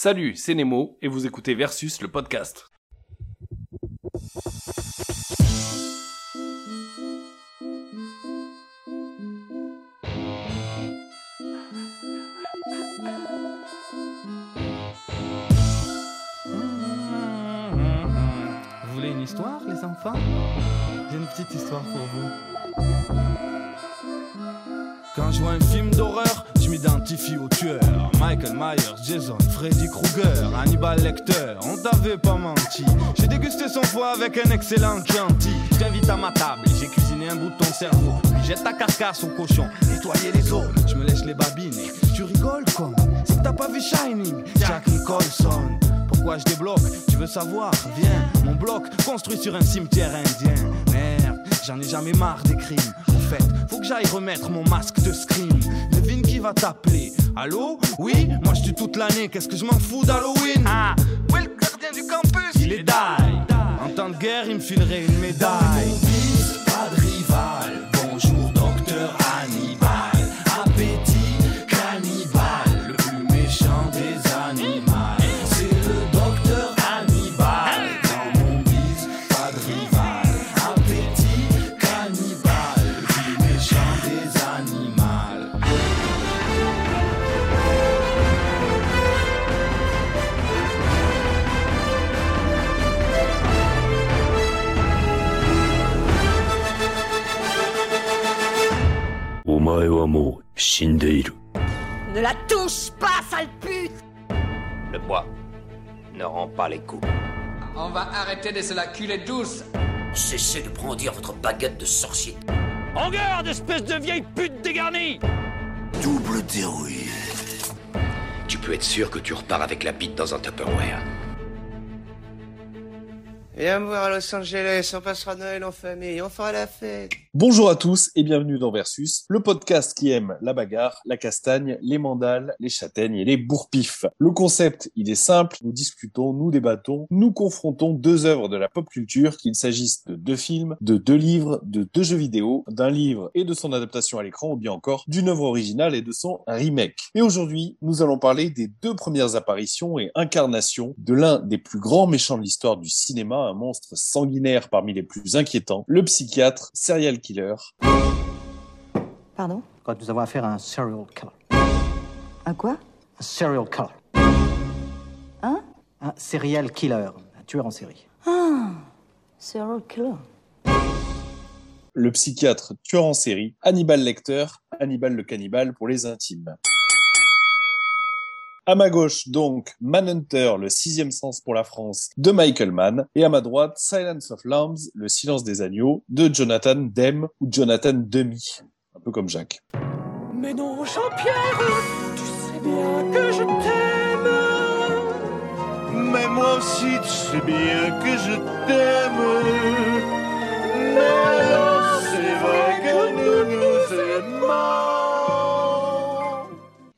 Salut, c'est Nemo et vous écoutez Versus le podcast. Vous voulez une histoire, les enfants? J'ai une petite histoire pour vous. Quand je vois un film d'horreur, je m'identifie au tueur. Michael Myers, Jason, Freddy Krueger, Hannibal Lecter, on t'avait pas menti. J'ai dégusté son foie avec un excellent Chianti. Je t'invite à ma table, et j'ai cuisiné un bout de ton cerveau. Jette ta carcasse au cochon, nettoyer les os. Je me lèche les babines et tu rigoles comme si t'as pas vu Shining. Jack Nicholson. Pourquoi je débloque? Tu veux savoir? Viens, mon bloc construit sur un cimetière indien. Merde, j'en ai jamais marre des crimes. En fait, faut que j'aille remettre mon masque de scream. Qui va t'appeler. Allô? Oui, moi je tue toute l'année, qu'est-ce que je m'en fous d'Halloween? Ah, où est le gardien du campus? Il est die. En temps de guerre, il me filerait une médaille. Ne la touche pas, sale pute Le bois ne rend pas les coups. On va arrêter de se la culer douce. Cessez de brandir votre baguette de sorcier. En garde, espèce de vieille pute dégarnie Double dérouille. Tu peux être sûr que tu repars avec la bite dans un Tupperware. Viens me voir à Los Angeles, on passera Noël en famille, on fera la fête. Bonjour à tous et bienvenue dans Versus, le podcast qui aime la bagarre, la castagne, les mandales, les châtaignes et les bourpifs. Le concept, il est simple, nous discutons, nous débattons, nous confrontons deux œuvres de la pop culture, qu'il s'agisse de deux films, de deux livres, de deux jeux vidéo, d'un livre et de son adaptation à l'écran ou bien encore d'une œuvre originale et de son remake. Et aujourd'hui, nous allons parler des deux premières apparitions et incarnations de l'un des plus grands méchants de l'histoire du cinéma, un monstre sanguinaire parmi les plus inquiétants, le psychiatre, serial killer, Pardon? Quand nous avons affaire à un serial killer. Un quoi? Un serial killer. Hein? Un serial killer, un tueur en série. Ah Serial killer. le psychiatre tueur en série, Hannibal Lecter, Hannibal le cannibale pour les intimes. À ma gauche, donc, Manhunter, le sixième sens pour la France, de Michael Mann, et à ma droite, Silence of Lambs, le silence des agneaux, de Jonathan Demme ou Jonathan Demi, un peu comme Jacques. Mais non, Jean-Pierre, tu sais bien que je t'aime. Mais moi aussi, tu sais bien que je t'aime. Mais alors, c'est vrai que nous nous aimons.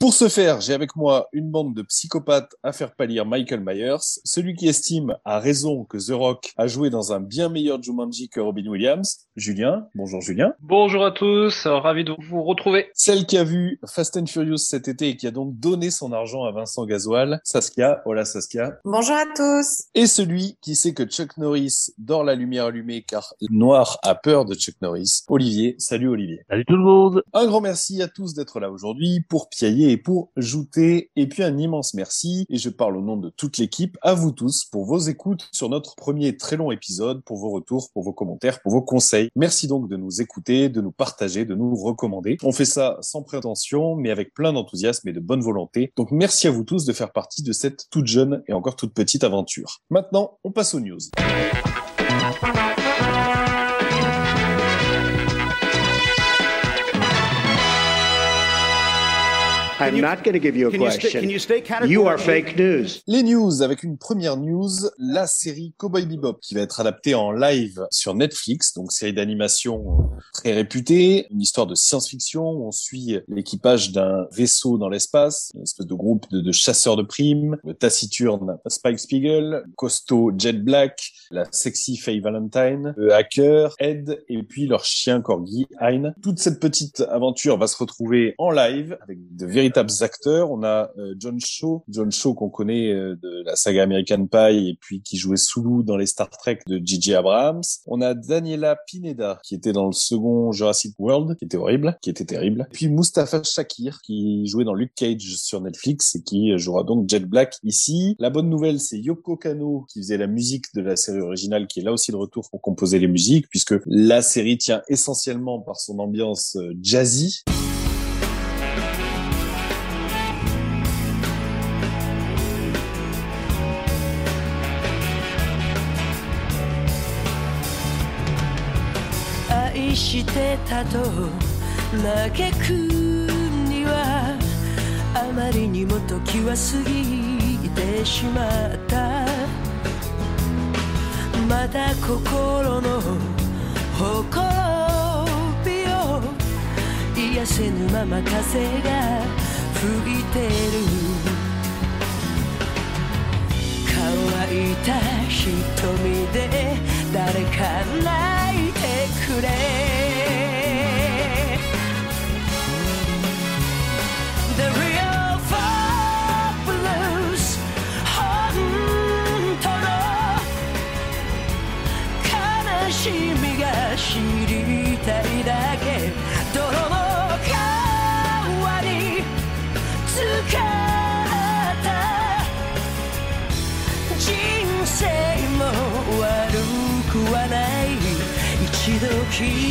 Pour ce faire, j'ai avec moi une bande de psychopathes à faire pâlir Michael Myers, celui qui estime à raison que The Rock a joué dans un bien meilleur Jumanji que Robin Williams, Julien. Bonjour Julien. Bonjour à tous, ravi de vous retrouver. Celle qui a vu Fast and Furious cet été et qui a donc donné son argent à Vincent Gasoil, Saskia. Hola Saskia. Bonjour à tous. Et celui qui sait que Chuck Norris dort la lumière allumée car le noir a peur de Chuck Norris, Olivier. Salut Olivier. Salut tout le monde. Un grand merci à tous d'être là aujourd'hui pour piailler et pour jouter. Et puis un immense merci, et je parle au nom de toute l'équipe, à vous tous pour vos écoutes sur notre premier très long épisode, pour vos retours, pour vos commentaires, pour vos conseils. Merci donc de nous écouter, de nous partager, de nous recommander. On fait ça sans prétention, mais avec plein d'enthousiasme et de bonne volonté. Donc merci à vous tous de faire partie de cette toute jeune et encore toute petite aventure. Maintenant, on passe aux news. I'm not going to give you a Can you, stay, question. can you stay You are fake news. Les news avec une première news, la série Cowboy Bebop qui va être adaptée en live sur Netflix, donc série d'animation très réputée, une histoire de science-fiction. On suit l'équipage d'un vaisseau dans l'espace, une espèce de groupe de, de chasseurs de primes, le taciturne Spike Spiegel, le costaud Jet Black, la sexy Faye Valentine, le hacker Ed et puis leur chien corgi Hein. Toute cette petite aventure va se retrouver en live avec de véritables acteurs. On a euh, John Shaw, John Shaw qu'on connaît euh, de la saga American Pie et puis qui jouait Sulu dans les Star Trek de J.J. Abrams. On a Daniela Pineda qui était dans le second Jurassic World, qui était horrible, qui était terrible. Puis Mustafa Shakir qui jouait dans Luke Cage sur Netflix et qui jouera donc Jet Black ici. La bonne nouvelle, c'est Yoko Kano qui faisait la musique de la série originale, qui est là aussi de retour pour composer les musiques, puisque la série tient essentiellement par son ambiance euh, してたと嘆くにはあまりにも時は過ぎてしまった。また心の誇びを癒せぬまま風が吹いてる。乾いた瞳で誰か泣いくれ key.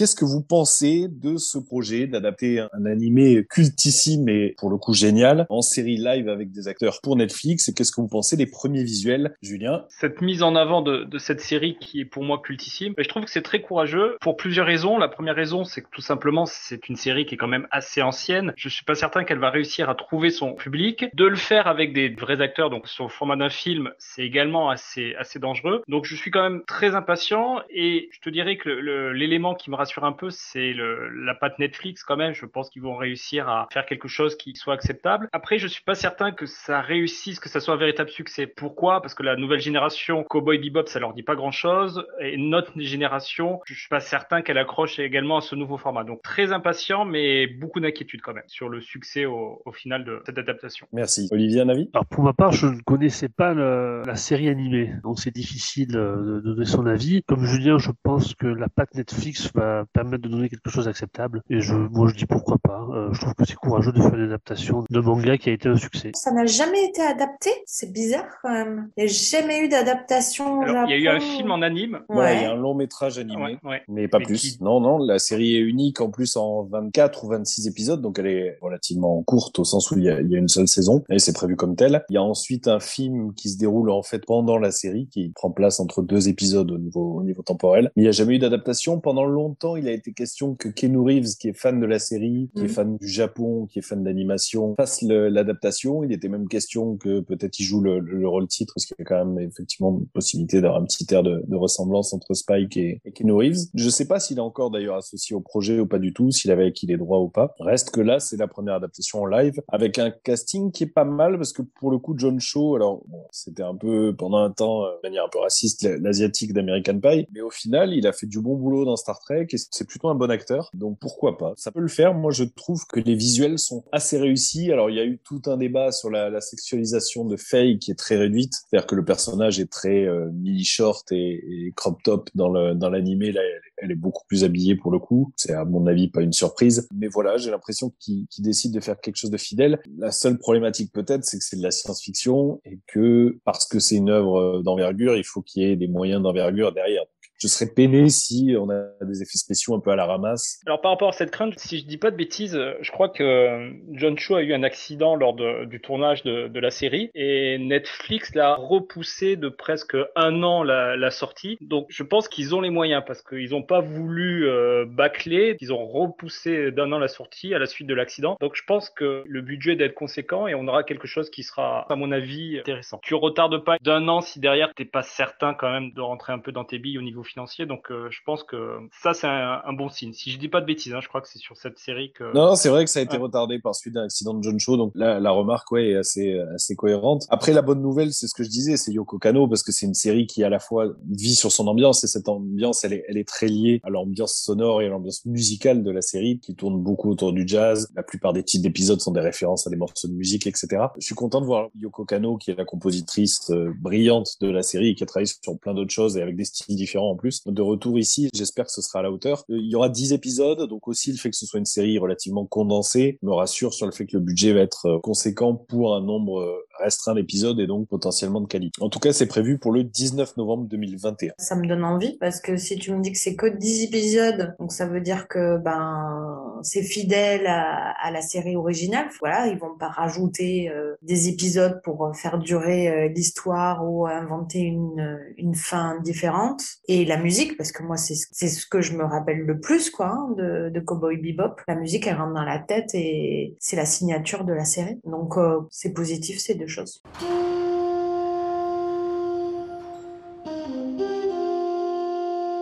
Qu'est-ce que vous pensez de ce projet d'adapter un animé cultissime et pour le coup génial en série live avec des acteurs pour Netflix? Et qu'est-ce que vous pensez des premiers visuels, Julien? Cette mise en avant de, de, cette série qui est pour moi cultissime, je trouve que c'est très courageux pour plusieurs raisons. La première raison, c'est que tout simplement, c'est une série qui est quand même assez ancienne. Je suis pas certain qu'elle va réussir à trouver son public. De le faire avec des vrais acteurs, donc sur le format d'un film, c'est également assez, assez dangereux. Donc je suis quand même très impatient et je te dirais que l'élément qui me rassure un peu, c'est la patte Netflix quand même. Je pense qu'ils vont réussir à faire quelque chose qui soit acceptable. Après, je suis pas certain que ça réussisse, que ça soit un véritable succès. Pourquoi? Parce que la nouvelle génération Cowboy Bebop, ça leur dit pas grand chose. Et notre génération, je suis pas certain qu'elle accroche également à ce nouveau format. Donc très impatient, mais beaucoup d'inquiétude quand même sur le succès au, au, final de cette adaptation. Merci. Olivier, un avis? Alors pour ma part, je ne connaissais pas le, la série animée, donc c'est difficile de donner son avis. Comme Julien, je pense que la patte Netflix va permettre de donner quelque chose d'acceptable. Et je, moi, je dis pourquoi pas. Euh, je trouve que c'est courageux de faire une adaptation de manga qui a été un succès. Ça n'a jamais été adapté? C'est bizarre quand même. Il n'y a jamais eu d'adaptation. Il y a eu un film en anime. Ouais, ouais il y a un long métrage animé, ouais, ouais. mais pas mais plus. Qui... Non, non, la série est unique en plus en 24 ou 26 épisodes, donc elle est relativement courte au sens où il y a, il y a une seule saison et c'est prévu comme tel. Il y a ensuite un film qui se déroule en fait pendant la série, qui prend place entre deux épisodes au niveau, au niveau temporel. Mais il n'y a jamais eu d'adaptation. Pendant longtemps, il a été question que Keanu Reeves, qui est fan de la série, qui mmh. est fan du Japon, qui est fan d'animation, fasse l'adaptation. Il était même question que peut-être il joue le, le, rôle titre, parce qu'il y a quand même effectivement une possibilité d'avoir un petit air de, de, ressemblance entre Spike et, et Keanu Reeves. Je sais pas s'il est encore d'ailleurs associé au projet ou pas du tout, s'il avait acquis les droits ou pas. Reste que là, c'est la première adaptation en live, avec un casting qui est pas mal, parce que pour le coup, John Shaw, alors bon, c'était un peu pendant un temps, euh, de manière un peu raciste, l'asiatique d'American Pie, mais au final, il a fait du bon boulot dans Star Trek, et c'est plutôt un bon acteur, donc pourquoi pas. Ça peut le faire. Moi, je trouve que les visuels sont assez réussis. Alors, il y a eu tout un débat sur la, sexualisation de Faye qui est très réduite, c'est-à-dire que le personnage est très euh, mini short et, crop top dans l'animé. Là, elle, est beaucoup plus habillée pour le coup. C'est à mon avis pas une surprise, mais voilà, j'ai l'impression qu'il qu décide de faire quelque chose de fidèle. La seule problématique peut-être, c'est que c'est de la science-fiction et que parce que c'est une œuvre d'envergure, il faut qu'il y ait des moyens d'envergure derrière je serais peiné si on a des effets spéciaux un peu à la ramasse. Alors par rapport à cette crainte, si je dis pas de bêtises, je crois que John Cho a eu un accident lors du tournage de, la série et Netflix l'a repoussé de presque un an la, sortie. Donc je pense qu'ils ont les moyens parce qu'ils n'ont pas voulu euh, bâcler, ils ont repoussé d'un an la sortie à la suite de l'accident. Donc je pense que le budget doit être conséquent et on aura quelque chose qui sera, à mon avis, intéressant. Tu retardes pas d'un an si derrière t'es pas certain quand même de rentrer un peu dans tes billes au niveau financier. Donc euh, je pense que ça c'est un, un bon signe. Si je dis pas de bêtises, hein, je crois que c'est sur cette série que. Non, non, c'est vrai que ça a été Ouais. retardé par suite d'un accident de John Cho, donc la, la remarque ouais, est assez, assez cohérente. Après, la bonne nouvelle, c'est ce que je disais, c'est Yoko Kano, parce que c'est une série qui à la fois vit sur son ambiance, et cette ambiance, elle est, elle est très liée à l'ambiance sonore et à l'ambiance musicale de la série, qui tourne beaucoup autour du jazz. La plupart des titres d'épisodes sont des références à des morceaux de musique, etc. Je suis content de voir Yoko Kano, qui est la compositrice euh, brillante de la série, et qui a travaillé sur plein d'autres choses, et avec des styles différents en plus. De retour ici, j'espère que ce sera à la hauteur. Euh, Il y aura 10 épisodes, donc aussi le fait que ce soit une série relativement condensée me rassure sur le fait que le budget va être euh, conséquent pour un nombre euh, restreint d'épisodes et donc potentiellement de qualité. En tout cas, c'est prévu pour le 19 novembre 2021. Ça me donne envie parce que si tu me dis que c'est que 10 épisodes, donc ça veut dire que ben c'est fidèle à, la série originale. Voilà, ils vont pas rajouter des épisodes pour faire durer l'histoire ou inventer une, une fin différente. Et la musique, parce que moi c'est c'est ce que je me rappelle le plus quoi hein, de, de Cowboy Bebop. La musique elle rentre dans la tête et c'est la signature de la série. Donc euh, c'est positif ces deux choses.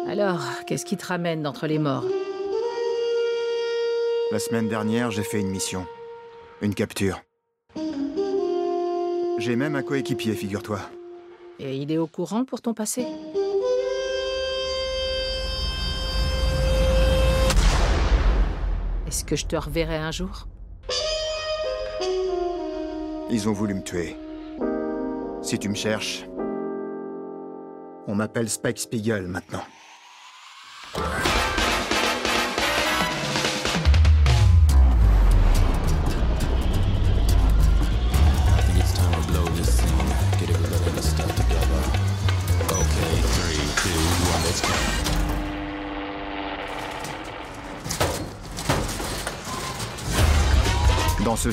Alors, qu'est-ce qui te ramène d'entre les morts? La semaine dernière, j'ai fait une mission. Une capture. J'ai même un coéquipier, figure-toi. Et il est au courant pour ton passé? Est-ce que je te reverrai un jour? Ils ont voulu me tuer. Si tu me cherches, on m'appelle Spike Spiegel maintenant.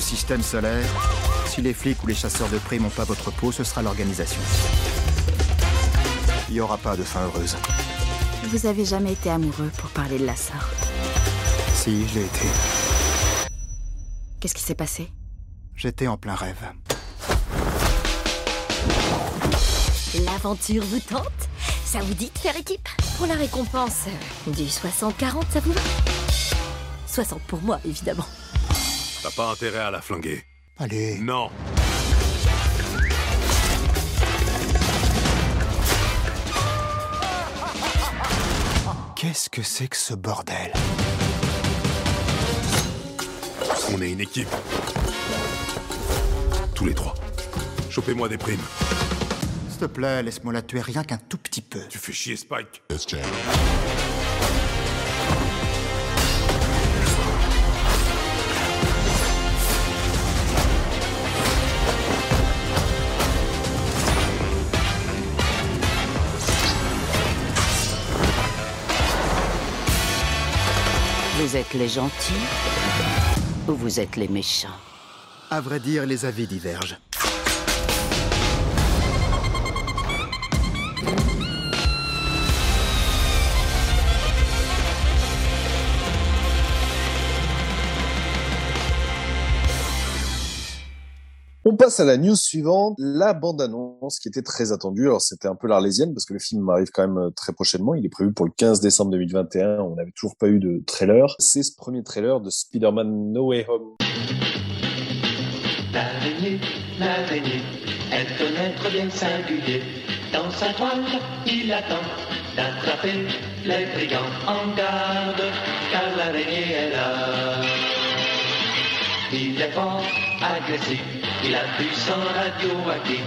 Ce système solaire, si les flics ou les chasseurs de primes n'ont pas votre peau, ce sera l'organisation. Il n'y aura pas de fin heureuse. Vous avez jamais été amoureux pour parler de la sorte. Si, je l'ai été. Qu'est-ce qui s'est passé? J'étais en plein rêve. L'aventure vous tente? Ça vous dit de faire équipe? Pour la récompense euh, du 60-40, ça vous va? 60 pour moi, évidemment. T'as pas intérêt à la flinguer. Allez. Non. Qu'est-ce que c'est que ce bordel? On est une équipe. Tous les trois. Chopez-moi des primes. S'il te plaît, laisse-moi la tuer rien qu'un tout petit peu. Tu fais chier Spike. Vous êtes les gentils ou vous êtes les méchants? À vrai dire, les avis divergent. On passe à la news suivante, la bande-annonce qui était très attendue. Alors c'était un peu l'arlésienne parce que le film arrive quand même euh, très prochainement. Il est prévu pour le 15 décembre 2021. On n'avait toujours pas eu de trailer. C'est ce premier trailer de Spider-Man No Way Home. L'araignée, l'araignée, elle être bien singulier. Dans sa toile, il attend d'attraper les brigands en garde, car l'araignée est là. Il fort, agressif, il a du sang radioactif.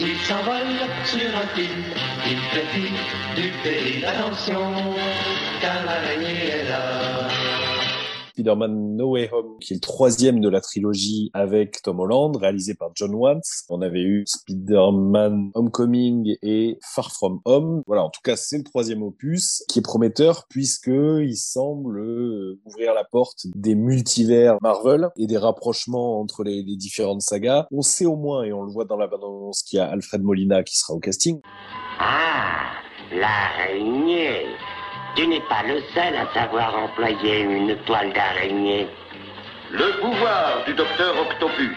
Il s'envole sur un fil, il préfie du péril. Attention, car l'araignée est là. Spider-Man No Way Home, qui est le troisième de la trilogie avec Tom Holland, réalisé par John Watts. On avait eu Spider-Man Homecoming et Far From Home. Voilà, en tout cas, c'est le troisième opus qui est prometteur puisque il semble euh, ouvrir la porte des multivers Marvel et des rapprochements entre les, différentes sagas. On sait au moins, et on le voit dans la bande-annonce, qu'il y a Alfred Molina qui sera au casting. Ah, l'araignée. Tu n'es pas le seul à savoir employer une toile d'araignée. Le pouvoir du docteur Octopus.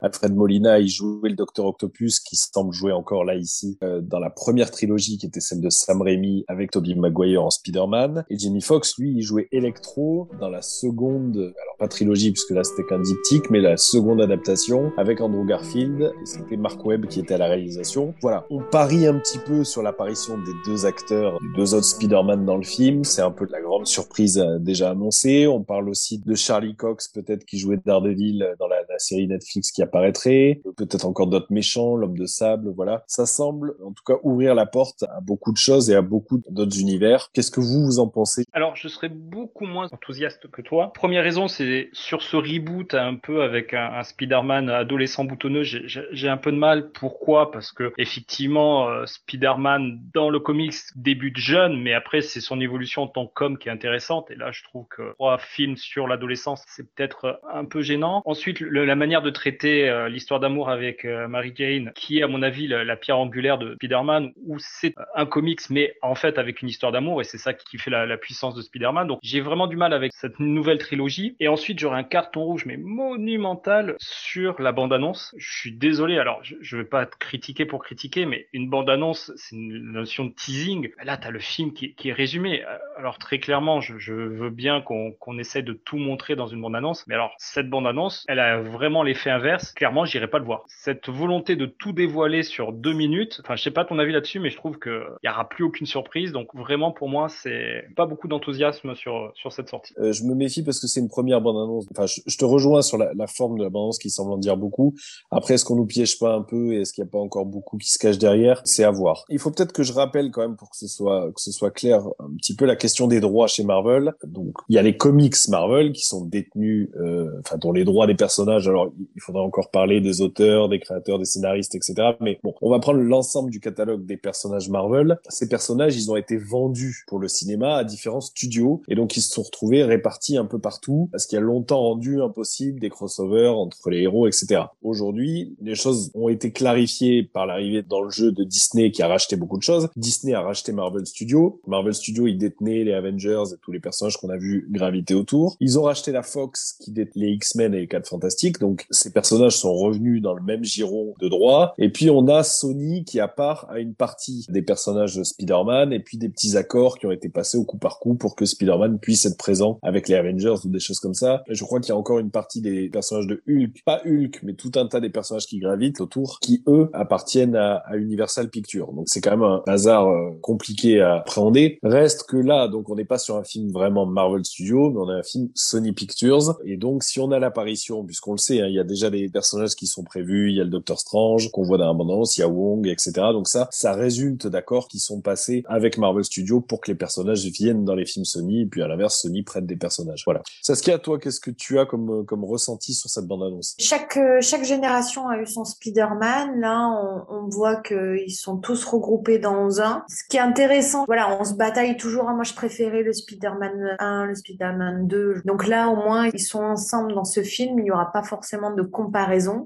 Alfred Molina, il jouait le Docteur Octopus, qui semble jouer encore là ici euh, dans la première trilogie, qui était celle de Sam Raimi avec Tobey Maguire en Spider-Man. Et Jamie Foxx, lui, il jouait Electro dans la seconde, alors pas trilogie puisque là c'était qu'un diptyque, mais la seconde adaptation avec Andrew Garfield. Et c'était Mark Webb qui était à la réalisation. Voilà, on parie un petit peu sur l'apparition des deux acteurs, des deux autres Spider-Man dans le film. C'est un peu de la grande surprise euh, déjà annoncée. On parle aussi de Charlie Cox, peut-être qui jouait Daredevil dans la, la série Netflix qui apparaîtrait. Peut-être encore d'autres méchants, l'homme de sable, voilà. Ça semble, en tout cas, ouvrir la porte à beaucoup de choses et à beaucoup d'autres univers. Qu'est-ce que vous, vous en pensez? Alors, je serais beaucoup moins enthousiaste que toi. Première raison, c'est sur ce reboot un peu avec un, Spider-Man adolescent boutonneux, j'ai- un peu de mal. Pourquoi? Parce que effectivement, euh, Spider-Man dans le comics débute jeune, mais après c'est son évolution en tant qu'homme qui est intéressante. Et là, je trouve que trois films sur l'adolescence, c'est peut-être un peu gênant. Ensuite, la manière de traiter euh, l'histoire d'amour avec euh, Mary Jane, qui est à mon avis la, la pierre angulaire de Spider-Man, où c'est un comics, mais en fait avec une histoire d'amour, et c'est ça qui fait la, la puissance de Spider-Man. Donc j'ai vraiment du mal avec cette nouvelle trilogie. Et ensuite, j'aurai un carton rouge, mais monumental, sur la bande-annonce. Je suis désolé, alors je, je vais pas critiquer pour critiquer, mais une bande-annonce, c'est une notion de teasing. Là, t'as le film qui, qui est résumé. Alors très clairement, je, je veux bien qu'on qu'on essaie de tout montrer dans une bande-annonce, mais alors cette bande-annonce, elle a vraiment l'effet inverse. Clairement, j'irai pas le voir. Cette volonté de tout dévoiler sur deux minutes, enfin, je sais pas ton avis là-dessus, mais je trouve que il y aura plus aucune surprise. Donc vraiment, pour moi, c'est pas beaucoup d'enthousiasme sur sur cette sortie. Euh, je me méfie parce que c'est une première bande-annonce. Enfin, je, je te rejoins sur la, la forme de la bande-annonce qui semble en dire beaucoup. Après, est-ce qu'on nous piège pas un peu et est-ce qu'il n'y a pas encore beaucoup qui se cache derrière? C'est à voir. Il faut peut-être que je rappelle quand même pour que ce soit que ce soit clair un petit peu la question des droits chez Marvel. Donc, il y a les comics Marvel qui sont détenus, euh, enfin dont les droits des personnages. Alors, il faudra encore parler des auteurs, des créateurs, des scénaristes, etc. Mais bon, on va prendre l'ensemble du catalogue des personnages Marvel. Ces personnages, ils ont été vendus pour le cinéma à différents studios et donc ils se sont retrouvés répartis un peu partout parce qu'il y a longtemps rendu impossible des crossovers entre les héros, etc. Aujourd'hui, les choses ont été clarifiées par l'arrivée dans le jeu de Disney qui a racheté beaucoup de choses. Disney a racheté Marvel Studios. Marvel Studios, ils détenaient les Avengers et tous les personnages qu'on a vu graviter autour. Ils ont racheté la Fox qui détenait les X-Men et les 4 Fantastiques. Donc, ces personnages sont revenus dans le même giron de droit. Et puis, on a Sony qui a part à une partie des personnages de Spider-Man et puis des petits accords qui ont été passés au coup par coup pour que Spider-Man puisse être présent avec les Avengers ou des choses comme ça. Et je crois qu'il y a encore une partie des personnages de Hulk, pas Hulk, mais tout un tas des personnages qui gravitent autour, qui eux appartiennent à, à Universal Pictures. Donc c'est quand même un hasard euh, compliqué à appréhender. Reste que là, donc on n'est pas sur un film vraiment Marvel Studios, mais on a un film Sony Pictures. Et donc si on a l'apparition, puisqu'on le sait, hein, il y a déjà des personnages qui sont prévus, il y a le Docteur Strange qu'on voit dans l'abondance, il y a Wong, etc. Donc ça, ça résulte d'accords qui sont passés avec Marvel Studios pour que les personnages viennent dans les films Sony, et puis à l'inverse, Sony prête des personnages. Voilà. Saskia, toi, qu'est-ce que tu as comme, comme ressenti sur cette bande-annonce? Chaque, euh, chaque génération a eu son Spider-Man. Là, on, voit qu'ils sont tous regroupés dans un. Ce qui est intéressant, voilà, on se bataille toujours. Moi, je préférais le Spider-Man 1, le Spider-Man 2. Donc là, au moins, ils sont ensemble dans ce film. Il n'y aura pas forcément de comparaison.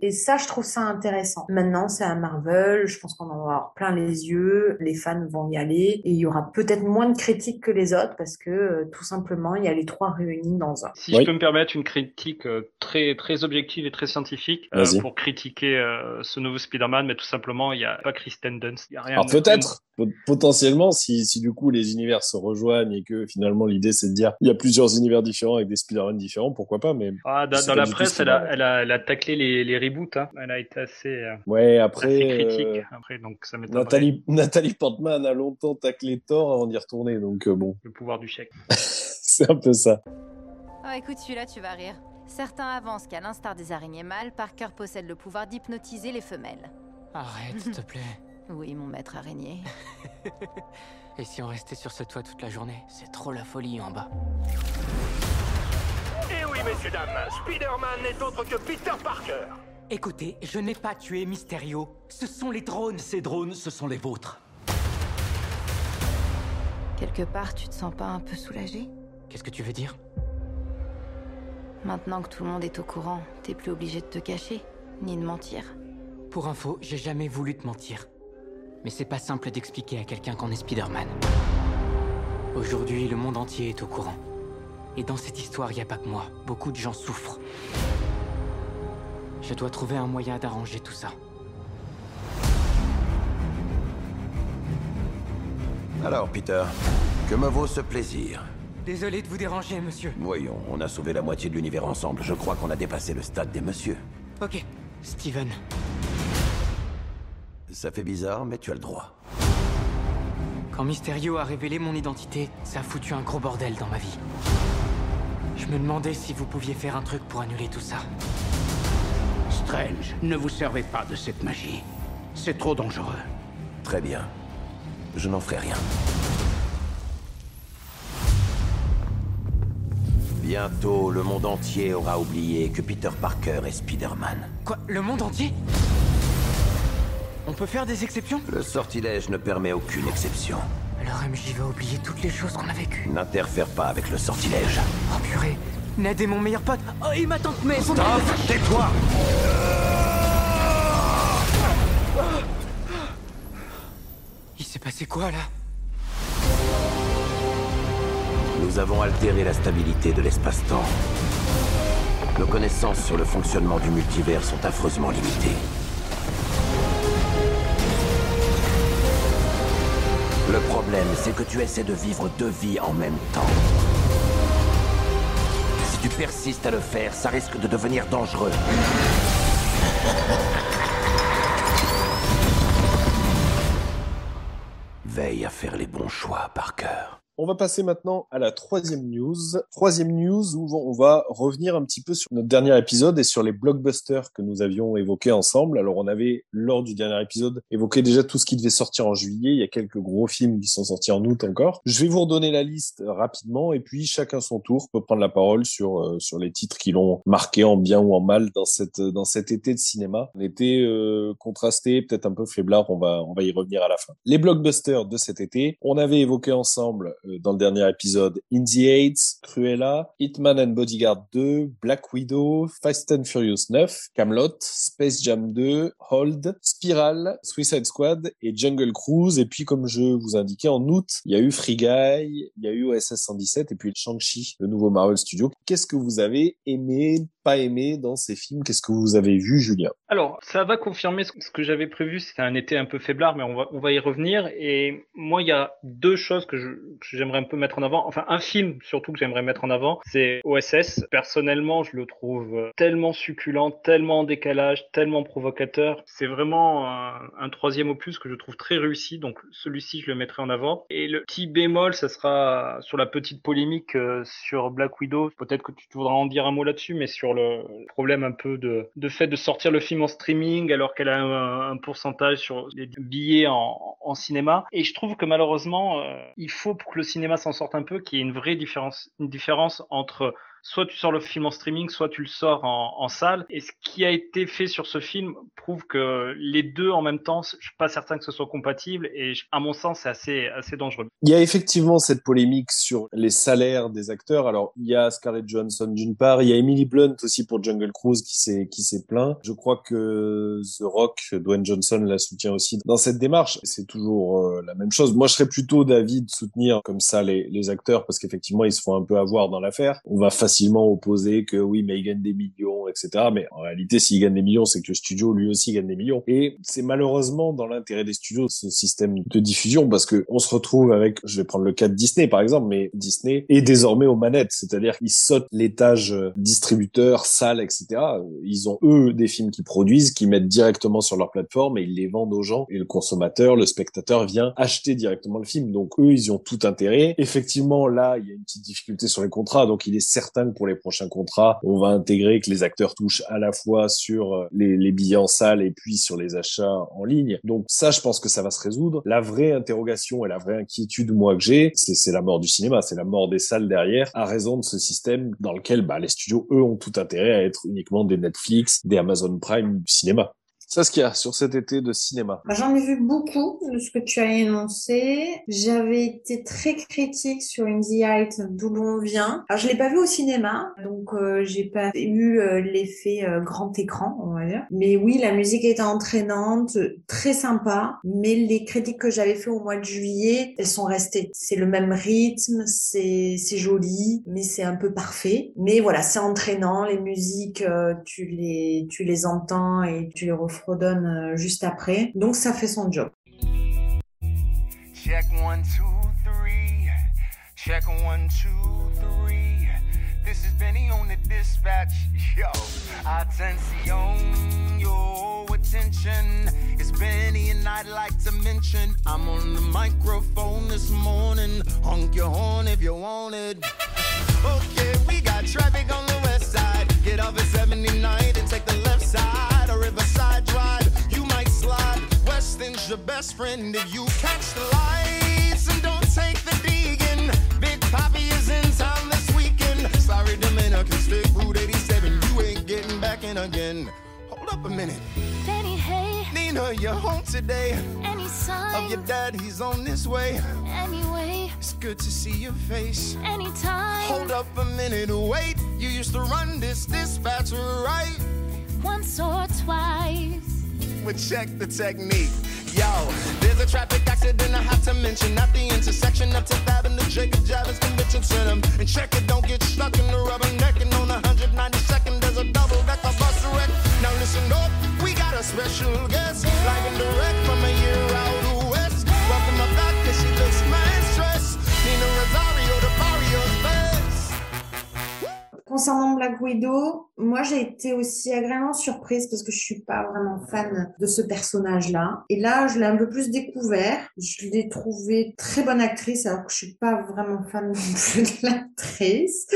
Et ça, je trouve ça intéressant. Maintenant, c'est un Marvel. Je pense qu'on en va avoir plein les yeux. Les fans vont y aller. Et il y aura peut-être moins de critiques que les autres parce que, euh, tout simplement, il y a les trois réunis dans un. Si je peux me permettre une critique euh, très très objective et très scientifique euh, pour critiquer euh, ce nouveau Spider-Man, mais tout simplement, il n'y a pas Kristen Dunst, il y a rien. Alors peut-être, potentiellement, si, si du coup les univers se rejoignent et que finalement l'idée c'est de dire il y a plusieurs univers différents avec des Spider-Man différents, pourquoi pas, mais Ah, dans, dans pas la presse, elle a, elle, a, elle a taclé les, les reboots. Hein. Elle a été assez, euh, Ouais, après, assez critique. euh, Après, donc ça. Nathalie, Nathalie Portman a longtemps taclé Thor avant d'y retourner, donc euh, bon, Le pouvoir du chèque. c'est un peu ça. Oh, écoute, celui-là, tu vas rire. Certains avancent qu'à l'instar des araignées mâles, Parker possède le pouvoir d'hypnotiser les femelles. Arrête, s'il te plaît. Oui, mon maître araignée. Et si on restait sur ce toit toute la journée? C'est trop la folie en bas. Et oui, messieurs, dames, Spider-Man n'est autre que Peter Parker. Écoutez, je n'ai pas tué Mysterio. Ce sont les drones. Ces drones, ce sont les vôtres. Quelque part, tu te sens pas un peu soulagé? Qu'est-ce que tu veux dire? Maintenant que tout le monde est au courant, t'es plus obligé de te cacher, ni de mentir. Pour info, j'ai jamais voulu te mentir. Mais c'est pas simple d'expliquer à quelqu'un qu'on est Spider-Man. Aujourd'hui, le monde entier est au courant. Et dans cette histoire, il n'y a pas que moi. Beaucoup de gens souffrent. Je dois trouver un moyen d'arranger tout ça. Alors, Peter, que me vaut ce plaisir? Désolé de vous déranger, monsieur. Voyons, on a sauvé la moitié de l'univers ensemble. Je crois qu'on a dépassé le stade des messieurs. Ok, Steven. Ça fait bizarre, mais tu as le droit. Quand Mysterio a révélé mon identité, ça a foutu un gros bordel dans ma vie. Je me demandais si vous pouviez faire un truc pour annuler tout ça. Strange, ne vous servez pas de cette magie. C'est trop dangereux. Très bien. Je n'en ferai rien. Bientôt, le monde entier aura oublié que Peter Parker est Spider-Man. Quoi Le monde entier? On peut faire des exceptions? Le sortilège ne permet aucune exception. Alors MJ va oublier toutes les choses qu'on a vécues. N'interfère pas avec le sortilège. Oh purée Ned est mon meilleur pote Oh, et ma tante May son Stop Tais-toi Il s'est passé quoi, là? Nous avons altéré la stabilité de l'espace-temps. Nos connaissances sur le fonctionnement du multivers sont affreusement limitées. C'est que tu essaies de vivre deux vies en même temps. Si tu persistes à le faire, ça risque de devenir dangereux. Veille à faire les bons choix, Parker. On va passer maintenant à la troisième news. Troisième news où on va revenir un petit peu sur notre dernier épisode et sur les blockbusters que nous avions évoqués ensemble. Alors on avait, lors du dernier épisode, évoqué déjà tout ce qui devait sortir en juillet. Il y a quelques gros films qui sont sortis en août encore. Je vais vous redonner la liste rapidement et puis chacun son tour peut prendre la parole sur, euh, sur les titres qui l'ont marqué en bien ou en mal dans, cette, dans cet été de cinéma. Un été euh, contrasté, peut-être un peu faiblard, on va, on va y revenir à la fin. Les blockbusters de cet été, on avait évoqué ensemble euh, dans le dernier épisode In the Heights, Cruella, Hitman and Bodyguard 2, Black Widow, Fast and Furious 9, Camelot, Space Jam 2, Hold, Spiral, Suicide Squad et Jungle Cruise. Et puis, comme je vous indiquais, en août, il y a eu Free Guy, il y a eu OSS 117 et puis Shang-Chi, le nouveau Marvel Studio. Qu'est-ce que vous avez aimé, pas aimé dans ces films Qu'est-ce que vous avez vu, Julien? Alors, ça va confirmer ce que j'avais prévu. C'était un été un peu faiblard, mais on va, on va y revenir. Et moi, il y a deux choses que je- j'aimerais un peu mettre en avant. Enfin, un film surtout que j'aimerais mettre en avant, c'est OSS. Personnellement, je le trouve euh, tellement succulent, tellement en décalage, tellement provocateur. C'est vraiment un, un troisième opus que je trouve très réussi. Donc, celui-ci, je le mettrai en avant. Et le petit bémol, ça sera sur la petite polémique euh, sur Black Widow. Peut-être que tu voudras en dire un mot là-dessus, mais sur le problème un peu de, de fait de sortir le film en streaming alors qu'elle a un, pourcentage sur les billets en, en cinéma. Et je trouve que malheureusement, euh, il faut pour que le cinéma s'en sorte un peu qu'il y ait une vraie différence, une différence entre soit tu sors le film en streaming, soit tu le sors en, salle. Et ce qui a été fait sur ce film prouve que les deux en même temps, je suis pas certain que ce soit compatible. Et à mon sens, c'est assez, assez dangereux. Il y a effectivement cette polémique sur les salaires des acteurs. Alors, il y a Scarlett Johansson d'une part, il y a Emily Blunt aussi pour Jungle Cruise qui s'est qui s'est plaint. Je crois que The Rock, Dwayne Johnson la soutient aussi dans cette démarche. C'est toujours euh, la même chose. Moi, je serais plutôt d'avis de soutenir comme ça les, acteurs parce qu'effectivement, ils se font un peu avoir dans l'affaire. On va opposer que oui, mais ils gagnent des millions, etc. Mais en réalité, s'ils gagnent des millions, c'est que le studio lui aussi gagne des millions. Et c'est malheureusement dans l'intérêt des studios ce système de diffusion parce que on se retrouve avec, je vais prendre le cas de Disney par exemple, mais Disney est désormais aux manettes, c'est-à-dire qu'ils sautent l'étage euh, distributeur, salle, etc. Ils ont eux des films qu'ils produisent, qu'ils mettent directement sur leur plateforme et ils les vendent aux gens. Et le consommateur, le spectateur vient acheter directement le film. Donc eux, ils ont tout intérêt. Effectivement, là, il y a une petite difficulté sur les contrats, donc il est certain pour les prochains contrats, on va intégrer que les acteurs touchent à la fois sur euh, les, billets en salle et puis sur les achats en ligne. Donc ça, je pense que ça va se résoudre. La vraie interrogation et la vraie inquiétude, moi, que j'ai, c'est c'est la mort du cinéma, c'est la mort des salles derrière, à raison de ce système dans lequel bah, les studios, eux, ont tout intérêt à être uniquement des Netflix, des Amazon Prime du cinéma. Saskia, sur cet été de cinéma. Bah, J'en ai vu beaucoup de ce que tu as énoncé. J'avais été très critique sur In the Height, d'où l'on vient. Alors je l'ai pas vu au cinéma, donc euh, j'ai pas eu l'effet euh, grand écran, on va dire. Mais oui, la musique était entraînante, très sympa. Mais les critiques que j'avais fait au mois de juillet, elles sont restées. C'est le même rythme, c'est c'est joli, mais c'est un peu parfait. Mais voilà, c'est entraînant. Les musiques, euh, tu les tu les entends et tu les refredonnes euh, juste après. Donc ça fait son job. Check one, two, three. Check one, two, three. This is Benny on the dispatch. Yo, attention, yo, attention. It's Benny, and I'd like to mention I'm on the microphone this morning. Honk your horn if you want it. Okay, we got traffic on the west side. Get off at 79 and take the left side. Weston's your best friend if you catch the lights and don't take the Deegan. Big Poppy is in town this weekend. Sorry, Dominican stick Route 87. You ain't getting back in again. Hold up a minute. Benny, hey, Nina, you're home today. any sign? Of your dad, he's on his way. Anyway, It's good to see your face. anytime. Hold up a minute, wait. You used to run this dispatch, right? Once or twice. But check the technique. Yo, there's a traffic accident I have to mention at the intersection of 10th Avenue, Jacob Javits Convention Center. And check it, don't get stuck in the rubber rubbernecking on 192nd. There's a double decker bus wreck. Now listen up, we got a special guest, live and direct from a year out Concernant Black Widow, moi j'ai été aussi agréablement surprise parce que je suis pas vraiment fan de ce personnage-là. Et là, je l'ai un peu plus découvert. Je l'ai trouvée très bonne actrice alors que je suis pas vraiment fan de l'actrice.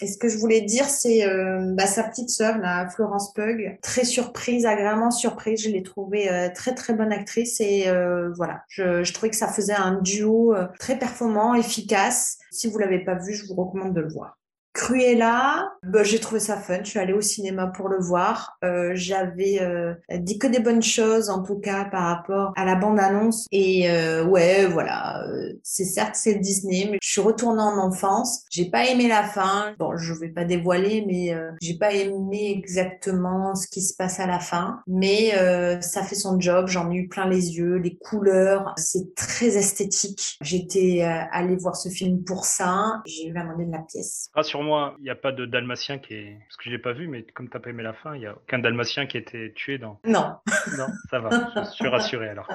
Et ce que je voulais dire, c'est euh, bah, sa petite sœur, la Florence Pugh, très surprise, agréablement surprise. Je l'ai trouvée euh, très très bonne actrice et euh, voilà, je, je trouvais que ça faisait un duo euh, très performant, efficace. Si vous l'avez pas vu, je vous recommande de le voir. Cruella, bah, j'ai trouvé ça fun. Je suis allée au cinéma pour le voir. Euh, J'avais euh, dit que des bonnes choses, en tout cas par rapport à la bande-annonce. Et euh, ouais, voilà, euh, c'est certes c'est Disney, mais je suis retournée en enfance. J'ai pas aimé la fin. Bon, je vais pas dévoiler, mais euh, j'ai pas aimé exactement ce qui se passe à la fin. Mais euh, ça fait son job. J'en ai eu plein les yeux, les couleurs, c'est très esthétique. J'étais allée voir ce film pour ça. J'ai eu la monnaie de la pièce. Rassure-moi, il n'y a pas de dalmatien qui est. Parce que je l'ai pas vu, mais comme t'as pas aimé la fin, il n'y a aucun dalmatien qui a été tué dans. Non. Non, ça va. Je suis rassuré alors.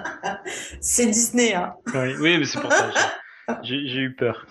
C'est Disney, hein. Oui, oui mais c'est pour ça. j'ai eu peur.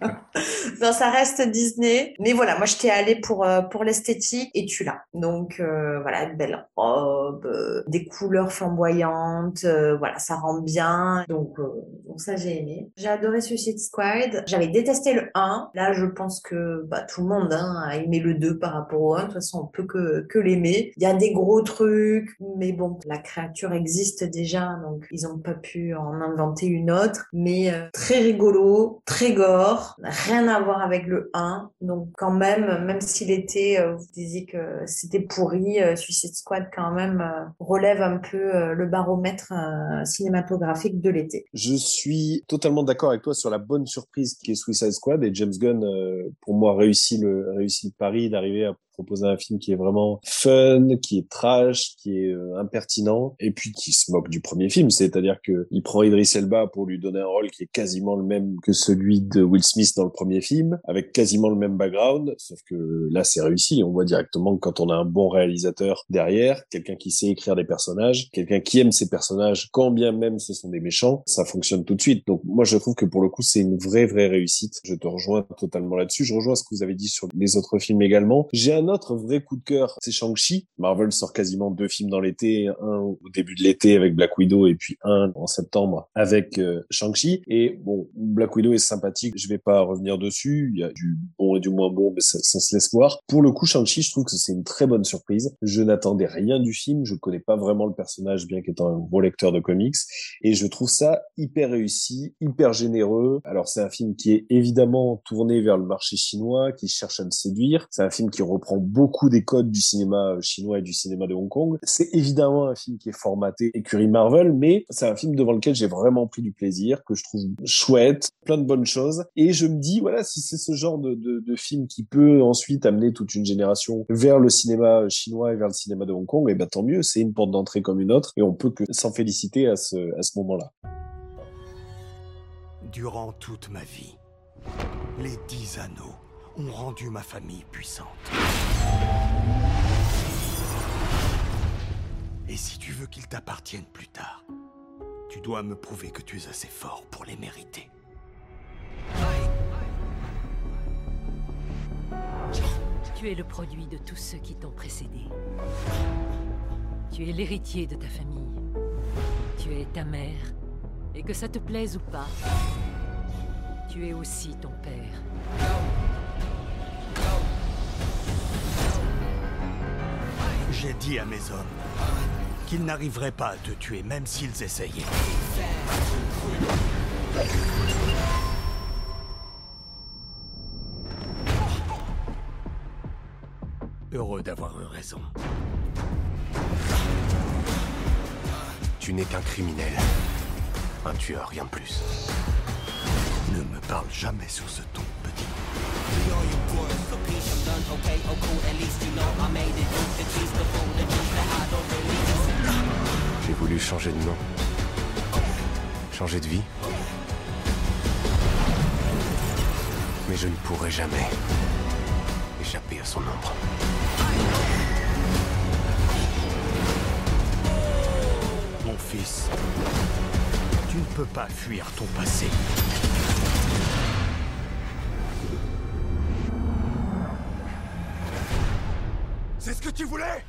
Peur. Non, ça reste Disney. Mais voilà, moi, j'étais allée pour, euh, pour l'esthétique et tu l'as. Donc, euh, voilà, une belle robe, euh, des couleurs flamboyantes, euh, voilà, ça rend bien. Donc, euh, donc ça, j'ai aimé. J'ai adoré Suicide Squad. J'avais détesté le 1. Là, je pense que bah, tout le monde hein, a aimé le 2 par rapport au 1. De toute façon, on peut que, que l'aimer. Il y a des gros trucs, mais bon, la créature existe déjà, donc ils ont pas pu en inventer une autre. Mais très rigolo, très gore, rien à voir avec le 1. Donc quand même, même s'il était, euh, vous disiez que c'était pourri, euh, Suicide Squad quand même euh, relève un peu le baromètre cinématographique de l'été. Je suis totalement d'accord avec toi sur la bonne surprise qui est Suicide Squad et James Gunn, pour moi, réussit le, réussit le pari d'arriver à proposer un film qui est vraiment fun, qui est trash, qui est euh, impertinent et puis qui se moque du premier film. C'est-à-dire que il prend Idris Elba pour lui donner un rôle qui est quasiment le même que celui de Will Smith dans le premier film, avec quasiment le même background, sauf que là c'est réussi. On voit directement que quand on a un bon réalisateur derrière, quelqu'un qui sait écrire des personnages, quelqu'un qui aime ses personnages, quand bien même ce sont des méchants, ça fonctionne tout de suite. Donc moi je trouve que pour le coup c'est une vraie vraie réussite. Je te rejoins totalement là-dessus. Je rejoins ce que vous avez dit sur les autres films également. J'ai un autre vrai coup de cœur, c'est Shang-Chi. Marvel sort quasiment deux films dans l'été, un au début de l'été avec Black Widow et puis un en septembre avec euh, Shang-Chi. Et bon, Black Widow est sympathique, je vais pas revenir dessus. Il y a du bon et du moins bon, mais ça, ça se laisse voir. Pour le coup, Shang-Chi, je trouve que c'est une très bonne surprise. Je n'attendais rien du film, je connais pas vraiment le personnage, bien qu'étant un gros lecteur de comics, et je trouve ça hyper réussi, hyper généreux. Alors c'est un film qui est évidemment tourné vers le marché chinois, qui cherche à le séduire. C'est un film qui reprend beaucoup des codes du cinéma chinois et du cinéma de Hong Kong. C'est évidemment un film qui est formaté écurie Marvel, mais c'est un film devant lequel j'ai vraiment pris du plaisir, que je trouve chouette, plein de bonnes choses. Et je me dis, voilà, si c'est ce genre de, de, film qui peut ensuite amener toute une génération vers le cinéma chinois et vers le cinéma de Hong Kong, et ben tant mieux, c'est une porte d'entrée comme une autre, et on peut que s'en féliciter à ce, à ce moment-là. Durant toute ma vie, les dix anneaux ont rendu ma famille puissante. Et si tu veux qu'ils t'appartiennent plus tard, tu dois me prouver que tu es assez fort pour les mériter. Tu es le produit de tous ceux qui t'ont précédé. Tu es l'héritier de ta famille. Tu es ta mère. Et que ça te plaise ou pas, tu es aussi ton père. J'ai dit à mes hommes qu'ils n'arriveraient pas à te tuer même s'ils essayaient. Heureux d'avoir eu raison. Tu n'es qu'un criminel. Un tueur, rien de plus. Ne me parle jamais sur ce ton, petit. J'ai voulu changer de nom. Changer de vie. Mais je ne pourrai jamais échapper à son ombre. Mon fils, tu ne peux pas fuir ton passé. Tu voulais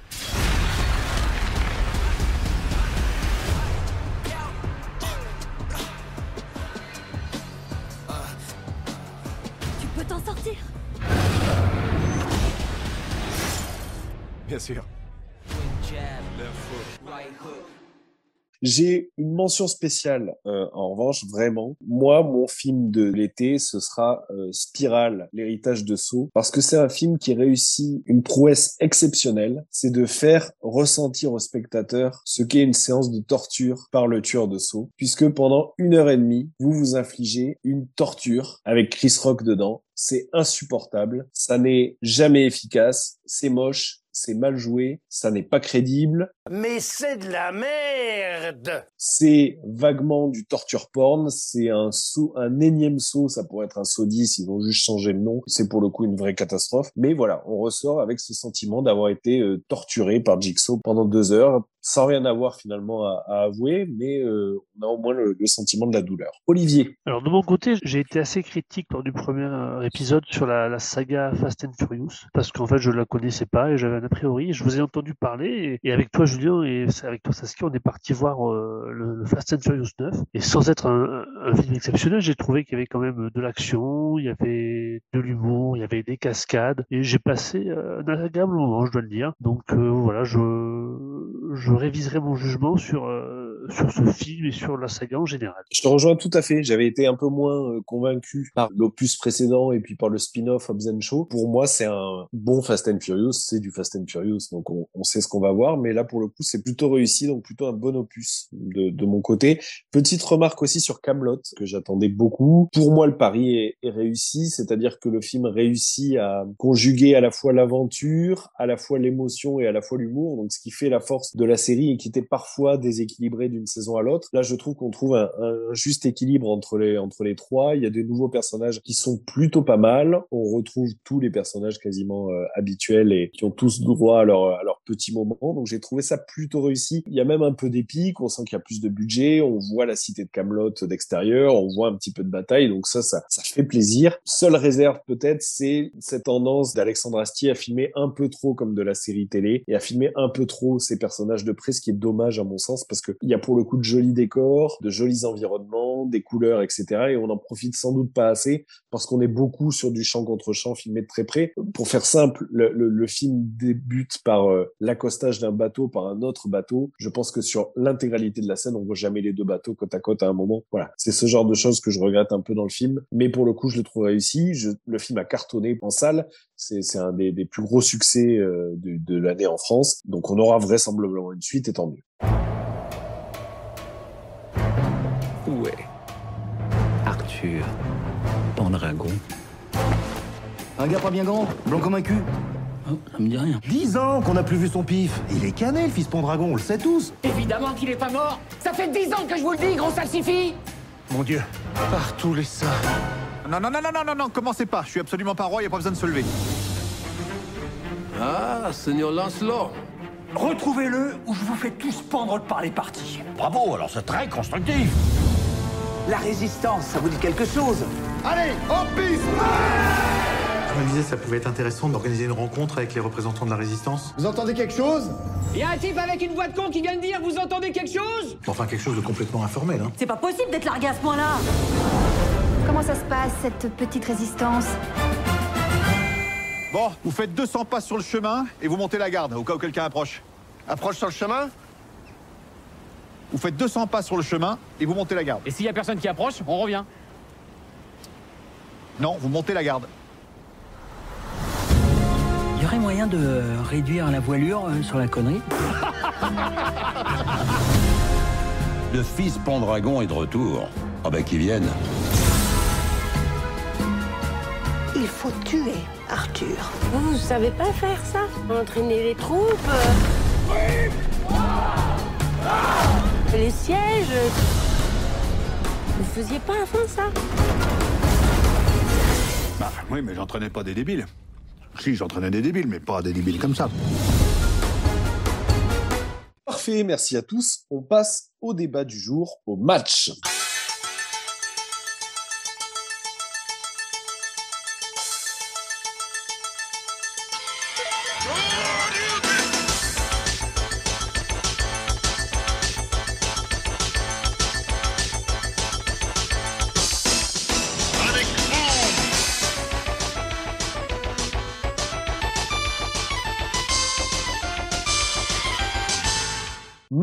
J'ai une mention spéciale, euh, en revanche, vraiment. Moi, mon film de l'été, ce sera euh, Spirale, l'héritage de Saw, parce que c'est un film qui réussit une prouesse exceptionnelle, c'est de faire ressentir au spectateur ce qu'est une séance de torture par le tueur de Saw, puisque pendant une heure et demie, vous vous infligez une torture avec Chris Rock dedans. C'est insupportable, ça n'est jamais efficace, c'est moche, c'est mal joué, ça n'est pas crédible. Mais c'est de la merde C'est vaguement du torture porn, c'est un saut, un énième saut, ça pourrait être un saut 10, ils ont juste changé le nom, c'est pour le coup une vraie catastrophe. Mais voilà, on ressort avec ce sentiment d'avoir été euh, torturé par Jigsaw pendant deux heures, sans rien avoir finalement à, à avouer, mais euh, on a au moins le, le sentiment de la douleur. Olivier Alors de mon côté, j'ai été assez critique lors du premier euh, épisode sur la, la saga Fast and Furious, parce qu'en fait je la connaissais pas et j'avais un a priori. Je vous ai entendu parler et, et avec toi Julien et avec toi Saskia, on est parti voir euh, le, le Fast and Furious 9 et sans être un, un film exceptionnel, j'ai trouvé qu'il y avait quand même de l'action, il y avait de l'humour, il y avait des cascades et j'ai passé euh, un agréable moment, je dois le dire. Donc euh, voilà, je, je réviserai mon jugement sur euh, sur ce film et sur la saga en général. Je te rejoins tout à fait. J'avais été un peu moins euh, convaincu par l'opus précédent et puis par le spin-off Hobbs Show. Pour moi, c'est un bon Fast and Furious. C'est du Fast and Furious, donc on, sait ce qu'on va voir. Mais là, pour le coup, c'est plutôt réussi, donc plutôt un bon opus de, de mon côté. Petite remarque aussi sur Camelot que j'attendais beaucoup. Pour moi, le pari est, est réussi, c'est-à-dire que le film réussit à conjuguer à la fois l'aventure, à la fois l'émotion et à la fois l'humour. Donc, ce qui fait la force de la série et qui était parfois déséquilibré d'une saison à l'autre. Là, je trouve qu'on trouve un, un juste équilibre entre les entre les trois. Il y a des nouveaux personnages qui sont plutôt pas mal. On retrouve tous les personnages quasiment euh, habituels et qui ont tous droit à leur à leur petit moment. Donc j'ai trouvé ça plutôt réussi. Il y a même un peu d'épique. On sent qu'il y a plus de budget. On voit la cité de Camelot d'extérieur. On voit un petit peu de bataille. Donc ça, ça, ça fait plaisir. Seule réserve peut-être, c'est cette tendance d'Alexandre Astier à filmer un peu trop comme de la série télé et à filmer un peu trop ces personnages de près, ce qui est dommage à mon sens parce qu'il y a pour le coup de jolis décors, de jolis environnements, des couleurs, etc. Et on en profite sans doute pas assez parce qu'on est beaucoup sur du champ contre champ filmé de très près. Pour faire simple, le, le- le film débute par euh, l'accostage d'un bateau par un autre bateau. Je pense que sur l'intégralité de la scène, on voit jamais les deux bateaux côte à côte à un moment. Voilà, c'est ce genre de choses que je regrette un peu dans le film. Mais pour le coup, je le trouve réussi. Je- le film a cartonné en salle. C'est un des, des plus gros succès euh, de, de l'année en France. Donc on aura vraisemblablement une suite, et tant mieux. Pendragon Un gars pas bien grand, blanc comme un cul. Oh, ça me dit rien. Dix ans qu'on n'a plus vu son pif. Il est cané, le fils Pendragon, on le sait tous. Évidemment qu'il est pas mort Ça fait dix ans que je vous le dis, gros salsifis Mon Dieu. Par tous les saints. Non, non, non, non, non, non, non, commencez pas. Je suis absolument pas roi, y a pas besoin de se lever. Ah, Seigneur Lancelot. Retrouvez-le ou je vous fais tous pendre par les parties. Bravo, alors c'est très constructif. La résistance, ça vous dit quelque chose? Allez, en piste Je me disais, ça pouvait être intéressant d'organiser une rencontre avec les représentants de la résistance. Vous entendez quelque chose? Y a un type avec une voix de con qui vient de dire Vous entendez quelque chose? Enfin, quelque chose de complètement informel, hein. C'est pas possible d'être largué à ce point-là Comment ça se passe, cette petite résistance? Bon, vous faites 200 pas sur le chemin et vous montez la garde au cas où quelqu'un approche. Approche sur le chemin Vous faites 200 pas sur le chemin et vous montez la garde. Et s'il y a personne qui approche, on revient. Non, vous montez la garde. Il y aurait moyen de réduire la voilure euh, sur la connerie Le fils Pendragon est de retour. Ah bah qu'il vienne. Il faut tuer Arthur. Vous savez pas faire ça? Entraîner les troupes? Les sièges Vous faisiez pas avant ça? Bah oui, mais j'entraînais pas des débiles. Si, j'entraînais des débiles, mais pas des débiles comme ça. Parfait, merci à tous. On passe au débat du jour, au match.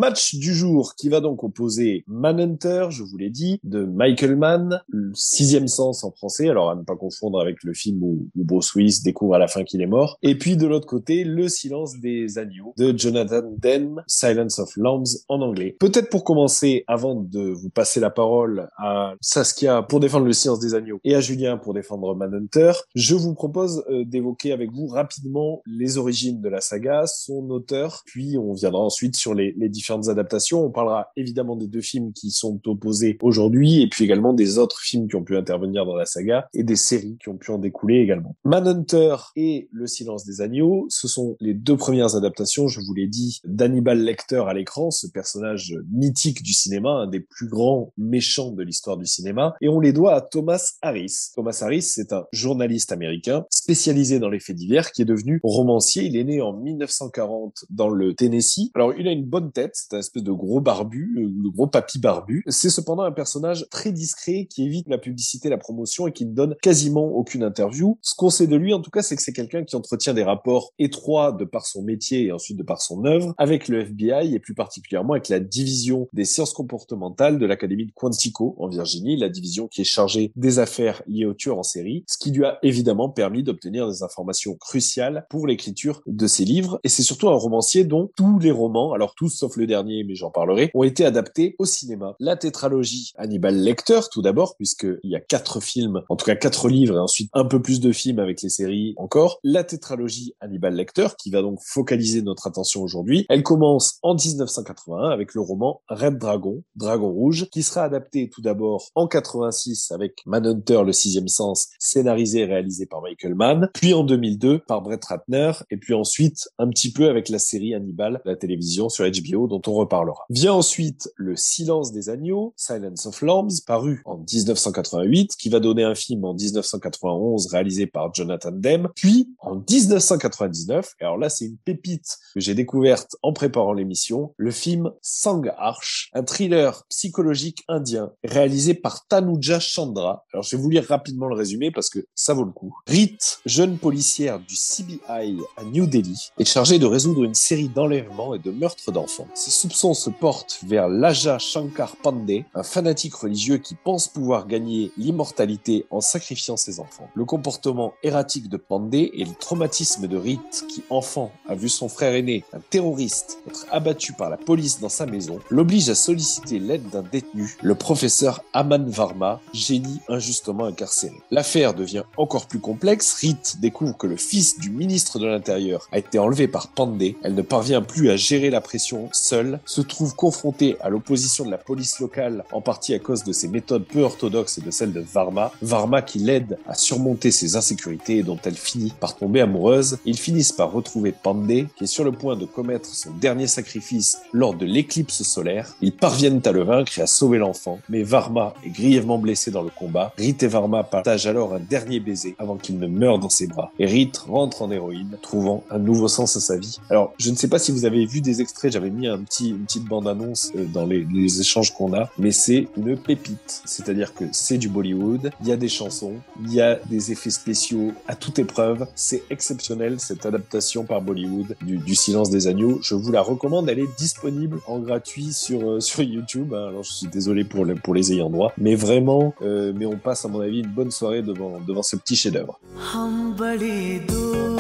Match du jour qui va donc opposer Manhunter, je vous l'ai dit, de Michael Mann, le sixième sens en français, alors à ne pas confondre avec le film où, où Bruce Willis découvre à la fin qu'il est mort. Et puis de l'autre côté, Le silence des agneaux de Jonathan Demme, Silence of Lambs en anglais. Peut-être pour commencer, avant de vous passer la parole à Saskia pour défendre Le silence des agneaux et à Julien pour défendre Manhunter, je vous propose euh, d'évoquer avec vous rapidement les origines de la saga, son auteur, puis on viendra ensuite sur les, les adaptations. On parlera évidemment des deux films qui sont opposés aujourd'hui et puis également des autres films qui ont pu intervenir dans la saga et des séries qui ont pu en découler également. Manhunter et Le silence des agneaux, ce sont les deux premières adaptations, je vous l'ai dit, d'Hannibal Lecter à l'écran, ce personnage mythique du cinéma, un des plus grands méchants de l'histoire du cinéma, et on les doit à Thomas Harris. Thomas Harris, c'est un journaliste américain spécialisé dans les faits divers qui est devenu romancier. Il est né en 1940 dans le Tennessee. Alors, il a une bonne tête, c'est un espèce de gros barbu, euh, le gros papy barbu. C'est cependant un personnage très discret qui évite la publicité, la promotion et qui ne donne quasiment aucune interview. Ce qu'on sait de lui, en tout cas, c'est que c'est quelqu'un qui entretient des rapports étroits de par son métier et ensuite de par son œuvre avec le FBI et plus particulièrement avec la division des sciences comportementales de l'Académie de Quantico en Virginie, la division qui est chargée des affaires liées aux tueurs en série, ce qui lui a évidemment permis d'obtenir des informations cruciales pour l'écriture de ses livres. Et c'est surtout un romancier dont tous les romans, alors tous sauf le dernier, mais j'en parlerai, ont été adaptés au cinéma. La tétralogie Hannibal Lecter, tout d'abord, puisqu'il y a quatre films, en tout cas quatre livres, et ensuite un peu plus de films avec les séries encore. La tétralogie Hannibal Lecter, qui va donc focaliser notre attention aujourd'hui. Elle commence en 1981 avec le roman Red Dragon, Dragon Rouge, qui sera adapté tout d'abord en 86 avec Manhunter, le sixième sens, scénarisé et réalisé par Michael Mann, puis en 2002 par Brett Ratner, et puis ensuite un petit peu avec la série Hannibal, la télévision sur HBO, dont on reparlera. Vient ensuite Le Silence des Agneaux, Silence of Lambs, paru en 1988, qui va donner un film en 1991 réalisé par Jonathan Demme, puis en En 1999, et alors là c'est une pépite que j'ai découverte en préparant l'émission, le film Sang Arch, un thriller psychologique indien réalisé par Tanuja Chandra. Alors je vais vous lire rapidement le résumé parce que ça vaut le coup. Rite, jeune policière du CBI à New Delhi, est chargée de résoudre une série d'enlèvements et de meurtres d'enfants. Ses soupçons se portent vers Laja Shankar Pandey, un fanatique religieux qui pense pouvoir gagner l'immortalité en sacrifiant ses enfants. Le comportement erratique de Pandey et le traumatisme de Rite, qui enfant a vu son frère aîné, un terroriste, être abattu par la police dans sa maison, l'oblige à solliciter l'aide d'un détenu, le professeur Aman Varma, génie injustement incarcéré. L'affaire devient encore plus complexe. Rite découvre que le fils du ministre de l'Intérieur a été enlevé par Pandey. Elle ne parvient plus à gérer la pression seule, se trouve confrontée à l'opposition de la police locale, en partie à cause de ses méthodes peu orthodoxes et de celles de Varma. Varma qui l'aide à surmonter ses insécurités et dont elle finit par tomber amoureuse. Ils finissent par retrouver Pandey, qui est sur le point de commettre son dernier sacrifice lors de l'éclipse solaire. Ils parviennent à le vaincre et à sauver l'enfant, mais Varma est grièvement blessé dans le combat. Rite et Varma partagent alors un dernier baiser avant qu'il ne meure dans ses bras. Et Rite rentre en héroïne, trouvant un nouveau sens à sa vie. Alors, je ne sais pas si vous avez vu des extraits, j'avais mis un petit, une petite bande-annonce euh, dans les, les échanges qu'on a, mais c'est une pépite. C'est-à-dire que c'est du Bollywood, il y a des chansons, il y a des effets spéciaux à toute épreuve. C'est exceptionnel, cette adaptation par Bollywood du, du Silence des Agneaux. Je vous la recommande, elle est disponible en gratuit sur, euh, sur YouTube. hein. Alors, je suis désolé pour, le- pour les ayants droit, mais vraiment, euh, mais on passe à mon avis une bonne soirée devant, devant ce petit chef-d'œuvre. हम बड़ी दूर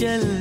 चले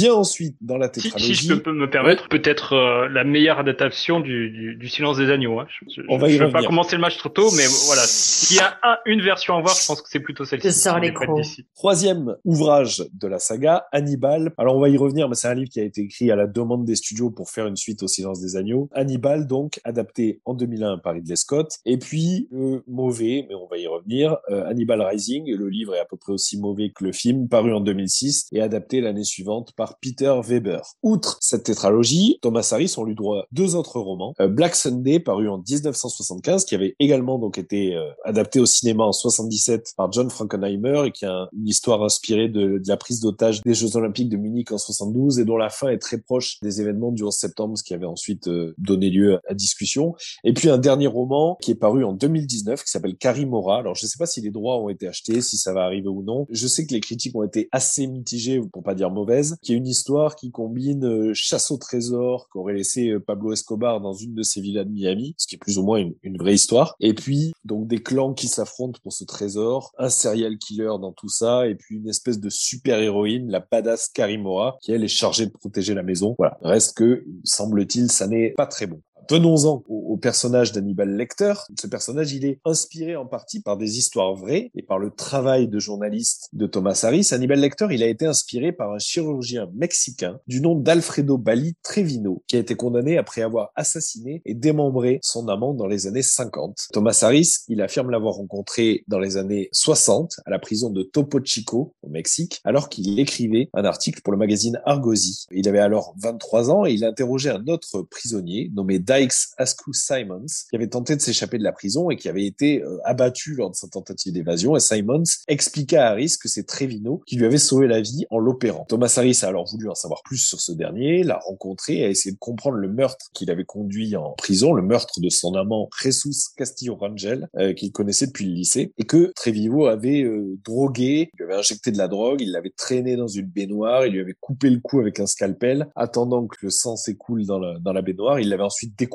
Vient ensuite dans la Si, tétralogie. si je peux me permettre, peut-être euh, la meilleure adaptation du, du, du Silence des Agneaux. Hein. Je, je, On va y je vais pas commencer le match trop tôt, mais voilà. S'il y a un- une version à voir, je pense que c'est plutôt celle-ci. Je sors si. Troisième ouvrage de la saga, Hannibal. Alors on va y revenir, mais c'est un livre qui a été écrit à la demande des studios pour faire une suite au Silence des Agneaux. Hannibal, donc, adapté en 2001 par Ridley Scott. Et puis, mauvais, mais on va y revenir, euh, Hannibal Rising. Le livre est à peu près aussi mauvais que le film, paru en 2006 et adapté l'année suivante par Peter Weber. Outre cette tétralogie, Thomas Harris ont lu droit à deux autres romans. Euh, Black Sunday, paru en 1975, qui avait également donc été euh, adapté au cinéma en 77 par John Frankenheimer et qui a un- une histoire inspirée de, la prise d'otage des Jeux Olympiques de Munich en 72 et dont la fin est très proche des événements du 11 septembre, ce qui avait ensuite euh, donné lieu à, discussion. Et puis un dernier roman qui est paru en 2019 qui s'appelle Karimora. Alors je ne sais pas si les droits ont été achetés, si ça va arriver ou non. Je sais que les critiques ont été assez mitigées, pour pas dire mauvaises, qui est histoire qui combine euh, chasse au trésor qu'aurait laissé euh, Pablo Escobar dans une de ses villas de Miami, ce qui est plus ou moins une, une vraie histoire. Et puis donc des clans qui s'affrontent pour ce trésor, un serial killer dans tout ça, et puis une espèce de super héroïne, la badass Karimora, qui elle est chargée de protéger la maison. Voilà. Reste que, semble-t-il, ça n'est pas très bon. Venons-en au, personnage d'Hannibal Lecter. Ce personnage, il est inspiré en partie par des histoires vraies et par le travail de journaliste de Thomas Harris. Hannibal Lecter, il a été inspiré par un chirurgien mexicain du nom d'Alfredo Bali Trevino, qui a été condamné après avoir assassiné et démembré son amant dans les années 50. Thomas Harris, il affirme l'avoir rencontré dans les années 60 à la prison de Topo Chico, au Mexique, alors qu'il écrivait un article pour le magazine Argosy. Il avait alors 23 ans et il interrogeait un autre prisonnier nommé Dykes Askew Simons, qui avait tenté de s'échapper de la prison et qui avait été euh, abattu lors de sa tentative d'évasion. Et Simons expliqua à Harris que c'est Trevino qui lui avait sauvé la vie en l'opérant. Thomas Harris a alors voulu en savoir plus sur ce dernier, l'a rencontré a essayé de comprendre le meurtre qu'il avait conduit en prison, le meurtre de son amant Jesus Castillo Rangel, euh, qu'il connaissait depuis le lycée, et que Trevino avait euh, drogué, il lui avait injecté de la drogue, il l'avait traîné dans une baignoire, il lui avait coupé le cou avec un scalpel, attendant que le sang s'écoule dans la, dans la baignoire, il l'avait ensuite découpé,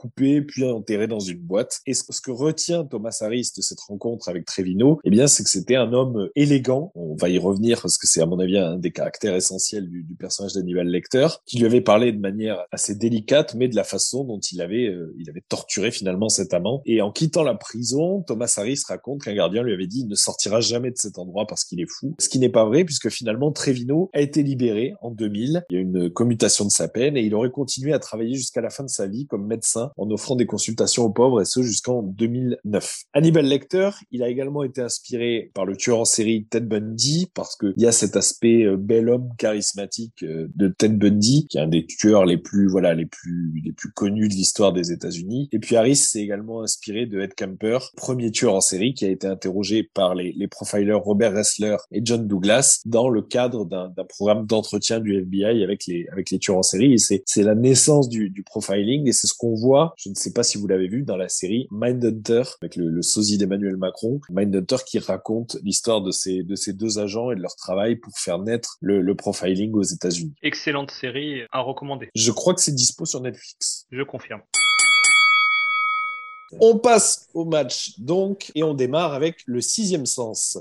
puis enterré dans une boîte. Et ce que retient Thomas Harris de cette rencontre avec Trevino, eh bien, c'est que c'était un homme élégant. On va y revenir parce que c'est à mon avis un des caractères essentiels du, personnage d'Hannibal Lecter, qui lui avait parlé de manière assez délicate, mais de la façon dont il avait, euh, il avait torturé finalement cet amant. Et en quittant la prison, Thomas Harris raconte qu'un gardien lui avait dit il ne sortira jamais de cet endroit parce qu'il est fou. Ce qui n'est pas vrai puisque finalement Trevino a été libéré en 2000. Il y a une commutation de sa peine et il aurait continué à travailler jusqu'à la fin de sa vie comme médecin en offrant des consultations aux pauvres et ce jusqu'en 2009. Hannibal Lecter, il a également été inspiré par le tueur en série Ted Bundy parce qu'il y a cet aspect euh, bel homme charismatique euh, de Ted Bundy qui est un des tueurs les plus voilà les plus les plus connus de l'histoire des États-Unis. Et puis Harris s'est également inspiré de Ed Kemper, premier tueur en série qui a été interrogé par les, les profilers Robert Ressler et John Douglas dans le cadre d'un programme d'entretien du FBI avec les avec les tueurs en série. Et c'est la naissance du, du profiling et c'est ce qu'on voit. Je ne sais pas si vous l'avez vu dans la série Mindhunter avec le, le sosie d'Emmanuel Macron. Mindhunter qui raconte l'histoire de ces de ces deux agents et de leur travail pour faire naître le, le profiling aux États-Unis. Excellente série à recommander. Je crois que c'est dispo sur Netflix. Je confirme. On passe au match donc et on démarre avec le sixième sens.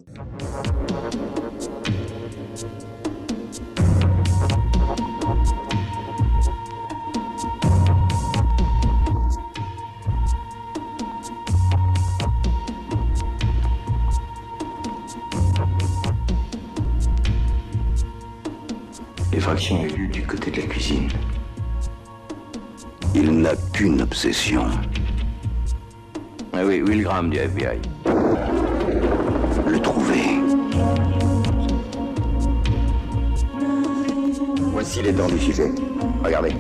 Est du côté de la cuisine. Il n'a qu'une obsession. Ah oui, Will Graham du FBI. Le trouver. Voici les dents du sujet. Regardez.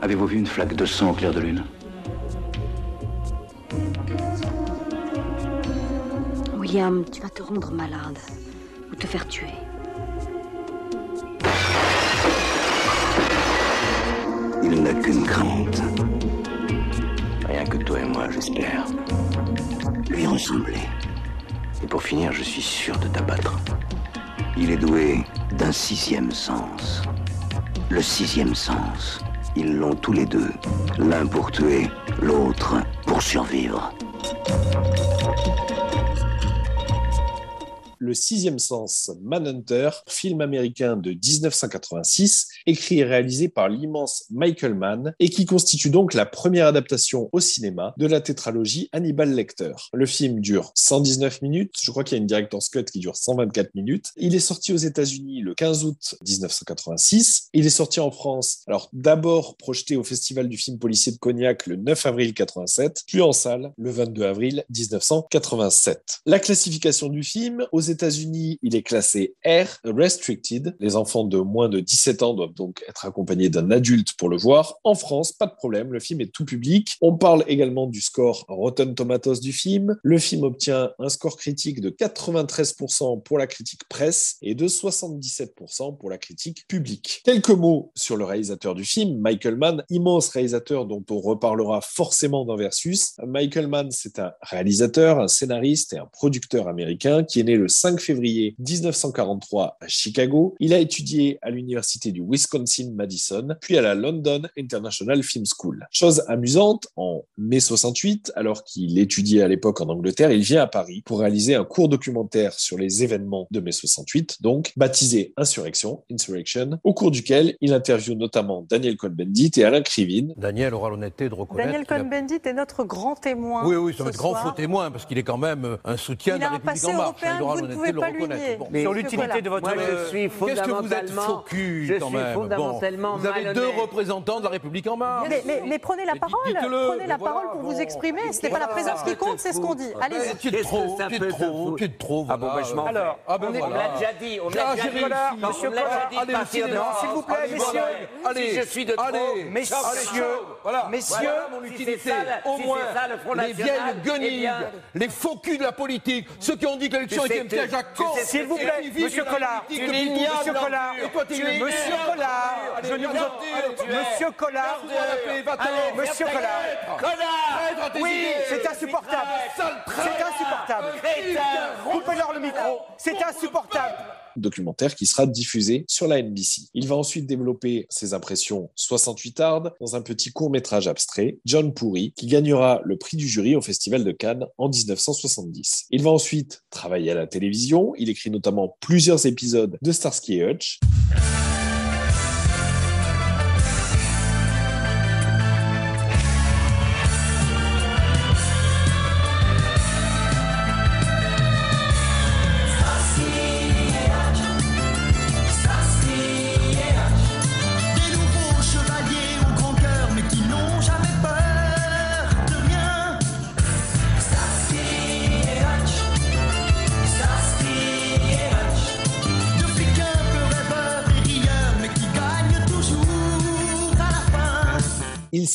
Avez-vous vu une flaque de sang au clair de lune? William, tu vas te rendre malade ou te faire tuer. Il n'a qu'une crainte. Rien que toi et moi, j'espère. Lui ressembler. Et pour finir, je suis sûr de t'abattre. Il est doué d'un sixième sens. Le sixième sens. Ils l'ont tous les deux. L'un pour tuer, l'autre pour survivre. Le sixième sens, Manhunter, film américain de 1986, écrit et réalisé par l'immense Michael Mann et qui constitue donc la première adaptation au cinéma de la tétralogie Hannibal Lecter. Le film dure 119 minutes, je crois qu'il y a une director's cut qui dure 124 minutes. Il est sorti aux États-Unis le 15 août 1986. Il est sorti en France, alors d'abord projeté au Festival du film policier de Cognac le 9 avril 87, puis en salle le 22 avril 1987. La classification du film aux États-Unis, il est classé R, restricted. Les enfants de moins de 17 ans doivent donc être accompagnés d'un adulte pour le voir. En France, pas de problème, le film est tout public. On parle également du score Rotten Tomatoes du film. Le film obtient un score critique de 93% pour la critique presse et de 77% pour la critique publique. Quelques mots sur le réalisateur du film, Michael Mann, immense réalisateur dont on reparlera forcément dans Versus. Michael Mann, c'est un réalisateur, un scénariste et un producteur américain qui est né le 5 février 1943 à Chicago. Il a étudié à l'université du Wisconsin-Madison, puis à la London International Film School. Chose amusante, en mai 68, alors qu'il étudiait à l'époque en Angleterre, il vient à Paris pour réaliser un court documentaire sur les événements de mai 68, donc baptisé Insurrection, Insurrection, au cours duquel il interviewe notamment Daniel Cohn-Bendit et Alain Krivine. Daniel aura l'honnêteté de reconnaître. Daniel Cohn-Bendit est notre grand témoin. Oui, oui, c'est ce un grand faux témoin, parce qu'il est quand même euh, un soutien Il de la République passé en marche. européen il aura que vous ne l'honnêteté pouvez de le pas reconnaître. nier. Bon. Mais Sur l'utilité de votre Moi, jeu. je suis Qu'est-ce que vous êtes faux cul, quand suis même. Bon. fondamentalement Vous avez deux représentants de la République en marche. Mais, mais- mais prenez la parole, prenez la voilà, parole pour vous exprimer. Ce n'est pas la présence qui compte, c'est ce qu'on dit. Mais Allez-y. Tu es trop, tu es trop, tu es trop. Ah bon, voilà. ben, je m'en vais. Alors, ah ben on l'a déjà dit, on l'a Ah, déjà dit. Monsieur Collard, allez, s'il vous plaît, Allez, messieurs. Allez, Si je suis de trop, allez, messieurs, allez, voilà. messieurs, mon utilité. Au moins, les vieilles eh guenilles, les faux culs de la politique, ceux qui ont dit que l'élection était es la Jaco. S'il vous plaît, monsieur Collard, monsieur. Collard, monsieur merde. Collard, Allez, je ne vous regarde, en- tu es- monsieur Collard, monsieur Collard, oui, c'est insupportable, c'est insupportable, coupez-leur le micro, c'est insupportable. documentaire qui sera diffusé sur la NBC. Il va ensuite développer ses impressions 68 hard dans un petit court-métrage abstrait, John Pourry, qui gagnera le prix du jury au Festival de Cannes en 1970. Il va ensuite travailler à la télévision. Il écrit notamment plusieurs épisodes de Starsky et Hutch.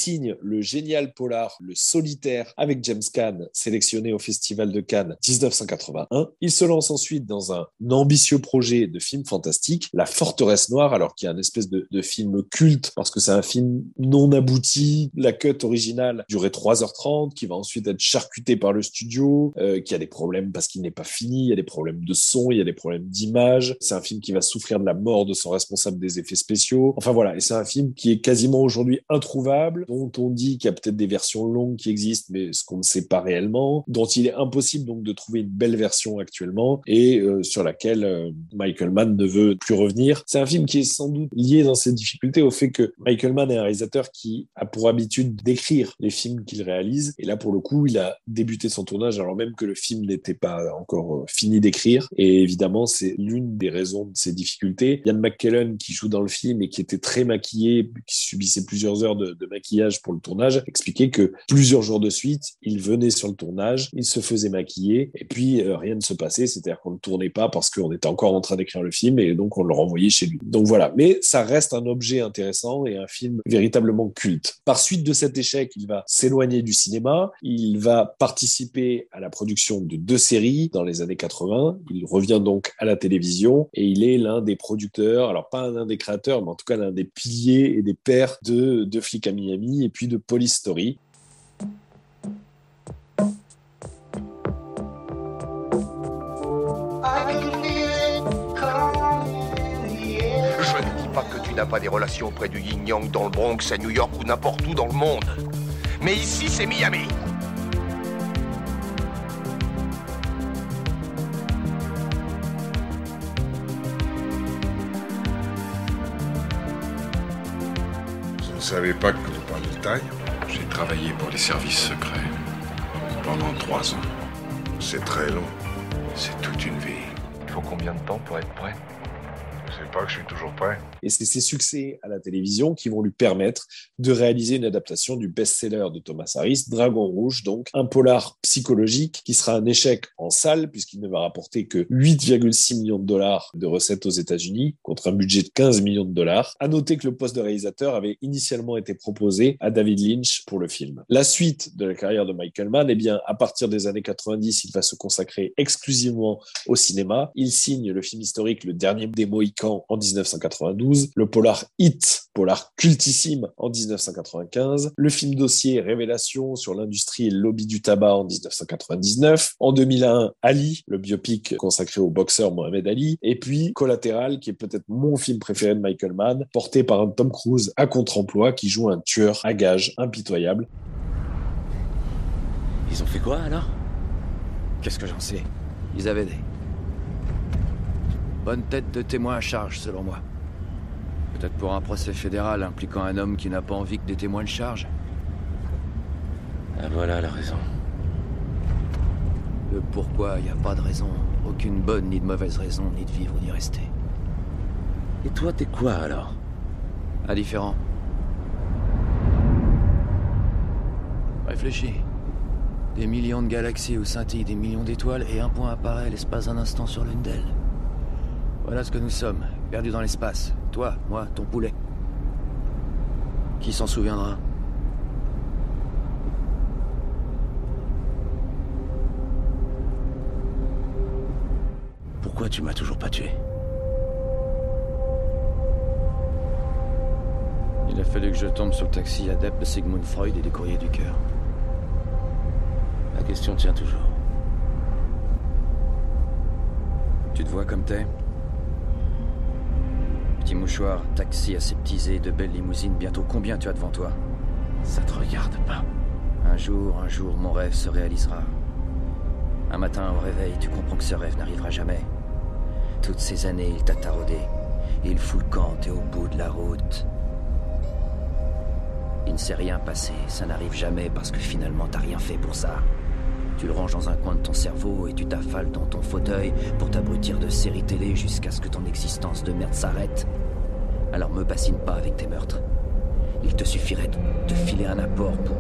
Il le génial polar Le Solitaire avec James Caan, sélectionné au Festival de Cannes 1981. Il se lance ensuite dans un ambitieux projet de film fantastique, La Forteresse Noire, alors qu'il y a un espèce de, film culte parce que c'est un film non abouti. La cut originale durait 3h30, qui va ensuite être charcuté par le studio, euh, qui a des problèmes parce qu'il n'est pas fini, il y a des problèmes de son, il y a des problèmes d'image. C'est un film qui va souffrir de la mort de son responsable des effets spéciaux. Enfin voilà, et c'est un film qui est quasiment aujourd'hui introuvable, on dit qu'il y a peut-être des versions longues qui existent, mais ce qu'on ne sait pas réellement, dont il est impossible donc de trouver une belle version actuellement et euh, sur laquelle euh, Michael Mann ne veut plus revenir. C'est un film qui est sans doute lié dans ses difficultés au fait que Michael Mann est un réalisateur qui a pour habitude d'écrire les films qu'il réalise. Et là, pour le coup, il a débuté son tournage alors même que le film n'était pas encore euh, fini d'écrire. Et évidemment, c'est l'une des raisons de ses difficultés. Ian McKellen, qui joue dans le film et qui était très maquillé, qui subissait plusieurs heures de, de maquillage pour le tournage, expliquait que plusieurs jours de suite, il venait sur le tournage, il se faisait maquiller et puis euh, rien ne se passait. C'est-à-dire qu'on ne tournait pas parce qu'on était encore en train d'écrire le film et donc on le renvoyait chez lui. Donc voilà. Mais ça reste un objet intéressant et un film véritablement culte. Par suite de cet échec, il va s'éloigner du cinéma. Il va participer à la production de deux séries dans les années 80. Il revient donc à la télévision et il est l'un des producteurs, alors pas l'un des créateurs, mais en tout cas l'un des piliers et des pères de, de Flic à Miami puis de Police Story. Je ne dis pas que tu n'as pas des relations auprès du Yin Yang dans le Bronx, à New York ou n'importe où dans le monde. Mais ici, c'est Miami. Vous ne savez pas que J'ai travaillé pour les services secrets pendant trois ans. C'est très long. C'est toute une vie. Il faut combien de temps pour être prêt? Pas que je suis toujours prêt. Et c'est ses succès à la télévision qui vont lui permettre de réaliser une adaptation du best-seller de Thomas Harris, Dragon Rouge, donc un polar psychologique qui sera un échec en salle puisqu'il ne va rapporter que 8,6 millions de dollars de recettes aux États-Unis contre un budget de 15 millions de dollars. À noter que le poste de réalisateur avait initialement été proposé à David Lynch pour le film. La suite de la carrière de Michael Mann, eh bien, à partir des années 90, il va se consacrer exclusivement au cinéma. Il signe le film historique Le Dernier des Mohicans en 1992, le polar Hit, polar cultissime en 1995, le film dossier Révélation sur l'industrie et le lobby du tabac en 1999, en 2001 Ali, le biopic consacré au boxeur Mohamed Ali, et puis Collatéral, qui est peut-être mon film préféré de Michael Mann, porté par un Tom Cruise à contre-emploi qui joue un tueur à gages impitoyable. Ils ont fait quoi alors? Qu'est-ce que j'en sais? Ils avaient des. Bonne tête de témoin à charge, selon moi. Peut-être pour un procès fédéral impliquant un homme qui n'a pas envie que des témoins le chargent. Ah, voilà la raison. Le pourquoi, il a pas de raison. Aucune bonne ni de mauvaise raison, ni de vivre ou d'y rester. Et toi, t'es quoi alors? Indifférent. Réfléchis. Des millions de galaxies où scintillent des millions d'étoiles et un point apparaît l'espace d'un instant sur l'une d'elles. Voilà ce que nous sommes, perdus dans l'espace. Toi, moi, ton poulet. Qui s'en souviendra? Pourquoi tu m'as toujours pas tué? Il a fallu que je tombe sur le taxi adepte de Sigmund Freud et des courriers du cœur. La question tient toujours. Tu te vois comme t'es? Petit mouchoir, taxi aseptisé, de belles limousines, bientôt combien tu as devant toi? Ça te regarde pas. Un jour, un jour, mon rêve se réalisera. Un matin au réveil, tu comprends que ce rêve n'arrivera jamais. Toutes ces années, il t'a taraudé. Il fout le camp, t'es au bout de la route. Il ne s'est rien passé, ça n'arrive jamais parce que finalement t'as rien fait pour ça. Tu le ranges dans un coin de ton cerveau et tu t'affales dans ton fauteuil pour t'abrutir de séries télé jusqu'à ce que ton existence de merde s'arrête. Alors me bassine pas avec tes meurtres. Il te suffirait de te filer un apport pour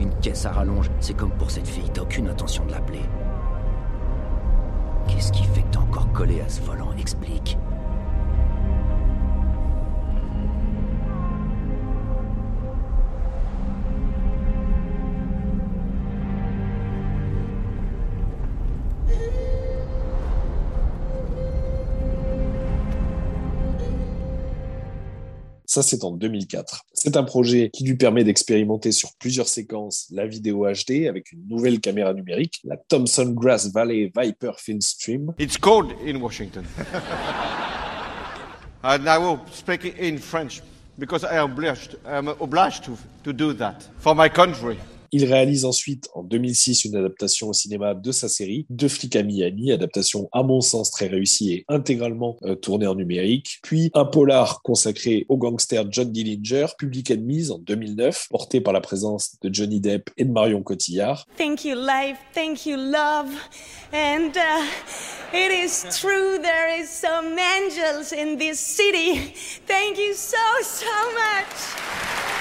une caisse à rallonge. C'est comme pour cette fille, t'as aucune intention de l'appeler. Qu'est-ce qui fait que t'es encore collé à ce volant? Explique. Ça, c'est en 2004. C'est un projet qui lui permet d'expérimenter sur plusieurs séquences la vidéo HD avec une nouvelle caméra numérique, la Thomson Grass Valley Viper Film Stream. It's cold in Washington. and I will speak in French because I am obliged, I am obliged to, to do that for my country. Il réalise ensuite en 2006 une adaptation au cinéma de sa série Deux flics à Miami, adaptation à mon sens très réussie et intégralement euh, tournée en numérique. Puis un polar consacré au gangster John Dillinger, Public Enemies en 2009, porté par la présence de Johnny Depp et de Marion Cotillard. Thank you, life. Thank you, love. And uh, it is true, there is some angels in this city. Thank you so, so much.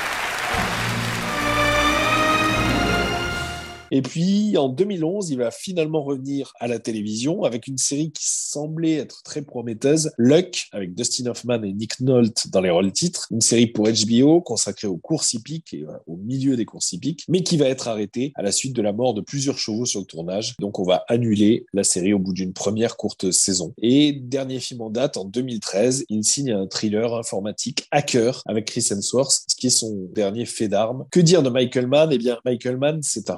Et puis, en 2011, il va finalement revenir à la télévision avec une série qui semblait être très prometteuse, Luck, avec Dustin Hoffman et Nick Nolte dans les rôles titres. Une série pour HBO consacrée aux courses hippiques et au milieu des courses hippiques, mais qui va être arrêtée à la suite de la mort de plusieurs chevaux sur le tournage. Donc, on va annuler la série au bout d'une première courte saison. Et dernier film en date, en 2013, il signe un thriller informatique, Hacker, avec Chris Hemsworth, ce qui est son dernier fait d'armes. Que dire de Michael Mann? Eh bien, Michael Mann, c'est un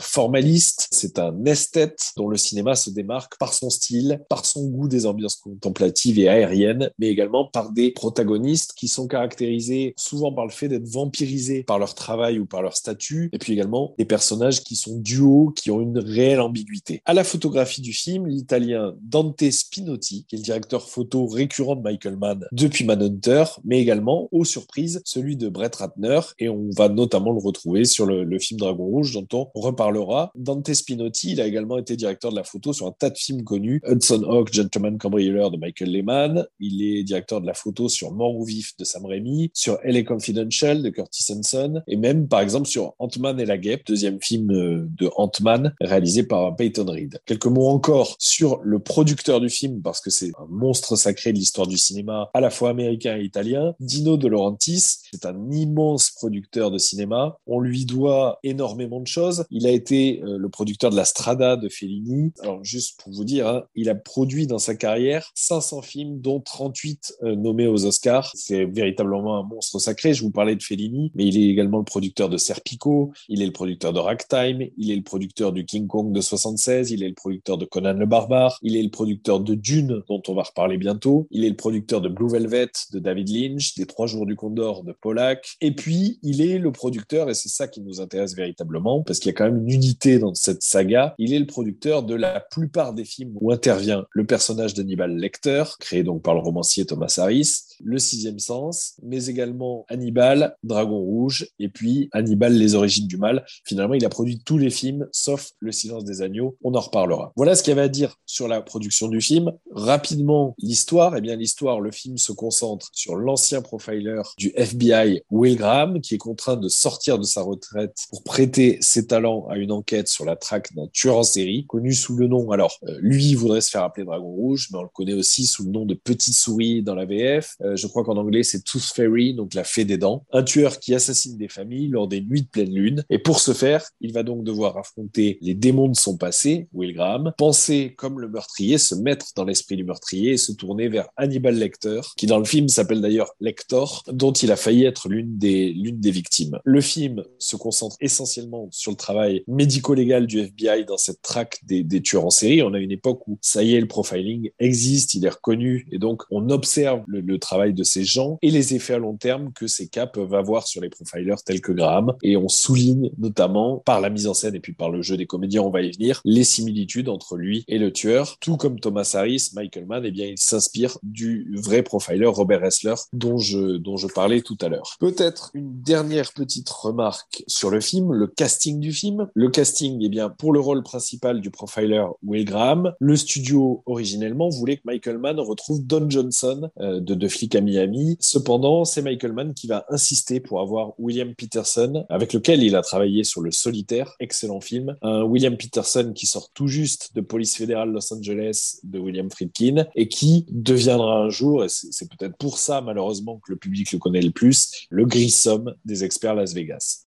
c'est un esthète dont le cinéma se démarque par son style, par son goût des ambiances contemplatives et aériennes, mais également par des protagonistes qui sont caractérisés souvent par le fait d'être vampirisés par leur travail ou par leur statut, et puis également des personnages qui sont duos, qui ont une réelle ambiguïté. À la photographie du film, l'italien Dante Spinotti, qui est le directeur photo récurrent de Michael Mann depuis Manhunter, mais également, aux surprises, celui de Brett Ratner, et on va notamment le retrouver sur le film Dragon Rouge, dont on reparlera. Dante Spinotti, il a également été directeur de la photo sur un tas de films connus. Hudson Hawk, Gentleman Cambrioleur de Michael Lehman. Il est directeur de la photo sur Mort ou Vif de Sam Raimi, sur LA Confidential de Curtis Hanson, et même, par exemple, sur Ant-Man et la Guêpe, deuxième film euh, de Ant-Man, réalisé par Peyton Reed. Quelques mots encore sur le producteur du film, parce que c'est un monstre sacré de l'histoire du cinéma, à la fois américain et italien. Dino De Laurentiis, c'est un immense producteur de cinéma. On lui doit énormément de choses. Il a été euh, le producteur de La Strada de Fellini. Alors, juste pour vous dire, hein, il a produit dans sa carrière 500 films, dont 38 euh, nommés aux Oscars. C'est véritablement un monstre sacré. Je vous parlais de Fellini, mais il est également le producteur de Serpico, il est le producteur de Ragtime, il est le producteur du King Kong de 76, il est le producteur de Conan le Barbare, il est le producteur de Dune, dont on va reparler bientôt, il est le producteur de Blue Velvet de David Lynch, des Trois Jours du Condor de Pollack, et puis il est le producteur, et c'est ça qui nous intéresse véritablement, parce qu'il y a quand même une unité dans cette saga, il est le producteur de la plupart des films où intervient le personnage d'Hannibal Lecter, créé donc par le romancier Thomas Harris, Le Sixième Sens, mais également Hannibal, Dragon Rouge, et puis Hannibal, Les Origines du Mal. Finalement, il a produit tous les films, sauf Le Silence des Agneaux. On en reparlera. Voilà ce qu'il y avait à dire sur la production du film. Rapidement, l'histoire. Eh bien, l'histoire, le film se concentre sur l'ancien profiler du FBI, Will Graham, qui est contraint de sortir de sa retraite pour prêter ses talents à une enquête sur la traque d'un tueur en série, connu sous le nom, alors euh, lui voudrait se faire appeler Dragon Rouge, mais on le connaît aussi sous le nom de Petite Souris dans la VF. Euh, je crois qu'en anglais c'est Tooth Fairy, donc la fée des dents. Un tueur qui assassine des familles lors des nuits de pleine lune. Et pour ce faire, il va donc devoir affronter les démons de son passé, Will Graham, penser comme le meurtrier, se mettre dans l'esprit du meurtrier et se tourner vers Hannibal Lecter, qui dans le film s'appelle d'ailleurs Lector, dont il a failli être l'une des, des victimes. Le film se concentre essentiellement sur le travail médico-légal du FBI dans cette traque des, des tueurs en série. On a une époque où ça y est, le profiling existe, il est reconnu, et donc on observe le, le travail de ces gens et les effets à long terme que ces cas peuvent avoir sur les profilers tels que Graham. Et on souligne notamment par la mise en scène et puis par le jeu des comédiens, on va y venir, les similitudes entre lui et le tueur. Tout comme Thomas Harris, Michael Mann, eh bien, il s'inspire du vrai profiler Robert Ressler dont je, dont je parlais tout à l'heure. Peut-être une dernière petite remarque sur le film, le casting du film. Le casting, eh bien, pour le rôle principal du profiler Will Graham, le studio originellement voulait que Michael Mann retrouve Don Johnson euh, de De À Miami. Cependant, c'est Michael Mann qui va insister pour avoir William Peterson, avec lequel il a travaillé sur Le Solitaire, excellent film. Un William Peterson qui sort tout juste de Police fédérale Los Angeles de William Friedkin et qui deviendra un jour, et c'est peut-être pour ça malheureusement que le public le connaît le plus, le Grissom des experts Las Vegas.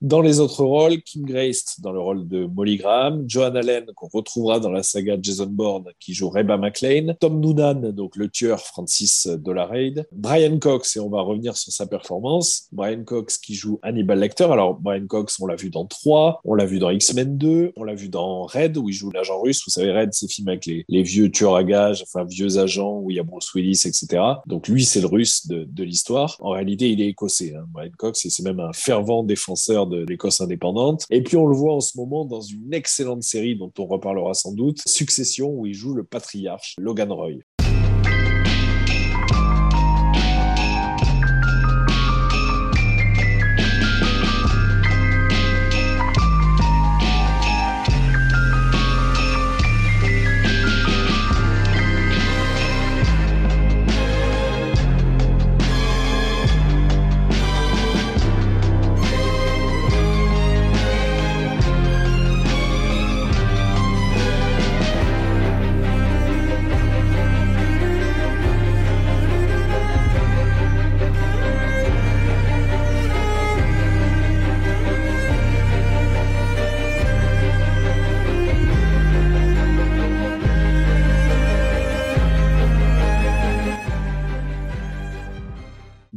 Dans les autres rôles, Kim Grace dans le rôle de Molly Graham, Joan Allen qu'on retrouvera dans la saga Jason Bourne qui joue Reba McLean, Tom Noonan donc le tueur Francis Dolarade, Brian Cox et on va revenir sur sa performance, Brian Cox qui joue Hannibal Lecter. Alors Brian Cox on l'a vu dans 3, on l'a vu dans X-Men 2, on l'a vu dans Red où il joue l'agent russe. Vous savez Red c'est film avec les, les vieux tueurs à gages, enfin vieux agents où il y a Bruce Willis etc. Donc lui c'est le russe de, de l'histoire. En réalité il est écossais, hein, Brian Cox et c'est même un fervent défenseur de l'Écosse indépendante. Et puis on le voit en ce moment dans une excellente série dont on reparlera sans doute, Succession, où il joue le patriarche Logan Roy.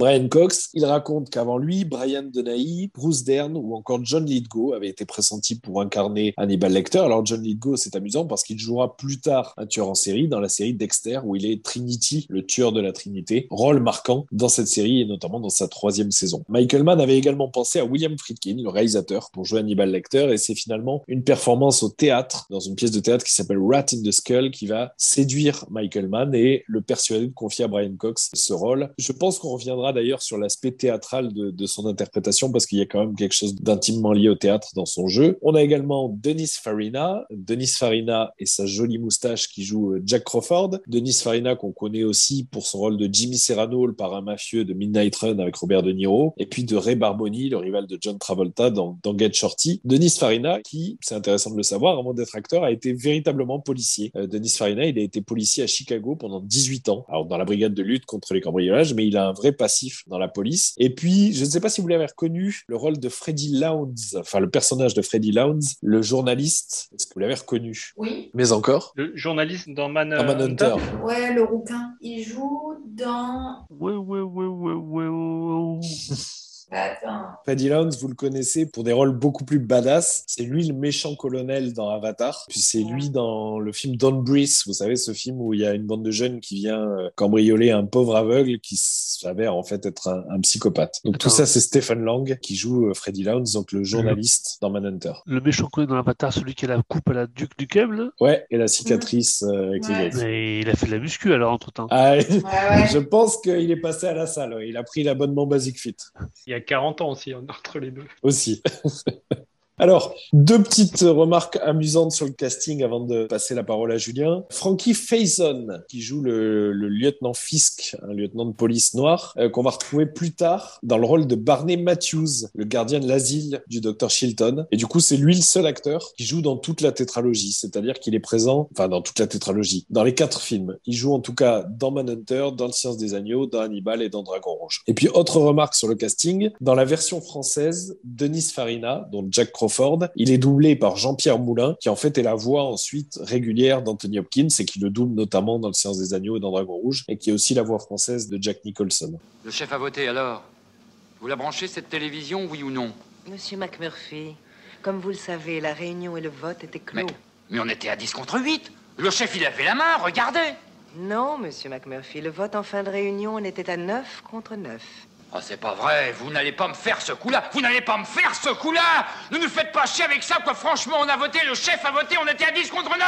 Brian Cox, il raconte qu'avant lui, Brian Dennehy, Bruce Dern ou encore John Lithgow avaient été pressentis pour incarner Hannibal Lecter. Alors John Lithgow, c'est amusant parce qu'il jouera plus tard un tueur en série dans la série Dexter où il est Trinity, le tueur de la Trinité, rôle marquant dans cette série et notamment dans sa troisième saison. Michael Mann avait également pensé à William Friedkin, le réalisateur, pour jouer Hannibal Lecter et c'est finalement une performance au théâtre, dans une pièce de théâtre qui s'appelle Rat in the Skull qui va séduire Michael Mann et le persuader de confier à Brian Cox ce rôle. Je pense qu'on reviendra d'ailleurs sur l'aspect théâtral de, son interprétation parce qu'il y a quand même quelque chose d'intimement lié au théâtre dans son jeu. On a également Denis Farina, Denis Farina et sa jolie moustache qui joue Jack Crawford. Denis Farina qu'on connaît aussi pour son rôle de Jimmy Serrano, le parrain mafieux de Midnight Run avec Robert De Niro, et puis de Ray Barboni, le rival de John Travolta dans, dans Get Shorty. Denis Farina qui, c'est intéressant de le savoir, avant d'être acteur, a été véritablement policier. Euh, Denis Farina, il a été policier à Chicago pendant 18 ans, alors dans la brigade de lutte contre les cambriolages, mais il a un vrai passif dans la police. Et puis, je ne sais pas si vous l'avez reconnu, le rôle de Freddy Lounds, enfin le personnage de Freddy Lounds, le journaliste, est-ce que vous l'avez reconnu? Oui. Mais encore? Le journaliste dans Man, Dans Manhunter. Ouais, le rouquin. Il joue dans. Ouais, ouais, ouais, ouais, ouais, ouais. attends. Freddy Lounds, vous le connaissez pour des rôles beaucoup plus badass. C'est lui le méchant colonel dans Avatar. Puis c'est lui dans le film Don't Breathe. Vous savez, ce film où il y a une bande de jeunes qui vient euh, cambrioler un pauvre aveugle qui s'avère en fait être un, un psychopathe. Donc tout Attends. ça, c'est Stephen Lang qui joue euh, Freddy Lounds, donc le journaliste dans Manhunter. Le méchant connu dans l'avatar, celui qui a la coupe à la Duc du là? Ouais, et la cicatrice euh, avec les Ouais. griffes. Mais il a fait de la muscu alors entre temps. Ah, ouais. je pense qu'il est passé à la salle. ouais. Il a pris l'abonnement Basic Fit Il y a 40 ans aussi hein, entre les deux. aussi. Alors, deux petites remarques amusantes sur le casting avant de passer la parole à Julien. Frankie Faison, qui joue le, lieutenant Fisk, un lieutenant de police noir, euh, qu'on va retrouver plus tard dans le rôle de Barney Matthews, le gardien de l'asile du docteur Chilton. Et du coup, c'est lui le seul acteur qui joue dans toute la tétralogie, c'est-à-dire qu'il est présent, enfin dans toute la tétralogie, dans les quatre films. Il joue en tout cas dans Manhunter, dans Le Science des Agneaux, dans Hannibal et dans Dragon Rouge. Et puis, autre remarque sur le casting, dans la version française, Denis Farina, dont Jack Crawford, il est doublé par Jean-Pierre Moulin, qui en fait est la voix ensuite régulière d'Anthony Hopkins et qui le double notamment dans Le Science des Agneaux et dans Dragon Rouge, et qui est aussi la voix française de Jack Nicholson. Le chef a voté alors. Vous la branchez cette télévision, oui ou non? Monsieur McMurphy, comme vous le savez, la réunion et le vote étaient clos. Mais on était à 10 contre 8. Le chef, il avait la main, regardez Non, monsieur McMurphy, le vote en fin de réunion, on était à 9 contre 9. Ah, c'est pas vrai, vous n'allez pas me faire ce coup-là. Vous n'allez pas me faire ce coup-là. Ne nous faites pas chier avec ça, quoi. Franchement, on a voté, le chef a voté, on était à 10 contre 9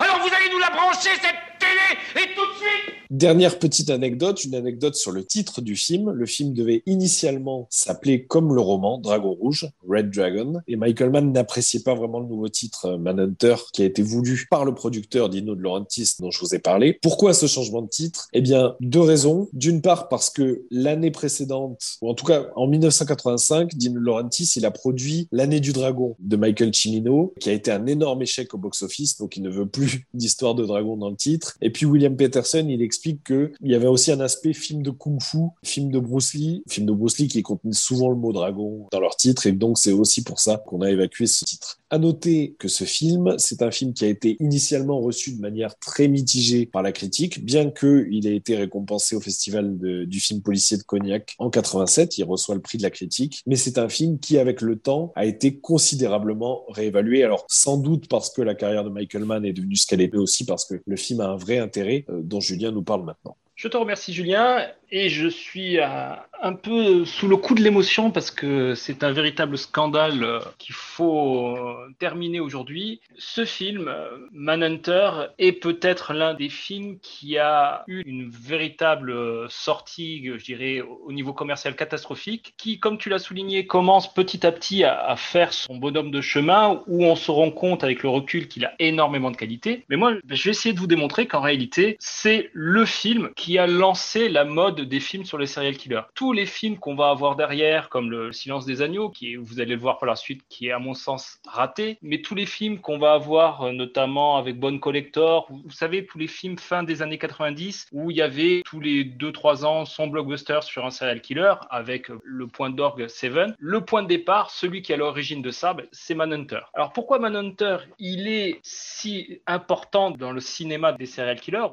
Alors vous allez nous la brancher, cette télé, et tout de suite! Dernière petite anecdote, une anecdote sur le titre du film. Le film devait initialement s'appeler comme le roman, Dragon Rouge, Red Dragon, et Michael Mann n'appréciait pas vraiment le nouveau titre euh, Manhunter qui a été voulu par le producteur Dino De Laurentiis dont je vous ai parlé. Pourquoi ce changement de titre? Eh bien, deux raisons. D'une part parce que l'année précédente, ou en tout cas en 1985, Dino Laurentiis, il a produit L'année du dragon de Michael Cimino, qui a été un énorme échec au box-office, donc il ne veut plus d'histoire de dragon dans le titre. Et puis William Peterson, il explique qu'il y avait aussi un aspect film de kung-fu, film de Bruce Lee, film de Bruce Lee qui contenait souvent le mot dragon dans leur titre, et donc c'est aussi pour ça qu'on a évacué ce titre. À noter que ce film, c'est un film qui a été initialement reçu de manière très mitigée par la critique, bien qu'il ait été récompensé au festival de- du film policier de Cognac en 87, il reçoit le prix de la critique, mais c'est un film qui, avec le temps, a été considérablement réévalué. Alors, sans doute parce que la carrière de Michael Mann est devenue ce qu'elle est, aussi parce que le film a un vrai intérêt euh, dont Julien nous parle maintenant. Je te remercie Julien et je suis euh, un peu sous le coup de l'émotion parce que c'est un véritable scandale euh, qu'il faut euh, terminer aujourd'hui. Ce film, Manhunter, est peut-être l'un des films qui a eu une véritable sortie, je dirais, au au niveau commercial catastrophique, qui, comme tu l'as souligné, commence petit à petit à faire son bonhomme de chemin où on se rend compte avec le recul qu'il a énormément de qualité. Mais moi, je vais essayer de vous démontrer qu'en réalité, c'est le film qui a lancé la mode des films sur les serial killers. Tous les films qu'on va avoir derrière, comme Le Silence des Agneaux, qui est, vous allez le voir par la suite, qui est à mon sens raté, mais tous les films qu'on va avoir, euh, notamment avec Bonne Collector, vous, vous savez, tous les films fin des années 90, où il y avait tous les 2-3 ans son blockbuster sur un serial killer, avec euh, le point d'orgue Seven. Le point de départ, celui qui est à l'origine de ça, ben, c'est Manhunter. Alors pourquoi Manhunter, il est si important dans le cinéma des serial killers?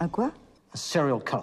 Un quoi? Serial killer.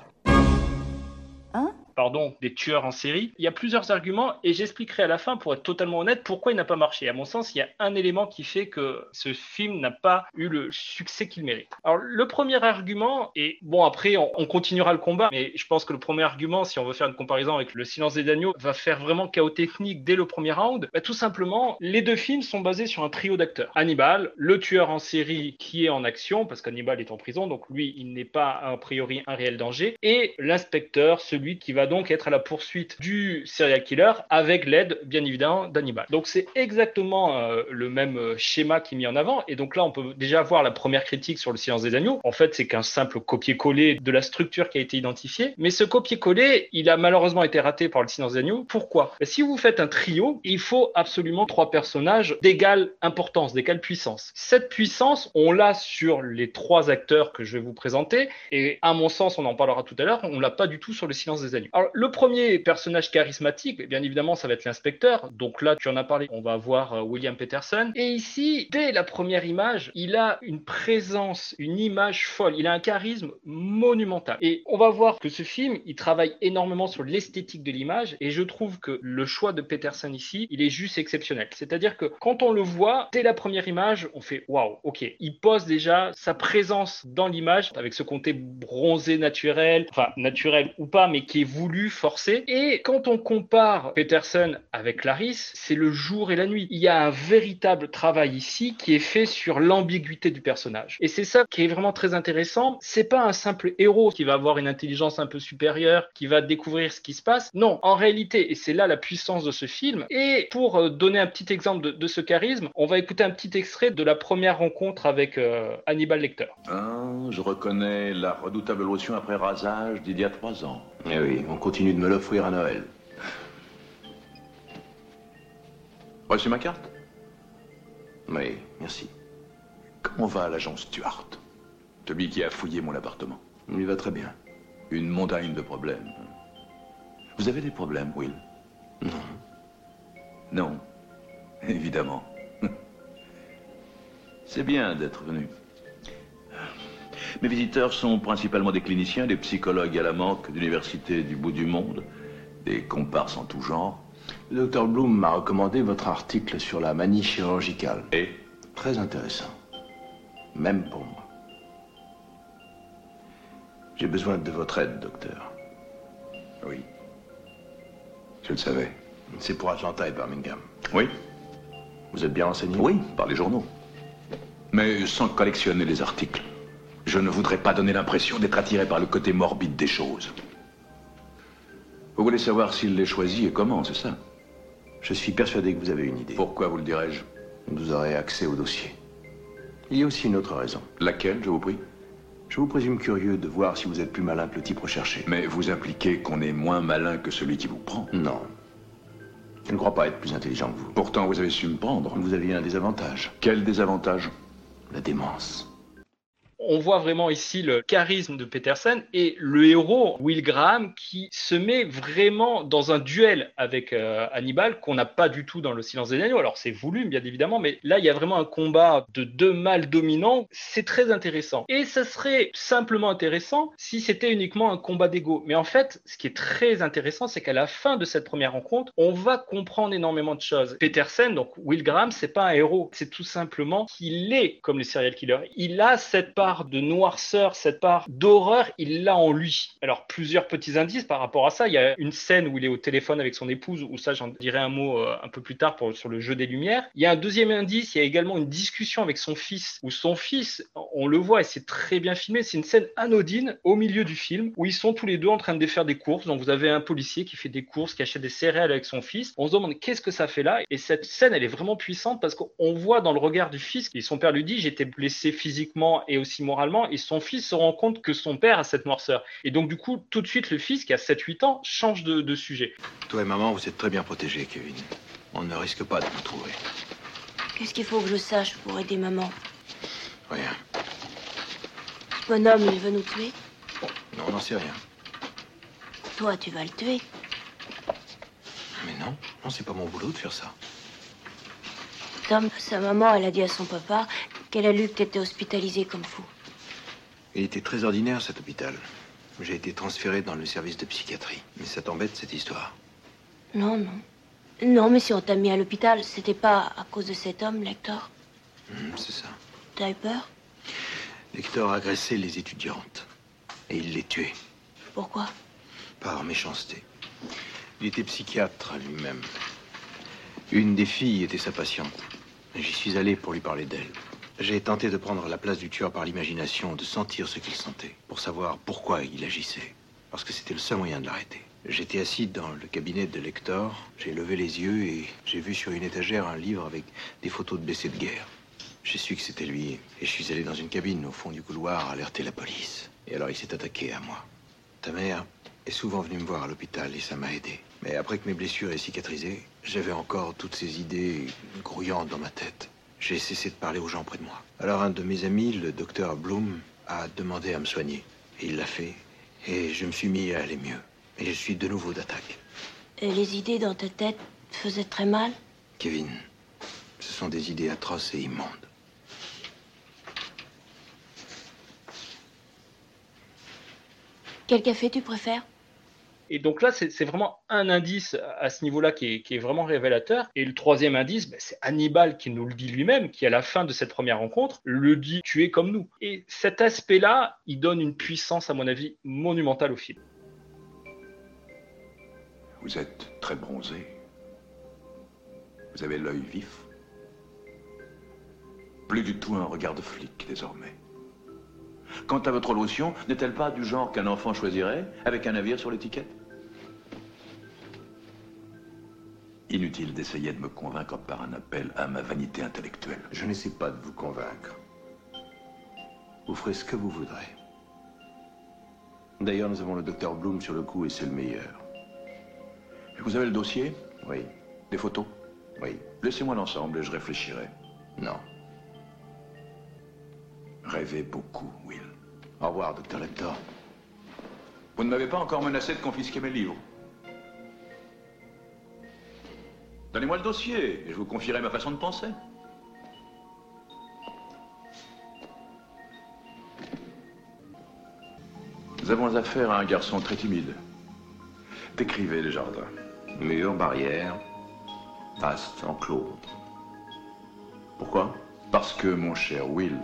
Pardon, des tueurs en série. Il y a plusieurs arguments et j'expliquerai à la fin, pour être totalement honnête, pourquoi il n'a pas marché. À mon sens, il y a un élément qui fait que ce film n'a pas eu le succès qu'il mérite. Alors, le premier argument, et bon, après, on, on continuera le combat, mais je pense que le premier argument, si on veut faire une comparaison avec Le Silence des Agneaux, va faire vraiment chaos technique dès le premier round. Bah, tout simplement, les deux films sont basés sur un trio d'acteurs. Hannibal, le tueur en série qui est en action, parce qu'Hannibal est en prison, donc lui, il n'est pas a priori un réel danger, et l'inspecteur, celui qui va donc être à la poursuite du serial killer avec l'aide, bien évidemment, d'Hannibal. Donc c'est exactement euh, le même euh, schéma qui est mis en avant, et donc là, on peut déjà voir la première critique sur le silence des agneaux. En fait, c'est qu'un simple copier-coller de la structure qui a été identifiée, mais ce copier-coller, il a malheureusement été raté par le silence des agneaux. Pourquoi? Ben, Si vous faites un trio, il faut absolument trois personnages d'égale importance, d'égale puissance. Cette puissance, on l'a sur les trois acteurs que je vais vous présenter, et à mon sens, on en parlera tout à l'heure, on l'a pas du tout sur le silence des agneaux. Alors, le premier personnage charismatique, bien évidemment, ça va être l'inspecteur. Donc là, tu en as parlé, on va voir euh, William Peterson. Et ici, dès la première image, il a une présence, une image folle. Il a un charisme monumental. Et on va voir que ce film, il travaille énormément sur l'esthétique de l'image. Et je trouve que le choix de Peterson ici, il est juste exceptionnel. C'est-à-dire que quand on le voit, dès la première image, on fait waouh, ok. Il pose déjà sa présence dans l'image avec ce côté bronzé naturel, enfin naturel ou pas, mais qui est voulu, forcé. Et quand on compare Peterson avec Clarisse, c'est le jour et la nuit. Il y a un véritable travail ici qui est fait sur l'ambiguïté du personnage. Et c'est ça qui est vraiment très intéressant. C'est pas un simple héros qui va avoir une intelligence un peu supérieure, qui va découvrir ce qui se passe. Non, en réalité, et c'est là la puissance de ce film. Et pour euh, donner un petit exemple de, de ce charisme, on va écouter un petit extrait de la première rencontre avec euh, Hannibal Lecter. Ah, je reconnais la redoutable lotion après rasage d'il y a trois ans. Eh oui, on continue de me l'offrir à Noël. Reçu ma carte Oui, merci. Comment va l'agent Stuart? Celui qui a fouillé mon appartement. Il va très bien. Une montagne de problèmes. Vous avez des problèmes, Will? Non. Non. Évidemment. C'est bien d'être venu. Mes visiteurs sont principalement des cliniciens, des psychologues à la manque d'universités du bout du monde, des comparses en tout genre. Le docteur Bloom m'a recommandé votre article sur la manie chirurgicale. Et? Très intéressant. Même pour moi. J'ai besoin de votre aide, docteur. Oui. Je le savais. C'est pour Atlanta et Birmingham. Oui Vous êtes bien renseigné? Oui, par les journaux. Mais sans collectionner les articles. Je ne voudrais pas donner l'impression d'être attiré par le côté morbide des choses. Vous voulez savoir s'il les choisit et comment, c'est ça Je suis persuadé que vous avez une idée. Pourquoi vous le dirais-je Vous aurez accès au dossier. Il y a aussi une autre raison. Laquelle, je vous prie Je vous présume curieux de voir si vous êtes plus malin que le type recherché. Mais vous impliquez qu'on est moins malin que celui qui vous prend. Non. Je ne crois pas être plus intelligent que vous. Pourtant, vous avez su me prendre. Vous aviez un désavantage. Quel désavantage? La démence. On voit vraiment ici le charisme de Peterson et le héros Will Graham qui se met vraiment dans un duel avec euh, Hannibal qu'on n'a pas du tout dans Le Silence des Agneaux. Alors c'est voulu bien évidemment, mais là il y a vraiment un combat de deux mâles dominants. C'est très intéressant. Et ça serait simplement intéressant si c'était uniquement un combat d'ego. Mais en fait, ce qui est très intéressant, c'est qu'à la fin de cette première rencontre, on va comprendre énormément de choses. Peterson, donc Will Graham, c'est pas un héros, c'est tout simplement qu'il est comme les serial killers. Il a cette part de noirceur, cette part d'horreur, il l'a en lui. Alors, plusieurs petits indices par rapport à ça. Il y a une scène où il est au téléphone avec son épouse, où ça, j'en dirai un mot euh, un peu plus tard pour, sur le jeu des lumières. Il y a un deuxième indice, il y a également une discussion avec son fils, où son fils, on le voit et c'est très bien filmé, c'est une scène anodine au milieu du film, où ils sont tous les deux en train de faire des courses. Donc, vous avez un policier qui fait des courses, qui achète des céréales avec son fils. On se demande qu'est-ce que ça fait là? Et cette scène, elle est vraiment puissante parce qu'on voit dans le regard du fils, et son père lui dit, j'étais blessé physiquement et aussi moralement, et son fils se rend compte que son père a cette noirceur. Et donc, du coup, tout de suite, le fils, qui a 7-8 ans, change de, de sujet. Toi et maman, vous êtes très bien protégés, Kevin. On ne risque pas de vous trouver. Qu'est-ce qu'il faut que je sache pour aider maman? Rien. Ce bonhomme, il veut nous tuer? Non, on n'en sait rien. Toi, tu vas le tuer. Mais non, non, c'est pas mon boulot de faire ça. Tom, sa maman, elle a dit à son papa qu'elle a lu que t'étais hospitalisé comme fou. Il était très ordinaire, cet hôpital. J'ai été transféré dans le service de psychiatrie. Mais ça t'embête, cette histoire Non, non. Non, mais si on t'a mis à l'hôpital, c'était pas à cause de cet homme, Lector. Hum, C'est ça. T'as eu peur Hector agressait les étudiantes. Et il les tuait. Pourquoi Par méchanceté. Il était psychiatre lui-même. Une des filles était sa patiente. J'y suis allé pour lui parler d'elle. J'ai tenté de prendre la place du tueur par l'imagination, de sentir ce qu'il sentait, pour savoir pourquoi il agissait. Parce que c'était le seul moyen de l'arrêter. J'étais assis dans le cabinet de Lector, j'ai levé les yeux et j'ai vu sur une étagère un livre avec des photos de blessés de guerre. J'ai su que c'était lui et je suis allé dans une cabine au fond du couloir alerter la police. Et alors il s'est attaqué à moi. Ta mère est souvent venue me voir à l'hôpital et ça m'a aidé. Mais après que mes blessures aient cicatrisé, j'avais encore toutes ces idées grouillantes dans ma tête. J'ai cessé de parler aux gens près de moi. Alors un de mes amis, le docteur Bloom, a demandé à me soigner. Et il l'a fait. Et je me suis mis à aller mieux. Et je suis de nouveau d'attaque. Et les idées dans ta tête faisaient très mal? Kevin, ce sont des idées atroces et immondes. Quel café tu préfères? Et donc là, c'est vraiment un indice à ce niveau-là qui est, qui est vraiment révélateur. Et le troisième indice, ben, c'est Hannibal qui nous le dit lui-même, qui à la fin de cette première rencontre le dit tu es comme nous. Et cet aspect-là, il donne une puissance, à mon avis, monumentale au film. Vous êtes très bronzé. Vous avez l'œil vif. Plus du tout un regard de flic désormais. Quant à votre lotion, n'est-elle pas du genre qu'un enfant choisirait, avec un navire sur l'étiquette? Inutile d'essayer de me convaincre par un appel à ma vanité intellectuelle. Je n'essaie pas de vous convaincre. Vous ferez ce que vous voudrez. D'ailleurs, nous avons le docteur Bloom sur le coup et c'est le meilleur. Vous avez le dossier? Oui. Des photos? Oui. Laissez-moi l'ensemble et je réfléchirai. Non. Rêvez beaucoup, Will. Au revoir, docteur Lector. Vous ne m'avez pas encore menacé de confisquer mes livres. Donnez-moi le dossier et je vous confierai ma façon de penser. Nous avons affaire à un garçon très timide. Décrivez les jardins. Murs, barrières, vaste, enclos. Pourquoi? Parce que, mon cher Will,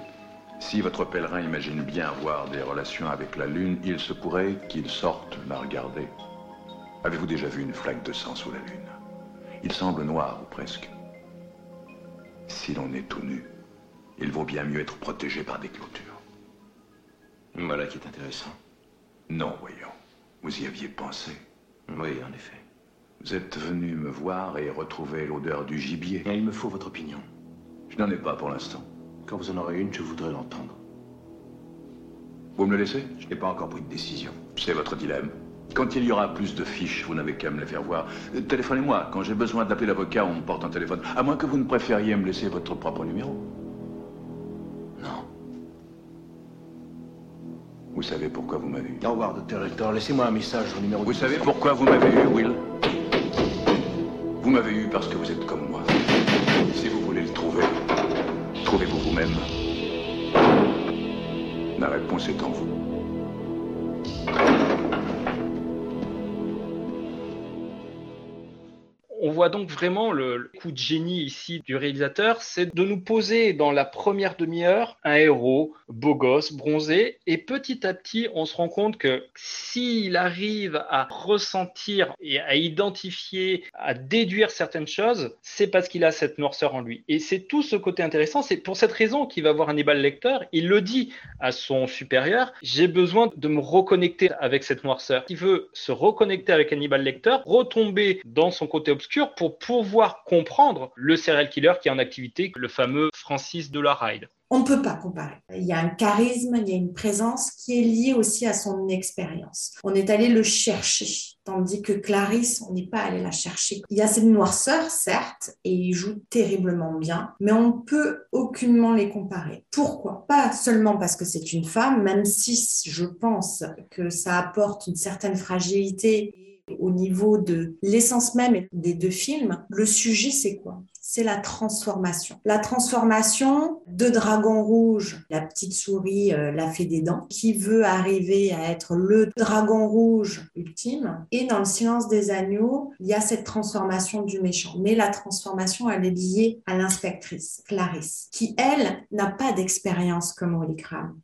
si votre pèlerin imagine bien avoir des relations avec la Lune, il se pourrait qu'il sorte la regarder. Avez-vous déjà vu une flaque de sang sous la Lune? Il semble noir, ou presque. Si l'on est tout nu, il vaut bien mieux être protégé par des clôtures. Voilà qui est intéressant. Non, voyons. Vous y aviez pensé. Oui, en effet. Vous êtes venu me voir et retrouver l'odeur du gibier. Et il me faut votre opinion. Je n'en ai pas pour l'instant. Quand vous en aurez une, je voudrais l'entendre. Vous me le laissez? Je n'ai pas encore pris de décision. C'est votre dilemme. Quand il y aura plus de fiches, vous n'avez qu'à me les faire voir. Euh, Téléphonez-moi. Quand j'ai besoin d'appeler l'avocat, on me porte un téléphone. À moins que vous ne préfériez me laisser votre propre numéro. Non. Vous savez pourquoi vous m'avez eu Au revoir, docteur Lector. Laissez-moi un message au numéro Vous savez pourquoi vous m'avez eu, Will? Vous m'avez eu parce que vous êtes comme moi. Si vous voulez le trouver, trouvez-vous vous-même. La réponse est en vous. Voit donc vraiment le, coup de génie ici du réalisateur, c'est de nous poser dans la première demi-heure un héros beau gosse, bronzé, et petit à petit, on se rend compte que s'il arrive à ressentir et à identifier, à déduire certaines choses, c'est parce qu'il a cette noirceur en lui. Et c'est tout ce côté intéressant. C'est pour cette raison qu'il va voir Hannibal Lecter. Il le dit à son supérieur j'ai besoin de me reconnecter avec cette noirceur. Il veut se reconnecter avec Hannibal Lecter, retomber dans son côté obscur pour pouvoir comprendre le serial killer qui est en activité, le fameux Francis de la Ride. On ne peut pas comparer. Il y a un charisme, il y a une présence qui est liée aussi à son expérience. On est allé le chercher, tandis que Clarisse, on n'est pas allé la chercher. Il y a cette noirceur, certes, et il joue terriblement bien, mais on ne peut aucunement les comparer. Pourquoi? Pas seulement parce que c'est une femme, même si je pense que ça apporte une certaine fragilité au niveau de l'essence même des deux films, le sujet c'est quoi? C'est la transformation. La transformation de Dragon Rouge, la petite souris, euh, la fée des dents, qui veut arriver à être le Dragon Rouge ultime. Et dans le silence des agneaux, il y a cette transformation du méchant. Mais la transformation, elle est liée à l'inspectrice, Clarisse, qui elle n'a pas d'expérience comme Holly.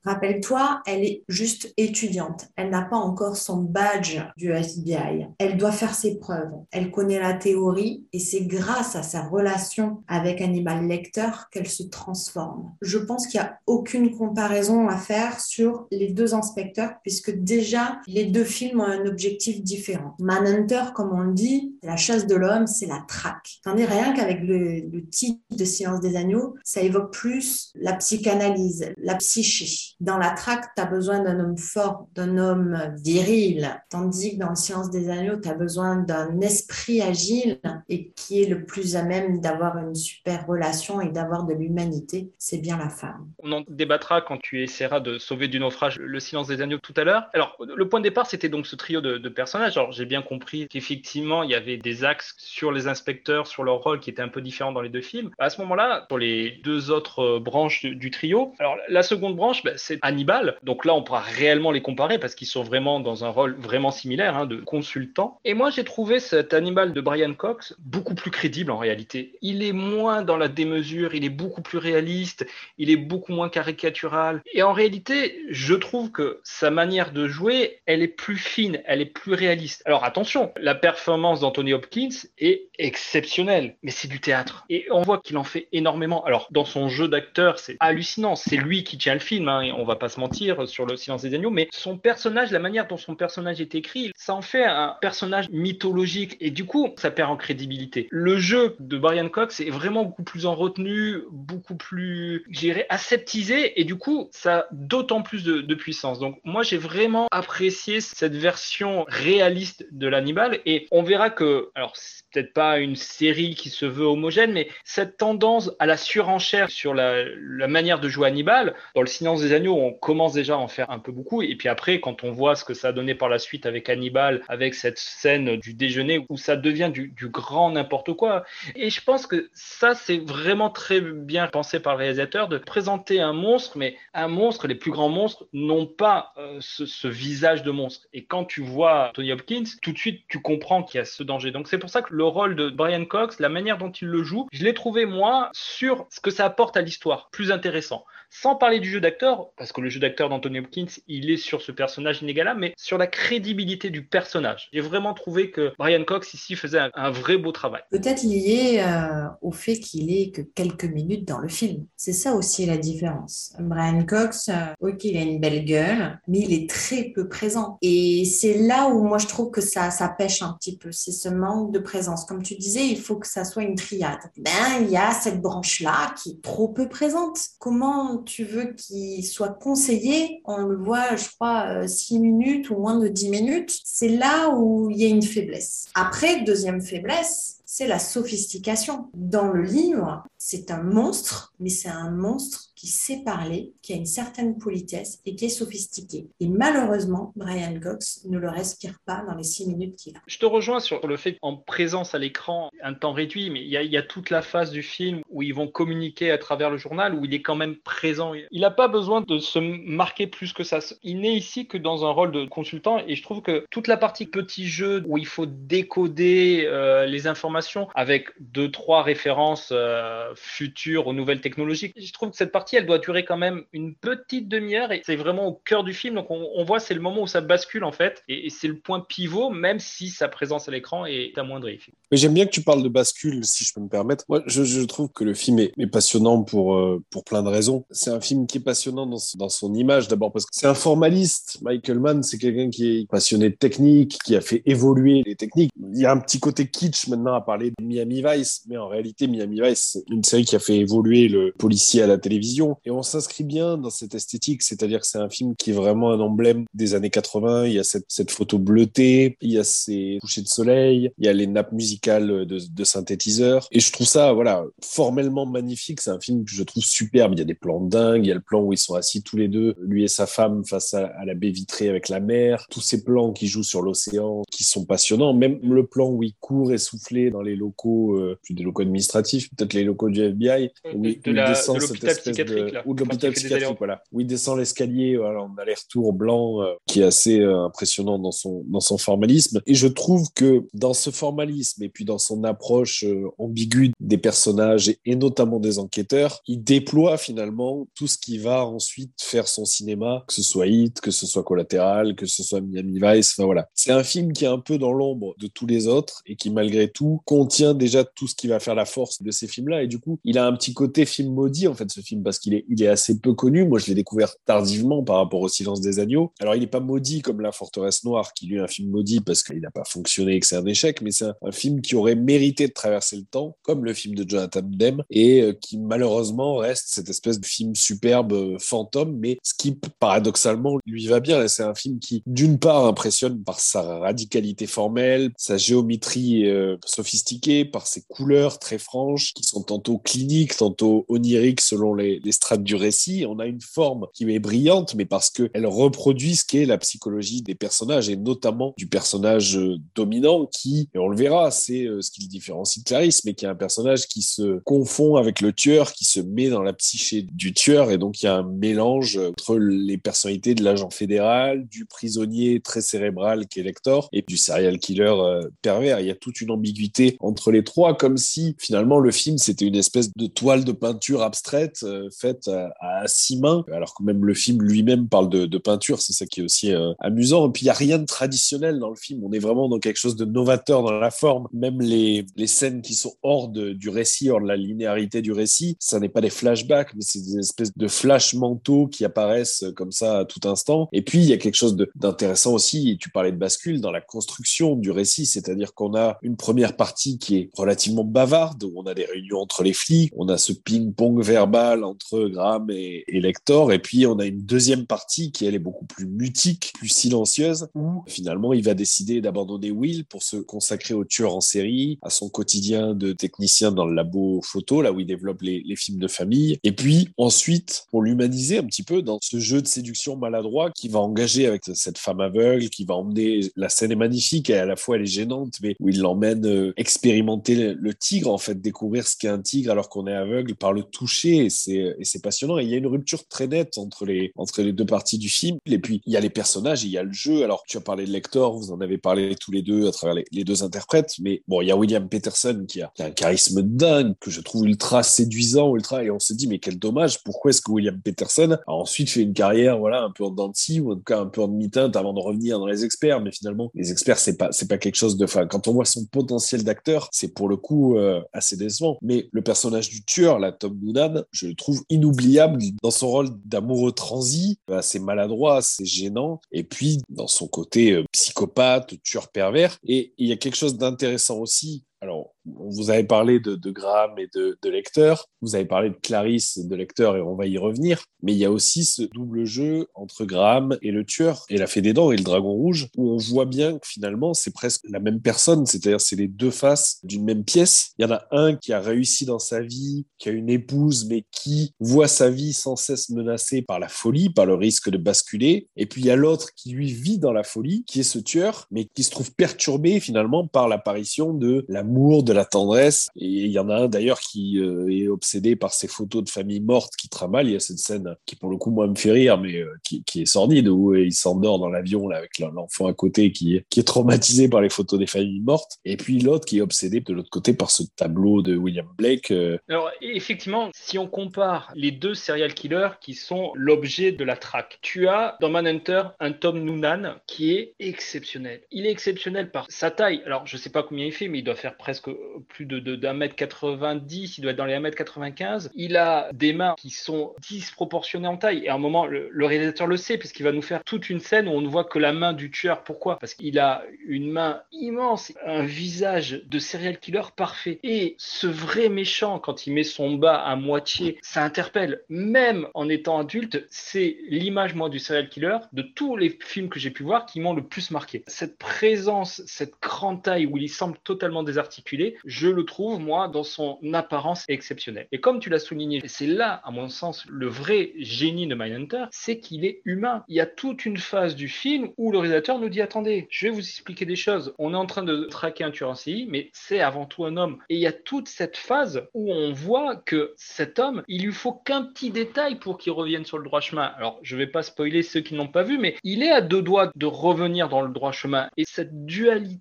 Rappelle-toi, elle est juste étudiante. Elle n'a pas encore son badge du FBI. Elle doit faire ses preuves. Elle connaît la théorie et c'est grâce à sa relation avec Hannibal Lecter qu'elle se transforme. Je pense qu'il n'y a aucune comparaison à faire sur les deux inspecteurs puisque déjà les deux films ont un objectif différent. Manhunter, comme on le dit, la chasse de l'homme, c'est la traque. Tandis rien qu'avec le, le titre de Silence des agneaux, ça évoque plus la psychanalyse, la psyché. Dans la traque, tu as besoin d'un homme fort, d'un homme viril, tandis que dans le Silence des agneaux, tu as besoin d'un esprit agile et qui est le plus à même d'avoir d'avoir une super relation et d'avoir de l'humanité, c'est bien la femme. On en débattra quand tu essaieras de sauver du naufrage le silence des agneaux tout à l'heure. Alors, le point de départ, c'était donc ce trio de, personnages. Alors, j'ai bien compris qu'effectivement, il y avait des axes sur les inspecteurs, sur leur rôle qui étaient un peu différents dans les deux films. À ce moment-là, pour les deux autres euh, branches du, trio, alors la seconde branche, bah, c'est Hannibal. Donc là, on pourra réellement les comparer parce qu'ils sont vraiment dans un rôle vraiment similaire hein, de consultant. Et moi, j'ai trouvé cet Hannibal de Brian Cox beaucoup plus crédible en réalité. Il est moins dans la démesure, il est beaucoup plus réaliste, il est beaucoup moins caricatural. Et en réalité, je trouve que sa manière de jouer, elle est plus fine, elle est plus réaliste. Alors attention, la performance d'Anthony Hopkins est exceptionnelle, mais c'est du théâtre. Et on voit qu'il en fait énormément. Alors dans son jeu d'acteur, c'est hallucinant. C'est lui qui tient le film, hein, et on va pas se mentir sur le silence des agneaux, mais son personnage, la manière dont son personnage est écrit, ça en fait un personnage mythologique et du coup, ça perd en crédibilité. Le jeu de Brian Cox est vraiment beaucoup plus en retenue, beaucoup plus, j'irais, aseptisé et du coup, ça a d'autant plus de, puissance. Donc, moi, j'ai vraiment apprécié cette version réaliste de l'Hannibal et on verra que, alors, c'est peut-être pas une série qui se veut homogène, mais cette tendance à la surenchère sur la, manière de jouer Hannibal, dans le silence des agneaux, on commence déjà à en faire un peu beaucoup. Et puis après, quand on voit ce que ça a donné par la suite avec Hannibal, avec cette scène du déjeuner où ça devient du grand n'importe quoi. Et je pense que ça, c'est vraiment très bien pensé par le réalisateur de présenter un monstre, mais un monstre, les plus grands monstres n'ont pas euh, ce, visage de monstre. Et quand tu vois Tony Hopkins, tout de suite, tu comprends qu'il y a ce danger. Donc c'est pour ça que le rôle de Brian Cox, la manière dont il le joue, je l'ai trouvé, moi, sur ce que ça apporte à l'histoire, plus intéressant. Sans parler du jeu d'acteur, parce que le jeu d'acteur d'Anthony Hopkins, il est sur ce personnage inégalable, mais sur la crédibilité du personnage. J'ai vraiment trouvé que Brian Cox, ici, faisait un, un vrai beau travail. Peut-être lié euh, au fait qu'il est que quelques minutes dans le film. C'est ça aussi la différence. Brian Cox, euh, ok, il a une belle gueule, mais il est très peu présent. Et c'est là où moi je trouve que ça, ça pêche un petit peu. C'est ce manque de présence. Comme tu disais, il faut que ça soit une triade. Ben, il y a cette branche-là qui est trop peu présente. Comment tu veux qu'il soit conseillé? On le voit, je crois, 6 minutes ou moins de 10 minutes. C'est là où il y a une faiblesse. Après, deuxième faiblesse, c'est la sophistication. Dans le livre, c'est un monstre, mais c'est un monstre qui sait parler, qui a une certaine politesse et qui est sophistiqué. Et malheureusement, Brian Cox ne le respire pas dans les six minutes qu'il a. Je te rejoins sur le fait qu'en présence à l'écran, un temps réduit, mais il y, a, toute la phase du film où ils vont communiquer à travers le journal, où il est quand même présent. Il n'a pas besoin de se marquer plus que ça. Il n'est ici que dans un rôle de consultant et je trouve que toute la partie petit jeu où il faut décoder euh, les informations avec deux, trois références euh, futures aux nouvelles technologies, je trouve que cette partie elle doit durer quand même une petite demi-heure et c'est vraiment au cœur du film. Donc on, voit, c'est le moment où ça bascule en fait et, c'est le point pivot, même si sa présence à l'écran est amoindrie. Mais j'aime bien que tu parles de bascule, si je peux me permettre. Moi, je, trouve que le film est, est passionnant pour, euh, pour plein de raisons. C'est un film qui est passionnant dans, dans son image, d'abord parce que c'est un formaliste. Michael Mann, c'est quelqu'un qui est passionné de technique, qui a fait évoluer les techniques. Il y a un petit côté kitsch maintenant à parler de Miami Vice, mais en réalité, Miami Vice, c'est une série qui a fait évoluer le policier à la télévision. Et on s'inscrit bien dans cette esthétique, c'est-à-dire que c'est un film qui est vraiment un emblème des années 80. Il y a cette, cette photo bleutée, il y a ces couchers de soleil, il y a les nappes musicales de, de synthétiseurs. Et je trouve ça, voilà, formellement magnifique. C'est un film que je trouve superbe. Il y a des plans dingues. Il y a le plan où ils sont assis tous les deux, lui et sa femme, face à, à la baie vitrée avec la mer. Tous ces plans qui jouent sur l'océan, qui sont passionnants. Même le plan où il court essoufflé dans les locaux, euh, plus des locaux administratifs, peut-être les locaux du FBI, où, de, il- la- descend de cette espèce psychiatrique, de, là, ou de l'hôpital psychiatrique, voilà, où il descend l'escalier voilà, en aller-retour blanc, euh, qui est assez euh, impressionnant dans son dans son formalisme. Et je trouve que dans ce formalisme et puis dans son approche euh, ambiguë des personnages et, et notamment des enquêteurs, il déploie finalement tout ce qui va ensuite faire son cinéma, que ce soit Hit, que ce soit Collatéral, que ce soit Miami Vice. Enfin voilà, c'est un film qui est un peu dans l'ombre de tous les autres et qui malgré tout contient déjà tout ce qui va faire la force de ces films-là. Et du coup, il a un petit côté film maudit en fait ce film parce qu'il est, il est assez peu connu. Moi, je l'ai découvert tardivement par rapport au Silence des agneaux. Alors, il n'est pas maudit comme La Forteresse Noire, qui lui est un film maudit parce qu'il n'a pas fonctionné et que c'est un échec, mais c'est un, un film qui aurait mérité de traverser le temps, comme le film de Jonathan Demme, et euh, qui malheureusement reste cette espèce de film superbe euh, fantôme, mais ce qui paradoxalement lui va bien. C'est un film qui, d'une part, impressionne par sa radicalité formelle, sa géométrie euh, sophistiquée, par ses couleurs très franches, qui sont tantôt cliniques, tantôt oniriques selon les, les strates du récit. On a une forme qui est brillante, mais parce qu'elle reproduit ce qu'est la psychologie des personnages, et notamment du personnage euh, dominant qui, et on le verra, c'est euh, ce qui le différencie de Clarisse, mais qui est un personnage qui se confond avec le tueur, qui se met dans la psyché du tueur, et donc il y a un mélange entre les personnalités de l'agent fédéral, du prisonnier très cérébral qui est Lector, et du serial killer euh, pervers. Il y a toute une ambiguïté entre les trois, comme si finalement le film c'était une espèce de toile de peinture abstraite euh, faite à, à six mains, alors que même le film lui-même parle de, de peinture, c'est ça qui est aussi euh, amusant. Et puis il y a rien de traditionnel dans le film, on est vraiment dans quelque chose de novateur dans la forme. Même les, les scènes qui sont hors de- du récit, hors de la linéarité du récit, ça n'est pas des flashbacks, mais c'est des espèces de flash mentaux qui apparaissent euh, comme ça à tout instant. Et puis il y a quelque chose d'intéressant aussi, et tu parlais de bascule, dans la construction du récit, c'est-à-dire qu'on a une première partie qui est relativement bavarde, où on a des réunions entre les flics, on a ce ping-pong verbal Graham et, et Lector, et puis on a une deuxième partie qui elle est beaucoup plus mutique, plus silencieuse, où finalement il va décider d'abandonner Will pour se consacrer au tueur en série, à son quotidien de technicien dans le labo photo, là où il développe les, films de famille, et puis ensuite pour l'humaniser un petit peu dans ce jeu de séduction maladroit qui va engager avec cette femme aveugle, qui va emmener, la scène est magnifique et à la fois elle est gênante, mais où il l'emmène euh, expérimenter le, le tigre, en fait, découvrir ce qu'est un tigre alors qu'on est aveugle par le toucher, c'est et c'est passionnant. Et il y a une rupture très nette entre les, entre les deux parties du film. Et puis, il y a les personnages, il y a le jeu. Alors, tu as parlé de Lector, vous en avez parlé tous les deux à travers les, deux interprètes, mais bon, il y a William Peterson qui a, qui a un charisme dingue, que je trouve ultra séduisant, ultra, et on se dit, mais quel dommage, pourquoi est-ce que William Peterson a ensuite fait une carrière, voilà, un peu en dents de scie, ou en tout cas un peu en demi-teinte avant de revenir dans les experts, mais finalement, les experts, c'est pas, c'est pas quelque chose de, enfin, quand on voit son potentiel d'acteur, c'est pour le coup euh, assez décevant. Mais le personnage du tueur, là, Tom Noonan, je le trouve inoubliable dans son rôle d'amoureux transi, assez maladroit, assez gênant, et puis dans son côté euh, psychopathe, tueur pervers. Et il y a quelque chose d'intéressant aussi. Alors, vous avez parlé de, Graham et de, de Lecteur, vous avez parlé de Clarisse de Lecteur et on va y revenir, mais il y a aussi ce double jeu entre Graham et le tueur, et la Fée des Dents et le Dragon Rouge, où on voit bien que finalement c'est presque la même personne, c'est-à-dire c'est les deux faces d'une même pièce. Il y en a un qui a réussi dans sa vie, qui a une épouse, mais qui voit sa vie sans cesse menacée par la folie, par le risque de basculer, et puis il y a l'autre qui lui vit dans la folie, qui est ce tueur, mais qui se trouve perturbé finalement par l'apparition de l'amour, de la tendresse. Et il y en a un d'ailleurs qui euh, est obsédé par ces photos de familles mortes qui travaillent. Il y a cette scène qui pour le coup moi me fait rire, mais euh, qui, qui est sordide où euh, il s'endort dans l'avion là avec l'enfant à côté qui qui est traumatisé par les photos des familles mortes. Et puis l'autre qui est obsédé de l'autre côté par ce tableau de William Blake. Alors, effectivement, si on compare les deux serial killers qui sont l'objet de la traque, tu as dans Manhunter un Tom Noonan qui est exceptionnel. Il est exceptionnel par sa taille. Alors, je sais pas combien il fait, mais il doit faire presque plus de, de, d'un mètre 90, il doit être dans les 1 mètre 95. Il a des mains qui sont disproportionnées en taille. Et à un moment, le, le réalisateur le sait, puisqu'il va nous faire toute une scène où on ne voit que la main du tueur. Pourquoi? Parce qu'il a une main immense, un visage de serial killer parfait. Et ce vrai méchant, quand il met son bas à moitié, ça interpelle. Même en étant adulte, c'est l'image, moi, du serial killer, de tous les films que j'ai pu voir, qui m'ont le plus marqué. Cette présence, cette grande taille où il semble totalement désarticulé, je le trouve, moi, dans son apparence exceptionnelle. Et comme tu l'as souligné, c'est là, à mon sens, le vrai génie de Mindhunter, c'est qu'il est humain. Il y a toute une phase du film où le réalisateur nous dit attendez, je vais vous expliquer des choses. On est en train de traquer un tueur en série, mais c'est avant tout un homme. Et il y a toute cette phase où on voit que cet homme, il lui faut qu'un petit détail pour qu'il revienne sur le droit chemin. Alors, je vais pas spoiler ceux qui n'ont pas vu, mais il est à deux doigts de revenir dans le droit chemin. Et cette dualité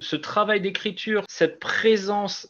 ce travail d'écriture, cette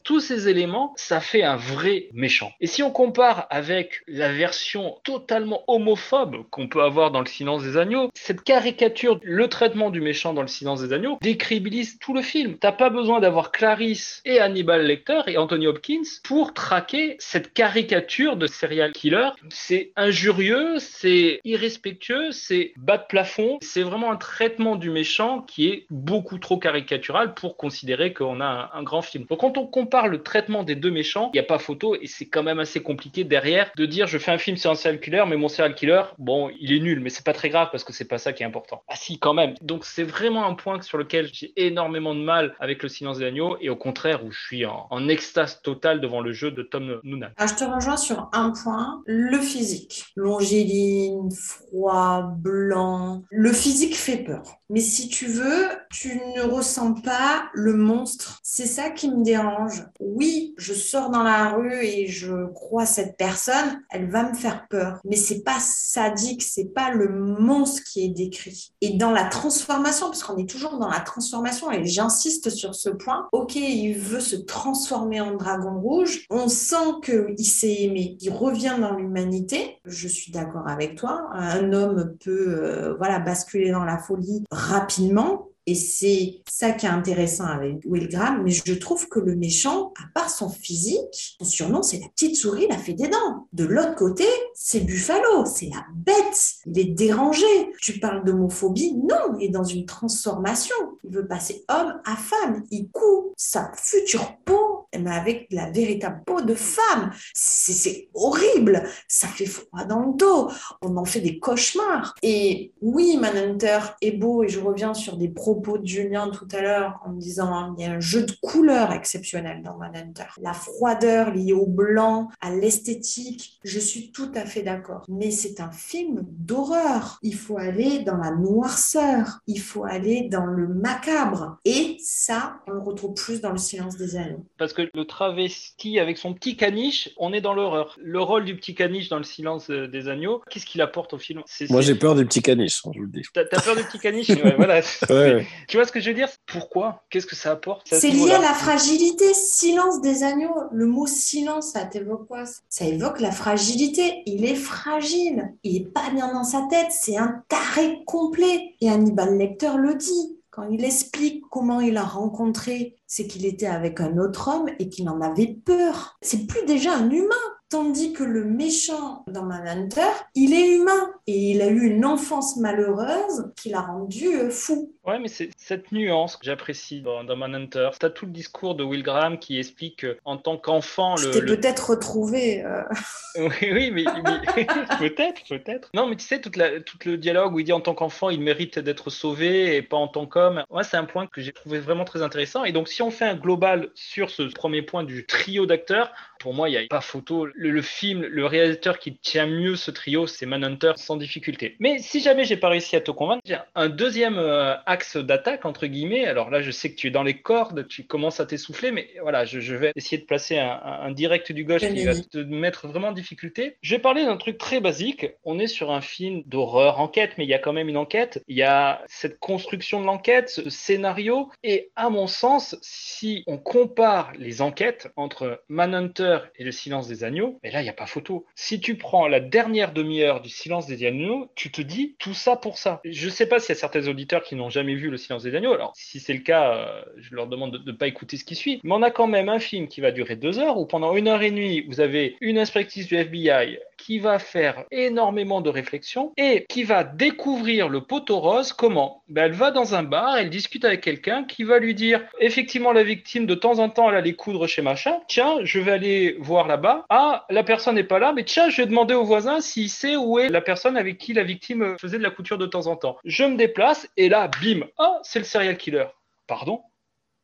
tous ces éléments, ça fait un vrai méchant. Et si on compare avec la version totalement homophobe qu'on peut avoir dans Le Silence des Agneaux, cette caricature, le traitement du méchant dans Le Silence des Agneaux, décribilise tout le film. T'as pas besoin d'avoir Clarisse et Hannibal Lecter et Anthony Hopkins pour traquer cette caricature de serial killer. C'est injurieux, c'est irrespectueux, c'est bas de plafond. C'est vraiment un traitement du méchant qui est beaucoup trop caricatural pour considérer qu'on a un grand film. Donc quand on compare le traitement des deux méchants, il n'y a pas photo et c'est quand même assez compliqué derrière de dire je fais un film sur un serial killer, mais mon serial killer, bon, il est nul, mais c'est pas très grave parce que c'est pas ça qui est important. Ah si, quand même. Donc c'est vraiment un point sur lequel j'ai énormément de mal avec le silence des agneaux et au contraire où je suis en, en extase totale devant le jeu de Tom Noonan. Ah, je te rejoins sur un point, le physique. Longiligne, froid, blanc. Le physique fait peur. Mais si tu veux, tu ne ressens pas le monstre. C'est ça qui me dérange. Oui, je sors dans la rue et je crois cette personne, elle va me faire peur. Mais c'est pas sadique, c'est pas le monstre qui est décrit. Et dans la transformation, parce qu'on est toujours dans la transformation, et j'insiste sur ce point, ok, il veut se transformer en dragon rouge, on sent qu'il s'est aimé, il revient dans l'humanité, je suis d'accord avec toi, un homme peut euh, voilà, basculer dans la folie rapidement, et c'est ça qui est intéressant avec Will Graham, mais je trouve que le méchant, à part son physique, son surnom, c'est la petite souris, la fée des dents. De l'autre côté, c'est Buffalo, c'est la bête. Il est dérangé. Tu parles d'homophobie Non, il est dans une transformation. Il veut passer homme à femme. Il coud sa future peau, mais avec la véritable peau de femme. C'est horrible. Ça fait froid dans le dos. On en fait des cauchemars. Et oui, Manhunter est beau, et je reviens sur des propos de Julien tout à l'heure en me disant hein, il y a un jeu de couleurs exceptionnel dans Manhunter. La froideur liée au blanc, à l'esthétique, je suis tout à fait d'accord. Mais c'est un film d'horreur. Il faut aller dans la noirceur, il faut aller dans le macabre. Et ça, on le retrouve plus dans le silence des anneaux. Parce que le travesti avec son petit caniche, on est dans l'horreur. Le rôle du petit caniche dans le silence euh, des agneaux, qu'est-ce qu'il apporte au film? C'est- Moi, c'est- j'ai peur des petits caniches, hein, je vous le dis. T'as t'as peur du petit caniche Ouais, voilà. Ouais, ouais. Tu vois ce que je veux dire? Pourquoi? Qu'est-ce que ça apporte? C'est lié à la fragilité, silence des agneaux. Le mot silence, ça t'évoque quoi? Ça évoque la fragilité. Il est fragile. Il est pas bien dans sa tête. C'est un taré complet. Et Hannibal Lecter le dit. Quand il explique comment il a rencontré, c'est qu'il était avec un autre homme et qu'il en avait peur. C'est plus déjà un humain. Tandis que le méchant dans Manhunter, il est humain et il a eu une enfance malheureuse qui l'a rendu euh, fou. Ouais, mais c'est cette nuance que j'apprécie dans, dans Manhunter. T'as tout le discours de Will Graham qui explique que, en tant qu'enfant, le, le- peut-être retrouvé. euh, Oui, oui, mais, mais- peut-être, peut-être. Non, mais tu sais, toute la, tout le dialogue où il dit en tant qu'enfant, il mérite d'être sauvé et pas en tant qu'homme. Moi, c'est un point que j'ai trouvé vraiment très intéressant. Et donc, si on fait un global sur ce premier point du trio d'acteurs, pour moi, il n'y a pas photo. Le, le film, le réalisateur qui tient mieux ce trio, c'est Manhunter sans difficulté. Mais si jamais j'ai pas réussi à te convaincre, j'ai un deuxième euh, axe d'attaque, entre guillemets. Alors là, je sais que tu es dans les cordes, tu commences à t'essouffler, mais voilà, je, je vais essayer de placer un, direct du gauche qui va te mettre vraiment en difficulté. Je vais parler d'un truc très basique. On est sur un film d'horreur enquête, mais il y a quand même une enquête. Il y a cette construction de l'enquête, ce scénario. Et à mon sens, si on compare les enquêtes entre Manhunter et Le Silence des Agneaux, mais là, il n'y a pas photo. Si tu prends la dernière demi-heure du Silence des Agneaux, tu te dis tout ça pour ça. Je sais pas s'il y a certains auditeurs qui n'ont jamais vu Le Silence des Agneaux. Alors, si c'est le cas, euh, je leur demande de ne pas écouter ce qui suit. Mais on a quand même un film qui va durer deux heures, où pendant une heure et demie, vous avez une inspectrice du FBI qui va faire énormément de réflexions et qui va découvrir le poteau rose. Comment? Ben, Elle va dans un bar, elle discute avec quelqu'un qui va lui dire effectivement la victime de temps en temps elle allait coudre chez machin. Tiens, je vais aller voir là-bas. Ah, la personne n'est pas là, mais tiens, je vais demander au voisin s'il sait où est la personne avec qui la victime faisait de la couture de temps en temps. Je me déplace et là, bim, ah, c'est le serial killer. Pardon?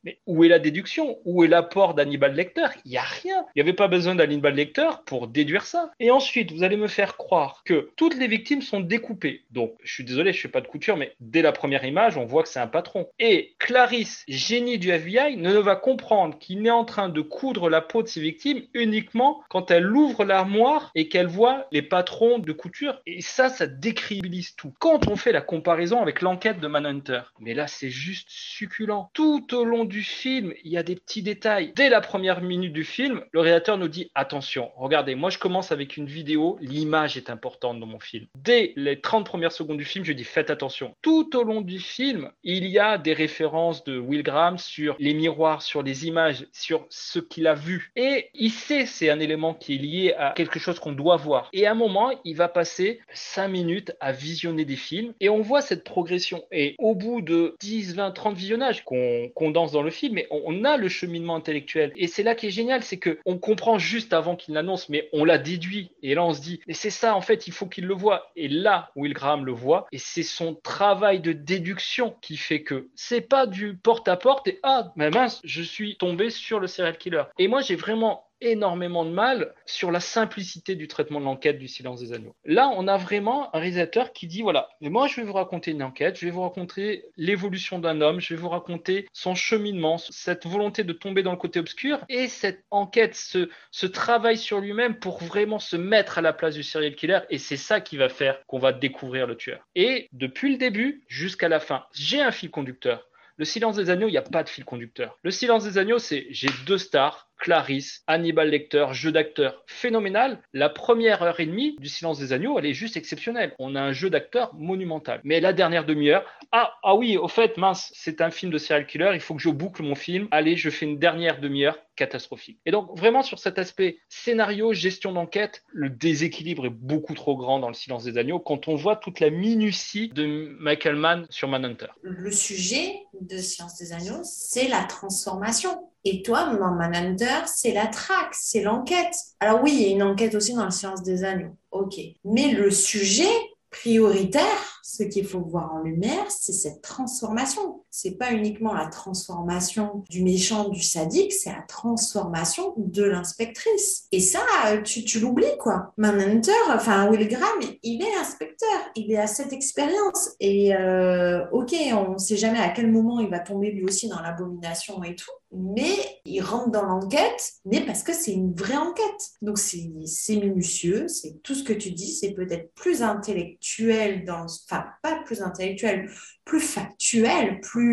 Mais où est la déduction? Où est l'apport d'Hannibal Lecter? Il n'y a rien. Il n'y avait pas besoin d'Hannibal Lecter pour déduire ça. Et ensuite, vous allez me faire croire que toutes les victimes sont découpées. Donc, je suis désolé, je ne fais pas de couture, mais dès la première image, on voit que c'est un patron. Et Clarisse, génie du FBI, ne va comprendre qu'il est en train de coudre la peau de ses victimes uniquement quand elle ouvre l'armoire et qu'elle voit les patrons de couture. Et ça, ça décrédibilise tout. Quand on fait la comparaison avec l'enquête de Manhunter, mais là, c'est juste succulent. Tout au long du film, il y a des petits détails. Dès la première minute du film, le réalisateur nous dit attention, regardez, moi je commence avec une vidéo, l'image est importante dans mon film. Dès les 30 premières secondes du film, je dis faites attention. Tout au long du film, il y a des références de Will Graham sur les miroirs, sur les images, sur ce qu'il a vu. Et il sait c'est un élément qui est lié à quelque chose qu'on doit voir. Et à un moment, il va passer 5 minutes à visionner des films et on voit cette progression. Et au bout de 10, 20, 30 visionnages qu'on condense dans le film, et on, a le cheminement intellectuel. Et c'est là qui est génial, c'est que on comprend juste avant qu'il l'annonce, mais on l'a déduit. Et là, on se dit, mais c'est ça, en fait, il faut qu'il le voit. Et là, Will Graham le voit, et c'est son travail de déduction qui fait que c'est pas du porte-à-porte et ah, mais mince, je suis tombé sur le serial killer. Et moi, j'ai vraiment énormément de mal sur la simplicité du traitement de l'enquête du silence des agneaux. Là, on a vraiment un réalisateur qui dit voilà, mais moi je vais vous raconter une enquête, je vais vous raconter l'évolution d'un homme, je vais vous raconter son cheminement, cette volonté de tomber dans le côté obscur et cette enquête, ce, ce travail sur lui-même pour vraiment se mettre à la place du serial killer et c'est ça qui va faire qu'on va découvrir le tueur. Et depuis le début jusqu'à la fin, j'ai un fil conducteur. Le silence des agneaux, il n'y a pas de fil conducteur. Le silence des agneaux, c'est j'ai deux stars, Clarisse, Hannibal Lecter, jeu d'acteur phénoménal. La première heure et demie du Silence des Agneaux, elle est juste exceptionnelle. On a un jeu d'acteur monumental. Mais la dernière demi-heure, ah, ah oui, au fait, mince, c'est un film de serial killer, il faut que je boucle mon film. Allez, je fais une dernière demi-heure catastrophique. Et donc, vraiment, sur cet aspect scénario, gestion d'enquête, le déséquilibre est beaucoup trop grand dans le Silence des Agneaux quand on voit toute la minutie de Michael Mann sur Manhunter. Le sujet de Silence des Agneaux, c'est la transformation. Et toi, dans Manhunter, c'est la traque, c'est l'enquête. Alors oui, il y a une enquête aussi dans le Silence des Agneaux. Ok. Mais le sujet prioritaire, ce qu'il faut voir en lumière, c'est cette transformation. C'est pas uniquement la transformation du méchant, du sadique, c'est la transformation de l'inspectrice. Et ça, tu, l'oublies, quoi. Manhunter, enfin, Will Graham, il est inspecteur, il à cette expérience. Et euh, ok, on sait jamais à quel moment il va tomber lui aussi dans l'abomination et tout mais il rentre dans l'enquête, mais parce que c'est une vraie enquête. Donc c'est minutieux, c'est tout ce que tu dis, c'est peut-être plus intellectuel, dans, enfin pas plus intellectuel, plus factuel, plus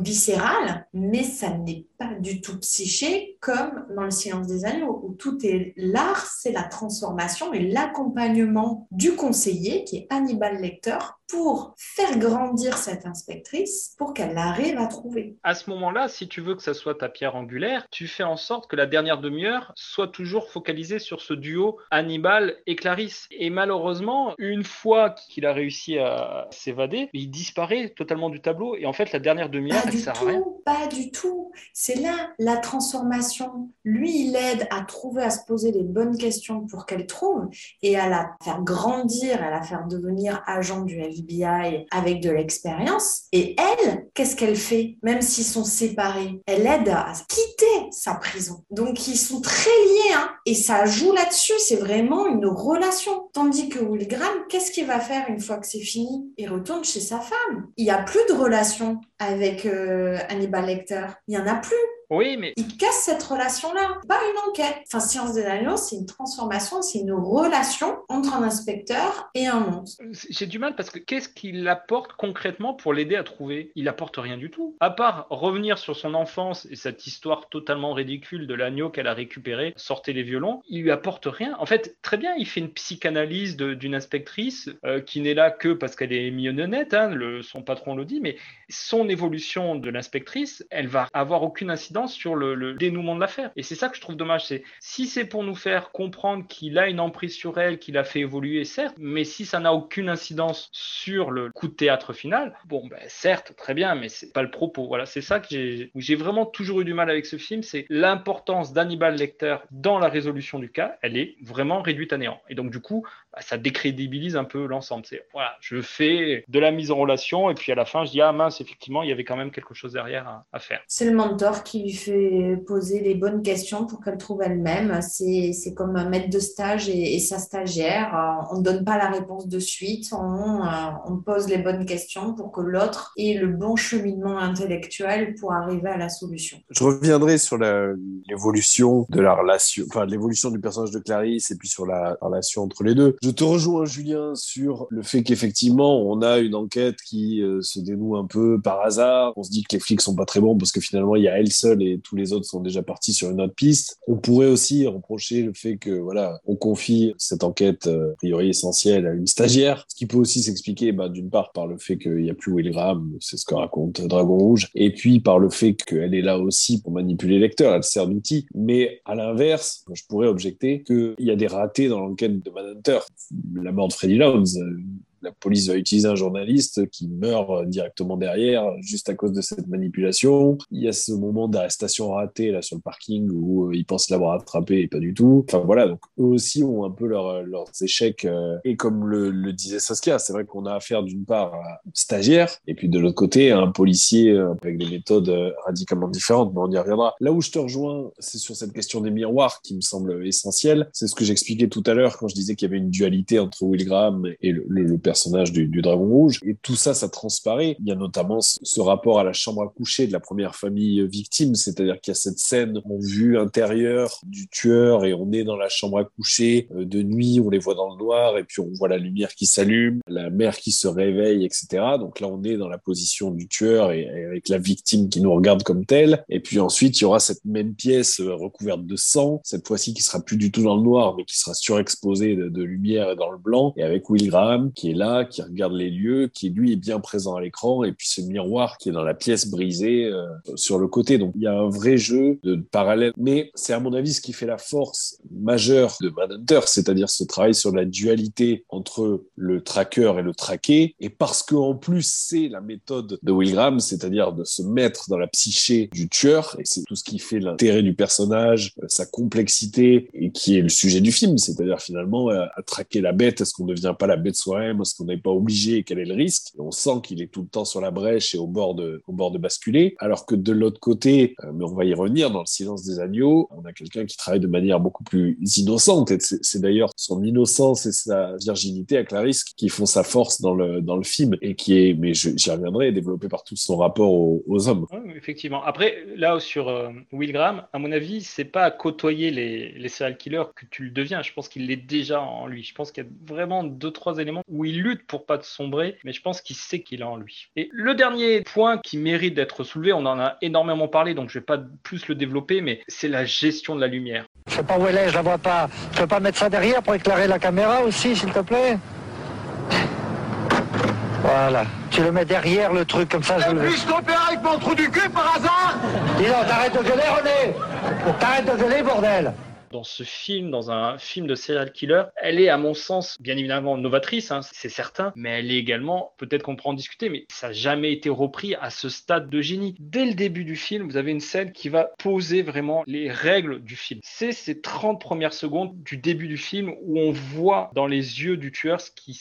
viscéral, mais ça n'est pas du tout psyché comme dans le silence des agneaux, où tout est l'art, c'est la transformation et l'accompagnement du conseiller, qui est Hannibal Lecter, pour faire grandir cette inspectrice, pour qu'elle arrive à trouver. À ce moment-là, si tu veux que ça soit ta pierre angulaire, tu fais en sorte que la dernière demi-heure soit toujours focalisée sur ce duo Hannibal et Clarisse. Et malheureusement, une fois qu'il a réussi à s'évader, il disparaît totalement du tableau. Et en fait, la dernière demi-heure, du sert à rien. tout, pas du tout. C'est là la transformation. Lui, il aide à trouver, à se poser les bonnes questions pour qu'elle trouve et à la faire grandir, à la faire devenir agent du FBI avec de l'expérience. Et elle, qu'est-ce qu'elle fait? Même s'ils sont séparés, elle aide à quitter sa prison. Donc, ils sont très liés, hein, et ça joue là-dessus. C'est vraiment une relation. Tandis que Will Graham, qu'est-ce qu'il va faire une fois que c'est fini? Il retourne chez sa femme. Il n'y a plus de relation avec euh, Hannibal Lecter. Il n'y en a plus. Oui, mais Il casse cette relation-là, pas une enquête. Enfin, Science des Agneaux, c'est une transformation, c'est une relation entre un inspecteur et un monstre. J'ai du mal parce que qu'est-ce qu'il apporte concrètement pour l'aider à trouver? Il apporte rien du tout. À part revenir sur son enfance et cette histoire totalement ridicule de l'agneau qu'elle a récupéré, sortez les violons, il lui apporte rien. En fait, très bien, il fait une psychanalyse d'une inspectrice euh, qui n'est là que parce qu'elle est mignonnette, hein, le, son patron le dit, mais son évolution de l'inspectrice, elle va avoir aucune incidence sur le, dénouement de l'affaire. Et c'est ça que je trouve dommage. C'est si c'est pour nous faire comprendre qu'il a une emprise sur elle, qu'il a fait évoluer, certes, mais si ça n'a aucune incidence sur le coup de théâtre final, bon, ben certes, très bien, mais c'est pas le propos. Voilà, c'est ça que j'ai vraiment toujours eu du mal avec ce film, c'est l'importance d'Hannibal Lecter dans la résolution du cas. Elle est vraiment réduite à néant. Et donc du coup, bah, ça décrédibilise un peu l'ensemble. C'est voilà, je fais de la mise en relation et puis à la fin, je dis ah mince, effectivement, il y avait quand même quelque chose derrière à, à faire. C'est le mentor qui fait poser les bonnes questions pour qu'elle trouve elle-même. C'est, comme un maître de stage et, sa stagiaire. Euh, On ne donne pas la réponse de suite. On, euh, on pose les bonnes questions pour que l'autre ait le bon cheminement intellectuel pour arriver à la solution. Je reviendrai sur l'évolution de la relation, enfin l'évolution du personnage de Clarisse et puis sur la relation entre les deux. Je te rejoins, Julien, sur le fait qu'effectivement, on a une enquête qui euh, se dénoue un peu par hasard. On se dit que les flics sont pas très bons parce que finalement, il y a elle seule et tous les autres sont déjà partis sur une autre piste. On pourrait aussi reprocher le fait que, voilà, on confie cette enquête, euh, a priori essentielle, à une stagiaire, ce qui peut aussi s'expliquer, bah, d'une part, par le fait qu'il n'y a plus Will Graham, c'est ce que raconte Dragon Rouge, et puis par le fait qu'elle est là aussi pour manipuler les lecteurs, elle sert d'outil. Mais à l'inverse, je pourrais objecter qu'il y a des ratés dans l'enquête de Manhunter. La mort de Freddy euh, la police va utiliser un journaliste qui meurt euh, directement derrière, juste à cause de cette manipulation. Il y a ce moment d'arrestation ratée là sur le parking où euh, ils pensent l'avoir attrapé et pas du tout. Enfin voilà, donc eux aussi ont un peu leur- leurs échecs. euh, et comme le, le disait Saskia, c'est vrai qu'on a affaire d'une part à stagiaire et puis de l'autre côté à un policier euh, avec des méthodes euh, radicalement différentes, mais on y reviendra. Là où je te rejoins, c'est sur cette question des miroirs qui me semble essentielle. C'est ce que j'expliquais tout à l'heure quand je disais qu'il y avait une dualité entre Will Graham et le, le- le personnage du, du Dragon Rouge. Et tout ça, ça transparaît. Il y a notamment ce, rapport à la chambre à coucher de la première famille euh, victime, c'est-à-dire qu'il y a cette scène en vue intérieure du tueur et on est dans la chambre à coucher euh, de nuit, on les voit dans le noir et puis on voit la lumière qui s'allume, la mère qui se réveille, etc. Donc là, on est dans la position du tueur et, et avec la victime qui nous regarde comme telle. Et puis ensuite, il y aura cette même pièce euh, recouverte de sang, cette fois-ci qui sera plus du tout dans le noir, mais qui sera surexposée de, de lumière et dans le blanc, et avec Will Graham qui est là, qui regarde les lieux, qui lui est bien présent à l'écran, et puis ce miroir qui est dans la pièce brisée euh, sur le côté. Donc il y a un vrai jeu de parallèle, mais c'est à mon avis ce qui fait la force majeure de Manhunter, c'est-à-dire ce travail sur la dualité entre le tracker et le traqué, et parce que en plus c'est la méthode de Will Graham, c'est-à-dire de se mettre dans la psyché du tueur, et c'est tout ce qui fait l'intérêt du personnage, euh, sa complexité, et qui est le sujet du film, c'est-à-dire finalement euh, à traquer la bête, est-ce qu'on ne devient pas la bête soi-même, est-ce qu'on n'est pas obligé, quel est le risque? On sent qu'il est tout le temps sur la brèche et au bord de, au bord de basculer, alors que de l'autre côté, euh, mais on va y revenir, dans le silence des agneaux, on a quelqu'un qui travaille de manière beaucoup plus innocente, et c'est d'ailleurs son innocence et sa virginité à Clarisse qui font sa force dans le, dans le film, et qui est, mais j'y reviendrai, développé par tout son rapport aux, hommes. Effectivement. Après, là, sur euh, Will Graham, à mon avis, c'est pas à côtoyer les, les serial killers que tu le deviens. Je pense qu'il l'est déjà en lui. Je pense qu'il y a vraiment deux, trois éléments où il lutte pour pas sombrer, mais je pense qu'il sait qu'il a en lui. Et le dernier point qui mérite d'être soulevé, on en a énormément parlé, donc je vais pas plus le développer, mais c'est la gestion de la lumière. Je sais pas où elle est, je la vois pas. Tu peux pas mettre ça derrière pour éclairer la caméra aussi, s'il te plaît? Voilà. Tu le mets derrière le truc, comme ça je le Puis je t'opère avec mon trou du cul par hasard? Dis donc, t'arrêtes de gueuler, René? T'arrêtes de gueuler, bordel? Dans ce film, dans un film de serial killer, elle est à mon sens bien évidemment novatrice, hein, c'est certain, mais elle est également, peut-être qu'on pourra en discuter, mais ça n'a jamais été repris à ce stade de génie. Dès le début du film, vous avez une scène qui va poser vraiment les règles du film. C'est ces 30 premières secondes du début du film où on voit dans les yeux du tueur ce qui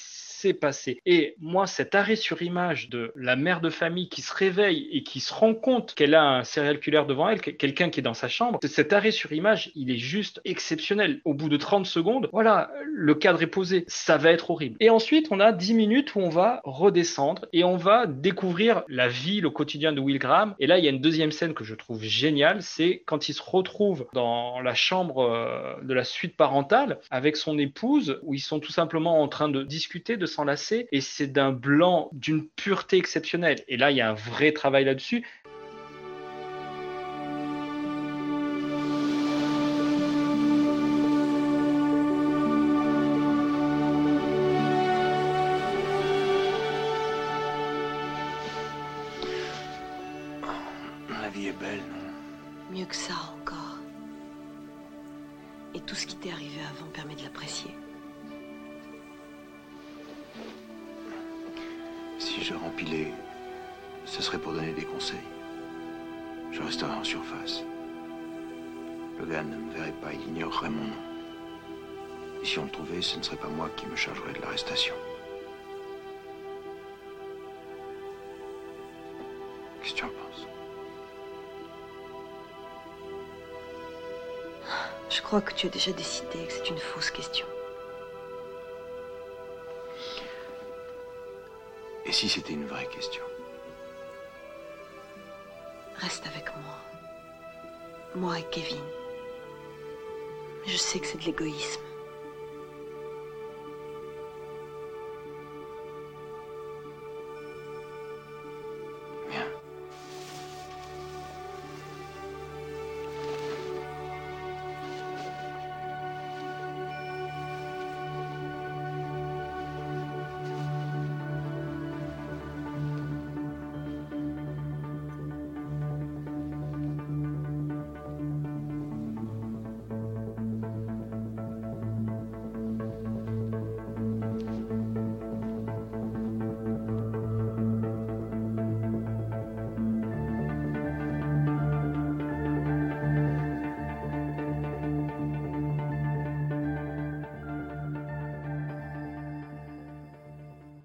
passé. Et moi, cet arrêt sur image de la mère de famille qui se réveille et qui se rend compte qu'elle a un serial killer devant elle, que- quelqu'un qui est dans sa chambre, cet arrêt sur image, il est juste exceptionnel. Au bout de 30 secondes, voilà, le cadre est posé. Ça va être horrible. Et ensuite, on a 10 minutes où on va redescendre et on va découvrir la vie, le quotidien de Will Graham. Et là, il y a une deuxième scène que je trouve géniale, c'est quand il se retrouve dans la chambre euh, de la suite parentale avec son épouse, où ils sont tout simplement en train de discuter, de s'enlacer, et c'est d'un blanc, d'une pureté exceptionnelle. Et là, il y a un vrai travail là-dessus.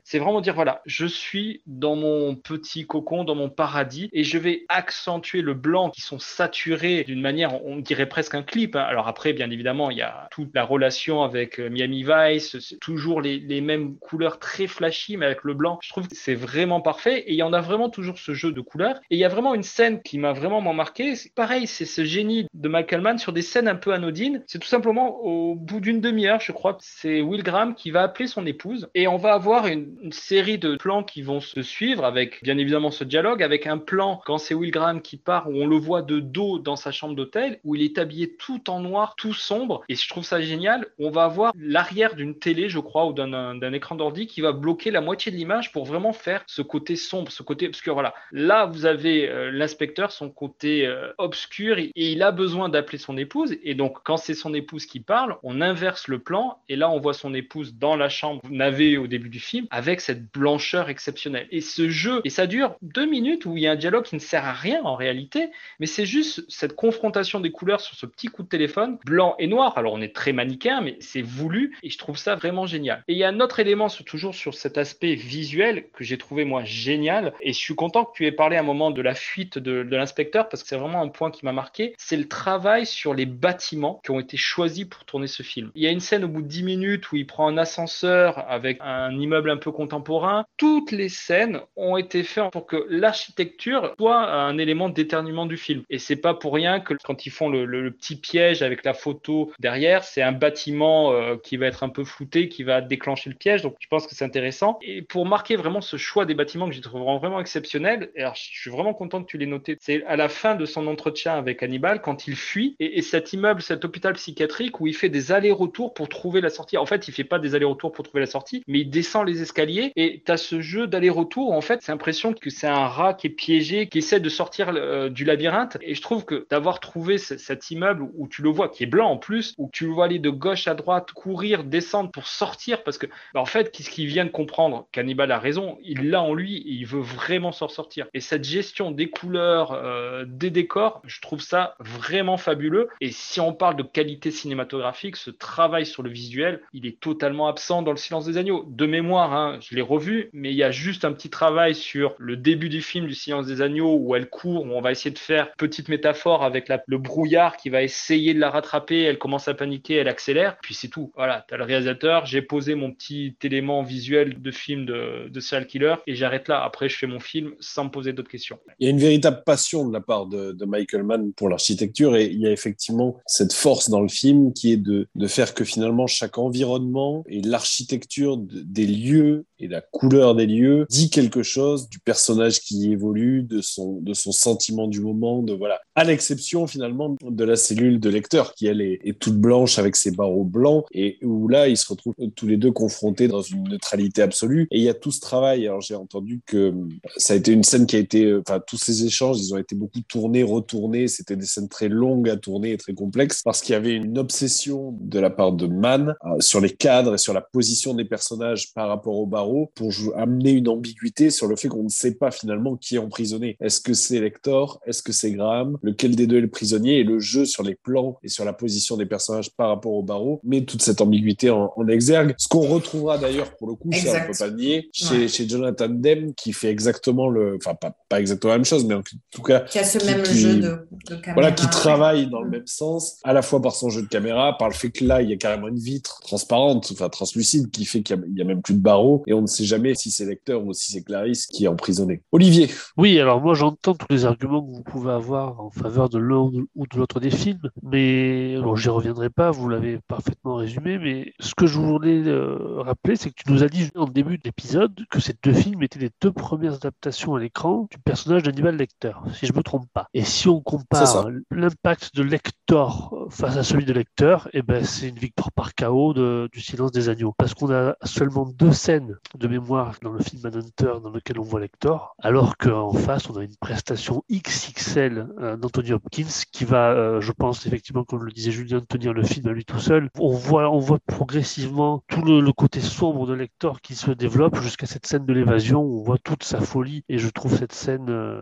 C'est vraiment dire, voilà, je suis dans mon petit cocon, dans mon paradis, et je vais accentuer le blanc qui sont saturés d'une manière, on dirait presque un clip. hein. Alors après, bien évidemment, il y a toute la relation avec euh, Miami Vice, c'est toujours les, mêmes couleurs très flashy, mais avec le blanc, je trouve que c'est vraiment parfait. Et il y en a vraiment toujours ce jeu de couleurs. Et il y a vraiment une scène qui m'a vraiment marqué. Pareil, c'est ce génie de Michael Mann sur des scènes un peu anodines. C'est tout simplement au bout d'une demi-heure, je crois, c'est Will Graham qui va appeler son épouse et on va avoir une série de plans qui vont se suivre avec bien évidemment ce dialogue, avec un plan quand c'est Will Graham qui part où on le voit de dos dans sa chambre d'hôtel où il est habillé tout en noir, tout sombre et je trouve ça génial. On va avoir l'arrière d'une télé, je crois, ou d'un écran d'ordi qui va bloquer la moitié de l'image pour vraiment faire ce côté sombre, ce côté obscur. Voilà. Là, vous avez euh, l'inspecteur, son côté euh, obscur et, il a besoin d'appeler son épouse et donc quand c'est son épouse qui parle, on inverse le plan et là on voit son épouse dans la chambre navée au début du film avec cette blancheur exceptionnelle. Et ce jeu, et ça dure deux minutes où il y a un dialogue qui ne sert à rien en réalité, mais c'est juste cette confrontation des couleurs sur ce petit coup de téléphone, blanc et noir. Alors on est très manichéen, mais c'est voulu et je trouve ça vraiment génial. Et il y a un autre élément, toujours sur cet aspect visuel que j'ai trouvé moi génial. Et je suis content que tu aies parlé un moment de la fuite de, de l'inspecteur parce que c'est vraiment un point qui m'a marqué. C'est le travail sur les bâtiments qui ont été choisis pour tourner ce film. Il y a une scène au bout de 10 minutes où il prend un ascenseur avec un immeuble un peu contemporain. Toutes les scènes ont été faites pour que l'architecture soit un élément déterminant du film. Et c'est pas pour rien que quand ils font le, petit piège avec la photo derrière, c'est un bâtiment euh, qui va être un peu flouté, qui va déclencher le piège. Donc je pense que c'est intéressant. Et pour marquer vraiment ce choix des bâtiments que j'ai trouvé vraiment, exceptionnel, et alors je suis vraiment content que tu l'aies noté. C'est à la fin de son entretien avec Hannibal, quand il fuit, et, et cet immeuble, cet hôpital psychiatrique où il fait des allers-retours pour trouver la sortie. En fait, il fait pas des allers-retours pour trouver la sortie, mais il descend les escaliers et tu as ce jeu d'aller-retour. En fait, c'est l'impression que c'est un rat qui est piégé, qui essaie de sortir euh, du labyrinthe. Et je trouve que d'avoir trouvé ce- cet immeuble où tu le vois, qui est blanc en plus, où tu le vois aller de gauche à droite, courir, descendre pour sortir, parce que, bah, en fait, qu'est-ce qu'il vient de comprendre? Cannibal a raison, il l'a en lui il veut vraiment s'en sortir. Et cette gestion des couleurs, euh, des décors, je trouve ça vraiment fabuleux. Et si on parle de qualité cinématographique, ce travail sur le visuel, il est totalement absent dans Le Silence des Agneaux. De mémoire, hein, je l'ai revu, mais il y a juste un petit travail sur le début du film du Silence des Agneaux où elle court, où on va essayer de faire petite métaphore avec le brouillard qui va essayer de la rattraper, elle commence à paniquer, elle accélère, puis c'est tout. Voilà, t'as le réalisateur, j'ai posé mon petit élément visuel de film de, de killer et j'arrête là. Après, je fais mon film sans me poser d'autres questions. Il y a une véritable passion de la part de, Michael Mann pour l'architecture et il y a effectivement cette force dans le film qui est de, faire que finalement chaque environnement et l'architecture de- des lieux et la couleur des lieux dit quelque chose du personnage qui évolue, de son, de son sentiment du moment, de voilà. À l'exception finalement de la cellule de lecteur qui elle est, est toute blanche avec ses barreaux blancs et où là ils se retrouvent tous les deux confrontés dans une neutralité absolue. Et il y a tout ce travail. Alors j'ai entendu que euh, ça a été une scène qui a été, euh, enfin tous ces échanges, ils ont été beaucoup tournés, retournés. C'était des scènes très longues à tourner et très complexes parce qu'il y avait une obsession de la part de Mann euh, sur les cadres et sur la position des personnages par rapport au barreau pour jou- amener une ambiguïté sur le fait qu'on ne sait pas finalement qui est emprisonné. Est-ce que c'est Lector? Est-ce que c'est Graham? Lequel des deux est le prisonnier? Et le jeu sur les plans et sur la position des personnages par rapport au barreau met toute cette ambiguïté en, en exergue. Ce qu'on retrouvera d'ailleurs pour le coup, ça on peut pas nier, chez, Ouais. chez Jonathan Demme qui fait exactement le, enfin pas, pas exactement la même chose, mais en tout cas Qui a ce qui- même qui- jeu de, de caméra. voilà, qui travaille dans le même sens, à la fois par son jeu de caméra, par le fait que là, il y a carrément une vitre transparente, enfin translucide, qui fait qu'il y a- il y, a même plus de barreaux, et on ne sait jamais si c'est Lecteur ou si c'est Clarisse qui est emprisonné. Olivier, Oui, alors moi j'entends tous les arguments que vous pouvez avoir en faveur de l'un ou de l'autre des films, mais bon, j'y reviendrai pas, vous l'avez parfaitement résumé, mais ce que je voulais euh, rappeler, c'est que tu nous as dit en début de l'épisode que ces deux films étaient les deux premières adaptations à l'écran du personnage d'Hannibal Lecter, si je me trompe pas. Et si on compare l'impact de Lector face à celui de Lecter, eh ben c'est une victoire par chaos de- du silence des agneaux, parce qu'on a seulement deux scènes de mémoire dans le film Manhunter dans lequel on voit Lector, alors qu'en face on a une prestation XXL euh, d'Anthony Hopkins qui va, euh, je pense effectivement, comme le disait Julien, tenir le film à lui tout seul. On voit, on voit progressivement tout le, le côté sombre de Lector qui se développe jusqu'à cette scène de l'évasion. où On voit toute sa folie et je trouve cette scène euh,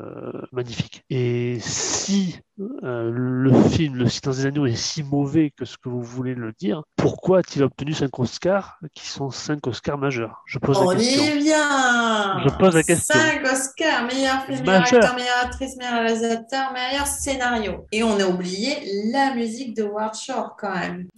magnifique. Et si euh, le film Le Silence des Agneaux est si mauvais que ce que vous voulez le dire, pourquoi a-t-il obtenu 5 Oscars qui sont 5 Oscars majeurs? Je pose la On question. Y vient Je pose la question. 5 Oscars, meilleur film, meilleur acteur, meilleure actrice, meilleur réalisateur, meilleur scénario. Et on a oublié la musique de Ward Shore quand même.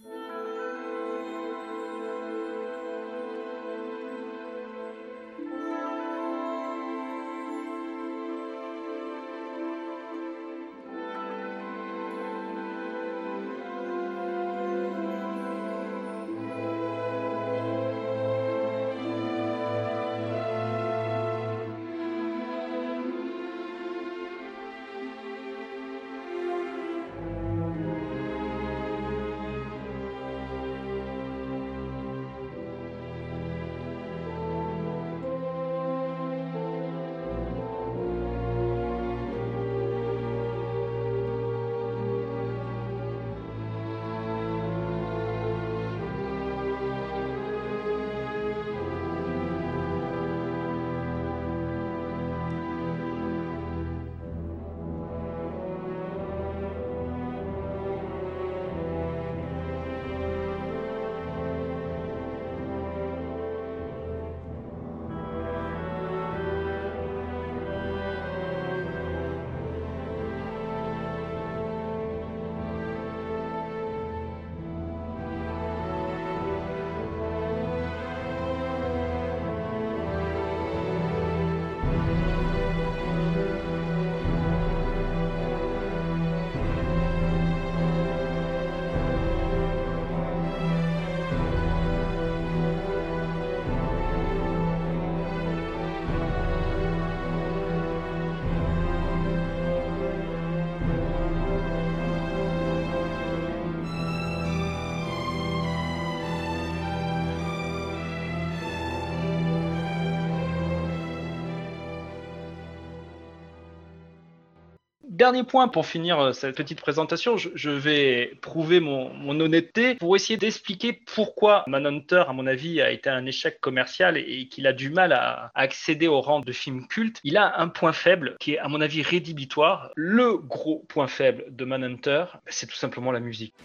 Dernier point pour finir euh, cette petite présentation, je, vais prouver mon, honnêteté pour essayer d'expliquer pourquoi Manhunter, à mon avis, a été un échec commercial et, et qu'il a du mal à, à accéder au rang de film culte. Il a un point faible qui est, à mon avis, rédhibitoire. Le gros point faible de Manhunter, c'est tout simplement la musique.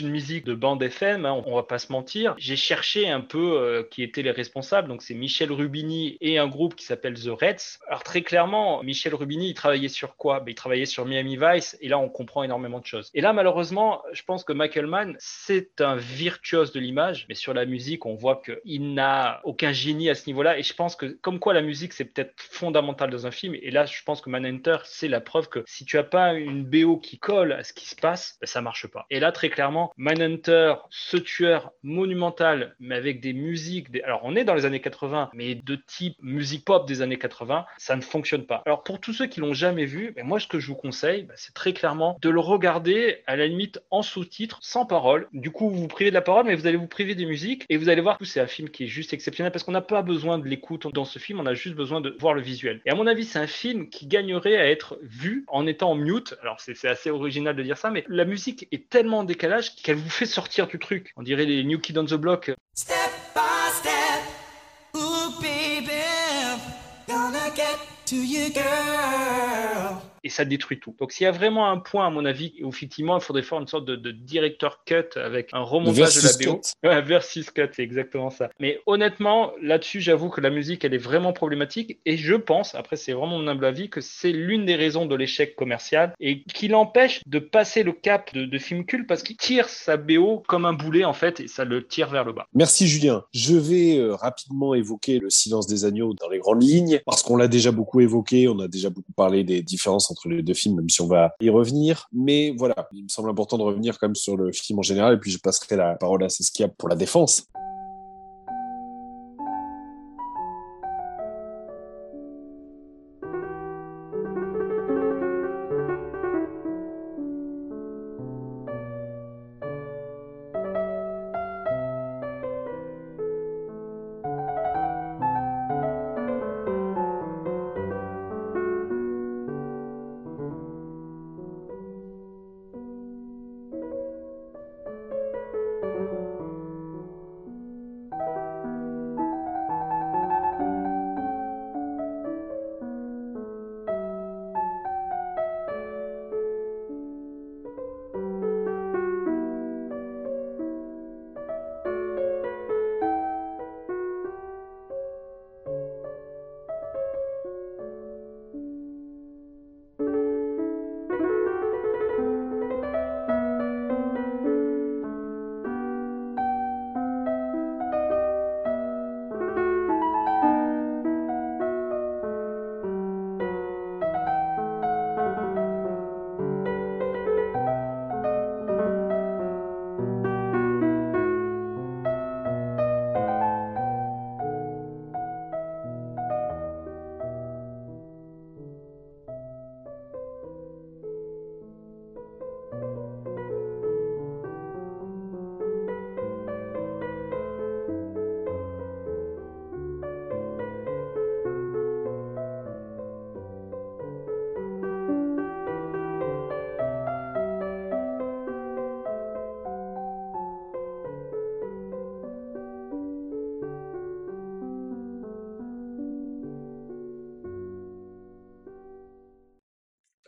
Une musique de bande FM, hein, on va pas se mentir. J'ai cherché un peu euh, qui étaient les responsables, donc c'est Michel Rubini et un groupe qui s'appelle The Reds. Alors très clairement, Michel Rubini, il travaillait sur quoi? Ben, Il travaillait sur Miami Vice, et là on comprend énormément de choses. Et là malheureusement, je pense que Michael Mann, c'est un virtuose de l'image, mais sur la musique, on voit qu'il n'a aucun génie à ce niveau-là, et je pense que comme quoi la musique, c'est peut-être fondamental dans un film, et là je pense que Manhunter, c'est la preuve que si tu as pas une BO qui colle à ce qui se passe, ben, ça marche pas. Et là très clairement, Manhunter, ce tueur monumental, mais avec des musiques, alors on est dans les années 80, mais de type musique pop des années 80, ça ne fonctionne pas. Alors pour tous ceux qui l'ont jamais vu, ben, moi ce que je vous conseille, ben, c'est très clairement de le regarder à la limite en sous-titres, sans parole. Du coup, vous vous privez de la parole, mais vous allez vous priver des musiques et vous allez voir que c'est un film qui est juste exceptionnel parce qu'on n'a pas besoin de l'écoute dans ce film, on a juste besoin de voir le visuel. Et à mon avis, c'est un film qui gagnerait à être vu en étant en mute. Alors c'est assez original de dire ça, mais la musique est tellement en décalage qu'elle vous fait sortir du truc. On dirait les New Kids on the Block. Step by step, baby, gonna get to you, girl. Et ça détruit tout. Donc s'il y a vraiment un point, à mon avis, où effectivement il faudrait faire une sorte de, de directeur cut avec un remontage de la BO. cut. Ouais, versus cut, c'est exactement ça. Mais honnêtement, là-dessus, j'avoue que la musique, elle est vraiment problématique et je pense, après c'est vraiment mon humble avis, que c'est l'une des raisons de l'échec commercial et qui l'empêche de passer le cap de, de film culte parce qu'il tire sa BO comme un boulet en fait et ça le tire vers le bas. Merci Julien. Je vais euh, rapidement évoquer le silence des agneaux dans les grandes lignes, parce qu'on l'a déjà beaucoup évoqué, on a déjà beaucoup parlé des différences entre les deux films, même si on va y revenir. Mais voilà, il me semble important de revenir quand même sur le film en général, et puis je passerai la parole à Saskia pour la défense.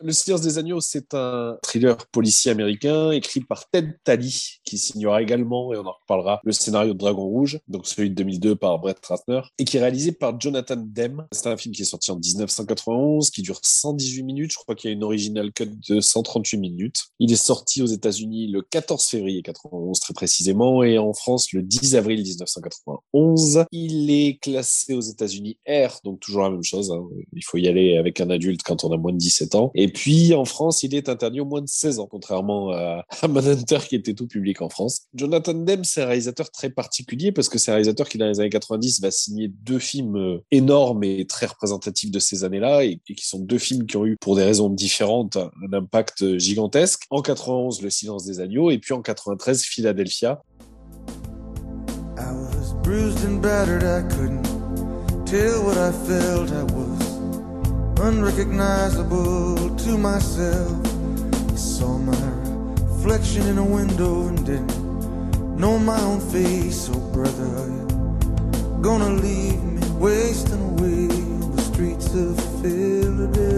Le Silence des agneaux, c'est un thriller policier américain écrit par Ted Talley, qui signera également, et on en reparlera, le scénario de Dragon Rouge, donc celui de 2002 par Brett Ratner, et qui est réalisé par Jonathan Demme. C'est un film qui est sorti en 1991, qui dure 118 minutes. Je crois qu'il y a une original cut de 138 minutes. Il est sorti aux États-Unis le 14 février 91, très précisément, et en France le 10 avril 1991. Il est classé aux États-Unis R, donc toujours la même chose. hein. Il faut y aller avec un adulte quand on a moins de 17 ans. Et puis en France, il est interdit au moins de 16 ans, contrairement à Manhunter qui était tout public en France. Jonathan Demme, c'est réalisateur très particulier parce que c'est un réalisateur qui, dans les années 90, va signer deux films euh, énormes et très représentatifs de ces années-là et, qui sont deux films qui ont eu, pour des raisons différentes, un, impact gigantesque. En 91, Le silence des agneaux et puis en 93, Philadelphia. Know my own face. Oh, brother, gonna leave me wasting away on the streets of Philadelphia?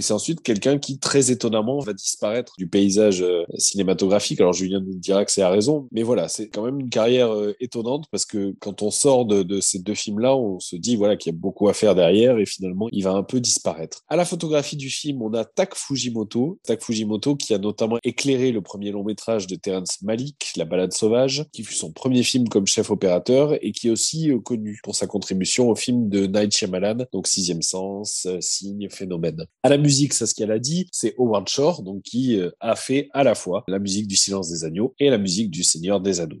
C'est ensuite quelqu'un qui, très étonnamment, va disparaître du paysage euh, cinématographique. Alors Julien nous dira que c'est à raison, mais voilà, c'est quand même une carrière euh, étonnante parce que quand on sort de, de ces deux films-là, on se dit voilà qu'il y a beaucoup à faire derrière et finalement il va un peu disparaître. À la photographie du film, on a Tak Fujimoto, Tak Fujimoto qui a notamment éclairé le premier long métrage de Terrence Malick, La Balade sauvage, qui fut son premier film comme chef opérateur et qui est aussi euh, connu pour sa contribution au film de Night Shyamalan, donc Sixième Sens, Signe, Phénomène. Musique, ça ce qu'elle a dit, c'est Howard Shore, donc qui euh, a fait à la fois la musique du Silence des Agneaux et la musique du Seigneur des Anneaux.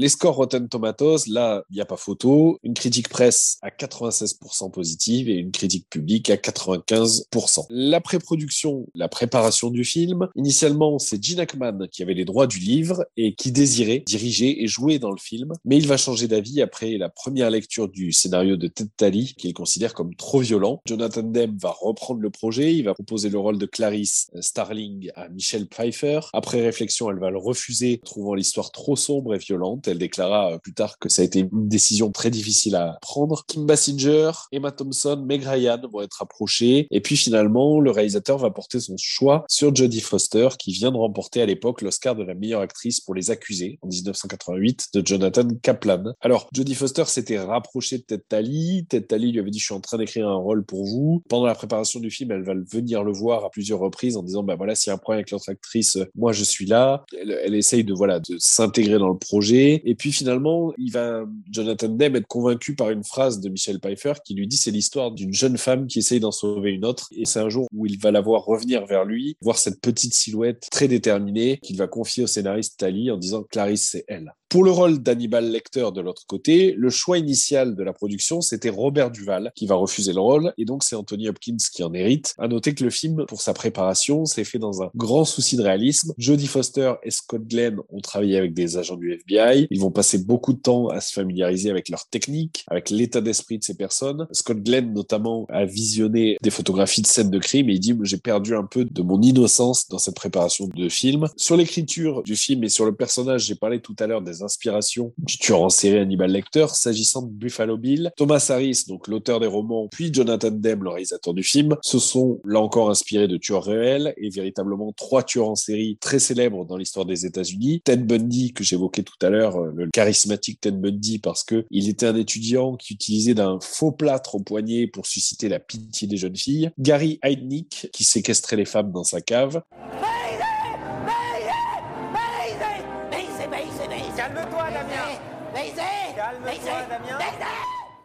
Les scores Rotten Tomatoes, là, il n'y a pas photo. Une critique presse à 96% positive et une critique publique à 95%. La pré-production, la préparation du film, initialement, c'est Gene Hackman qui avait les droits du livre et qui désirait diriger et jouer dans le film. Mais il va changer d'avis après la première lecture du scénario de Ted Talley, qu'il considère comme trop violent. Jonathan Demme va reprendre le projet. Il va proposer le rôle de Clarice Starling à Michelle Pfeiffer. Après réflexion, elle va le refuser, trouvant l'histoire trop sombre et violente. Elle déclara euh, plus tard que ça a été une décision très difficile à prendre. Kim Basinger, Emma Thompson, Meg Ryan vont être approchés. Et puis finalement, le réalisateur va porter son choix sur Jodie Foster, qui vient de remporter à l'époque l'Oscar de la meilleure actrice pour Les Accusés en 1988 de Jonathan Kaplan. Alors, Jodie Foster s'était rapprochée de Ted Talley. Ted Talley lui avait dit, je suis en train d'écrire un rôle pour vous. Pendant la préparation du film, elle va venir le voir à plusieurs reprises en disant, bah voilà, s'il y a un problème avec l'autre actrice, moi je suis là. Elle, elle essaye de, voilà, de s'intégrer dans le projet. Et puis finalement, il va, Jonathan Demme être convaincu par une phrase de Michel Pfeiffer qui lui dit c'est l'histoire d'une jeune femme qui essaye d'en sauver une autre. Et c'est un jour où il va la voir revenir vers lui, voir cette petite silhouette très déterminée qu'il va confier au scénariste Tali en disant Clarisse, c'est elle. Pour le rôle d'Hannibal Lecter de l'autre côté, le choix initial de la production, c'était Robert Duval qui va refuser le rôle et donc c'est Anthony Hopkins qui en hérite. À noter que le film, pour sa préparation, s'est fait dans un grand souci de réalisme. Jodie Foster et Scott Glenn ont travaillé avec des agents du FBI. Ils vont passer beaucoup de temps à se familiariser avec leur technique, avec l'état d'esprit de ces personnes. Scott Glenn, notamment, a visionné des photographies de scènes de crime et il dit j'ai perdu un peu de mon innocence dans cette préparation de film. Sur l'écriture du film et sur le personnage, j'ai parlé tout à l'heure des inspirations du tueur en série Hannibal Lecter. S'agissant de Buffalo Bill, Thomas Harris, donc l'auteur des romans, puis Jonathan Demme, le réalisateur du film, se sont là encore inspirés de tueurs réels et véritablement trois tueurs en série très célèbres dans l'histoire des États-Unis. Ted Bundy, que j'évoquais tout à l'heure, le charismatique Ted Bundy, parce que il était un étudiant qui utilisait d'un faux plâtre au poignet pour susciter la pitié des jeunes filles. Gary Heidnick, qui séquestrait les femmes dans sa cave.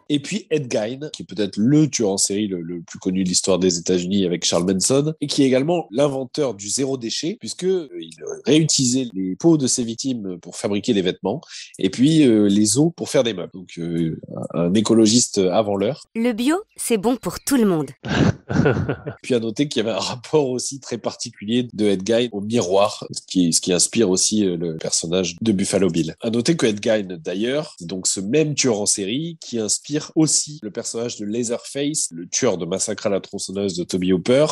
Et puis Ed Gein, qui est peut-être le tueur en série le, le plus connu de l'histoire des États-Unis avec Charles Manson, et qui est également l'inventeur du zéro déchet, puisque euh, il réutilisait les peaux de ses victimes pour fabriquer des vêtements, et puis euh, les os pour faire des meubles. Donc euh, un écologiste avant l'heure. Le bio, c'est bon pour tout le monde. Puis à noter qu'il y avait un rapport aussi très particulier de Ed Gein au miroir, ce qui, ce qui inspire aussi le personnage de Buffalo Bill. À noter que Ed Gein, d'ailleurs, c'est donc ce même tueur en série qui inspire aussi le personnage de Laserface, le tueur de Massacre à la tronçonneuse de Toby Hooper.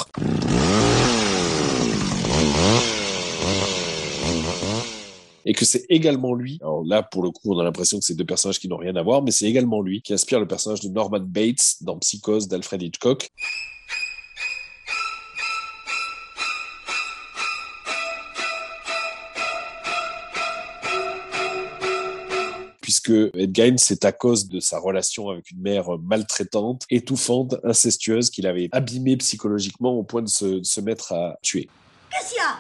et que c'est également lui, alors là pour le coup on a l'impression que c'est deux personnages qui n'ont rien à voir, mais c'est également lui qui inspire le personnage de Norman Bates dans Psychose d'Alfred Hitchcock. Puisque Ed Gein, c'est à cause de sa relation avec une mère maltraitante, étouffante, incestueuse, qu'il avait abîmé psychologiquement au point de se, de se mettre à tuer. Qu'est-ce qu'il y a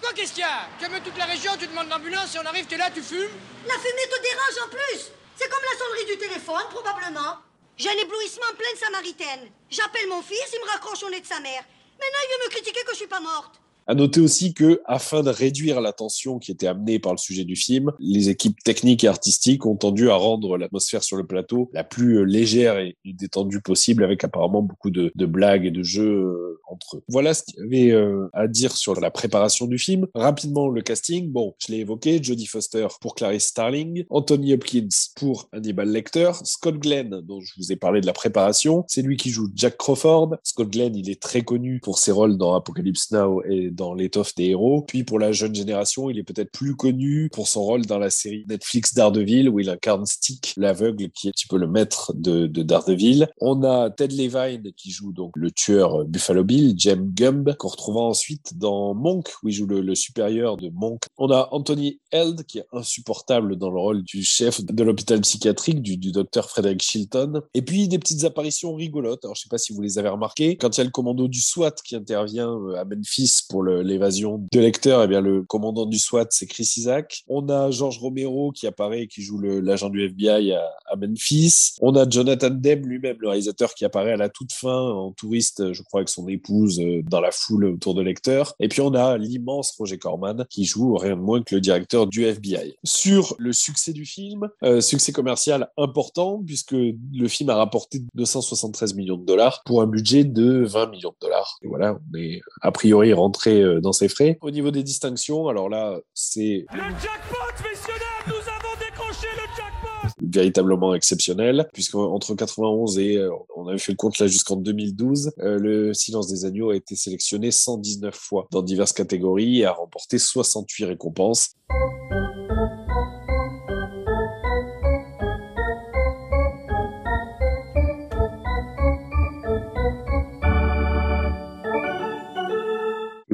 Quoi, qu'est-ce qu'il y a Tu aimes toute la région, tu demandes l'ambulance et on arrive, t'es là, tu fumes? La fumée te dérange en plus C'est comme la sonnerie du téléphone, probablement. J'ai un éblouissement en pleine samaritaine. J'appelle mon fils, il me raccroche au nez de sa mère. Maintenant, il vient me critiquer que je suis pas morte. À noter aussi que, afin de réduire la tension qui était amenée par le sujet du film, les équipes techniques et artistiques ont tendu à rendre l'atmosphère sur le plateau la plus euh, légère et détendue possible, avec apparemment beaucoup de, de blagues et de jeux euh, entre eux. Voilà ce qu'il y avait euh, à dire sur la préparation du film. Rapidement, le casting. Bon, je l'ai évoqué, Jodie Foster pour Clarice Starling, Anthony Hopkins pour Hannibal Lecter, Scott Glenn, dont je vous ai parlé de la préparation, c'est lui qui joue Jack Crawford. Scott Glenn, il est très connu pour ses rôles dans Apocalypse Now et dans L'étoffe des héros. Puis pour la jeune génération, il est peut-être plus connu pour son rôle dans la série Netflix Daredevil, où il incarne Stick, l'aveugle, qui est un petit peu le maître de, de Daredevil. On a Ted Levine qui joue donc le tueur Buffalo Bill, Jem Gumb, qu'on retrouvera ensuite dans Monk, où il joue le, supérieur de Monk. On a Anthony Held, qui est insupportable dans le rôle du chef de l'hôpital psychiatrique, du, du docteur Frederick Chilton. Et puis des petites apparitions rigolotes. Alors je sais pas si vous les avez remarquées. Quand il y a le commando du SWAT qui intervient euh, à Memphis pour l'évasion de Lecter, eh bien le commandant du SWAT c'est Chris Isaac. On a George Romero qui apparaît, qui joue l'agent du FBI à, à Memphis. On a Jonathan Demme lui-même, le réalisateur, qui apparaît à la toute fin en touriste, je crois, avec son épouse euh, dans la foule autour de Lecter. Et puis on a l'immense Roger Corman qui joue rien de moins que le directeur du FBI. Sur le succès du film, euh, succès commercial important puisque le film a rapporté 273 millions de dollars pour un budget de 20 millions de dollars. Et voilà, on est a priori rentré euh, dans ses frais. Au niveau des distinctions, alors là, c'est Le jackpot, messieurs dames, nous avons décroché le jackpot véritablement exceptionnel, puisque entre 91 et euh, on avait fait le compte là jusqu'en 2012, euh, le Silence des agneaux a été sélectionné 119 fois dans diverses catégories et a remporté 68 récompenses.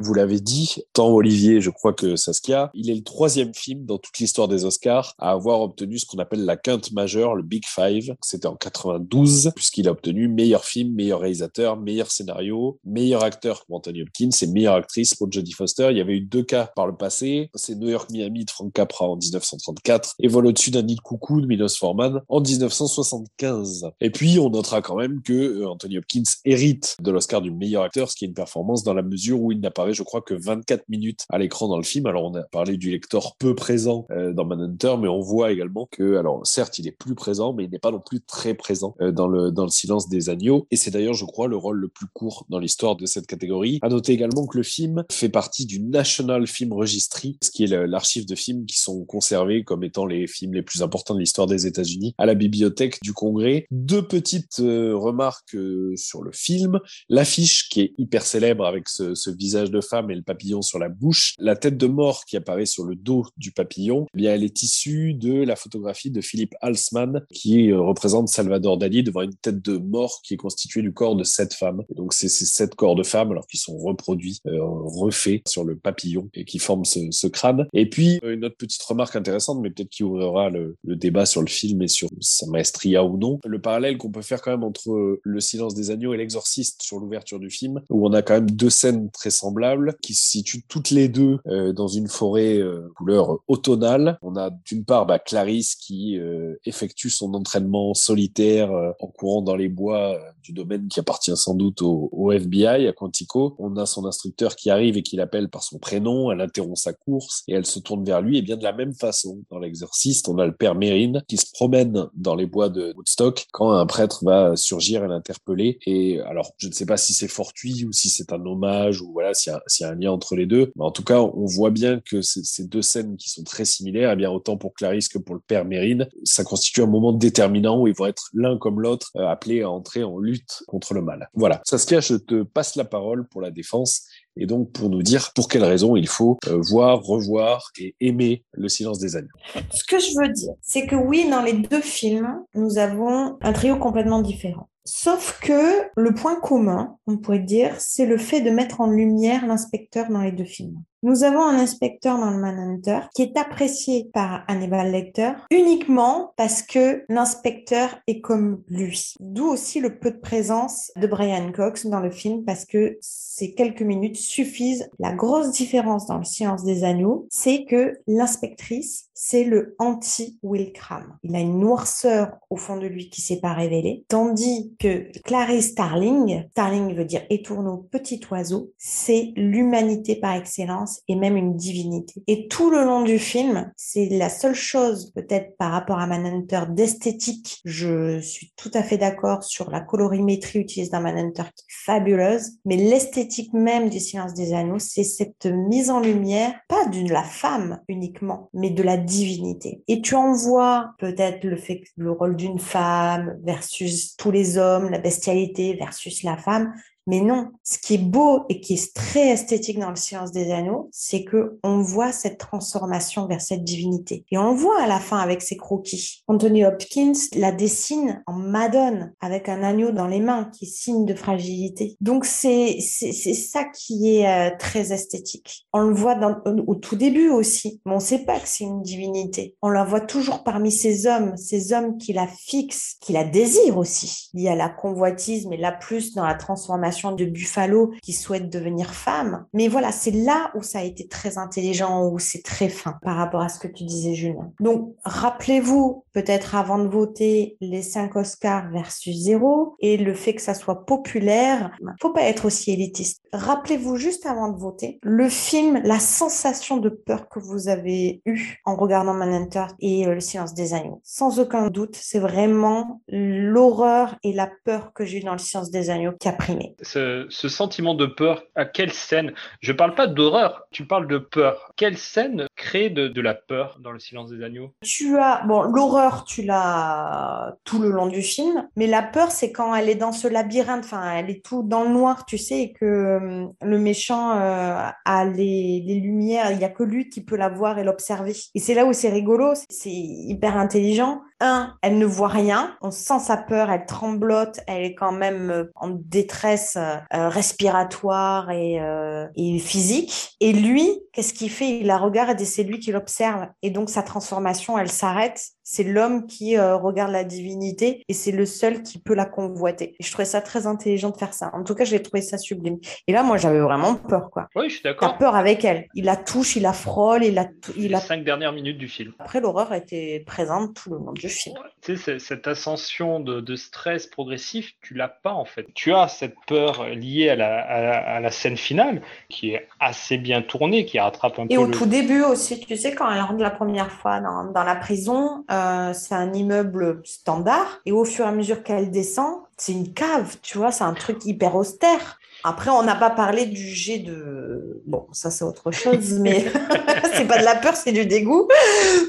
Vous l'avez dit, tant Olivier, je crois que Saskia, il est le troisième film dans toute l'histoire des Oscars à avoir obtenu ce qu'on appelle la quinte majeure, le Big Five. C'était en 92, puisqu'il a obtenu meilleur film, meilleur réalisateur, meilleur scénario, meilleur acteur pour Anthony Hopkins et meilleure actrice pour Jodie Foster. Il y avait eu deux cas par le passé. C'est New York Miami de Frank Capra en 1934 et Vol au-dessus d'un nid de coucou de Milos Forman en 1975. Et puis, on notera quand même que euh, Anthony Hopkins hérite de l'Oscar du meilleur acteur, ce qui est une performance dans la mesure où il n'apparaît, je crois, que 24 minutes à l'écran dans le film. Alors, on a parlé du lecteur peu présent euh, dans Manhunter, mais on voit également que, alors, certes, il est plus présent, mais il n'est pas non plus très présent euh, dans le dans le silence des agneaux. Et c'est d'ailleurs, je crois, le rôle le plus court dans l'histoire de cette catégorie. À noter également que le film fait partie du National Film Registry, ce qui est l'archive de films qui sont conservés comme étant les films les plus importants de l'histoire des États-Unis à la bibliothèque du Congrès. Deux petites euh, remarques euh, sur le film. L'affiche qui est hyper célèbre avec ce, ce visage de femme et le papillon sur la bouche. La tête de mort qui apparaît sur le dos du papillon, eh bien, elle est issue de la photographie de Philippe Halsman qui euh, représente Salvador Dali devant une tête de mort qui est constituée du corps de sept femmes. Et donc, c'est ces sept corps de femmes alors qu'ils sont reproduits, euh, refaits sur le papillon et qui forment ce, ce crâne. Et puis, euh, une autre petite remarque intéressante, mais peut-être qui ouvrira le, le débat sur le film et sur sa maestria ou non. Le parallèle qu'on peut faire quand même entre euh, Le silence des agneaux et L'Exorciste sur l'ouverture du film, où on a quand même deux scènes très semblables qui se situent toutes les deux euh, dans une forêt euh, couleur automnale. On a d'une part bah, Clarisse qui euh, effectue son entraînement solitaire en courant dans les bois du domaine qui appartient sans doute au, FBI à Quantico. On a son instructeur qui arrive et qui l'appelle par son prénom. Elle interrompt sa course et elle se tourne vers lui. Et bien de la même façon, dans l'exorciste, on a le père Mérine qui se promène dans les bois de Woodstock quand un prêtre va surgir et l'interpeller. Et alors, je ne sais pas si c'est fortuit ou si c'est un hommage ou voilà, s'il y, a- s'il y a un lien entre les deux. Mais en tout cas, on voit bien que ces deux scènes qui sont très similaires, eh bien autant pour Clarisse que pour le père Mérine, ça constitue un moment déterminant où ils vont être l'un comme l'autre euh, appelés à entrer en lutte contre le mal. Voilà. Saskia, je te passe la parole pour la défense et donc pour nous dire pour quelles raisons il faut euh, voir, revoir et aimer le silence des agneaux. Ce que je veux dire, c'est que oui, dans les deux films, nous avons un trio complètement différent. Sauf que le point commun, on pourrait dire, c'est le fait de mettre en lumière l'inspecteur dans les deux films. Nous avons un inspecteur dans le Manhunter qui est apprécié par Hannibal Lecter uniquement parce que l'inspecteur est comme lui. D'où aussi le peu de présence de Brian Cox dans le film parce que ces quelques minutes suffisent. La grosse différence dans le Silence des agneaux, c'est que l'inspectrice, c'est le anti-Will Cram. Il a une noirceur au fond de lui qui s'est pas révélée, tandis que Clarice Starling, Starling veut dire étourneau, petit oiseau, c'est l'humanité par excellence et même une divinité. Et tout le long du film, c'est la seule chose peut-être par rapport à Manhunter d'esthétique. Je suis tout à fait d'accord sur la colorimétrie utilisée dans Manhunter qui est fabuleuse, mais l'esthétique même du silence des anneaux, c'est cette mise en lumière, pas de la femme uniquement, mais de la divinité. Et tu en vois peut-être le le rôle d'une femme versus tous les hommes, la bestialité versus la femme, mais non, ce qui est beau et qui est très esthétique dans le silence des anneaux, c'est que on voit cette transformation vers cette divinité. Et on voit à la fin avec ses croquis. Anthony Hopkins la dessine en Madone avec un agneau dans les mains qui est signe de fragilité. Donc c'est c'est ça qui est euh, très esthétique. On le voit au tout début aussi, mais on sait pas que c'est une divinité. On la voit toujours parmi ces hommes, ces hommes qui la fixent, qui la désirent aussi. Il y a la convoitise, mais là plus dans la transformation de Buffalo qui souhaite devenir femme. Mais voilà, c'est là où ça a été très intelligent, où c'est très fin par rapport à ce que tu disais, Julien. Donc, rappelez-vous, peut-être avant de voter, les 5 Oscars versus 0 et le fait que ça soit populaire. Faut pas être aussi élitiste. Rappelez-vous juste avant de voter, le film, la sensation de peur que vous avez eue en regardant Manhunter et euh, Le silence des agneaux. Sans aucun doute, c'est vraiment l'horreur et la peur que j'ai eu dans Le silence des agneaux qui a primé ce, sentiment de peur, à quelle scène? Je parle pas d'horreur, tu parles de peur. Quelle scène crée de, la peur dans le silence des agneaux? Tu as, bon, l'horreur, tu l'as tout le long du film, mais la peur, c'est quand elle est dans ce labyrinthe, enfin, elle est tout dans le noir, tu sais, et que euh, le méchant euh, a les, les lumières, il y a que lui qui peut la voir et l'observer. Et c'est là où c'est rigolo, c'est hyper intelligent. Un, elle ne voit rien, on sent sa peur, elle tremblote, elle est quand même euh, en détresse euh, respiratoire et, euh, et physique. Et lui, qu'est-ce qu'il fait? Il la regarde et c'est lui qui l'observe. Et donc sa transformation, elle s'arrête. C'est l'homme qui euh, regarde la divinité et c'est le seul qui peut la convoiter. Et je trouvais ça très intelligent de faire ça. En tout cas, j'ai trouvé ça sublime. Et là, moi, j'avais vraiment peur, quoi. Oui, je suis d'accord. T'as peur avec elle. Il la touche, il la frôle, il la, il Les cinq dernières minutes du film. Après, l'horreur était présente tout le long du film. Tu sais, cette ascension de, de, stress progressif, tu l'as pas en fait. Tu as cette peur liée à la, à, à la scène finale qui est assez bien tournée, qui rattrape un Et peu. au le... tout début aussi, tu sais, quand elle rentre la première fois dans, dans la prison, euh, c'est un immeuble standard. Et au fur et à mesure qu'elle descend, c'est une cave, tu vois, c'est un truc hyper austère. Après, on n'a pas parlé du jet de. Bon, ça c'est autre chose, mais c'est pas de la peur, c'est du dégoût.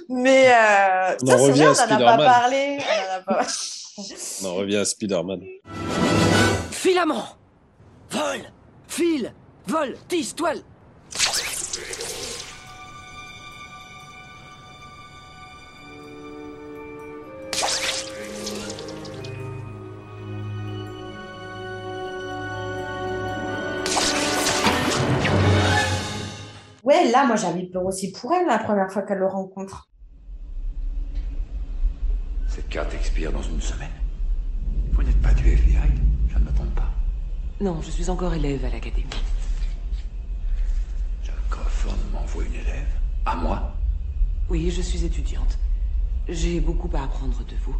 Mais euh... On ça, en c'est vrai, à on n'en a pas parlé. On en a pas... On en revient à Spider-Man. Filament Vol Fil Vol Tisse Toile Là, moi j'avais peur aussi pour elle la première fois qu'elle le rencontre. Cette carte expire dans une semaine. Vous n'êtes pas du FBI Je ne me trompe pas. Non, je suis encore élève à l'académie. Jack Crawford m'envoie une élève À moi Oui, je suis étudiante. J'ai beaucoup à apprendre de vous.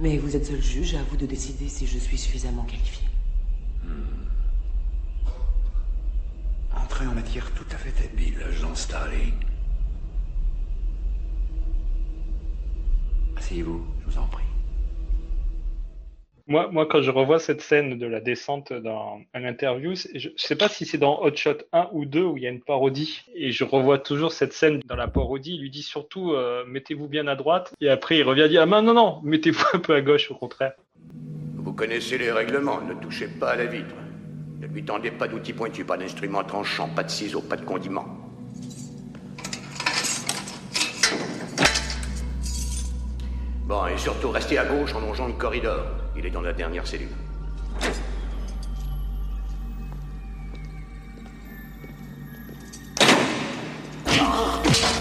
Mais vous êtes seul juge, à vous de décider si je suis suffisamment qualifiée. Entrée en matière tout à fait habile, Jean Starling. Asseyez-vous, je vous en prie. Moi, moi, quand je revois cette scène de la descente dans un interview, c'est- je ne sais pas si c'est dans Hot Shot 1 ou 2 où il y a une parodie. Et je revois toujours cette scène dans la parodie. Il lui dit surtout euh, mettez-vous bien à droite. Et après, il revient à dire ah, non, non, mettez-vous un peu à gauche, au contraire. Vous connaissez les règlements, ne touchez pas à la vitre. Ne lui tendez pas d'outils pointus, pas d'instruments tranchants, pas de ciseaux, pas de condiments. Bon, et surtout restez à gauche en longeant le corridor. Il est dans la dernière cellule.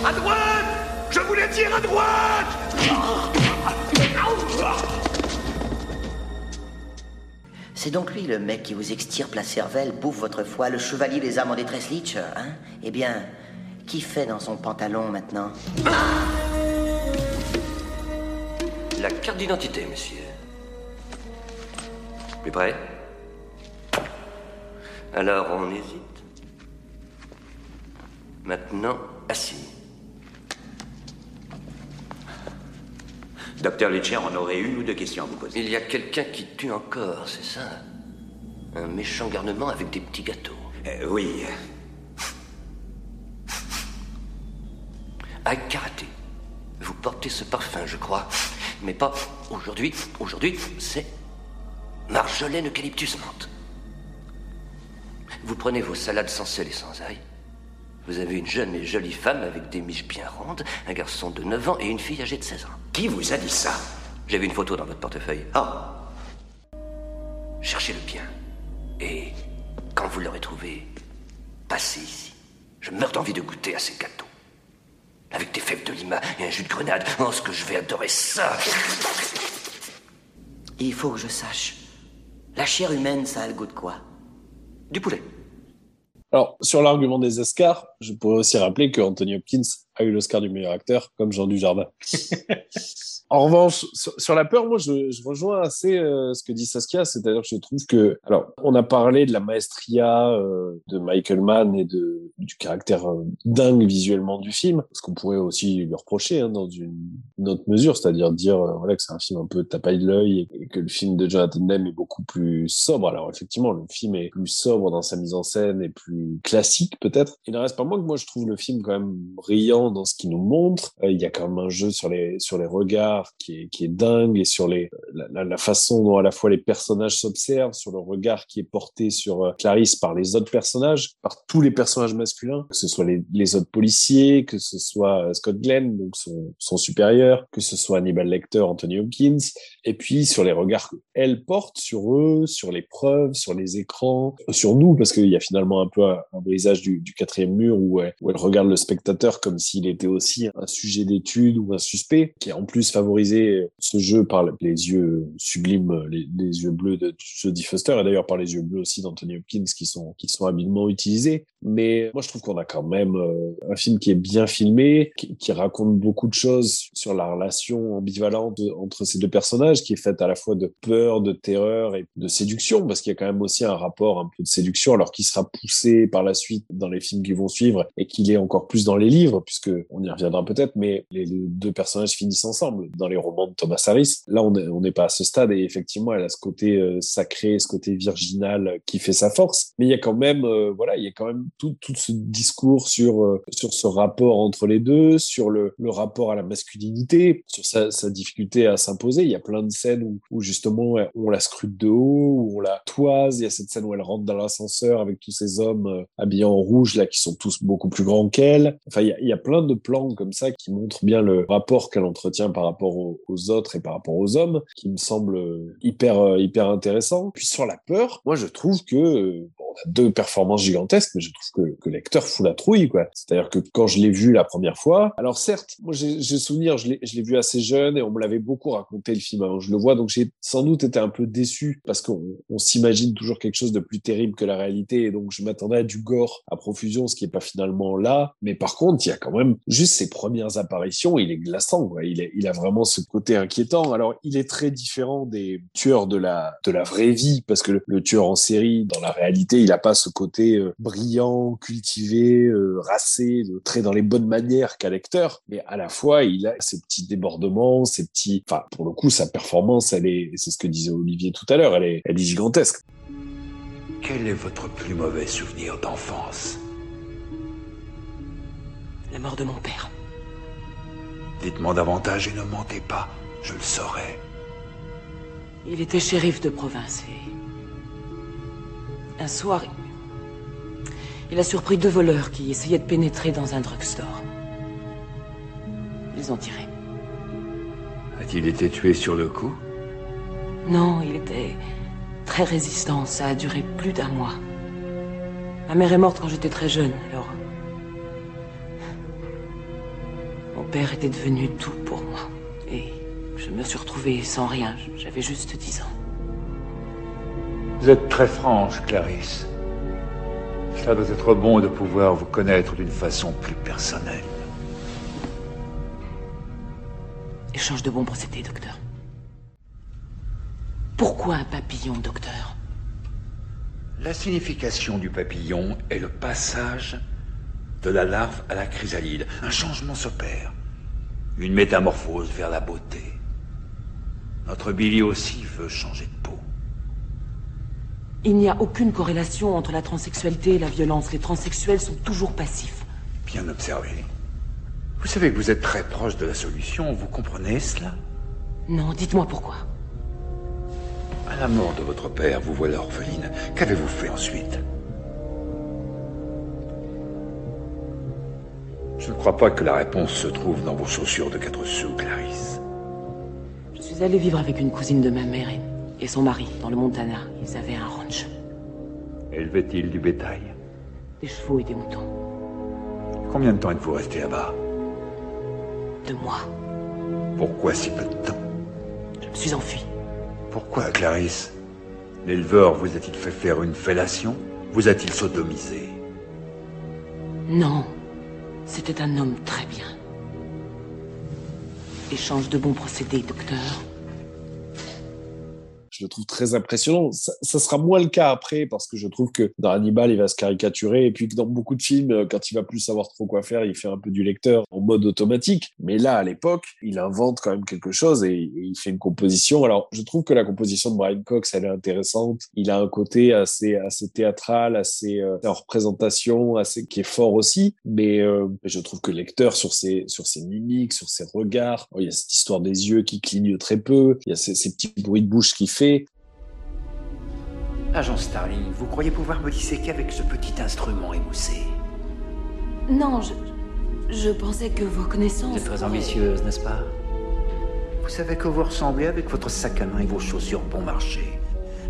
À droite Je voulais dire à droite C'est donc lui le mec qui vous extirpe la cervelle, bouffe votre foie, le chevalier des âmes en détresse Leech, hein? Eh bien, qui fait dans son pantalon maintenant? La carte d'identité, monsieur. Plus près Alors, on hésite? Maintenant, assis. Docteur Litcher, on aurait une ou deux questions à vous poser. Il y a quelqu'un qui tue encore, c'est ça? Un méchant garnement avec des petits gâteaux. Euh, oui. À karaté. Vous portez ce parfum, je crois. Mais pas aujourd'hui. Aujourd'hui, c'est Marjolaine Eucalyptus menthe. Vous prenez vos salades sans sel et sans ail. Vous avez une jeune et jolie femme avec des miches bien rondes, un garçon de 9 ans et une fille âgée de 16 ans. Qui vous a dit ça? J'ai vu une photo dans votre portefeuille. Ah, Cherchez-le bien. Et quand vous l'aurez trouvé, passez ici. Je meurs d'envie de goûter à ces gâteaux. Avec des fèves de lima et un jus de grenade. Oh, ce que je vais adorer ça Il faut que je sache. La chair humaine, ça a le goût de quoi? Du poulet. Alors, sur l'argument des Oscars, je pourrais aussi rappeler que Anthony Hopkins a eu l'Oscar du meilleur acteur, comme Jean Dujardin. en revanche, sur, la peur, moi, je, je rejoins assez euh, ce que dit Saskia, c'est-à-dire que je trouve que, alors, on a parlé de la maestria euh, de Michael Mann et de du caractère euh, dingue visuellement du film, ce qu'on pourrait aussi lui reprocher hein, dans une, autre mesure, c'est-à-dire dire euh, voilà que c'est un film un peu tapaille de l'œil et, que le film de Jonathan Demme est beaucoup plus sobre. Alors effectivement, le film est plus sobre dans sa mise en scène et plus classique peut-être. Il n'en reste pas moins que moi je trouve le film quand même brillant dans ce qu'il nous montre. Euh, il y a quand même un jeu sur les sur les regards qui est qui est dingue et sur les la, façon dont à la fois les personnages s'observent, sur le regard qui est porté sur Clarisse par les autres personnages, par tous les personnages masculin, que ce soit les, les, autres policiers, que ce soit Scott Glenn, donc son, son supérieur, que ce soit Hannibal Lecter, Anthony Hopkins, et puis sur les regards qu'elle porte sur eux, sur les preuves, sur les écrans, sur nous, parce qu'il y a finalement un peu un, un brisage du, du, quatrième mur où elle, où elle, regarde le spectateur comme s'il était aussi un sujet d'étude ou un suspect, qui a en plus favorisé ce jeu par les yeux sublimes, les, yeux bleus de Jodie Foster, et d'ailleurs par les yeux bleus aussi d'Anthony Hopkins qui sont, habilement utilisés. Mais moi, je trouve qu'on a quand même euh, un film qui est bien filmé, qui, qui, raconte beaucoup de choses sur la relation ambivalente entre ces deux personnages, qui est faite à la fois de peur, de terreur et de séduction, parce qu'il y a quand même aussi un rapport un peu de séduction, alors qui sera poussé par la suite dans les films qui vont suivre et qu'il est encore plus dans les livres, puisque on y reviendra peut-être, mais les deux personnages finissent ensemble dans les romans de Thomas Harris. Là, on n'est pas à ce stade et effectivement, elle a ce côté euh, sacré, ce côté virginal qui fait sa force, mais il y a quand même, euh, voilà, il y a quand même tout, tout ce discours sur euh, sur ce rapport entre les deux, sur le, le rapport à la masculinité, sur sa, sa difficulté à s'imposer. Il y a plein de scènes où, où, justement on la scrute de haut, où on la toise. Il y a cette scène où elle rentre dans l'ascenseur avec tous ces hommes habillés en rouge là qui sont tous beaucoup plus grands qu'elle. Enfin, il y, a, plein de plans comme ça qui montrent bien le rapport qu'elle entretient par rapport aux, aux, autres et par rapport aux hommes, qui me semble hyper hyper intéressant. Puis sur la peur, moi je trouve que bon, on a deux performances gigantesques, mais je trouve que, que l'acteur fout la trouille quoi. C'est-à-dire que quand je l'ai vu la première fois, alors certes, moi j'ai souvenir, je l'ai vu assez jeune et on me l'avait beaucoup raconté le film avant que je le vois, donc j'ai sans doute été un peu déçu parce qu'on on, s'imagine toujours quelque chose de plus terrible que la réalité et donc je m'attendais à du gore à profusion, ce qui est pas finalement là. Mais par contre, il y a quand même juste ses premières apparitions, il est glaçant, quoi. Il, est, il a vraiment ce côté inquiétant. Alors il est très différent des tueurs de la de la vraie vie parce que le, le tueur en série dans la réalité, il a pas ce côté euh, brillant, cultivé, euh, racé, très dans les bonnes manières qu'a l'acteur, mais à la fois il a ses petits débordements, ses petits, enfin pour le coup sa performance, elle est, c'est ce que disait Olivier tout à l'heure, elle est, elle est gigantesque. Quel est votre plus mauvais souvenir d'enfance? La mort de mon père. Dites-moi davantage et ne mentez pas, je le saurai. Il était shérif de province et un soir, il a surpris deux voleurs qui essayaient de pénétrer dans un drugstore. Ils ont tiré. A-t-il été tué sur le coup? Non, il était très résistant. Ça a duré plus d'un mois. Ma mère est morte quand j'étais très jeune, alors... père était devenu tout pour moi. Et je me suis retrouvée sans rien. J'avais juste 10 ans. Vous êtes très franche, Clarisse. Cela doit être bon de pouvoir vous connaître d'une façon plus personnelle. Échange de bons procédés, docteur. Pourquoi un papillon, docteur? La signification du papillon est le passage de la larve à la chrysalide. Un changement s'opère. Une métamorphose vers la beauté. Notre Billy aussi veut changer de peau. Il n'y a aucune corrélation entre la transsexualité et la violence. Les transsexuels sont toujours passifs. Bien observé. Vous savez que vous êtes très proche de la solution, vous comprenez cela? Non, dites-moi pourquoi. À la mort de votre père, vous voilà orpheline. Qu'avez-vous fait ensuite? Je ne crois pas que la réponse se trouve dans vos chaussures de quatre sous, Clarisse. Je suis allée vivre avec une cousine de ma mère et, et son mari dans le Montana. Ils avaient un ranch, Élevait-il du bétail? Des chevaux et des moutons. Combien de temps êtes-vous resté là-bas? Deux mois. Pourquoi si peu de temps? Je me suis enfuie. Pourquoi, Clarisse? L'éleveur vous a-t-il fait faire une fellation? Vous a-t-il sodomisé? Non. C'était un homme très bien. Échange de bons procédés, docteur. Je le trouve très impressionnant. Ça, sera moins le cas après parce que je trouve que dans Hannibal, il va se caricaturer et puis que dans beaucoup de films, euh, quand il va plus savoir trop quoi faire, il fait un peu du lecteur en mode automatique. Mais là, à l'époque, il invente quand même quelque chose et, et il fait une composition. Alors, je trouve que la composition de Brian Cox, elle est intéressante. Il a un côté assez, assez théâtral, assez euh, en représentation, assez qui est fort aussi. Mais euh, je trouve que le lecteur sur ses, sur ses mimiques, sur ses regards, oh, il y a cette histoire des yeux qui clignent très peu. Il y a ces, ces petits bruits de bouche qu'il fait. Agent Starling, vous croyez pouvoir me disséquer avec ce petit instrument émoussé? Non, je. Je pensais que vos connaissances. Vous êtes très ambitieuse, n'est-ce pas? Vous savez que vous ressemblez avec votre sac à main et vos chaussures bon marché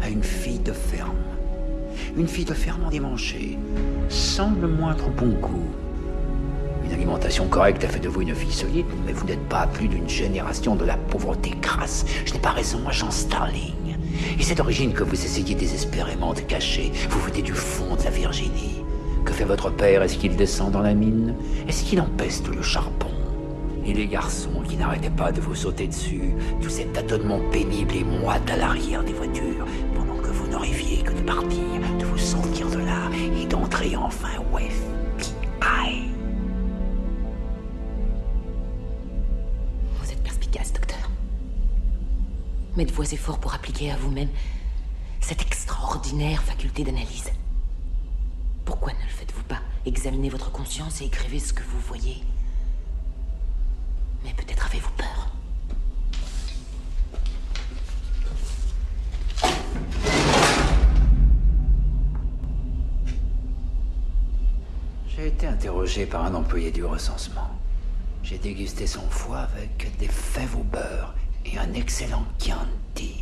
à une fille de ferme. Une fille de ferme endimanchée, sans le moindre bon goût. Une alimentation correcte a fait de vous une fille solide, mais vous n'êtes pas à plus d'une génération de la pauvreté crasse. Je n'ai pas raison, agent Starling. Et c'est d'origine que vous essayez désespérément de cacher. Vous venez du fond de la Virginie. Que fait votre père? Est-ce qu'il descend dans la mine? Est-ce qu'il empeste le charbon? Et les garçons qui n'arrêtaient pas de vous sauter dessus, tout cet tâtonnement pénible et moite à l'arrière des voitures, pendant que vous ne rêviez que de partir, de vous sortir de là et d'entrer enfin au FBI. Mais de vos efforts pour appliquer à vous-même cette extraordinaire faculté d'analyse. Pourquoi ne le faites-vous pas Examinez votre conscience et écrivez ce que vous voyez. Mais peut-être avez-vous peur. J'ai été interrogé par un employé du recensement. J'ai dégusté son foie avec des fèves au beurre et un excellent Chianti.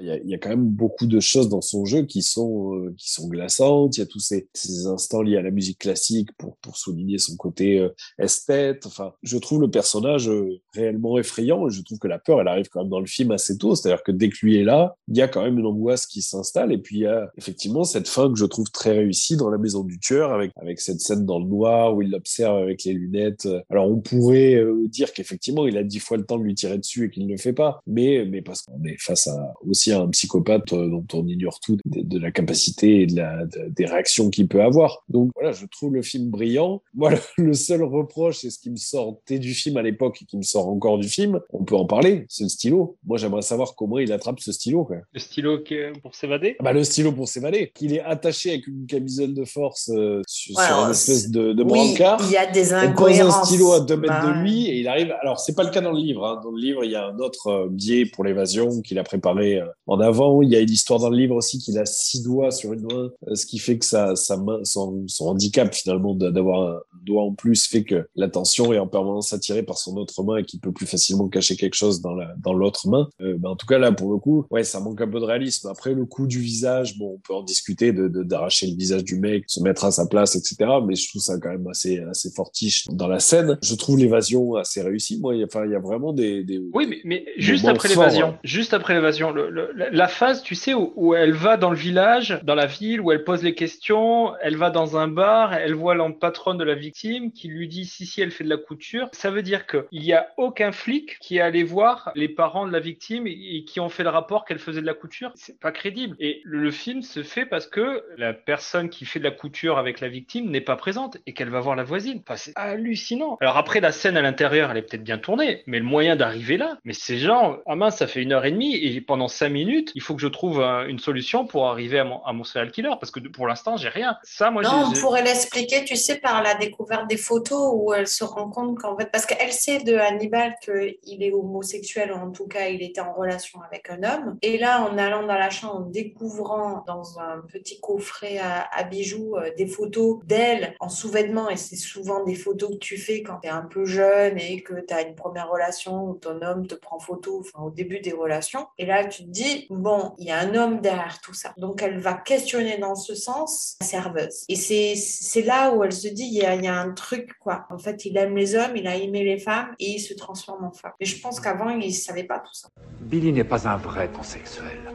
Il y, a, il y a quand même beaucoup de choses dans son jeu qui sont euh, qui sont glaçantes. Il y a tous ces, ces instants liés à la musique classique pour pour souligner son côté euh, esthète. Enfin, je trouve le personnage euh, réellement effrayant. Je trouve que la peur, elle arrive quand même dans le film assez tôt. C'est-à-dire que dès que lui est là, il y a quand même une angoisse qui s'installe. Et puis il y a effectivement cette fin que je trouve très réussie dans la maison du tueur, avec avec cette scène dans le noir où il l'observe avec les lunettes. Alors on pourrait euh, dire qu'effectivement il a dix fois le temps de lui tirer dessus et qu'il ne le fait pas, mais mais parce qu'on est face à aussi un psychopathe euh, dont on ignore tout de, de la capacité et de la, de- des réactions qu'il peut avoir. Donc voilà, je trouve le film brillant. Moi, le, le seul reproche, c'est ce qui me sortait du film à l'époque et qui me sort encore du film. On peut en parler, c'est le stylo. Moi, j'aimerais savoir comment il attrape ce stylo. Quoi. Le stylo pour s'évader? Ah Bah, le stylo pour s'évader, qu'il est attaché avec une camisole de force euh, sur, Ouais, sur une espèce de, de oui, brancard. il y a des On pose un incohérences. stylo à deux mètres Bah, de lui et il arrive. Alors c'est pas le cas dans le livre. hein. Dans le livre, il y a un autre euh, biais pour l'évasion qu'il a préparé euh, en avant. Il y a une histoire dans le livre aussi qu'il a six doigts sur une main, euh, ce qui fait que sa, sa main, son, son handicap finalement d'avoir un doigt en plus fait que l'attention est en permanence attirée par son autre main et qu'il peut plus facilement cacher quelque chose dans la dans l'autre main. Euh, ben, en tout cas là pour le coup, ouais, ça manque un peu de réalisme. Après le coup du visage, bon, on peut en discuter de de- d'arracher le visage du mec, se mettre à sa place, etc. Mais je trouve ça quand même assez assez fortiche dans la scène. Je trouve l'évasion assez réussie. Moi, enfin, il y a vraiment des, des Oui, mais, mais juste après l'évasion, hein. juste après l'évasion, le- le- la- phase, tu sais, où, où elle va dans le village, dans la ville, où elle pose les questions, elle va dans un bar, elle voit la patronne de la victime qui lui dit si si elle fait de la couture. Ça veut dire que il y a aucun flic qui est allé voir les parents de la victime et, qui ont fait le rapport qu'elle faisait de la couture. C'est pas crédible. Et le, film se fait parce que la personne qui fait de la couture avec la victime n'est pas présente et qu'elle va voir la voisine. C'est hallucinant. Alors après, la scène à l'intérieur, elle est peut-être bien tournée, mais le moyen d'arriver là, mais c'est genre, ah mince, ça fait une heure et demie et pendant cinq minutes, il faut que je trouve euh, une solution pour arriver à mon, à mon serial killer parce que pour l'instant, j'ai rien. Ça, moi, non, on pourrait l'expliquer, tu sais, par la découverte des photos où elle se rend compte qu'en fait, parce qu'elle sait de Hannibal qu'il est homosexuel, ou en tout cas, il était en relation avec un homme. Et là, en allant dans la chambre, en découvrant dans un petit coffret à, à bijoux euh, des photos d'elle en sous-vêtements, et c'est souvent des photos que tu fais quand tu es un peu jeune et que tu as une première relation où ton homme te prend photo, enfin, au début des relations. Et là, tu te dis, bon, il y a un homme derrière tout ça. Donc, elle va questionner dans ce sens la serveuse. Et c'est c'est là où elle se dit, il y, a, il y a un truc, quoi. En fait, il aime les hommes, il a aimé les femmes et il se transforme en femme. Et je pense qu'avant, il savait pas tout ça. Billy n'est pas un vrai transsexuel,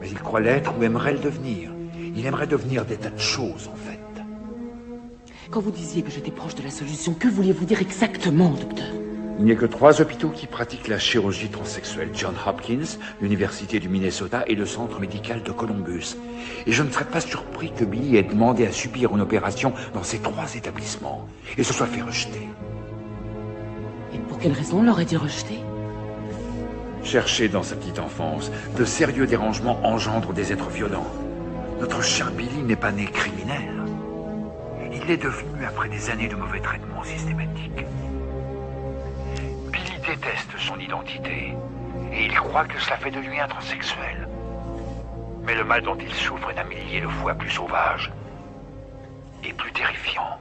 mais il croit l'être ou aimerait le devenir. Il aimerait devenir des tas de choses, en fait. Quand vous disiez que j'étais proche de la solution, que vouliez-vous dire exactement, docteur? Il n'y a que trois hôpitaux qui pratiquent la chirurgie transsexuelle. John Hopkins, l'Université du Minnesota et le Centre médical de Columbus. Et je ne serais pas surpris que Billy ait demandé à subir une opération dans ces trois établissements et se soit fait rejeter. Et pour quelle raison l'aurait-il rejeté Cherché dans sa petite enfance, de sérieux dérangements engendrent des êtres violents. Notre cher Billy n'est pas né criminel. Il l'est devenu après des années de mauvais traitements systématiques. Déteste son identité et il croit que cela fait de lui un transsexuel. Mais le mal dont il souffre est d'un millier de fois plus sauvage et plus terrifiant.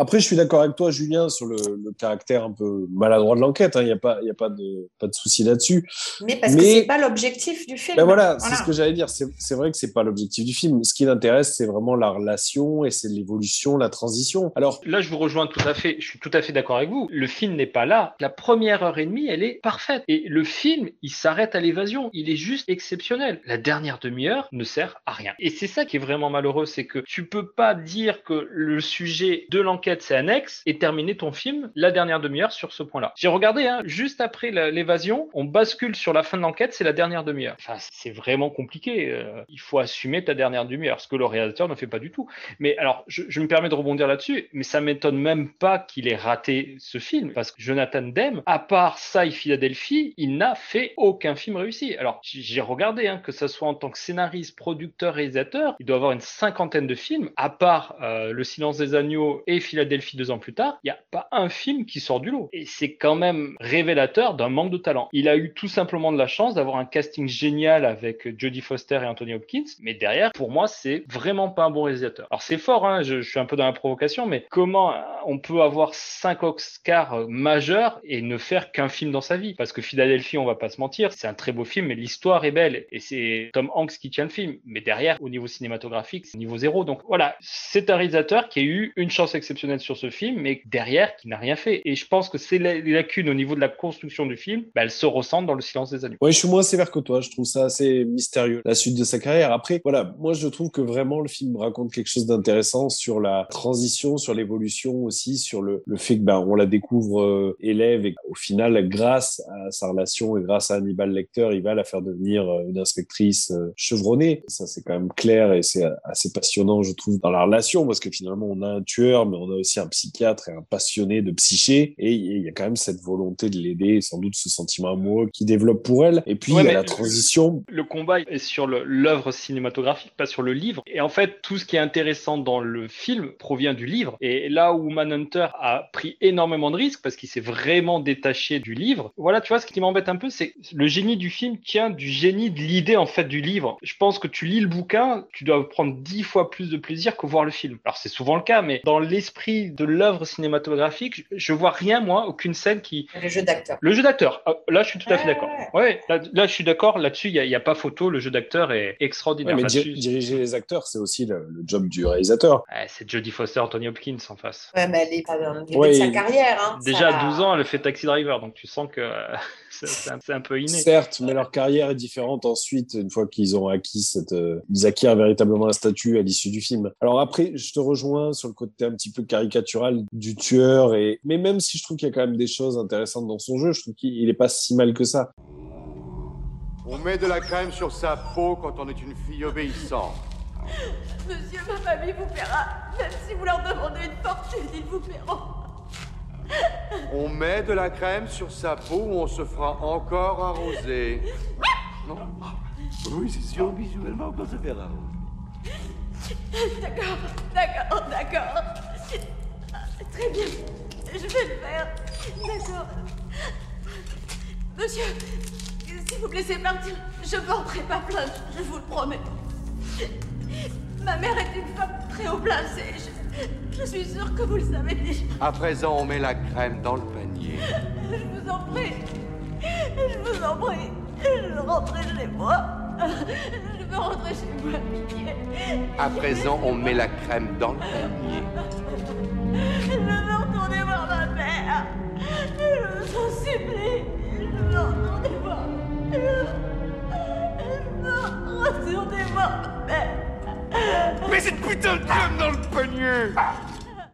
Après, je suis d'accord avec toi, Julien, sur le, le caractère un peu maladroit de l'enquête. Il n'y a pas, y a pas de, pas de souci là-dessus. Mais parce que Mais- c'est pas l'objectif du film. Ben voilà, c'est ce que j'allais dire. C'est c'est vrai que c'est pas l'objectif du film. Ce qui l'intéresse, c'est vraiment la relation et c'est l'évolution, la transition. Alors, Là, je vous rejoins tout à fait. Je suis tout à fait d'accord avec vous. Le film n'est pas là. La première heure et demie, elle est parfaite. Et le film, il s'arrête à l'évasion. Il est juste exceptionnel. La dernière demi-heure ne sert à rien. Et c'est ça qui est vraiment malheureux, c'est que tu peux pas dire que le sujet de l'enquête c'est annexe et terminer ton film la dernière demi-heure sur ce point-là. J'ai regardé, hein, juste après l'évasion, on bascule sur la fin de l'enquête, c'est la dernière demi-heure. Enfin, c'est vraiment compliqué. euh, il faut assumer ta dernière demi-heure, ce que le réalisateur ne fait pas du tout. Mais alors, je, me permets de rebondir là-dessus, mais ça m'étonne même pas qu'il ait raté ce film, parce que Jonathan Demme, à part et Philadelphie, il n'a fait aucun film réussi. Alors, j'ai regardé, hein, que ça soit en tant que scénariste, producteur, réalisateur, il doit avoir une cinquantaine de films, à part euh, Le Silence des Agneaux et Philadelphie deux ans plus tard, il n'y a pas un film qui sort du lot. Et c'est quand même révélateur d'un manque de talent. Il a eu tout simplement de la chance d'avoir un casting génial avec Jodie Foster et Anthony Hopkins, mais derrière, pour moi, c'est vraiment pas un bon réalisateur. Alors c'est fort, hein, je, suis un peu dans la provocation, mais comment on peut avoir cinq Oscars majeurs et ne faire qu'un film dans sa vie? Parce que Philadelphie, on va pas se mentir, c'est un très beau film, mais l'histoire est belle et c'est Tom Hanks qui tient le film. Mais derrière, au niveau cinématographique, c'est niveau zéro. Donc voilà, c'est un réalisateur qui a eu une chance exceptionnelle sur ce film, mais derrière, qui n'a rien fait. Et je pense que c'est lacunes au niveau de la construction du film, bah, elles se ressentent dans le silence des agneaux. Ouais, je suis moins sévère que toi. Je trouve ça assez mystérieux, la suite de sa carrière. Après, voilà, moi, je trouve que vraiment le film raconte quelque chose d'intéressant sur la transition, sur l'évolution aussi, sur le, fait que, ben, on la découvre euh, élève et au final, grâce à sa relation et grâce à Hannibal Lecter, il va la faire devenir euh, une inspectrice euh, chevronnée. Ça, c'est quand même clair et c'est assez passionnant, je trouve, dans la relation parce que finalement, on a un tueur, mais on a aussi un psychiatre et un passionné de psyché, et il y a quand même cette volonté de l'aider, sans doute ce sentiment amoureux qu'il développe pour elle. Et puis Ouais, il y a la transition. Le combat est sur le- l'œuvre cinématographique, pas sur le livre. Et en fait, tout ce qui est intéressant dans le film provient du livre. Et là où Manhunter a pris énormément de risques parce qu'il s'est vraiment détaché du livre. Voilà, tu vois, ce qui m'embête un peu, c'est le génie du film tient du génie de l'idée en fait du livre. Je pense que tu lis le bouquin, tu dois prendre dix fois plus de plaisir que voir le film. Alors c'est souvent le cas, mais dans l'esprit de l'œuvre cinématographique, je- vois rien moi, aucune scène qui Le jeu d'acteur. le jeu d'acteur, ah, là je suis tout à fait d'accord. Ouais, là, là, je suis d'accord, là-dessus il n'y a, il y a pas photo, le jeu d'acteur est extraordinaire. Ouais, mais dir- diriger les acteurs, c'est aussi le, le job du réalisateur. ouais, c'est Jodie Foster, Anthony Hopkins en face. Ouais, mais elle est pas dans le de sa carrière. Hein. Déjà Ça- à 12 ans, elle fait Taxi Driver, donc tu sens que euh, c'est- c'est un, c'est un peu inné. Certes, mais leur carrière est différente ensuite, une fois qu'ils ont acquis cette, euh, ils acquièrent véritablement un statut à l'issue du film. Alors après, je te rejoins sur le côté un petit peu caricatural du tueur et, mais même si je trouve qu'il y a quand même des choses intéressantes dans son jeu, je trouve qu'il il est pas si mal que ça. On met de la crème sur sa peau quand on est une fille obéissante. Monsieur, ma famille vous paiera. Même si vous leur demandez une fortune, ils vous paieront. On met de la crème sur sa peau ou on se fera encore arroser. Non Oui, c'est sûr, bisous, elle va encore se faire arroser. D'accord, d'accord, d'accord. Très bien, je vais le faire. D'accord. Monsieur, si vous me laissez partir, je porterai pas plainte, je vous le promets. Ma mère est une femme très haut placée. Je, je suis sûre que vous le savez déjà. À présent, on met la crème dans le panier. Je vous en prie. Je vous en prie. Je veux rentrer chez moi. Je veux rentrer chez moi, pitié. À présent, on met la crème dans le panier. Je veux retourner voir ma mère. Je vous en supplie. Je veux retourner voir. Je veux, je veux retourner voir ma mère. Mais cette putain de crème dans le panier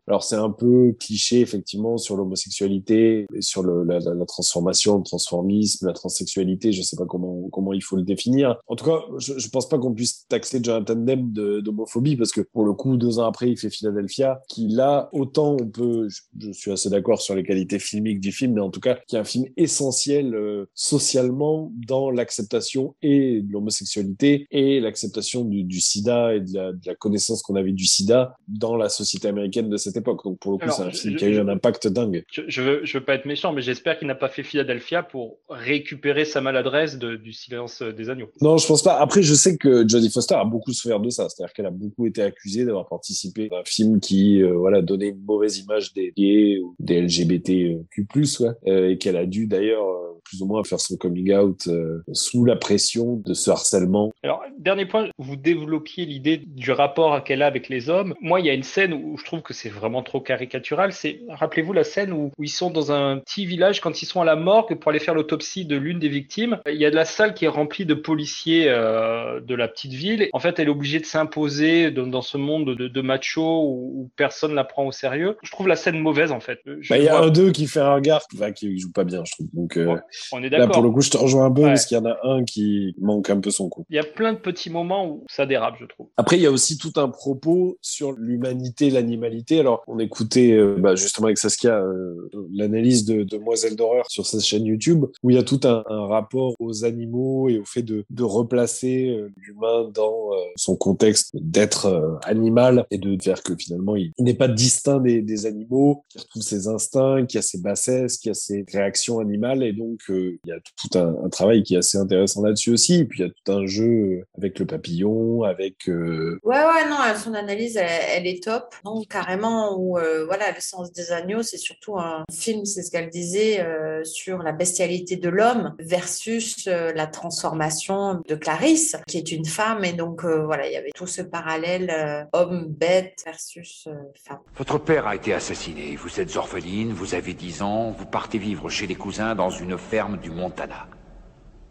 Alors c'est un peu cliché effectivement sur l'homosexualité, sur le, la, la- transformation, le transformisme, la transsexualité. Je sais pas comment comment il faut le définir. En tout cas, je, je pense pas qu'on puisse taxer Jonathan Demme de- d'homophobie parce que pour le coup, deux ans après, il fait Philadelphia, qui là autant on peut, je, je suis assez d'accord sur les qualités filmiques du film, mais en tout cas, qui est un film essentiel euh, socialement dans l'acceptation et de l'homosexualité et l'acceptation du, du SIDA et de la, de la connaissance qu'on avait du SIDA dans la société américaine de cette époque. Donc pour le coup, Alors, c'est un je- film je- qui a eu un impact dingue. Je, je veux, je veux pas être méchant, mais j'espère qu'il n'a pas fait Philadelphia pour récupérer sa maladresse de- du silence des agneaux. Non, je pense pas. Après, je sais que Jodie Foster a beaucoup souffert de ça. C'est-à-dire qu'elle a beaucoup été accusée d'avoir participé à un film qui, euh, voilà, donnait une mauvaise image des gays ou des LGBTQ+, ouais, euh, et qu'elle a dû d'ailleurs euh, plus ou moins faire son coming out euh, sous la pression de ce harcèlement. Alors, dernier point, vous développiez l'idée du rapport qu'elle a avec les hommes. Moi, il y a une scène où je trouve que c'est vraiment trop caricatural. C'est, rappelez-vous la scène où, où ils sont dans un petit village quand ils sont à la morgue pour aller faire l'autopsie de l'une des victimes. Il y a de la salle qui est remplie de policiers euh, de la petite ville. En fait, elle est obligée de s'imposer dans, dans ce monde de, de machos où, où personne la prend au sérieux. Je trouve la scène mauvaise, en fait. Bah, il y a un d'eux qui fait un regard, enfin, qui joue pas bien, je trouve. Donc, euh, on est là, d'accord. pour le coup, je te rejoins un peu Ouais. parce qu'il y en a un qui manque un peu son coup. Il y a plein de petits moments où ça dérape, je trouve. Après, il y a aussi tout un propos sur l'humanité, l'animalité. Alors, on écoutait euh, bah, justement avec Saskia euh, l'analyse de Demoiselle d'horreur sur sa chaîne YouTube, où il y a tout un, rapport aux animaux et au fait de, replacer euh, l'humain dans son contexte d'être animal et de faire que finalement, il, n'est pas distinct des, animaux, qui retrouve ses instincts, qui a ses bassesses, qui a ses réactions animales. Et donc, il y a tout un, travail qui est assez intéressant là-dessus aussi. Et puis, il y a tout un jeu avec le papillon, avec... Ouais, ouais, non, son analyse, elle, elle est top. Non, carrément, où, euh, voilà, Le sens des agneaux, c'est surtout un film, c'est ce qu'elle disait, euh, sur la bestialité de l'homme versus euh, la transformation de Clarisse, qui est une femme. Et donc, euh, voilà, il y avait tout ce parallèle euh, homme-bête versus euh, femme. Votre père a été assassiné. Vous êtes orpheline, vous avez 10 ans, vous partez vivre chez des cousins dans une ferme du Montana.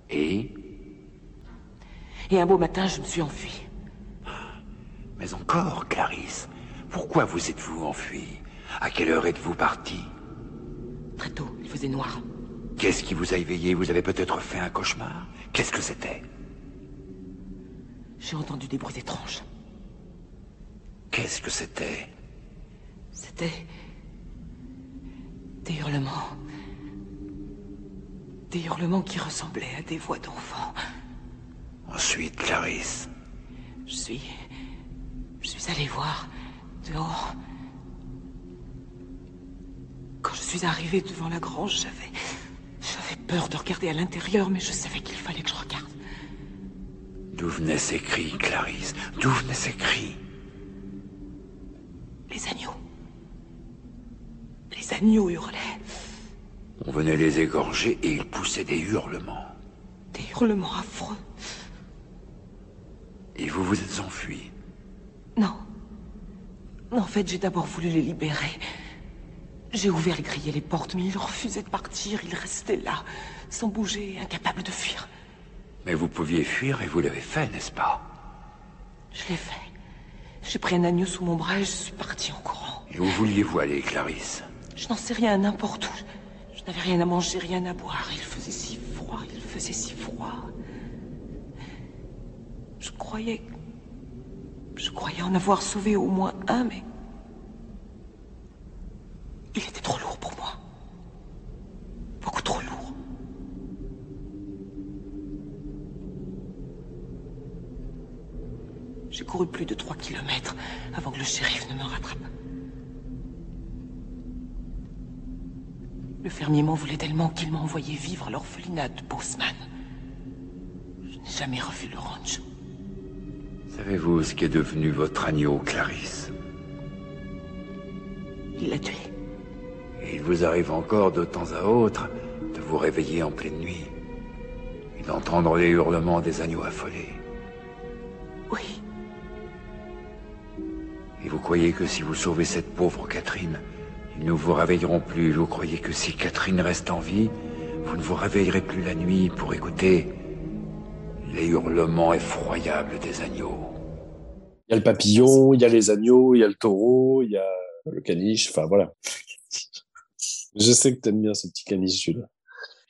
Et? Et un beau matin, je me suis enfuie. Mais encore, Clarisse, pourquoi vous êtes-vous enfui? À quelle heure êtes-vous parti? Très tôt, il faisait noir. Qu'est-ce qui vous a éveillé? Vous avez peut-être fait un cauchemar? Qu'est-ce que c'était? J'ai entendu des bruits étranges. Qu'est-ce que c'était? C'était des hurlements. Des hurlements qui ressemblaient à des voix d'enfants. Ensuite, Clarisse. Je suis. Je suis allé voir dehors. Quand je suis arrivée devant la grange, j'avais. J'avais peur de regarder à l'intérieur, mais je savais qu'il fallait que je regarde. D'où venaient ces cris, Clarisse? D'où venaient ces cris? Les agneaux. Les agneaux hurlaient. On venait les égorger et ils poussaient des hurlements. Des hurlements affreux. Et vous vous êtes enfuis? Non. En fait, j'ai d'abord voulu les libérer. J'ai ouvert et grillé les portes, mais ils refusaient de partir. Ils restaient là, sans bouger, incapables de fuir. Mais vous pouviez fuir et vous l'avez fait, n'est-ce pas? Je l'ai fait. J'ai pris un agneau sous mon bras et je suis partie en courant. Et où vouliez-vous aller, Clarisse? Je n'en sais rien, n'importe où. Je n'avais rien à manger, rien à boire. Il faisait si froid, il faisait si froid. Je croyais. Je croyais en avoir sauvé au moins un, mais. Il était trop lourd pour moi. Beaucoup trop lourd. J'ai couru plus de trois kilomètres avant que le shérif ne me rattrape. Le fermier m'en voulait tellement qu'il m'a envoyé vivre à l'orphelinat de Bosman. Je n'ai jamais revu le ranch. Savez-vous ce qu'est devenu votre agneau, Clarisse Il l'a tué. Et il vous arrive encore de temps à autre de vous réveiller en pleine nuit et d'entendre les hurlements des agneaux affolés. Oui. Et vous croyez que si vous sauvez cette pauvre Catherine, ils ne vous réveilleront plus. Vous croyez que si Catherine reste en vie, vous ne vous réveillerez plus la nuit pour écouter les hurlements effroyables des agneaux. Il y a le papillon, il y a les agneaux, il y a le taureau, il y a le caniche, enfin voilà. Je sais que t'aimes bien ce petit caniche, Jules.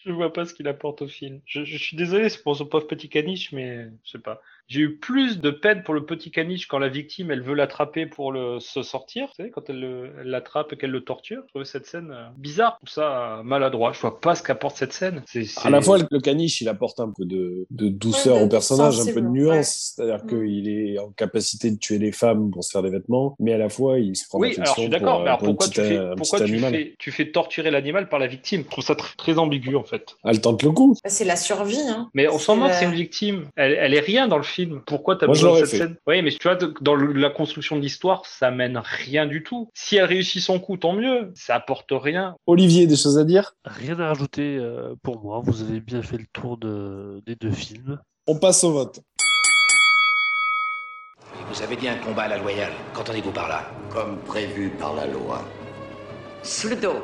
Je vois pas ce qu'il apporte au film. Je, je suis désolé c'est pour ce pauvre petit caniche, mais je sais pas. J'ai eu plus de peine pour le petit caniche quand la victime, elle veut l'attraper pour le, se sortir. Vous savez, quand elle le- elle l'attrape et qu'elle le torture. Je trouvais cette scène euh, bizarre, tout ça euh, maladroit. Je vois pas ce qu'apporte cette scène. C'est, c'est- À la fois, le- caniche, il apporte un peu de, de douceur Ouais, au personnage, un peu de nuance. C'est-à-dire qu'il est en capacité de tuer les femmes pour se faire des vêtements, mais à la fois, il se prend Oui, alors je suis d'accord, mais alors pourquoi tu fais, un pourquoi petit tu animal. fais, tu fais torturer l'animal par la victime? Je trouve ça tr- très ambigu en fait. Elle tente le coup. C'est la survie, hein. Mais on s'en moque, c'est une victime. Elle, elle est rien dans le film. Pourquoi t'as besoin de cette fait. scène Oui, mais tu vois, dans la construction de l'histoire, ça mène rien du tout. Si elle réussit son coup, tant mieux. Ça apporte rien. Olivier, des choses à dire? Rien à rajouter euh, pour moi. Vous avez bien fait le tour de, des deux films. On passe au vote. Vous avez dit un combat à la loyale. Qu'entendez-vous par là? Comme prévu par la loi. Sous le dôme.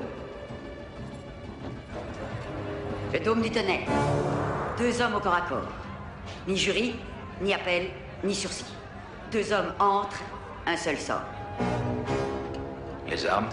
Le dôme du tonnerre. Deux hommes au corps à corps. Ni jury, ni appel, ni sursis. Deux hommes entrent, un seul sort. Les armes?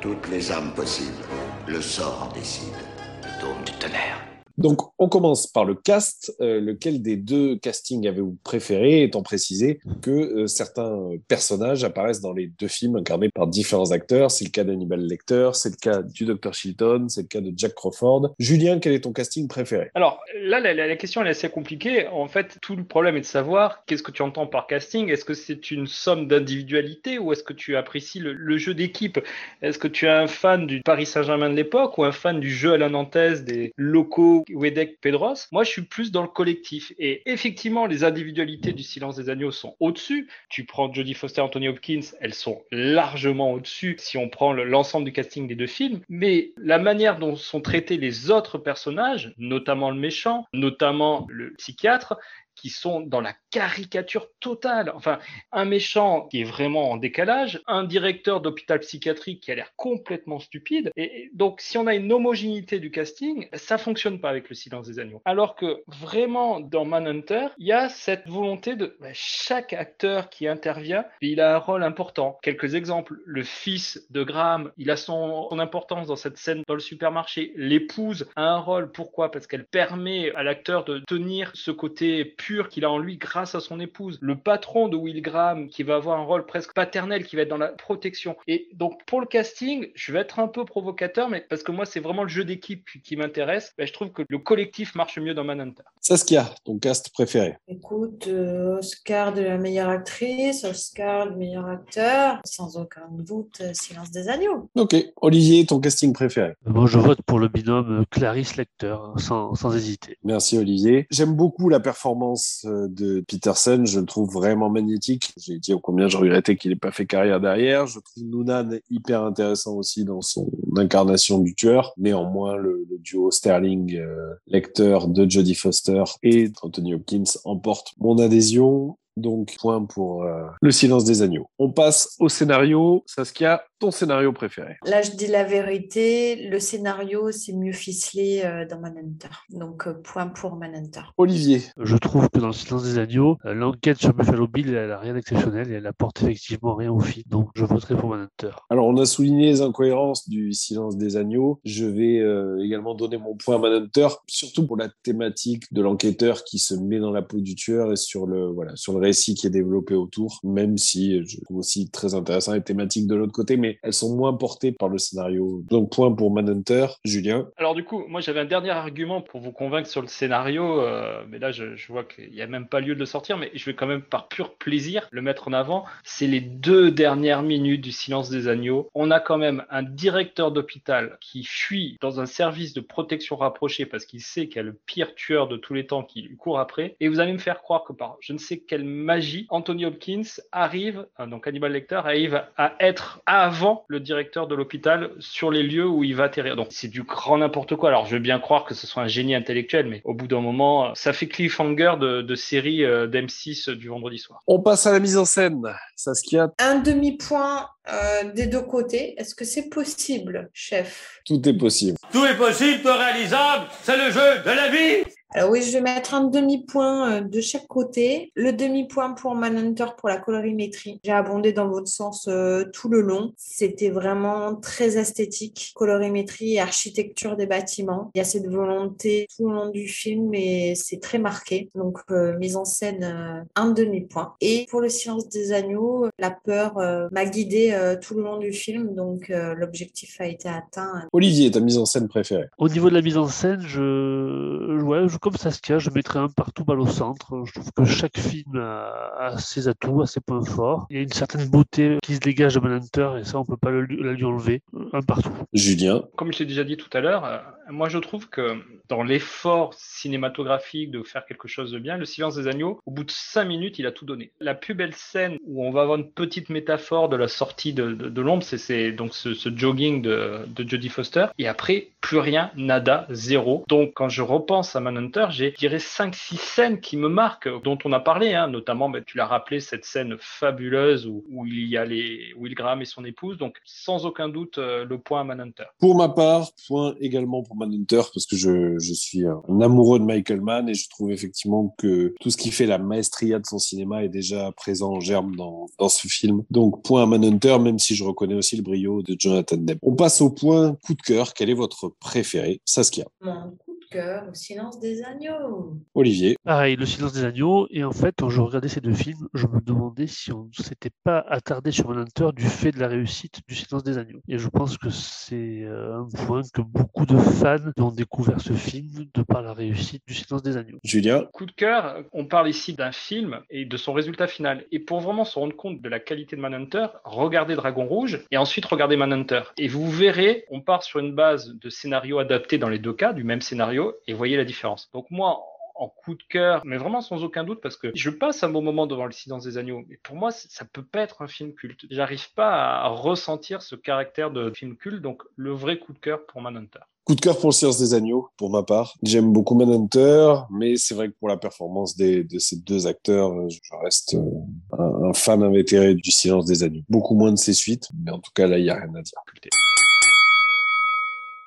Toutes les armes possibles. Le sort décide. Le dôme du tonnerre. Donc, on commence par le cast. Euh, lequel des deux castings avez-vous préféré, étant précisé que euh, certains personnages apparaissent dans les deux films incarnés par différents acteurs. C'est le cas d'Hannibal Lecter, c'est le cas du Dr. Chilton, c'est le cas de Jack Crawford. Julien, quel est ton casting préféré? Alors là, la, question est assez compliquée. En fait, tout le problème est de savoir qu'est-ce que tu entends par casting. Est-ce que c'est une somme d'individualité ou est-ce que tu apprécies le, le jeu d'équipe? Est-ce que tu es un fan du Paris Saint-Germain de l'époque ou un fan du jeu à la nantaise des locaux Wedek Pedros Moi, je suis plus dans le collectif. Et effectivement, les individualités du Silence des Agneaux sont au-dessus. Tu prends Jodie Foster, Anthony Hopkins, elles sont largement au-dessus si on prend le- l'ensemble du casting des deux films. Mais la manière dont sont traités les autres personnages, notamment le méchant, notamment le psychiatre, qui sont dans la caricature totale. Enfin, un méchant qui est vraiment en décalage, un directeur d'hôpital psychiatrique qui a l'air complètement stupide. Et donc, si on a une homogénéité du casting, ça fonctionne pas avec le silence des agneaux. Alors que vraiment, dans Manhunter, il y a cette volonté de bah, chaque acteur qui intervient, il a un rôle important. Quelques exemples. Le fils de Graham, il a son, son importance dans cette scène dans le supermarché. L'épouse a un rôle. Pourquoi? Parce qu'elle permet à l'acteur de tenir ce côté pur qu'il a en lui grâce à son épouse. Le patron de Will Graham qui va avoir un rôle presque paternel, qui va être dans la protection. Et donc pour le casting, je vais être un peu provocateur, mais parce que moi c'est vraiment le jeu d'équipe qui m'intéresse, ben, je trouve que le collectif marche mieux dans Manhunter. Saskia, ton cast préféré Écoute, euh, Oscar de la meilleure actrice, Oscar du meilleur acteur, sans aucun doute, euh, Silence des agneaux. Ok. Olivier, ton casting préféré Moi, je vote pour le binôme Clarisse Lecter, sans, sans hésiter. Merci Olivier. J'aime beaucoup la performance euh, de Peterson, je le trouve vraiment magnétique. J'ai dit combien je regrettais qu'il n'ait pas fait carrière derrière. Je trouve Noonan hyper intéressant aussi dans son incarnation du tueur. Néanmoins, le, duo Sterling-Lecter de Jodie Foster et Anthony Hopkins emporte mon adhésion. Donc, point pour euh, le silence des agneaux. On passe au scénario. Saskia, ton scénario préféré Là, je dis la vérité, le scénario, c'est mieux ficelé euh, dans Manhunter. Donc, euh, point pour Manhunter. Olivier Je trouve que dans le silence des agneaux, euh, l'enquête sur Buffalo Bill, elle a rien d'exceptionnel et elle apporte effectivement rien au film. Donc, je voterai pour Manhunter. Alors, on a souligné les incohérences du silence des agneaux. Je vais euh, également donner mon point à Manhunter, surtout pour la thématique de l'enquêteur qui se met dans la peau du tueur et sur le, voilà, sur le récit qui est développé autour, même si je trouve aussi très intéressant les thématiques de l'autre côté, mais elles sont moins portées par le scénario. Donc, point pour Manhunter. Julien Alors du coup, moi j'avais un dernier argument pour vous convaincre sur le scénario, euh, mais là je, je vois qu'il n'y a même pas lieu de le sortir, mais je vais quand même par pur plaisir le mettre en avant. C'est les deux dernières minutes du silence des agneaux. On a quand même un directeur d'hôpital qui fuit dans un service de protection rapprochée parce qu'il sait qu'il y a le pire tueur de tous les temps qui lui court après. Et vous allez me faire croire que par je ne sais quelle magie, Anthony Hopkins arrive, euh, donc Hannibal Lecter arrive à être avant le directeur de l'hôpital sur les lieux où il va atterrir. Donc c'est du grand n'importe quoi. Alors je veux bien croire que ce soit un génie intellectuel, mais au bout d'un moment, ça fait cliffhanger de, de série euh, d'M6 du vendredi soir. On passe à la mise en scène. Saskia, Un demi-point euh, des deux côtés. Est-ce que c'est possible, chef? Tout est possible. Tout est possible, tout est réalisable, c'est le jeu de la vie Alors oui, je vais mettre un demi-point euh, de chaque côté. Le demi-point pour Manhunter pour la colorimétrie. J'ai abondé dans votre sens euh, tout le long. C'était vraiment très esthétique. Colorimétrie et architecture des bâtiments. Il y a cette volonté tout au long du film et c'est très marqué. Donc euh, mise en scène, euh, un demi-point. Et pour le silence des agneaux, la peur euh, m'a guidé euh, tout le long du film. Donc euh, l'objectif a été atteint. Olivier, ta mise en scène préférée Au niveau de la mise en scène, je, ouais, je comme Saskia, je mettrais un partout balle au centre. Je trouve que chaque film a, a ses atouts, a ses points forts. Il y a une certaine beauté qui se dégage de Manhunter et ça, on peut pas le, la lui enlever. Un partout. Julien Comme je l'ai déjà dit tout à l'heure, euh, moi je trouve que dans l'effort cinématographique de faire quelque chose de bien, le silence des agneaux, au bout de cinq minutes, il a tout donné. La plus belle scène où on va avoir une petite métaphore de la sortie de, de, de l'ombre, c'est- c'est donc ce, ce jogging de, de Jodie Foster. Et après, plus rien, nada, zéro. Donc quand je repense à Manhunter, j'ai, je dirais, cinq, six scènes qui me marquent, dont on a parlé, hein, notamment, ben, tu l'as rappelé, cette scène fabuleuse où, où il y a les Will Graham et son épouse. Donc sans aucun doute, euh, le point à Manhunter. Pour ma part, point également pour Manhunter parce que je, je suis un amoureux de Michael Mann et je trouve effectivement que tout ce qui fait la maestria de son cinéma est déjà présent en germe dans, dans ce film. Donc point à Manhunter, même si je reconnais aussi le brio de Jonathan Demme. On passe au point coup de cœur. Quel est votre préféré? Saskia. Mon cœur au silence des agneaux. Olivier. Pareil, Le silence des agneaux. Et en fait, quand je regardais ces deux films, je me demandais si on ne s'était pas attardé sur Manhunter du fait de la réussite du silence des agneaux. Et je pense que c'est euh, un point que beaucoup de fans ont découvert ce film de par la réussite du silence des agneaux. Julien. Coup de cœur, on parle ici d'un film et de son résultat final. Et pour vraiment se rendre compte de la qualité de Manhunter, regardez Dragon Rouge et ensuite regardez Manhunter. Et vous verrez, on part sur une base de scénario adapté dans les deux cas, du même scénario, et voyez la différence. Donc moi, en coup de cœur, mais vraiment sans aucun doute, parce que je passe un bon moment devant le silence des agneaux. Mais pour moi, ça peut pas être un film culte. J'arrive pas à ressentir ce caractère de film culte, donc le vrai coup de cœur pour Manhunter. Coup de cœur pour le silence des agneaux, pour ma part. J'aime beaucoup Manhunter, mais c'est vrai que pour la performance des, de ces deux acteurs, je reste euh, un, un fan invétéré du silence des agneaux. Beaucoup moins de ses suites, mais en tout cas là, il y a rien à dire.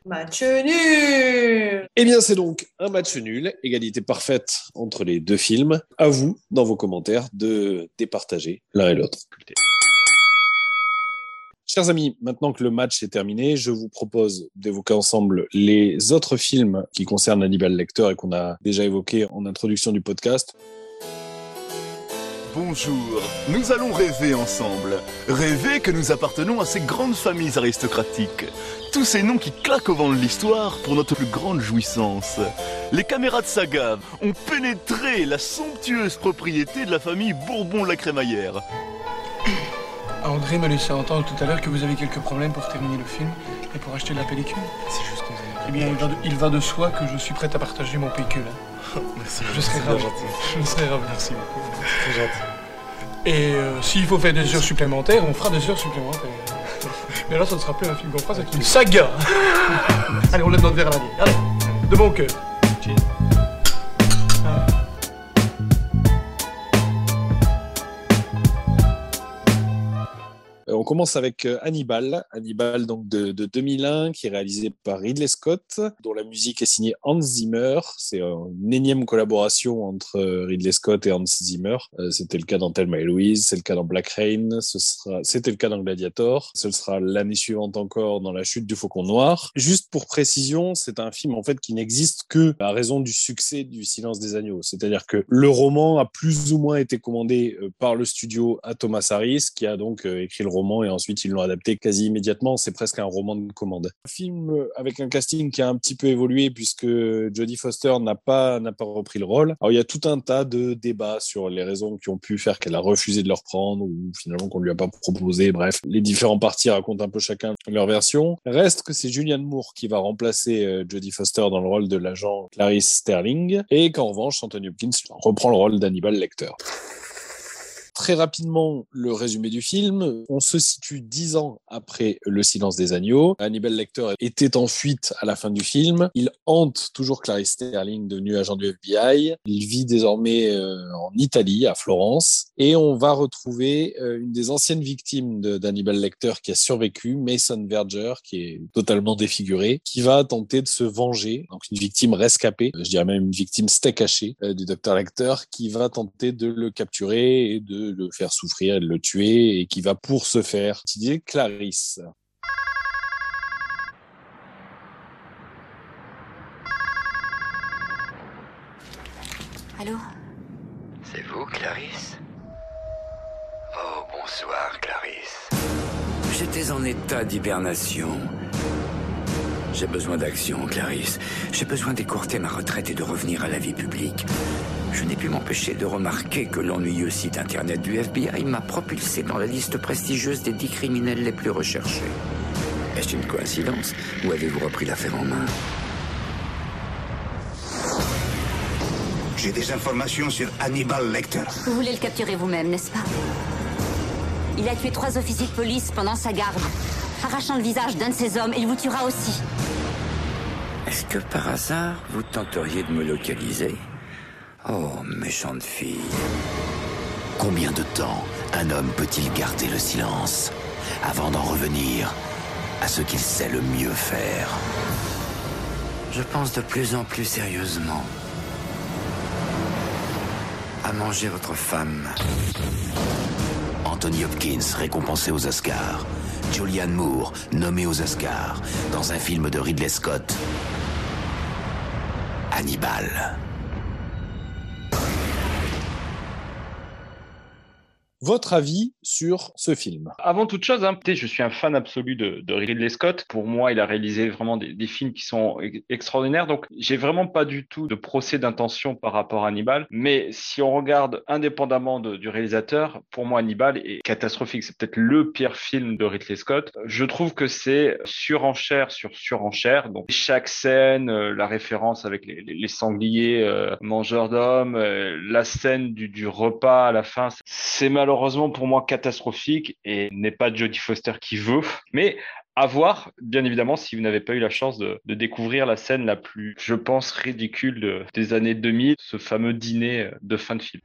Match nul Eh bien, c'est donc un match nul, égalité parfaite entre les deux films. À vous, dans vos commentaires, de départager l'un et l'autre. Chers amis, maintenant que le match est terminé, je vous propose d'évoquer ensemble les autres films qui concernent Hannibal Lecter et qu'on a déjà évoqués en introduction du podcast. Bonjour. Nous allons rêver ensemble. Rêver que nous appartenons à ces grandes familles aristocratiques. Tous ces noms qui claquent au vent de l'histoire pour notre plus grande jouissance. Les caméras de Sagave ont pénétré la somptueuse propriété de la famille Bourbon-la Crémaillère. André me laissait entendre tout à l'heure que vous avez quelques problèmes pour terminer le film et pour acheter la pellicule. C'est juste qu'on Eh bien, il va, de, il va de soi que je suis prêt à partager mon pécule. hein. Merci. Je serai ravi. Je serai ravi. Merci beaucoup. C'est très gentil. Et euh, s'il faut faire des heures supplémentaires, on fera des heures supplémentaires. Mais là, ça ne sera plus un film qu'on fera, c'est une saga. Allez, on lève notre verre à la vieille. Allez, de bon cœur. On commence avec euh, Hannibal, Hannibal donc de, de 2001, qui est réalisé par Ridley Scott, dont la musique est signée Hans Zimmer. C'est euh, une énième collaboration entre euh, Ridley Scott et Hans Zimmer. Euh, C'était le cas dans Thelma et Louise, c'est le cas dans Black Rain, c'était le cas dans Gladiator, ce sera l'année suivante encore dans La Chute du Faucon Noir. Juste pour précision, c'est un film en fait qui n'existe que à raison du succès du Silence des Agneaux. C'est-à-dire que le roman a plus ou moins été commandé euh, par le studio à Thomas Harris, qui a donc euh, écrit le roman et ensuite ils l'ont adapté quasi immédiatement. C'est presque un roman de commande. Un film euh, avec un casting qui a un petit peu évolué puisque Jodie Foster n'a pas pas repris le rôle. Alors il y a tout un tas de débats sur les raisons qui ont pu faire qu'elle a refusé de le reprendre ou finalement qu'on lui a pas proposé. Bref, les différents partis racontent un peu chacun leur version. Reste que c'est Julianne Moore qui va remplacer euh, Jodie Foster dans le rôle de l'agent Clarice Sterling et qu'en revanche Anthony Hopkins reprend le rôle d'Hannibal Lecter. Très rapidement, le résumé du film. On se situe dix ans après Le silence des agneaux. Hannibal Lecter était en fuite à la fin du film. Il hante toujours Clarice Sterling, devenue agent du FBI. Il vit désormais euh, en Italie, à Florence. Et on va retrouver euh, une des anciennes victimes d'Hannibal Lecter qui a survécu, Mason Verger, qui est totalement défiguré, qui va tenter de se venger. Donc une victime rescapée, je dirais même une victime steak haché euh, du docteur Lecter, qui va tenter de le capturer et de le faire souffrir et de le tuer, et qui va pour ce faire Clarisse. Allô? C'est vous, Clarisse? Oh, bonsoir, Clarisse. J'étais en état d'hibernation. J'ai besoin d'action, Clarisse. J'ai besoin d'écourter ma retraite et de revenir à la vie publique. Je n'ai pu m'empêcher de remarquer que l'ennuyeux site internet du FBI m'a propulsé dans la liste prestigieuse des dix criminels les plus recherchés. Est-ce une coïncidence ou avez-vous repris l'affaire en main J'ai des informations sur Hannibal Lecter. Vous voulez le capturer vous-même, n'est-ce pas? Il a tué trois officiers de police pendant sa garde. Arrachant le visage d'un de ses hommes, il vous tuera aussi. Est-ce que par hasard, vous tenteriez de me localiser? Oh, méchante fille. Combien de temps un homme peut-il garder le silence avant d'en revenir à ce qu'il sait le mieux faire? Je pense de plus en plus sérieusement à manger votre femme. Anthony Hopkins récompensé aux Oscars. Julianne Moore nommée aux Oscars dans un film de Ridley Scott. Hannibal. Votre avis sur ce film? Avant toute chose, hein, je suis un fan absolu de, Ridley Scott. Pour moi, il a réalisé vraiment des, films qui sont extraordinaires. Donc, j'ai vraiment pas du tout de procès d'intention par rapport à Hannibal. Mais si on regarde indépendamment du réalisateur, pour moi, Hannibal est catastrophique. C'est peut-être le pire film de Ridley Scott. Je trouve que c'est surenchère sur surenchère. Donc, chaque scène, euh, la référence avec les, sangliers euh, mangeurs d'hommes, euh, la scène du, du repas à la fin, c'est malheureusement pour moi catastrophique et n'est pas Jodie Foster qui veut. Mais à voir, bien évidemment, si vous n'avez pas eu la chance de, de découvrir la scène la plus, je pense, ridicule de- des années 2000, ce fameux dîner de fin de film.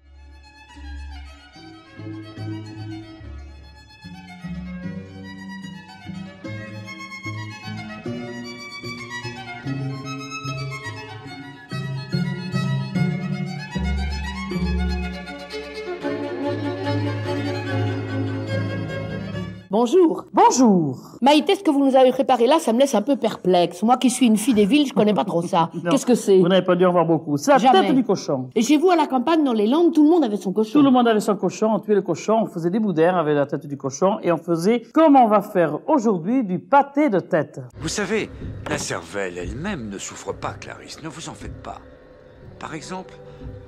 Bonjour, bonjour. Maïté, ce que vous nous avez préparé là, ça me laisse un peu perplexe. Moi qui suis une fille des villes, je connais pas trop ça. Qu'est-ce que c'est? Vous n'avez pas dû en voir beaucoup. C'est la Jamais. tête du cochon. Et chez vous, à la campagne, dans les Landes, tout le monde avait son cochon. Tout le monde avait son cochon, on tuait le cochon, on faisait des boudins avec la tête du cochon et on faisait comme on va faire aujourd'hui du pâté de tête. Vous savez, la cervelle elle-même ne souffre pas, Clarisse, ne vous en faites pas. Par exemple,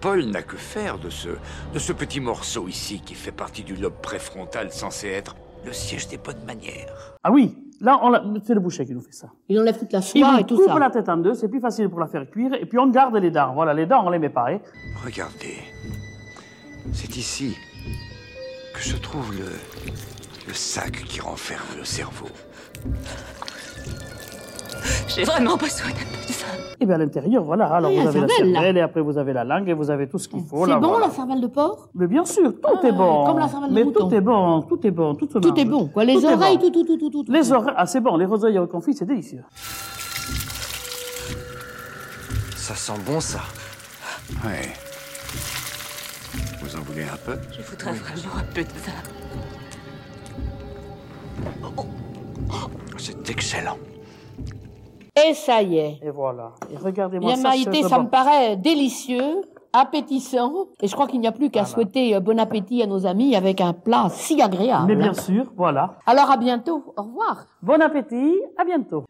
Paul n'a que faire de ce, de ce petit morceau ici qui fait partie du lobe préfrontal censé être le siège des bonnes manières. Ah oui, là, on l'a- c'est le boucher qui nous fait ça. Il enlève toute la Il soie et tout coupe ça. la tête en deux, c'est plus facile pour la faire cuire, et puis on garde les dents. Voilà, les dents, on les met pas. hein. Regardez, c'est ici que se trouve le, le sac qui renferme le cerveau. J'ai vraiment besoin d'un peu de ça. Et bien à l'intérieur, voilà, alors Oui, vous la avez la cervelle, là. et après vous avez la langue, et vous avez tout ce qu'il faut. C'est bon, voilà. la cervelle de porc? Mais bien sûr, tout est bon. comme la cervelle de Mais mouton. tout est bon, tout est bon, tout se Tout mange. est bon, quoi. Les Tout oreilles, bon. tout, tout, tout, tout, tout. Les oreilles, ah c'est bon, les oreilles au confit, c'est délicieux. Ça sent bon, ça. Ouais. Vous en voulez un peu? Je voudrais vraiment un peu de ça. C'est excellent. Et ça y est. Et voilà. Et regardez-moi Bien ça. Maïté, ça me paraît délicieux, appétissant. Et je crois qu'il n'y a plus qu'à souhaiter euh, bon appétit à nos amis avec un plat si agréable. Mais bien sûr, voilà. Alors à bientôt. Au revoir. Bon appétit, à bientôt.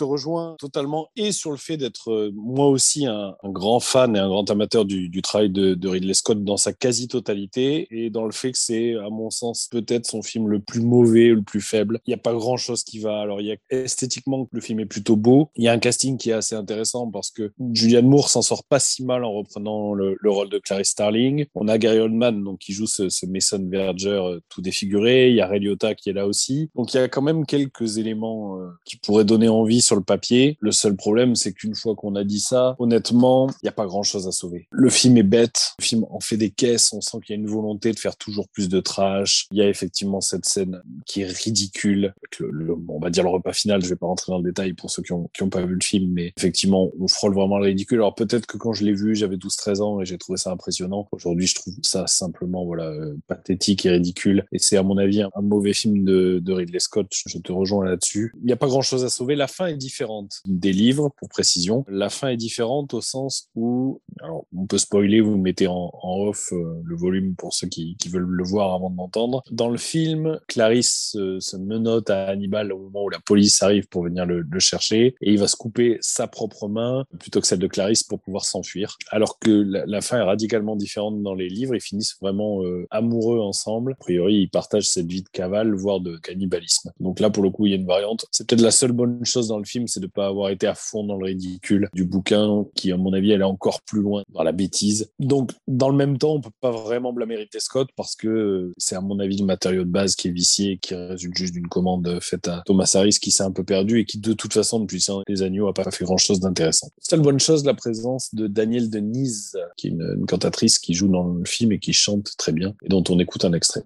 Te rejoins totalement et sur le fait d'être euh, moi aussi un, grand fan et un grand amateur du, du travail de, Ridley Scott dans sa quasi-totalité et dans le fait que c'est, à mon sens, peut-être son film le plus mauvais, le plus faible. Il n'y a pas grand-chose qui va. Alors, il y a esthétiquement, le film est plutôt beau. Il y a un casting qui est assez intéressant parce que Julianne Moore s'en sort pas si mal en reprenant le, le rôle de Clarice Starling. On a Gary Oldman donc qui joue ce, ce Mason Verger euh, tout défiguré. Il y a Ray Liotta qui est là aussi. Donc il y a quand même quelques éléments euh, qui pourraient donner envie le papier. Le seul problème, c'est qu'une fois qu'on a dit ça, honnêtement, il n'y a pas grand-chose à sauver. Le film est bête. Le film en fait des caisses. On sent qu'il y a une volonté de faire toujours plus de trash. Il y a effectivement cette scène qui est ridicule. on va dire le repas final. Je vais pas rentrer dans le détail pour ceux qui ont, qui ont pas vu le film, mais effectivement, on frôle vraiment le ridicule. Alors peut-être que quand je l'ai vu, j'avais 12-13 ans et j'ai trouvé ça impressionnant. Aujourd'hui, je trouve ça simplement voilà euh, pathétique et ridicule. Et c'est à mon avis un, un mauvais film de, de Ridley Scott. Je te rejoins là-dessus. Il n'y a pas grand-chose à sauver. La fin est différente des livres, pour précision. La fin est différente au sens où, alors on peut spoiler, vous mettez en, off euh, le volume pour ceux qui, veulent le voir avant de m'entendre. Dans le film, Clarisse euh, se menotte à Hannibal au moment où la police arrive pour venir le, chercher et il va se couper sa propre main plutôt que celle de Clarisse pour pouvoir s'enfuir. Alors que la, fin est radicalement différente dans les livres. Ils finissent vraiment euh, amoureux ensemble. A priori, ils partagent cette vie de cavale, voire de cannibalisme. Donc là, pour le coup, il y a une variante. C'est peut-être la seule bonne chose dans le film, c'est de pas avoir été à fond dans le ridicule du bouquin, qui, à mon avis, elle est encore plus loin dans la bêtise. Donc, dans le même temps, on peut pas vraiment blâmer Ridley Scott parce que c'est, à mon avis, le matériau de base qui est vicié, qui résulte juste d'une commande faite à Thomas Harris qui s'est un peu perdu et qui, de toute façon, depuis des agneaux, a pas fait grand chose d'intéressant. Seule bonne chose, la présence de Danielle Denise, qui est une cantatrice qui joue dans le film et qui chante très bien et dont on écoute un extrait.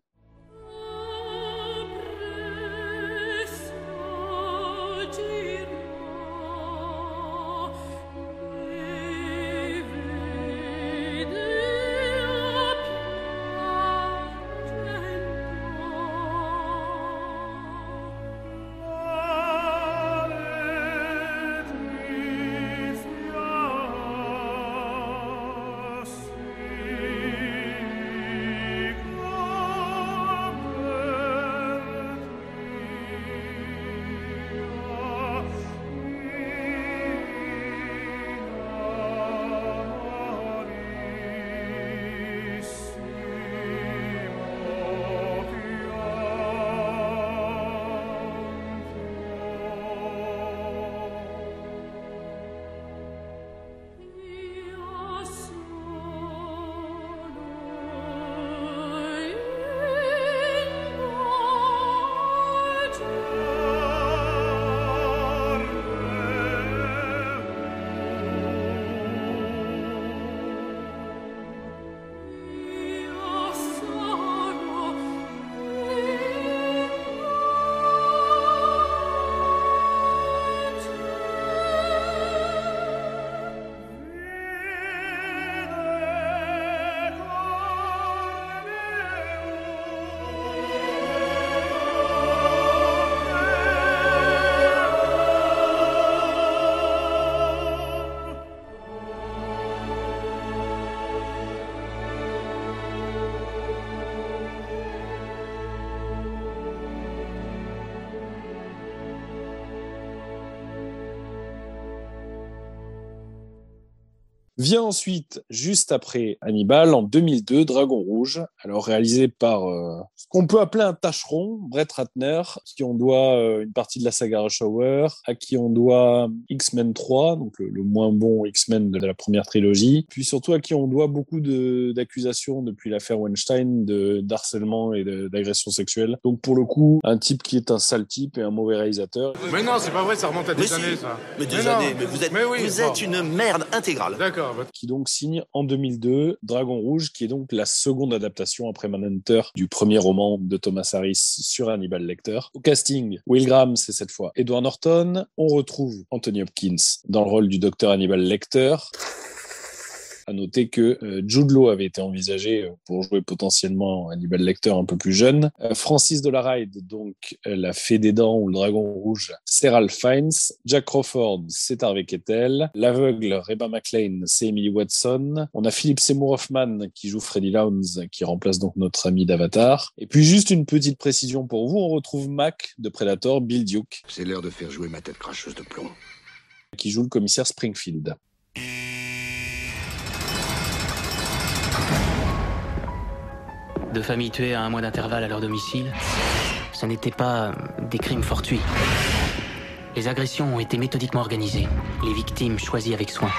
Vient ensuite, juste après Hannibal, en 2002, Dragon Rouge, alors réalisé par euh, ce qu'on peut appeler un tâcheron, Brett Ratner, à qui on doit euh, une partie de la saga Rush Hour, à qui on doit X-Men 3, donc le, le moins bon X-Men de la première trilogie, puis surtout à qui on doit beaucoup de- d'accusations depuis l'affaire Weinstein de d'harcèlement et d'agression sexuelle. Donc pour le coup, un type qui est un sale type et un mauvais réalisateur. Mais non, c'est pas vrai, ça remonte à des Mais si. années, ça. Mais des années, mais vous êtes, Mais oui, vous êtes une merde intégrale. D'accord. qui donc signe en 2002 Dragon Rouge, qui est donc la seconde adaptation après Manhunter du premier roman de Thomas Harris sur Hannibal Lecter. Au casting, Will Graham, c'est cette fois Edward Norton. On retrouve Anthony Hopkins dans le rôle du docteur Hannibal Lecter. À noter que euh, Jude Law avait été envisagé euh, pour jouer potentiellement Hannibal Lecter un peu plus jeune. Euh, Francis Delaride, donc euh, la fée des dents ou le dragon rouge, c'est Ralph Fiennes. Jack Crawford, c'est Harvey Keitel. L'aveugle, Reba McLean, c'est Emily Watson. On a Philip Seymour Hoffman qui joue Freddy Lowndes, qui remplace donc notre ami d'Avatar. Et puis juste une petite précision pour vous, on retrouve Mac de Predator, Bill Duke, C'est l'heure de faire jouer ma tête cracheuse de plomb. qui joue le commissaire Springfield. Deux familles tuées à un mois d'intervalle à leur domicile, ce n'était pas des crimes fortuits. Les agressions ont été méthodiquement organisées, les victimes choisies avec soin.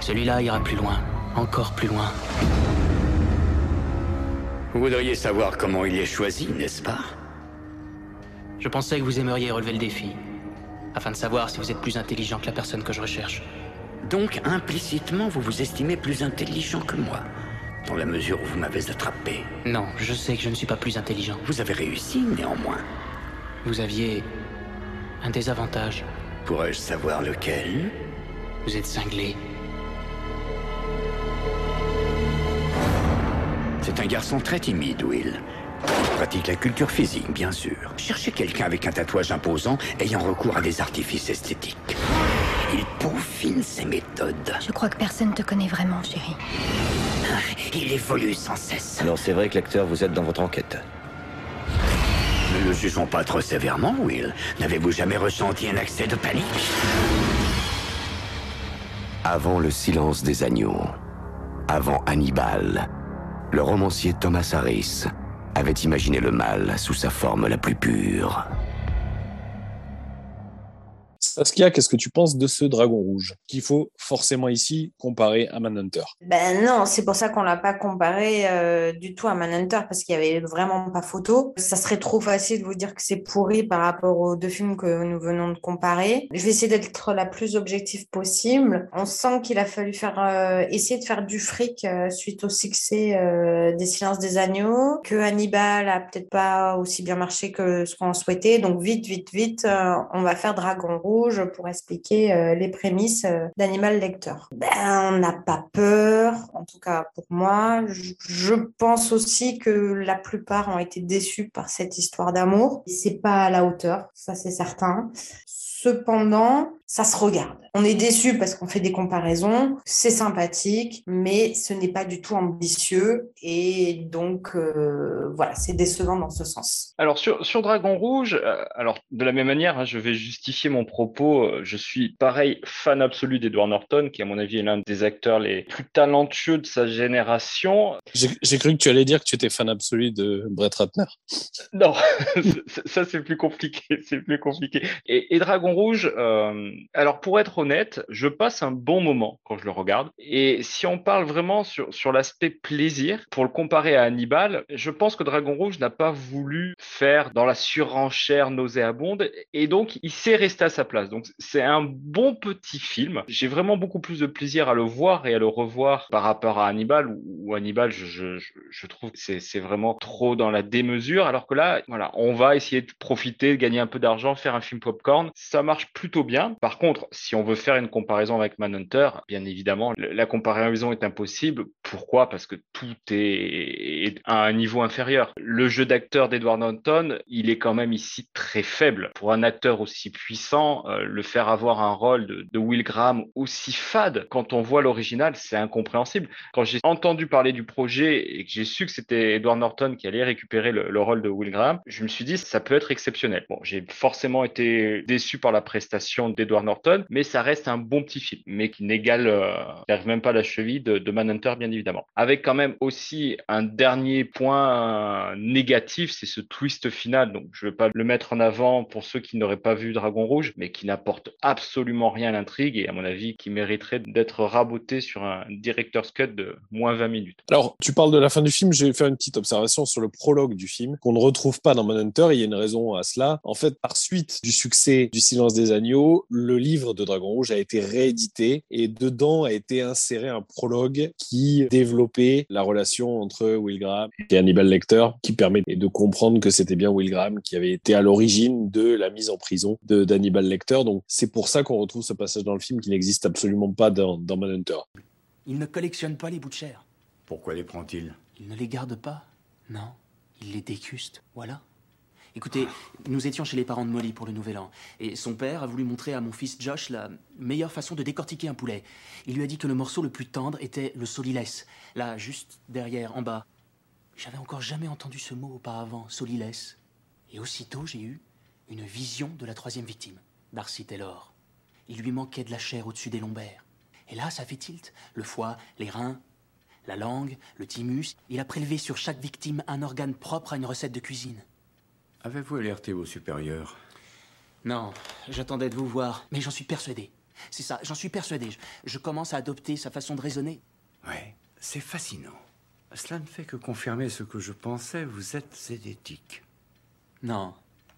Celui-là ira plus loin, encore plus loin. Vous voudriez savoir comment il est choisi, n'est-ce pas? Je pensais que vous aimeriez relever le défi, afin de savoir si vous êtes plus intelligent que la personne que je recherche. Donc, implicitement, vous vous estimez plus intelligent que moi, dans la mesure où vous m'avez attrapé. Non, je sais que je ne suis pas plus intelligent. Vous avez réussi, néanmoins. Vous aviez un désavantage. Pourrais-je savoir lequel? Vous êtes cinglé. C'est un garçon très timide, Will. Il pratique la culture physique, bien sûr. Cherchez quelqu'un avec un tatouage imposant ayant recours à des artifices esthétiques. Il peaufine ses méthodes. Je crois que personne te connaît vraiment, chérie. Il évolue sans cesse. Alors c'est vrai que l'acteur, vous êtes dans votre enquête. Ne le jugeons pas trop sévèrement, Will. N'avez-vous jamais ressenti un accès de panique? Avant le silence des agneaux, avant Hannibal, le romancier Thomas Harris avait imaginé le mal sous sa forme la plus pure. Saskia, qu'est-ce que tu penses de ce dragon rouge qu'il faut forcément ici comparer à Manhunter? Ben non, c'est pour ça qu'on l'a pas comparé euh, du tout à Manhunter parce qu'il y avait vraiment pas photo. Ça serait trop facile de vous dire que c'est pourri par rapport aux deux films que nous venons de comparer. Je vais essayer d'être la plus objective possible. On sent qu'il a fallu faire euh, essayer de faire du fric euh, suite au succès des Silences des agneaux, que Hannibal a peut-être pas aussi bien marché que ce qu'on souhaitait. Donc vite, vite, vite, on va faire Dragon Rouge pour expliquer euh, les prémices euh, d'Animal Lecteur. Ben, on n'a pas peur, en tout cas pour moi. Je, pense aussi que la plupart ont été déçus par cette histoire d'amour. C'est pas à la hauteur, ça c'est certain. Cependant, ça se regarde. On est déçu parce qu'on fait des comparaisons, c'est sympathique, mais ce n'est pas du tout ambitieux et donc euh, voilà, c'est décevant dans ce sens. Alors sur, sur Dragon Rouge, euh, alors de la même manière, hein, je vais justifier mon propos. euh, Je suis pareil fan absolu d'Edward Norton, qui à mon avis est l'un des acteurs les plus talentueux de sa génération. J'ai cru que tu allais dire que tu étais fan absolu de Brett Ratner. Non, ça- ça c'est plus compliqué, c'est plus compliqué. Et, et Dragon Rouge, euh, alors pour être honnête, je passe un bon moment quand je le regarde. Et si on parle vraiment sur, sur l'aspect plaisir, pour le comparer à Hannibal, je pense que Dragon Rouge n'a pas voulu faire dans la surenchère nauséabonde et donc il s'est resté à sa place. Donc c'est un bon petit film. J'ai vraiment beaucoup plus de plaisir à le voir et à le revoir par rapport à Hannibal où, Hannibal, je, je, trouve que c'est vraiment trop dans la démesure alors que là, voilà, on va essayer de profiter, de gagner un peu d'argent, faire un film popcorn. Ça marche plutôt bien. Par contre, si on veut faire une comparaison avec Manhunter, bien évidemment, la comparaison est impossible. Pourquoi? Parce que tout est, à un niveau inférieur. Le jeu d'acteur d'Edward Norton, il est quand même ici très faible. Pour un acteur aussi puissant, euh, le faire avoir un rôle de, de Will Graham aussi fade, quand on voit l'original, c'est incompréhensible. Quand j'ai entendu parler du projet et que j'ai su que c'était Edward Norton qui allait récupérer le, le rôle de Will Graham, je me suis dit, ça peut être exceptionnel. Bon, j'ai forcément été déçu par la prestation d'Edward Norton, mais ça reste un bon petit film, mais qui n'égale, euh, n'arrive même pas la cheville de, Manhunter, bien évidemment. Avec quand même aussi un dernier point euh, négatif, c'est ce twist final. Donc, je ne vais pas le mettre en avant pour ceux qui n'auraient pas vu Dragon Rouge, mais qui n'apporte absolument rien à l'intrigue et à mon avis qui mériterait d'être raboté sur un director's cut de moins 20 minutes. Alors, tu parles de la fin du film, je vais faire une petite observation sur le prologue du film qu'on ne retrouve pas dans Manhunter. Il y a une raison à cela. En fait, par suite du succès du Silence des Agneaux, le livre de Dragon Rouge a été réédité et dedans a été inséré un prologue qui développait la relation entre Will Graham et Hannibal Lecter, qui permet de comprendre que c'était bien Will Graham qui avait été à l'origine de la mise en prison de d'Hannibal Lecter. Donc, c'est pour ça qu'on retrouve ce passage dans le film qui n'existe absolument pas dans, dans Manhunter. Il ne collectionne pas les bouts de chair. Pourquoi les prend-il? Il ne les garde pas? Non, il les déguste. Voilà. Écoutez, nous étions chez les parents de Molly pour le nouvel an, et son père a voulu montrer à mon fils Josh la meilleure façon de décortiquer un poulet. Il lui a dit que le morceau le plus tendre était le solilès, là, juste derrière, en bas. J'avais encore jamais entendu ce mot auparavant, solilès. Et aussitôt, j'ai eu une vision de la troisième victime, Darcy Taylor. Il lui manquait de la chair au-dessus des lombaires. Et là, ça fait tilt. Le foie, les reins, la langue, le thymus. Il a prélevé sur chaque victime un organe propre à une recette de cuisine. Avez-vous alerté vos supérieurs? Non, j'attendais de vous voir, mais j'en suis persuadé. C'est ça, j'en suis persuadé. Je, je commence à adopter sa façon de raisonner. Ouais, c'est fascinant. Cela ne fait que confirmer ce que je pensais, vous êtes zététique. Non,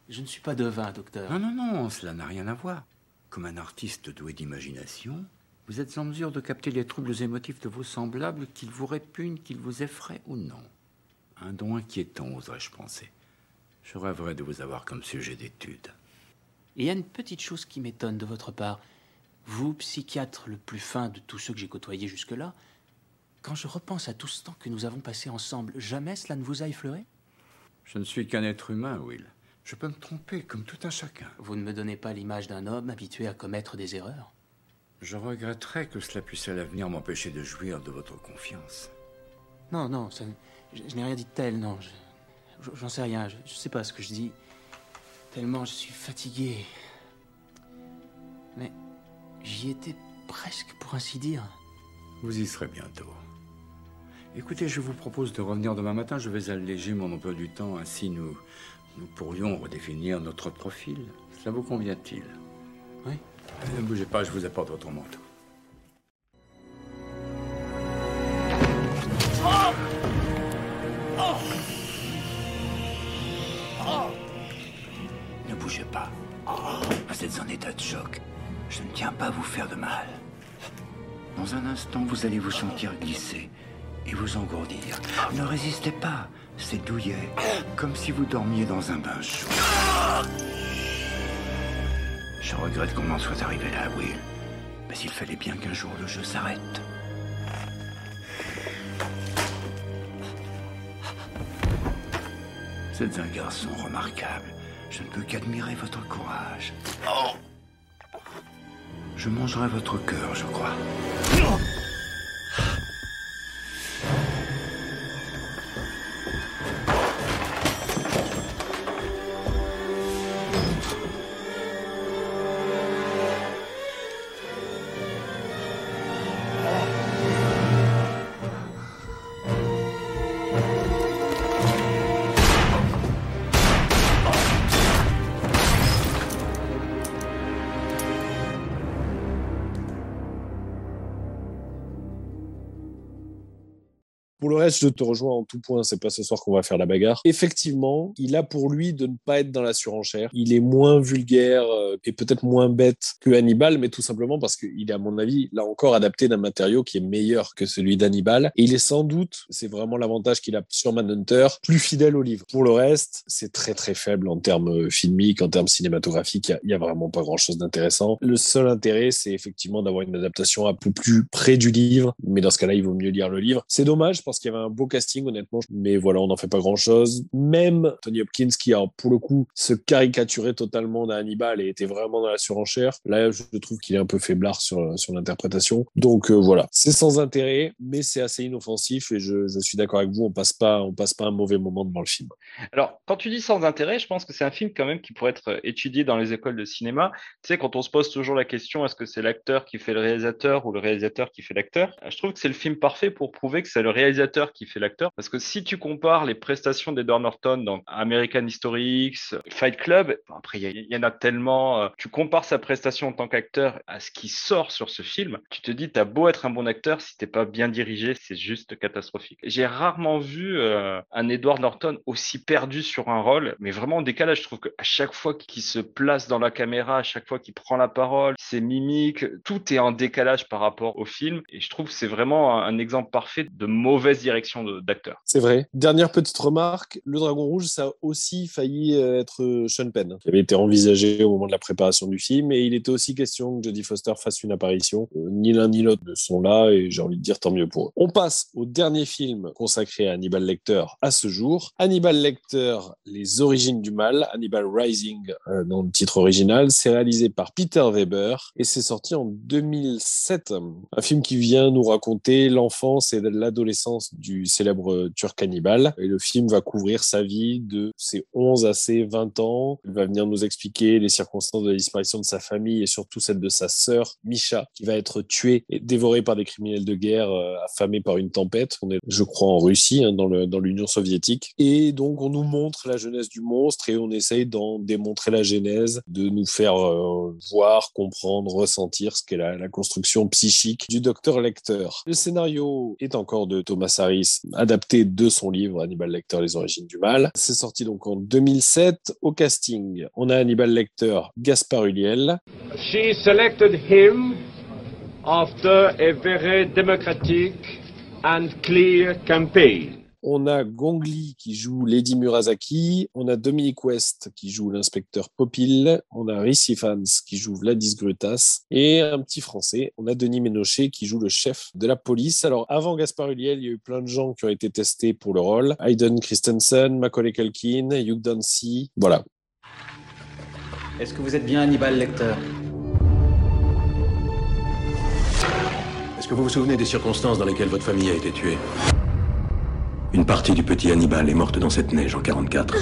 je ne suis pas devin, docteur. Non, non, non, cela n'a rien à voir. Comme un artiste doué d'imagination, vous êtes en mesure de capter les troubles émotifs de vos semblables, qu'ils vous répugnent, qu'ils vous effraient ou non. Un don inquiétant, oserais-je penser. Je rêverais de vous avoir comme sujet d'étude. Et il y a une petite chose qui m'étonne de votre part. Vous, psychiatre le plus fin de tous ceux que j'ai côtoyés jusque-là, quand je repense à tout ce temps que nous avons passé ensemble, jamais cela ne vous a effleuré? Je ne suis qu'un être humain, Will. Je peux me tromper comme tout un chacun. Vous ne me donnez pas l'image d'un homme habitué à commettre des erreurs. Je regretterais que cela puisse à l'avenir m'empêcher de jouir de votre confiance. Non, non, ça, je, je n'ai rien dit de tel, non. je- J'en sais rien, je, je sais pas ce que je dis. Tellement je suis fatigué. Mais j'y étais presque, pour ainsi dire. Vous y serez bientôt. Écoutez, je vous propose de revenir demain matin. Je vais alléger mon emploi du temps. Ainsi, nous, nous pourrions redéfinir notre profil. Cela vous convient-il? Oui. Ne bougez pas, je vous apporte votre manteau. Pas. Vous êtes en état de choc. Je ne tiens pas à vous faire de mal. Dans un instant, vous allez vous sentir glisser et vous engourdir. Ne résistez pas. C'est douillet, comme si vous dormiez dans un bain chaud. Je regrette qu'on en soit arrivé là, Will. Mais il fallait bien qu'un jour le jeu s'arrête. Êtes un garçon remarquable. Je ne peux qu'admirer votre courage. Je mangerai votre cœur, je crois. Reste, je te rejoins en tout point. C'est pas ce soir qu'on va faire la bagarre. Effectivement, il a pour lui de ne pas être dans la surenchère. Il est moins vulgaire euh, et peut-être moins bête que Hannibal, mais tout simplement parce qu'il est, à mon avis, là encore adapté d'un matériau qui est meilleur que celui d'Hannibal. Il est sans doute, c'est vraiment l'avantage qu'il a sur Manhunter, plus fidèle au livre. Pour le reste, c'est très très faible en termes euh, filmiques, en termes cinématographiques. Il y a- a vraiment pas grand chose d'intéressant. Le seul intérêt, c'est effectivement d'avoir une adaptation un peu plus près du livre. Mais dans ce cas-là, il vaut mieux lire le livre. C'est dommage pense qu'il y avait un beau casting, honnêtement. Mais voilà, on n'en fait pas grand-chose. Même Tony Hopkins, qui a, pour le coup, se caricaturait totalement d'un Hannibal et était vraiment dans la surenchère. Là, je trouve qu'il est un peu faiblard sur, sur l'interprétation. Donc euh, voilà, c'est sans intérêt, mais c'est assez inoffensif et je, je suis d'accord avec vous, on passe pas, on passe pas un mauvais moment devant le film. Alors, quand tu dis sans intérêt, je pense que c'est un film quand même qui pourrait être étudié dans les écoles de cinéma. Tu sais, quand on se pose toujours la question, est-ce que c'est l'acteur qui fait le réalisateur ou le réalisateur qui fait l'acteur? Je trouve que c'est le film parfait pour prouver que c'est le réalisateur qui fait l'acteur. Parce que si tu compares les prestations d'Edward Norton dans American History X, Fight Club, après, il y, en a tellement. euh, tu compares sa prestation en tant qu'acteur à ce qui sort sur ce film, tu te dis, t'as beau être un bon acteur, si t'es pas bien dirigé, c'est juste catastrophique. J'ai rarement vu euh, un Edward Norton aussi perdu sur un rôle, mais vraiment en décalage. Je trouve qu'à chaque fois qu'il se place dans la caméra, à chaque fois qu'il prend la parole, ses mimiques, tout est en décalage par rapport au film. Et je trouve que c'est vraiment un, un exemple parfait de mauvaise direction C'est vrai. Dernière petite remarque, le Dragon Rouge, ça a aussi failli euh, être euh, Sean Penn, qui avait été envisagé au moment de la préparation du film, et il était aussi question que Jodie Foster fasse une apparition. Euh, ni l'un ni l'autre ne sont là, et j'ai envie de dire tant mieux pour eux. On passe au dernier film consacré à Hannibal Lecter à ce jour. Hannibal Lecter, Les origines du mal, Hannibal Rising dans le titre original, c'est réalisé par Peter Weber, et c'est sorti en 2007. Un film qui vient nous raconter l'enfance et l'adolescence du célèbre turc Hannibal. Et le film va couvrir sa vie de ses 11 à ses 20 ans. Il va venir nous expliquer les circonstances de la disparition de sa famille et surtout celle de sa sœur, Misha, qui va être tuée et dévorée par des criminels de guerre, euh, affamée par une tempête. On est, je crois, en Russie, hein, dans l'Union soviétique. Et donc, on nous montre la jeunesse du monstre et on essaye d'en démontrer la genèse, de nous faire euh, voir, comprendre, ressentir ce qu'est la, construction psychique du docteur Lecter. Le scénario est encore de Thomas Adapté de son livre Hannibal Lecter, les origines du mal. C'est sorti donc en 2007. Au casting, on a Hannibal Lecter, Gaspard Ulliel, She selected him after a very democratic and clear campaign. On a Gong Li qui joue Lady Murasaki, on a Dominic West qui joue l'inspecteur Popil, on a Rhys Ifans qui joue Vladis Grutas et un petit français, on a Denis Ménochet qui joue le chef de la police. Alors avant Gaspard Ulliel, il y a eu plein de gens qui ont été testés pour le rôle. Hayden Christensen, Macaulay Culkin, Hugh Dancy, voilà. Est-ce que vous êtes bien Hannibal Lecter? Est-ce que vous vous souvenez des circonstances dans lesquelles votre famille a été tuée? Une partie du petit Hannibal est morte dans cette neige en 44.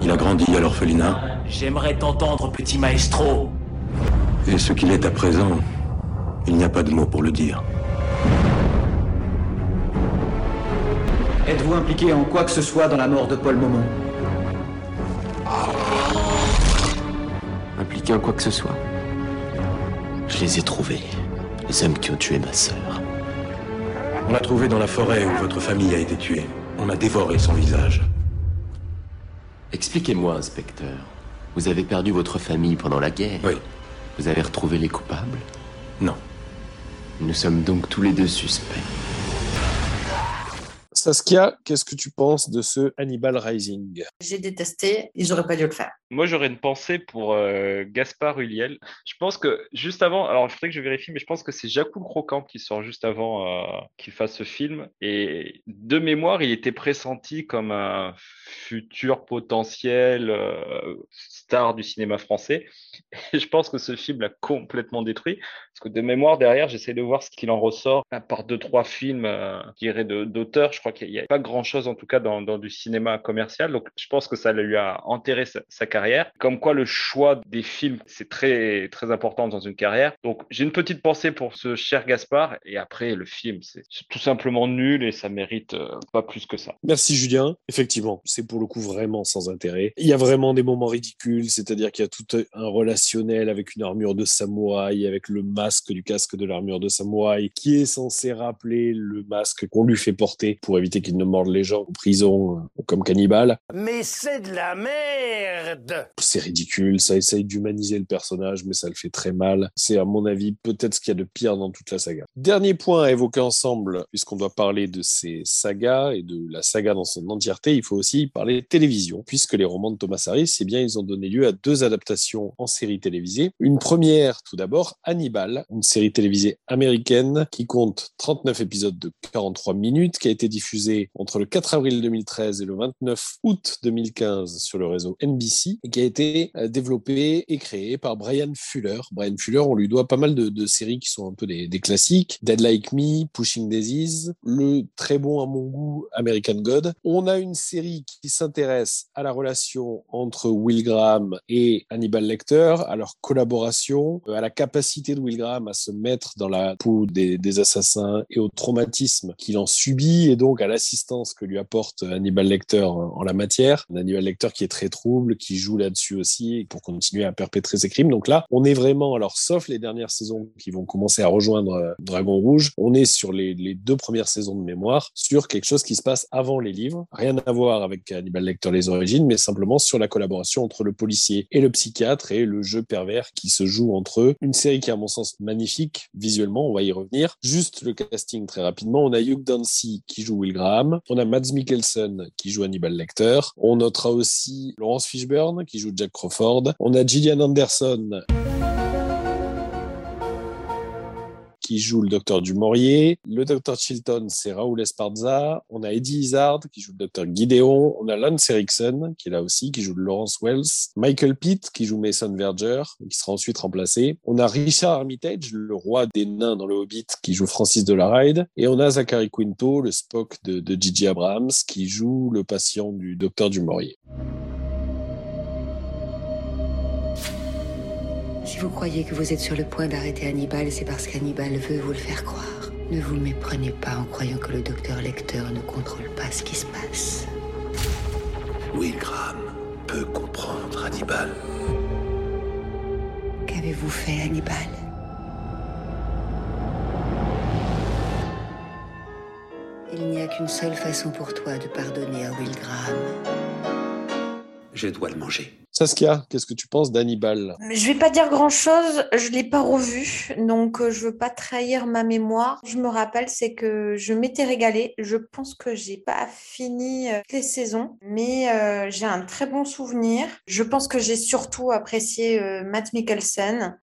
Il a grandi à l'orphelinat, J'aimerais t'entendre, petit maestro. et ce qu'il est à présent, il n'y a pas de mots pour le dire. Êtes-vous impliqué en quoi que ce soit dans la mort de Paul Momon Impliqué en quoi que ce soit? Je les ai trouvés, les hommes qui ont tué ma sœur. On l'a trouvé dans la forêt où votre famille a été tuée. On a dévoré son visage. Expliquez-moi, inspecteur. Vous avez perdu votre famille pendant la guerre Oui. Vous avez retrouvé les coupables? Non. Nous sommes donc tous les deux suspects. Saskia, qu'est-ce que tu penses de ce Hannibal Rising? J'ai détesté, ils auraient pas dû le faire. Moi, j'aurais une pensée pour euh, Gaspard Ulliel. Je pense que juste avant, alors il faudrait que je vérifie, mais je pense que c'est Jacou le Croquant qui sort juste avant euh, qu'il fasse ce film. Et de mémoire, il était pressenti comme un futur potentiel euh, star du cinéma français. Et je pense que ce film l'a complètement détruit. Parce que de mémoire, derrière, j'essaie de voir ce qu'il en ressort. À part deux, trois films, euh, je d'auteurs, je crois qu'il n'y a pas grand-chose, en tout cas, dans, dans du cinéma commercial. Donc, je pense que ça lui a enterré sa, carrière. Comme quoi, le choix des films, c'est très, très important dans une carrière. Donc, j'ai une petite pensée pour ce cher Gaspard. Et après, le film, c'est c'est tout simplement nul et ça mérite euh, pas plus que ça. Merci Julien. Effectivement, c'est pour le coup vraiment sans intérêt. Il y a vraiment des moments ridicules, c'est-à-dire qu'il y a tout un relationnel avec une armure de samouraï, avec le masque du casque de l'armure de samouraï, qui est censé rappeler le masque qu'on lui fait porter pour éviter qu'il ne morde les gens en prison euh, comme cannibale. Mais c'est de la merde C'est ridicule, ça essaye d'humaniser le personnage, mais ça le fait très mal. C'est à mon avis peut-être ce qu'il y a de pire dans toute la saga. Dernier point à évoquer ensemble, puisqu'on doit parler de ces sagas et de la saga dans son entièreté, il faut aussi parler télévision, puisque les romans de Thomas Harris, eh bien, ils ont donné lieu à deux adaptations en série télévisée. Une première, tout d'abord, Hannibal, une série télévisée américaine qui compte 39 épisodes de 43 minutes, qui a été diffusée entre le 4 avril 2013 et le 29 août 2015 sur le réseau NBC et qui a été euh, développée et créée par Brian Fuller. Brian Fuller, on lui doit pas mal de, séries qui sont un peu des, des classiques. Dead Like Me, Pushing Daisies, le très bon à mon goût American God. On a une série qui s'intéresse à la relation entre Will Graham et Hannibal Lecter, à leur collaboration, euh, à la capacité de Will À se mettre dans la peau des, assassins et au traumatisme qu'il en subit et donc à l'assistance que lui apporte Hannibal Lecter en, la matière. Un Hannibal Lecter qui est très trouble, qui joue là-dessus aussi pour continuer à perpétrer ses crimes. Donc là, on est vraiment, alors sauf les dernières saisons qui vont commencer à rejoindre euh, Dragon Rouge, on est sur les, deux premières saisons de mémoire, sur quelque chose qui se passe avant les livres. Rien à voir avec Hannibal Lecter les origines, mais simplement sur la collaboration entre le policier et le psychiatre et le jeu pervers qui se joue entre eux. Une série qui à mon sens magnifique visuellement, on va y revenir. Juste le casting très rapidement, on a Hugh Dancy qui joue Will Graham, on a Mads Mikkelsen qui joue Hannibal Lecter, on notera aussi Laurence Fishburne qui joue Jack Crawford, on a Gillian Anderson qui joue le docteur Dumorier. Le docteur Chilton, c'est Raoul Esparza. On a Eddie Izzard qui joue le docteur Gideon. On a Lance Erickson qui est là aussi, qui joue Lawrence Wells. Michael Pitt qui joue Mason Verger, qui sera ensuite remplacé. On a Richard Armitage, le roi des nains dans le Hobbit, qui joue Francis Delaride. Et on a Zachary Quinto, le Spock de, de Gigi Abrams, qui joue le patient du docteur Dumorier. Si vous croyez que vous êtes sur le point d'arrêter Hannibal, c'est parce qu'Hannibal veut vous le faire croire. Ne vous méprenez pas en croyant que le docteur Lecter ne contrôle pas ce qui se passe. Will Graham peut comprendre Hannibal. Qu'avez-vous fait, Hannibal? Il n'y a qu'une seule façon pour toi de pardonner à Will Graham. Je dois le manger. Saskia, qu'est-ce que tu penses d'Hannibal? Je vais pas dire grand chose, je l'ai pas revu, donc euh, je veux pas trahir ma mémoire. Je me rappelle, c'est que je m'étais régalée. Je pense que j'ai pas fini euh, les saisons, mais euh, j'ai un très bon souvenir. Je pense que j'ai surtout apprécié euh, Matt Mikkelsen.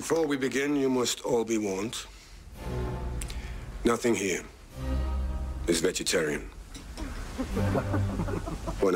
Before we begin, you must all be warned. Nothing here is vegetarian. Bon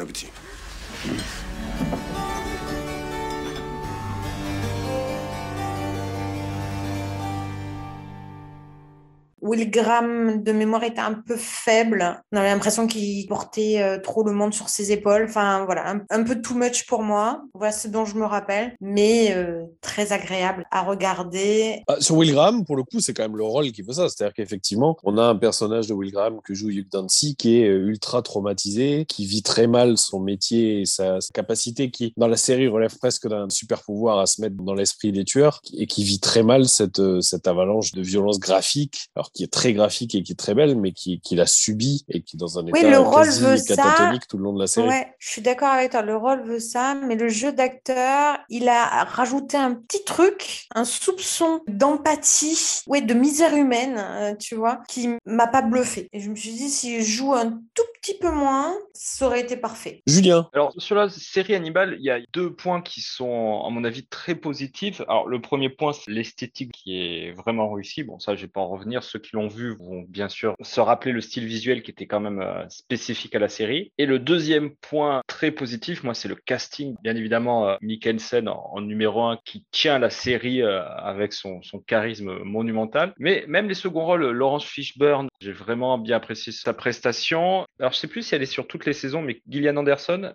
Will Graham, de mémoire, était un peu faible. On avait l'impression qu'il portait euh, trop le monde sur ses épaules. Enfin, voilà, un, peu too much pour moi. Voilà ce dont je me rappelle. Mais euh, très agréable à regarder. Ah, sur Will Graham, pour le coup, c'est quand même le rôle qui fait ça. C'est-à-dire qu'effectivement, on a un personnage de Will Graham que joue Hugh Dancy qui est euh, ultra traumatisé, qui vit très mal son métier et sa, capacité qui, dans la série, relève presque d'un super pouvoir à se mettre dans l'esprit des tueurs et qui vit très mal cette, avalanche de violence graphique, qui est très graphique et qui est très belle, mais qui, qui l'a subi et qui est dans un Oui, état le rôle quasi veut ça. catatonique tout le long de la série. Ouais, je suis d'accord avec toi. Le rôle veut ça, mais le jeu d'acteur, il a rajouté un petit truc, un soupçon d'empathie, ouais, de misère humaine, euh, tu vois, qui m'a pas bluffé. Et je me suis dit, si je joue un tout petit peu moins, ça aurait été parfait. Julien. Alors, sur la série Hannibal, il y a deux points qui sont, à mon avis, très positifs. Alors, le premier point, c'est l'esthétique qui est vraiment réussie. Bon, ça, je vais pas en revenir. Ceux qui l'ont vu vont bien sûr se rappeler le style visuel qui était quand même euh, spécifique à la série. Et le deuxième point très positif, moi, c'est le casting. Bien évidemment, euh, Mikkelsen en, en numéro un qui tient la série euh, avec son, son charisme monumental. Mais même les seconds rôles, Laurence Fishburne, j'ai vraiment bien apprécié sa prestation. Alors, je sais plus si elle est sur toutes les saisons, mais Gillian Anderson,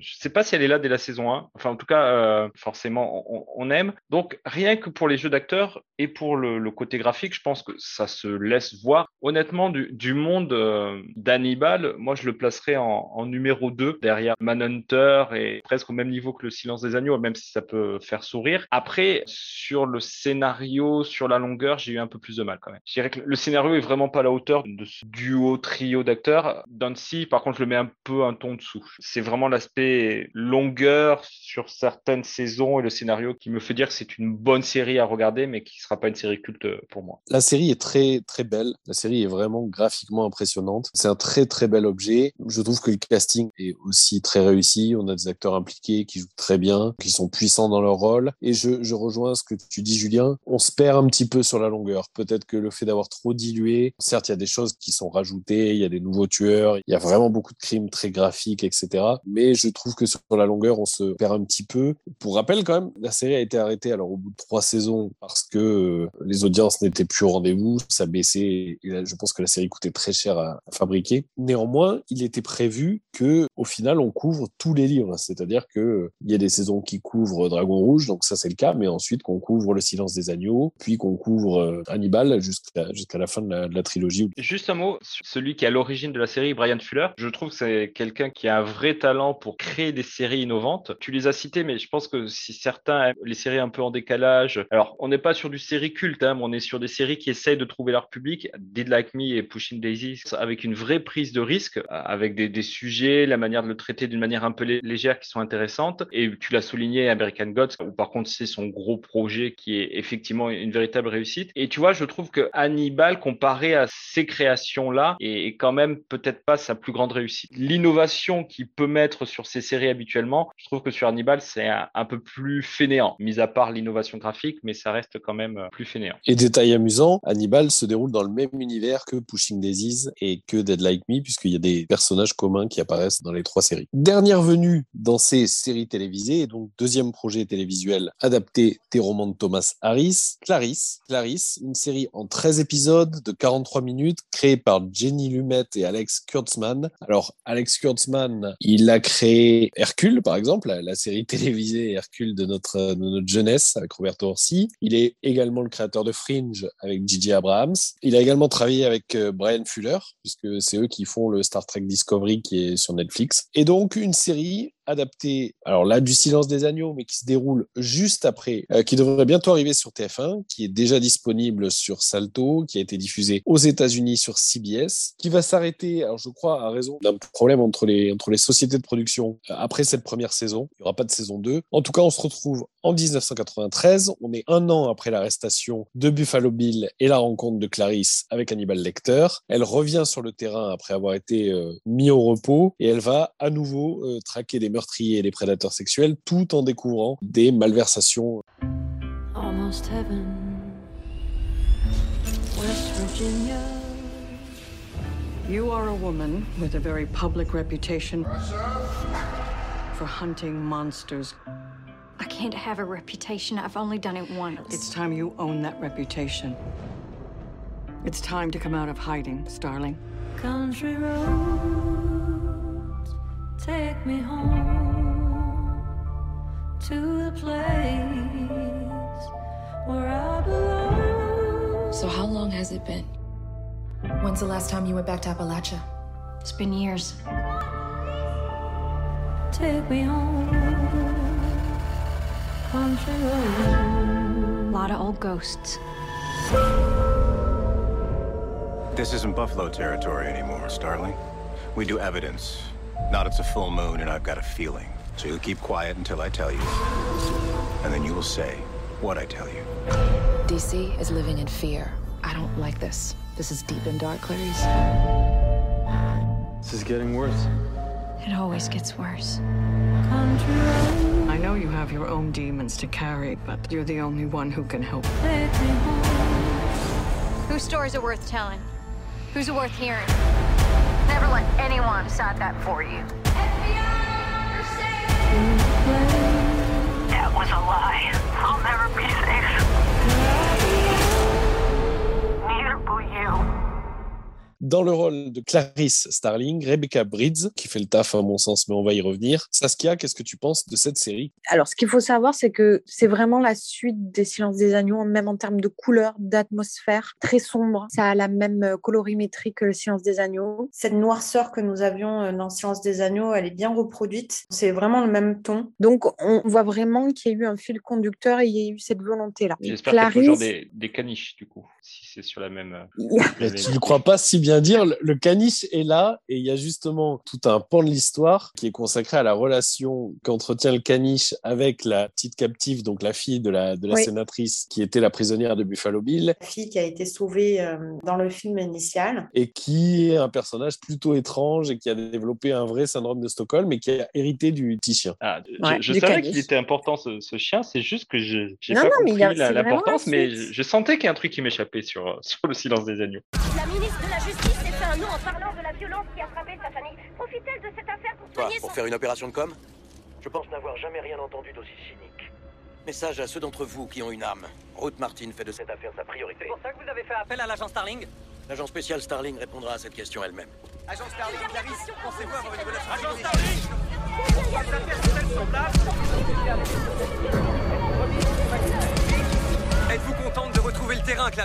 Je sais pas si elle est là dès la saison 1. Enfin, en tout cas, euh, forcément, on, aime. Donc, rien que pour les jeux d'acteurs et pour le, côté graphique, je pense que ça se laisse voir. Honnêtement, du, monde euh, d'Hannibal, moi, je le placerais en, en, numéro 2 derrière Manhunter et presque au même niveau que Le Silence des Agneaux, même si ça peut faire sourire. Après, sur le scénario, sur la longueur, j'ai eu un peu plus de mal quand même. Je dirais que le scénario est vraiment pas à la hauteur de ce duo, trio d'acteurs. Dancy, par contre, je le mets un peu un ton dessous. C'est vraiment l'aspect longueur sur certaines saisons et le scénario qui me fait dire que c'est une bonne série à regarder, mais qui sera pas une série culte pour moi. La série est très, très belle. La série est vraiment graphiquement impressionnante. C'est un très, très bel objet. Je trouve que le casting est aussi très réussi. On a des acteurs impliqués qui jouent très bien, qui sont puissants dans leur rôle. Et je, je rejoins ce que tu dis, Julien. On se perd un petit peu sur la longueur. Peut-être que le fait d'avoir trop dilué, certes, il y a des choses qui sont rajoutées, il y a des nouveaux tueurs, il y a vraiment beaucoup de crimes très graphiques, etc. Mais je trouve que sur la longueur, on se perd un petit peu. Pour rappel, quand même, la série a été arrêtée alors au bout de trois saisons parce que euh, les audiences n'étaient plus au rendez-vous, ça baissait. Et je pense que la série coûtait très cher à, fabriquer. Néanmoins, il était prévu que, au final, on couvre tous les livres. C'est-à-dire que il y a des saisons qui couvrent Dragon Rouge, donc ça c'est le cas, mais ensuite qu'on couvre Le Silence des Agneaux, puis qu'on couvre euh, Hannibal jusqu'à jusqu'à la fin de la, de la, trilogie. Juste un mot sur celui qui est à l'origine de la série, Brian Fuller. Je trouve que c'est quelqu'un qui a un vrai talent pour créer des séries innovantes. Tu les as cités, mais je pense que si certains aiment les séries un peu en décalage, alors on n'est pas sur du série culte, hein, mais on est sur des séries qui essayent de trouver leur public. Did Like Me et Pushing Daisy, avec une vraie prise de risque, avec des, des sujets, la manière de le traiter d'une manière un peu légère qui sont intéressantes. Et tu l'as souligné, American Gods, où par contre c'est son gros projet qui est effectivement une véritable réussite. Et tu vois, je trouve que Hannibal, comparé à ces créations-là, est quand même peut-être pas sa plus grande réussite. L'innovation qu'il peut mettre sur ces séries habituellement, je trouve que sur Hannibal, c'est un, peu plus fainéant, mis à part l'innovation graphique, mais ça reste quand même plus fainéant. Et détail amusant, Hannibal se déroule dans le même univers que Pushing Daisies et que Dead Like Me, puisqu'il y a des personnages communs qui apparaissent dans les trois séries. Dernière venue dans ces séries télévisées, et donc deuxième projet télévisuel adapté des romans de Thomas Harris, Clarisse. Clarisse, une série en 13 épisodes de 43 minutes, créée par Jenny Lumet et Alex Kurtzman. Alors, Alex Kurtzman, il a créé Hercule, par exemple, la, série télévisée Hercule de notre, jeunesse avec Roberto Orsi. Il est également le créateur de Fringe avec J.J. Abrams. Il a également travaillé avec euh, Brian Fuller, puisque c'est eux qui font le Star Trek Discovery qui est sur Netflix. Et donc, une série adapté, alors là, du Silence des Agneaux, mais qui se déroule juste après, euh, qui devrait bientôt arriver sur TF1, qui est déjà disponible sur Salto, qui a été diffusé aux États-Unis sur CBS, qui va s'arrêter, alors je crois, à raison d'un problème entre les, entre les sociétés de production euh, après cette première saison. Il n'y aura pas de saison 2. En tout cas, on se retrouve en 1993. On est un an après l'arrestation de Buffalo Bill et la rencontre de Clarisse avec Hannibal Lecter. Elle revient sur le terrain après avoir été euh, mis au repos et elle va à nouveau euh, traquer des meurtriers et des prédateurs sexuels tout en découvrant des malversations. Almost heaven, West Virginia. You are a woman with a very public reputation for hunting monsters. I can't have a reputation. I've only done it once. It's time you own that reputation. It's time to come out of hiding, Starling. Country roads take me home to the place where I belong. So, how long has it been? When's the last time you went back to Appalachia? It's been years. Take me home. Country roads. A lot of old ghosts. This isn't Buffalo territory anymore, Starling. We do evidence. Not it's a full moon and I've got a feeling. So you'll keep quiet until I tell you. And then you will say what I tell you. DC is living in fear. I don't like this. This is deep and dark, Clarice. This is getting worse. It always gets worse. I know you have your own demons to carry, but you're the only one who can help. Whose stories are worth telling? Who's worth hearing? Never let anyone decide that for you. That was a lie. I'll never be safe. Neither will you. Dans le rôle de Clarice Starling, Rebecca Bridges, qui fait le taf à mon sens, mais on va y revenir. Saskia, qu'est-ce que tu penses de cette série? Alors, ce qu'il faut savoir, c'est que c'est vraiment la suite des Silences des Agneaux, même en termes de couleur, d'atmosphère, très sombre. Ça a la même euh, colorimétrie que le Silence des Agneaux. Cette noirceur que nous avions euh, dans Silence des Agneaux, elle est bien reproduite. C'est vraiment le même ton. Donc, on voit vraiment qu'il y a eu un fil conducteur et il y a eu cette volonté-là. J'espère qu'il y a toujours des, des caniches, du coup, si c'est sur la même. euh, Mais tu ne crois pas si bien dire, le- caniche est là et il y a justement tout un pan de l'histoire qui est consacré à la relation qu'entretient le caniche avec la petite captive, donc la fille de la, de la Oui. sénatrice qui était la prisonnière de Buffalo Bill La fille qui a été sauvée euh, dans le film initial. et qui est un personnage plutôt étrange et qui a développé un vrai syndrome de Stockholm et qui a hérité du petit chien. Ah, je- Ouais, je savais qu'il était important ce, ce chien, c'est juste que je j'ai pas non, la- vraiment l'importance, mais je, je sentais qu'il y a un truc qui m'échappait sur, sur le silence des agneaux. La ministre de la Justice s'est fait un nom en parlant de la violence qui a frappé sa famille. Profite-t-elle de cette affaire pour Quoi, pour son... faire une opération de com? Je pense n'avoir jamais rien entendu d'aussi cynique. Message à ceux d'entre vous qui ont une âme. Ruth Martin fait de cette affaire sa priorité. pour ça que vous avez fait appel à l'agent Starling? L'agent spécial Starling répondra à cette question elle-même. Agent Starling, Clarisse, pensez-vous avoir une relation Agent Starling Êtes-vous contente de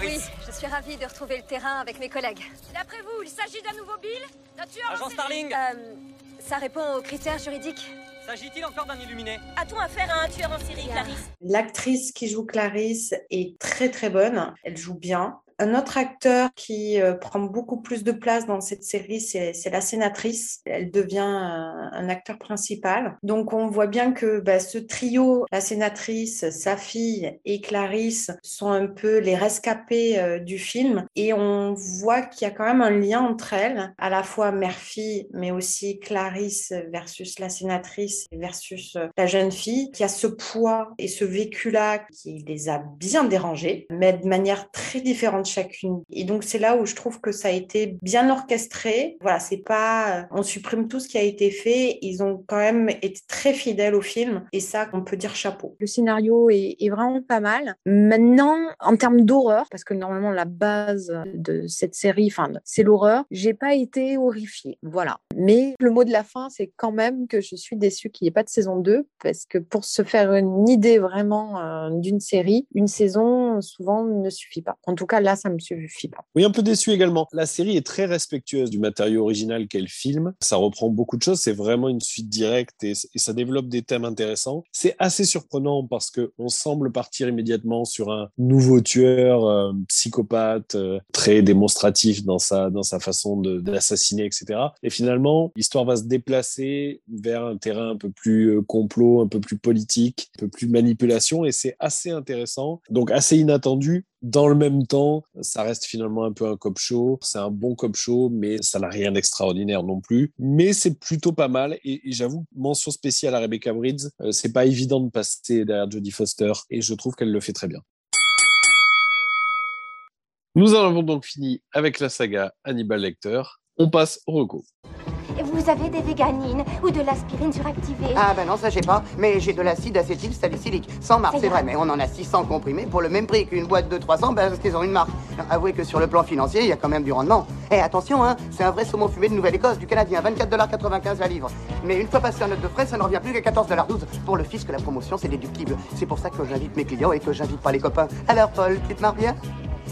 Oui, je suis ravie de retrouver le terrain avec mes collègues. D'après vous, il s'agit d'un nouveau Bill? D'un tueur en Agent série Starling Euh, ça répond aux critères juridiques. S'agit-il encore d'un illuminé? A-t-on affaire à un tueur en série, Clarisse? L'actrice qui joue Clarisse est très très bonne. Elle joue bien. Un autre acteur qui euh, prend beaucoup plus de place dans cette série, c'est la sénatrice. Elle devient un, un acteur principal. Donc on voit bien que bah, ce trio, la sénatrice, sa fille et Clarisse, sont un peu les rescapés euh, du film. Et on voit qu'il y a quand même un lien entre elles, à la fois mère-fille, mais aussi Clarisse versus la sénatrice versus euh, la jeune fille, qui a ce poids et ce vécu-là qui les a bien dérangés, mais de manière très différente chacune. Et donc c'est là où je trouve que ça a été bien orchestré. Voilà, c'est pas, on supprime tout ce qui a été fait. Ils ont quand même été très fidèles au film, et ça, on peut dire chapeau. Le scénario est, est vraiment pas mal. Maintenant, en termes d'horreur, parce que normalement la base de cette série, enfin, c'est l'horreur, j'ai pas été horrifiée. Voilà. Mais le mot de la fin, c'est quand même que je suis déçue qu'il n'y ait pas de saison 2, parce que pour se faire une idée vraiment euh, d'une série, une saison souvent ne suffit pas. En tout cas, là, ça me suffit pas. Oui, un peu déçu également. La série est très respectueuse du matériau original qu'est le film. Ça reprend beaucoup de choses. C'est vraiment une suite directe et, ça développe des thèmes intéressants. C'est assez surprenant parce que on semble partir immédiatement sur un nouveau tueur, euh, psychopathe, euh, très démonstratif dans sa dans sa façon d'assassiner, etc. Et finalement, l'histoire va se déplacer vers un terrain un peu plus euh, complot, un peu plus politique, un peu plus manipulation, et c'est assez intéressant. Donc assez inattendu, dans le même temps, ça reste finalement un peu un cop show. C'est un bon cop show, mais ça n'a rien d'extraordinaire non plus. Mais c'est plutôt pas mal. Et, j'avoue, mention spéciale à Rebecca Bridges. Euh, c'est pas évident de passer derrière Jodie Foster, et je trouve qu'elle le fait très bien. Nous en avons donc fini avec la saga Hannibal Lecter. On passe au recours. Vous avez des véganines ou de l'aspirine suractivée Ah ben non, ça j'ai pas, mais j'ai de l'acide acétylsalicylique, sans marque, c'est vrai, mais on en a 600 comprimés pour le même prix qu'une boîte de 300 ben, parce qu'ils ont une marque. Avouez que sur le plan financier, il y a quand même du rendement. Eh attention, hein, c'est un vrai saumon fumé de Nouvelle-Écosse, du Canadien, 24,95$ la livre. Mais une fois passé en note de frais, ça ne revient plus qu'à 14,12$. Pour le fisc, la promotion, c'est déductible. C'est pour ça que j'invite mes clients et que j'invite pas les copains. Alors Paul, tu te marres bien?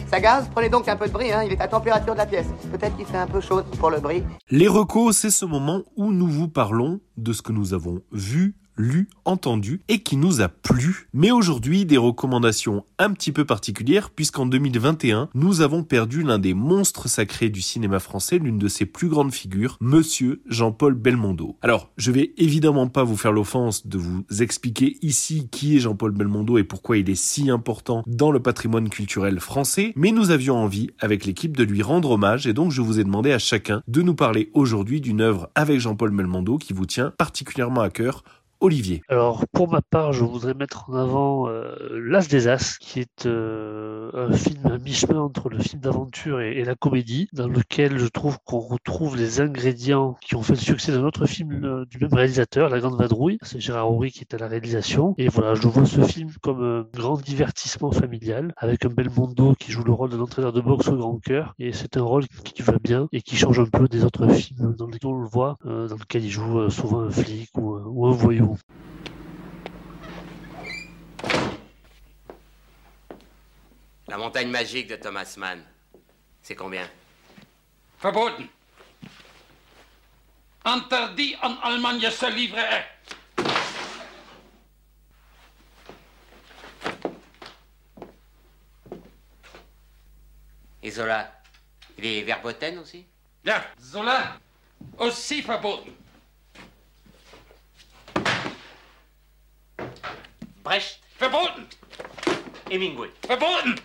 Ça gaz Prenez donc un peu de bris, hein, il est à température de la pièce. Peut-être qu'il fait un peu chaud pour le bris. Les recos, c'est ce moment où nous vous parlons de ce que nous avons vu, lu, entendu et qui nous a plu. Mais aujourd'hui, des recommandations un petit peu particulières puisqu'en 2021, nous avons perdu l'un des monstres sacrés du cinéma français, l'une de ses plus grandes figures, monsieur Jean-Paul Belmondo. Alors, je vais évidemment pas vous faire l'offense de vous expliquer ici qui est Jean-Paul Belmondo et pourquoi il est si important dans le patrimoine culturel français, mais nous avions envie, avec l'équipe, de lui rendre hommage et donc je vous ai demandé à chacun de nous parler aujourd'hui d'une œuvre avec Jean-Paul Belmondo qui vous tient particulièrement à cœur Olivier. Alors, pour ma part, je voudrais mettre en avant euh, L'As des As, qui est euh, un film à mi-chemin entre le film d'aventure et, la comédie, dans lequel je trouve qu'on retrouve les ingrédients qui ont fait le succès d'un autre film euh, du même réalisateur, La Grande Vadrouille. C'est Gérard Horry qui est à la réalisation. Et voilà, je vois ce film comme un grand divertissement familial, avec un Belmondo qui joue le rôle d'un entraîneur de boxe au grand cœur. Et c'est un rôle qui va bien et qui change un peu des autres films dans lesquels on le voit, euh, dans lequel il joue euh, souvent un flic ou un voyou. La montagne magique de Thomas Mann. C'est combien? Verboten. Interdit an Allemagne se livrer. Et Zola Il est verboten aussi? Ja, Zola aussi verboten. Brecht Verboten. Hemingway Verboten.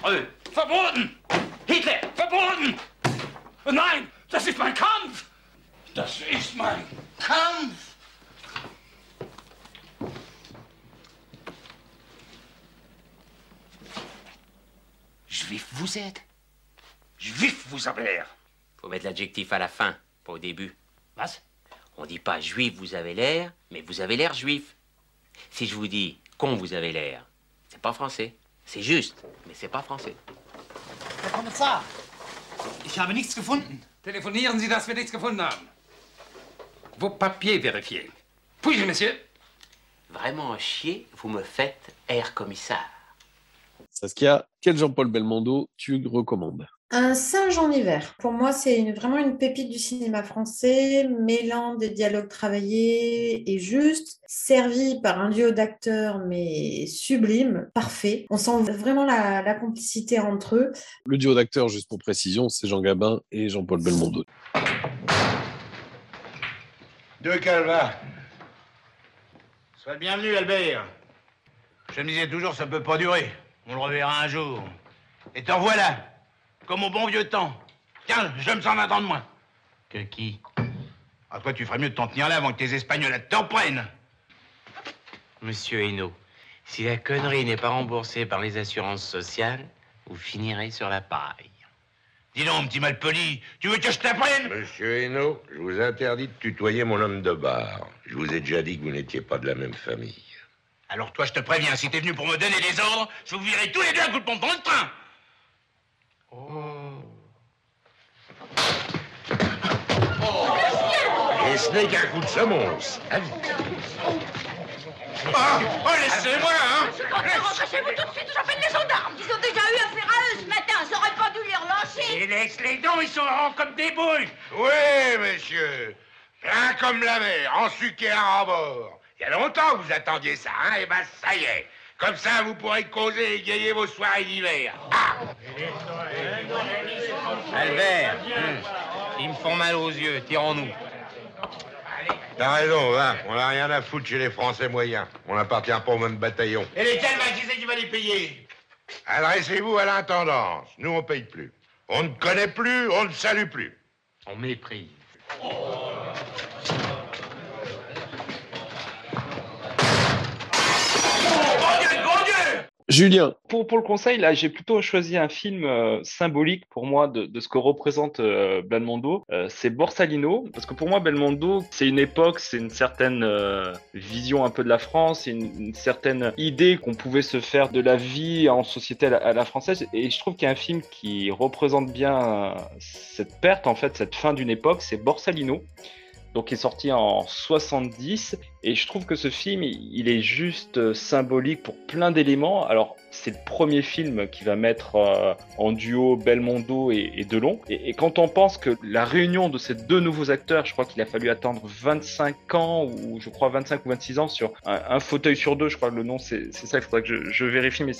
Freud Verboten. Hitler. Verboten. Nein, das ist mein Kampf. Das ist mein Kampf. Juif vous êtes? Juif vous avez l'air. Faut mettre l'adjectif à la fin, pas au début. Was? On dit pas juif vous avez l'air, mais vous avez l'air juif. Si je vous dis con vous avez l'air, c'est pas français. C'est juste, mais c'est pas français. Herr Kommissar, ich habe nichts gefunden. Telefonieren Sie, dass wir nichts gefunden haben. Vos papiers vérifiés. Puis-je, monsieur Vraiment chier, vous me faites air commissaire. Saskia, quel Jean-Paul Belmondo tu recommandes? Un singe en hiver. Pour moi, c'est une- vraiment une pépite du cinéma français, mêlant des dialogues travaillés et justes, servi par un duo d'acteurs, mais sublime, parfait. On sent vraiment la, la complicité entre eux. Le duo d'acteurs, juste pour précision, c'est Jean Gabin et Jean-Paul Belmondo. Deux calvas. Sois le bienvenu, Albert. Je me disais toujours, ça peut pas durer. On le reverra un jour. Et t'en voilà. Comme au bon vieux temps. Tiens, je me sens attendre moins. Que qui Ah, toi, tu ferais mieux de t'en tenir là avant que tes Espagnols t'en prennent. Monsieur Hainaut, si la connerie n'est pas remboursée par les assurances sociales, vous finirez sur la paille. Dis donc, petit malpoli, tu veux que je t'apprenne? Monsieur Hainaut, je vous interdis de tutoyer mon homme de bar. Je vous ai déjà dit que vous n'étiez pas de la même famille. Alors toi, je te préviens, si t'es venu pour me donner des ordres, je vous virerai tous les deux à coup de pompe dans le train. Et ce n'est qu'un coup de semonce. Allez. Ah, oh, laissez-moi, hein Je compte rentrer chez vous tout de suite, j'appelle les gendarmes. Ils ont déjà eu affaire à eux ce matin, j'aurais pas dû les relancer. Et laisse les dents, ils sont ronds comme des boules. Oui, monsieur. Plein comme la mer, en sucre et à bord. Il y a longtemps que vous attendiez ça, hein Et ben, ça y est. Comme ça, vous pourrez causer et égayer vos soirées d'hiver. Ah Albert, hum, ils me font mal aux yeux, tirons-nous. T'as raison, va. On n'a rien à foutre chez les Français moyens. On n'appartient pas au même bataillon. Et les calvas, qui c'est qui va les payer Adressez-vous à l'intendance. Nous, on paye plus. On ne connaît plus, on ne salue plus. On méprise. Julien. Pour, le conseil, là, j'ai plutôt choisi un film euh, symbolique pour moi de, ce que représente euh, Belmondo. Euh, c'est Borsalino, parce que pour moi, Belmondo, c'est une époque, c'est une certaine euh, vision un peu de la France, c'est une, certaine idée qu'on pouvait se faire de la vie en société à la, française. Et je trouve qu'il y a un film qui représente bien cette perte, en fait, cette fin d'une époque, c'est Borsalino donc qui est sorti en 70 et je trouve que ce film il est juste euh, symbolique pour plein d'éléments. Alors c'est le premier film qui va mettre euh, en duo Belmondo et, Delon. Et, quand on pense que la réunion de ces deux nouveaux acteurs je crois qu'il a fallu attendre 25 ans ou je crois 25 ou 26 ans sur un, un fauteuil sur deux je crois que le nom c'est ça il faudrait que je, vérifie mais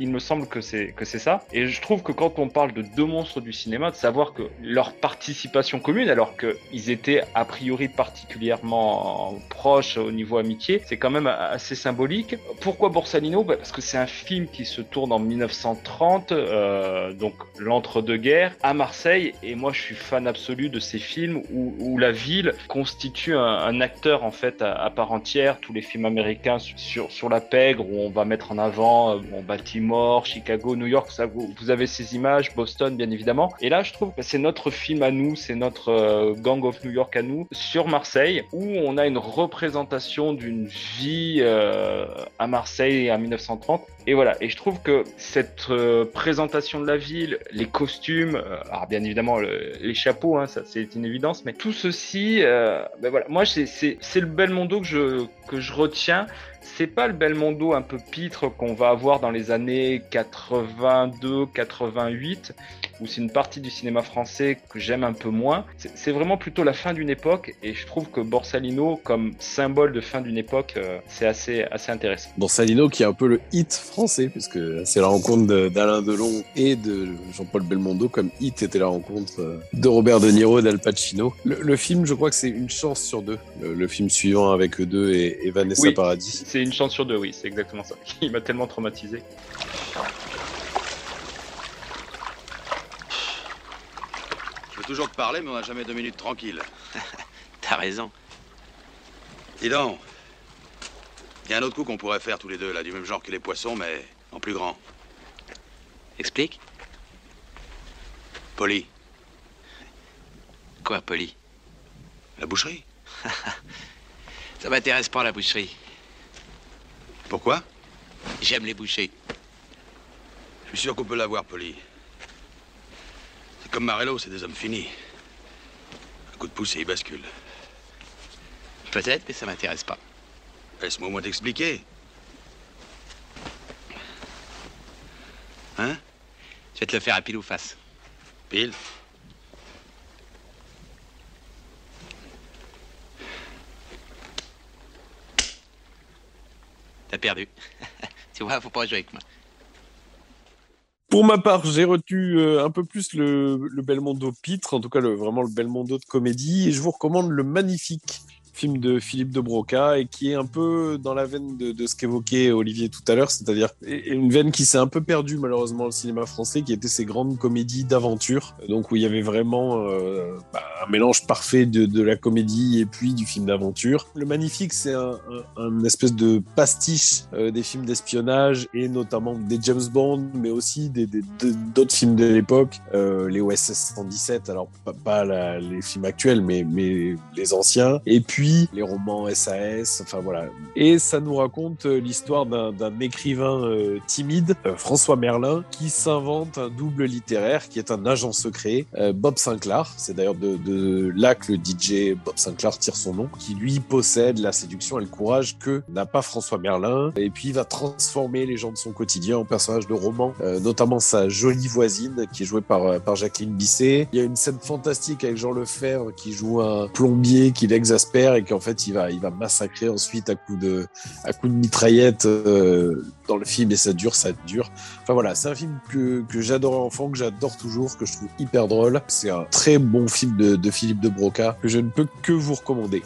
il me semble que c'est ça. Et je trouve que quand on parle de deux monstres du cinéma de savoir que leur participation commune alors qu'ils étaient a priori particulièrement proches au niveau amitié, c'est quand même assez symbolique. Pourquoi Borsalino? Bah, Parce que c'est un film qui se tourne en 1930, euh, donc l'entre-deux-guerres, à Marseille. Et moi, je suis fan absolu de ces films où, où la ville constitue un, un, acteur en fait à, à, part entière. Tous les films américains sur, sur la pègre où on va mettre en avant euh, bon, Baltimore, Chicago, New York, ça, vous, vous, avez ces images, Boston bien évidemment. Et là, je trouve que c'est notre film à nous, c'est notre euh, Gang of New York à nous sur Marseille, où on a une représentation d'une vie euh, à Marseille en 1930 et voilà, et je trouve que cette euh, présentation de la ville, les costumes, euh, alors bien évidemment le, les chapeaux, hein, ça c'est une évidence, mais tout ceci, euh, ben voilà, moi c'est le Belmondo que je, que je retiens. C'est pas le Belmondo un peu pitre qu'on va avoir dans les années 82, 88, où c'est une partie du cinéma français que j'aime un peu moins. C'est vraiment plutôt la fin d'une époque, et je trouve que Borsalino, comme symbole de fin d'une époque, euh, c'est assez, assez intéressant. Borsalino qui est un peu le hit français, puisque c'est la rencontre d'Alain Delon et de Jean-Paul Belmondo, comme hit était la rencontre de Robert De Niro et d'Al Pacino. Le, le, film, je crois que c'est une chance sur deux, le, le, film suivant avec eux deux et, et Vanessa oui, Paradis. C'est une chance sur deux, oui, c'est exactement ça. Il m'a tellement traumatisé. Je veux toujours te parler, mais on n'a jamais deux minutes tranquilles. T'as raison. Dis donc, il y a un autre coup qu'on pourrait faire tous les deux, là, du même genre que les poissons, mais en plus grand. Explique. Poli. Quoi, Poli? La boucherie. Ça m'intéresse pas, la boucherie. Pourquoi J'aime les bouchers. Je suis sûr qu'on peut l'avoir, Poli. C'est comme Marello, c'est des hommes finis. Un coup de pouce et il bascule. Peut-être, mais ça m'intéresse pas. Laisse-moi au moins t'expliquer. Hein Je vais te le faire à pile ou face. Pile T'as perdu. tu vois, faut pas jouer avec moi. Pour ma part, j'ai retenu euh, un peu plus le, le Belmondo pitre, en tout cas le, vraiment le Belmondo de comédie, et je vous recommande le magnifique film de Philippe de Broca et qui est un peu dans la veine de, ce qu'évoquait Olivier tout à l'heure, c'est-à-dire une veine qui s'est un peu perdue malheureusement au cinéma français, qui était ces grandes comédies d'aventure, donc où il y avait vraiment euh, bah, un mélange parfait de, la comédie et puis du film d'aventure. Le Magnifique, c'est un, espèce de pastiche euh, des films d'espionnage et notamment des James Bond, mais aussi d'autres films de l'époque, euh, les OSS 117, alors pas, les films actuels, mais les anciens, et puis les romans SAS, enfin voilà. Et ça nous raconte l'histoire d'un écrivain euh, timide, euh, François Merlin, qui s'invente un double littéraire qui est un agent secret, euh, Bob Sinclair. C'est d'ailleurs de, de, là que le DJ Bob Sinclair tire son nom, qui lui possède la séduction et le courage que n'a pas François Merlin. Et puis il va transformer les gens de son quotidien en personnages de romans, notamment sa jolie voisine qui est jouée par, par Jacqueline Bisset. Il y a une scène fantastique avec Jean Lefebvre qui joue un plombier qui l'exaspère et qu'en fait il va massacrer ensuite à coup de à coup de mitraillette euh, dans le film et ça dure ça dure. Enfin voilà c'est un film que, que j'adorais enfant que j'adore toujours que je trouve hyper drôle. C'est un très bon film de, de Philippe de Broca que je ne peux que vous recommander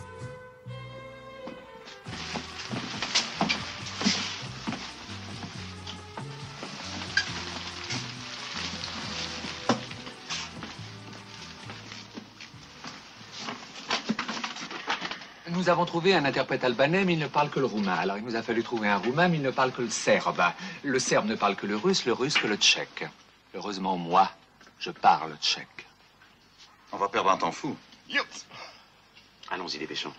Nous avons trouvé un interprète albanais, mais il ne parle que le roumain. Alors il nous a fallu trouver un roumain, mais il ne parle que le serbe. Le serbe ne parle que le russe, le russe que le tchèque. Heureusement, moi, je parle tchèque. On va perdre un temps fou. Allons-y, dépêchons.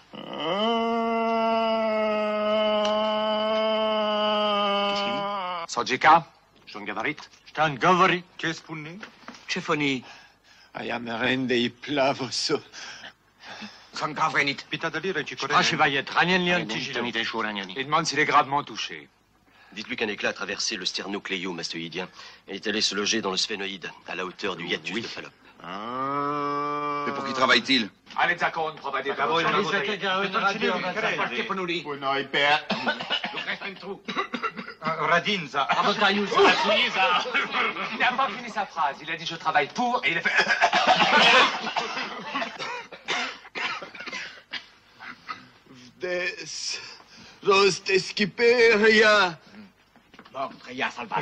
Sodjika Ston Gavarit Stan Gavarit Ce spune? Ce foni A ja me rende i plavo so. Son de lire, ci Ah, chevalier, Ranian Tigilo. Il demande s'il est gravement touché. Dites-lui qu'un éclat a traversé le sternocléio-mastoïdien et est allé se loger dans le sphénoïde, à la hauteur du hiatus oui. de Fallope. Et pour qui travaille-t-il? Allez, Zakon, provade. Radinza. Il n'a pas fini sa phrase. Il a dit je travaille pour et il a fait. Des... Rost esquiperia.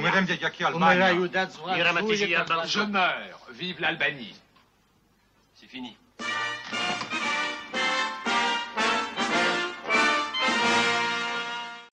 Madame Yagaki, Je meurs. Vive l'Albanie. C'est fini.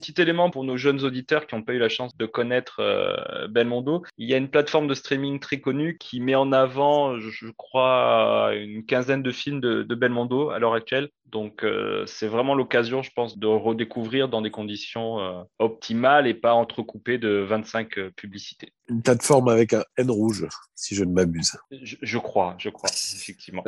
Petit élément pour nos jeunes auditeurs qui n'ont pas eu la chance de connaître euh, Belmondo, il y a une plateforme de streaming très connue qui met en avant, je, crois, une quinzaine de films de, Belmondo à l'heure actuelle. Donc euh, c'est vraiment l'occasion, je pense, de redécouvrir dans des conditions euh, optimales et pas entrecoupées de 25 euh, publicités. Une plateforme avec un N rouge, si je ne m'abuse. Je, je crois, je crois, effectivement.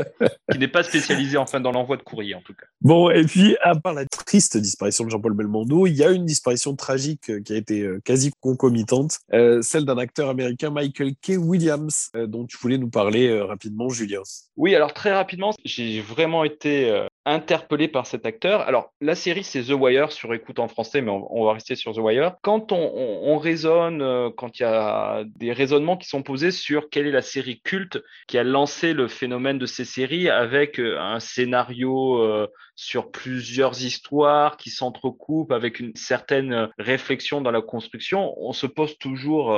qui n'est pas spécialisé enfin dans l'envoi de courrier en tout cas. Bon, et puis, à part la triste disparition de Jean-Paul Belmondo, il y a une disparition tragique euh, qui a été euh, quasi concomitante, euh, celle d'un acteur américain, Michael K. Williams, euh, dont tu voulais nous parler euh, rapidement, Julien. Oui, alors très rapidement, j'ai vraiment été euh, interpellé par cet acteur. Alors, la série, c'est The Wire sur écoute en français, mais on, va rester sur The Wire. Quand on, on, on raisonne, euh, quand il y a des raisonnements qui sont posés sur quelle est la série culte qui a lancé le phénomène de ces séries avec euh, un scénario euh, sur plusieurs histoires qui s'entrecoupent avec une certaine réflexion dans la construction, on se pose toujours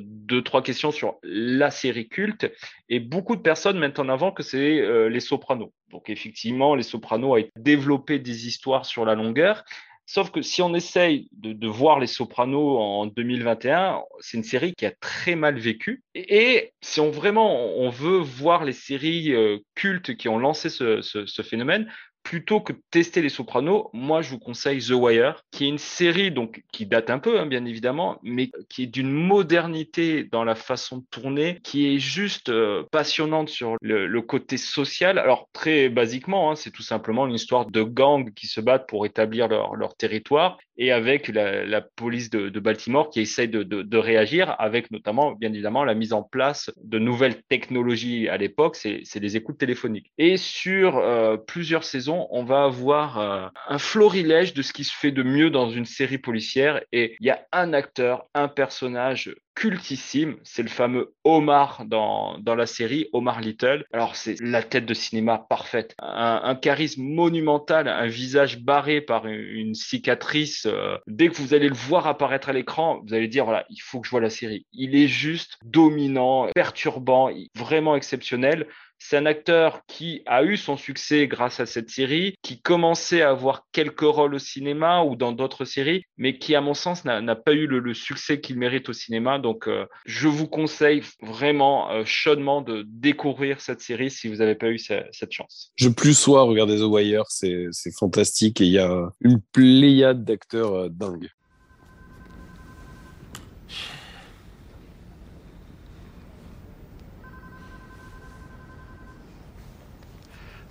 deux, trois questions sur la série culte et beaucoup de personnes mettent en avant que c'est euh, Les Sopranos. Donc effectivement, Les Sopranos a développé des histoires sur la longueur. Sauf que si on essaye de, voir Les Sopranos en 2021, c'est une série qui a très mal vécu. Et, si on vraiment on veut voir les séries euh, cultes qui ont lancé ce phénomène, plutôt que de tester les Sopranos, moi je vous conseille The Wire, qui est une série donc qui date un peu, hein, bien évidemment, mais qui est d'une modernité dans la façon de tourner, qui est juste euh, passionnante sur le, côté social. Alors très basiquement, hein, c'est tout simplement une histoire de gangs qui se battent pour établir leur territoire et avec la, la police de, de, Baltimore qui essaye de, de, de, réagir, avec notamment, bien évidemment, la mise en place de nouvelles technologies à l'époque, c'est les écoutes téléphoniques. Et sur euh, plusieurs saisons, on va avoir euh, un florilège de ce qui se fait de mieux dans une série policière. Et il y a un acteur, un personnage cultissime, c'est le fameux Omar dans, dans la série, Omar Little. Alors c'est la tête de cinéma parfaite, un, un, charisme monumental, un visage barré par une, une cicatrice. Euh, dès que vous allez le voir apparaître à l'écran, vous allez dire, voilà, il faut que je vois la série. Il est juste dominant, perturbant, vraiment exceptionnel. C'est un acteur qui a eu son succès grâce à cette série, qui commençait à avoir quelques rôles au cinéma ou dans d'autres séries, mais qui, à mon sens, n'a pas eu le, succès qu'il mérite au cinéma. Donc, euh, je vous conseille vraiment euh, chaudement de découvrir cette série si vous n'avez pas eu ce, cette chance. Je plus sois regarder The Wire, c'est fantastique et il y a une pléiade d'acteurs euh, dingues.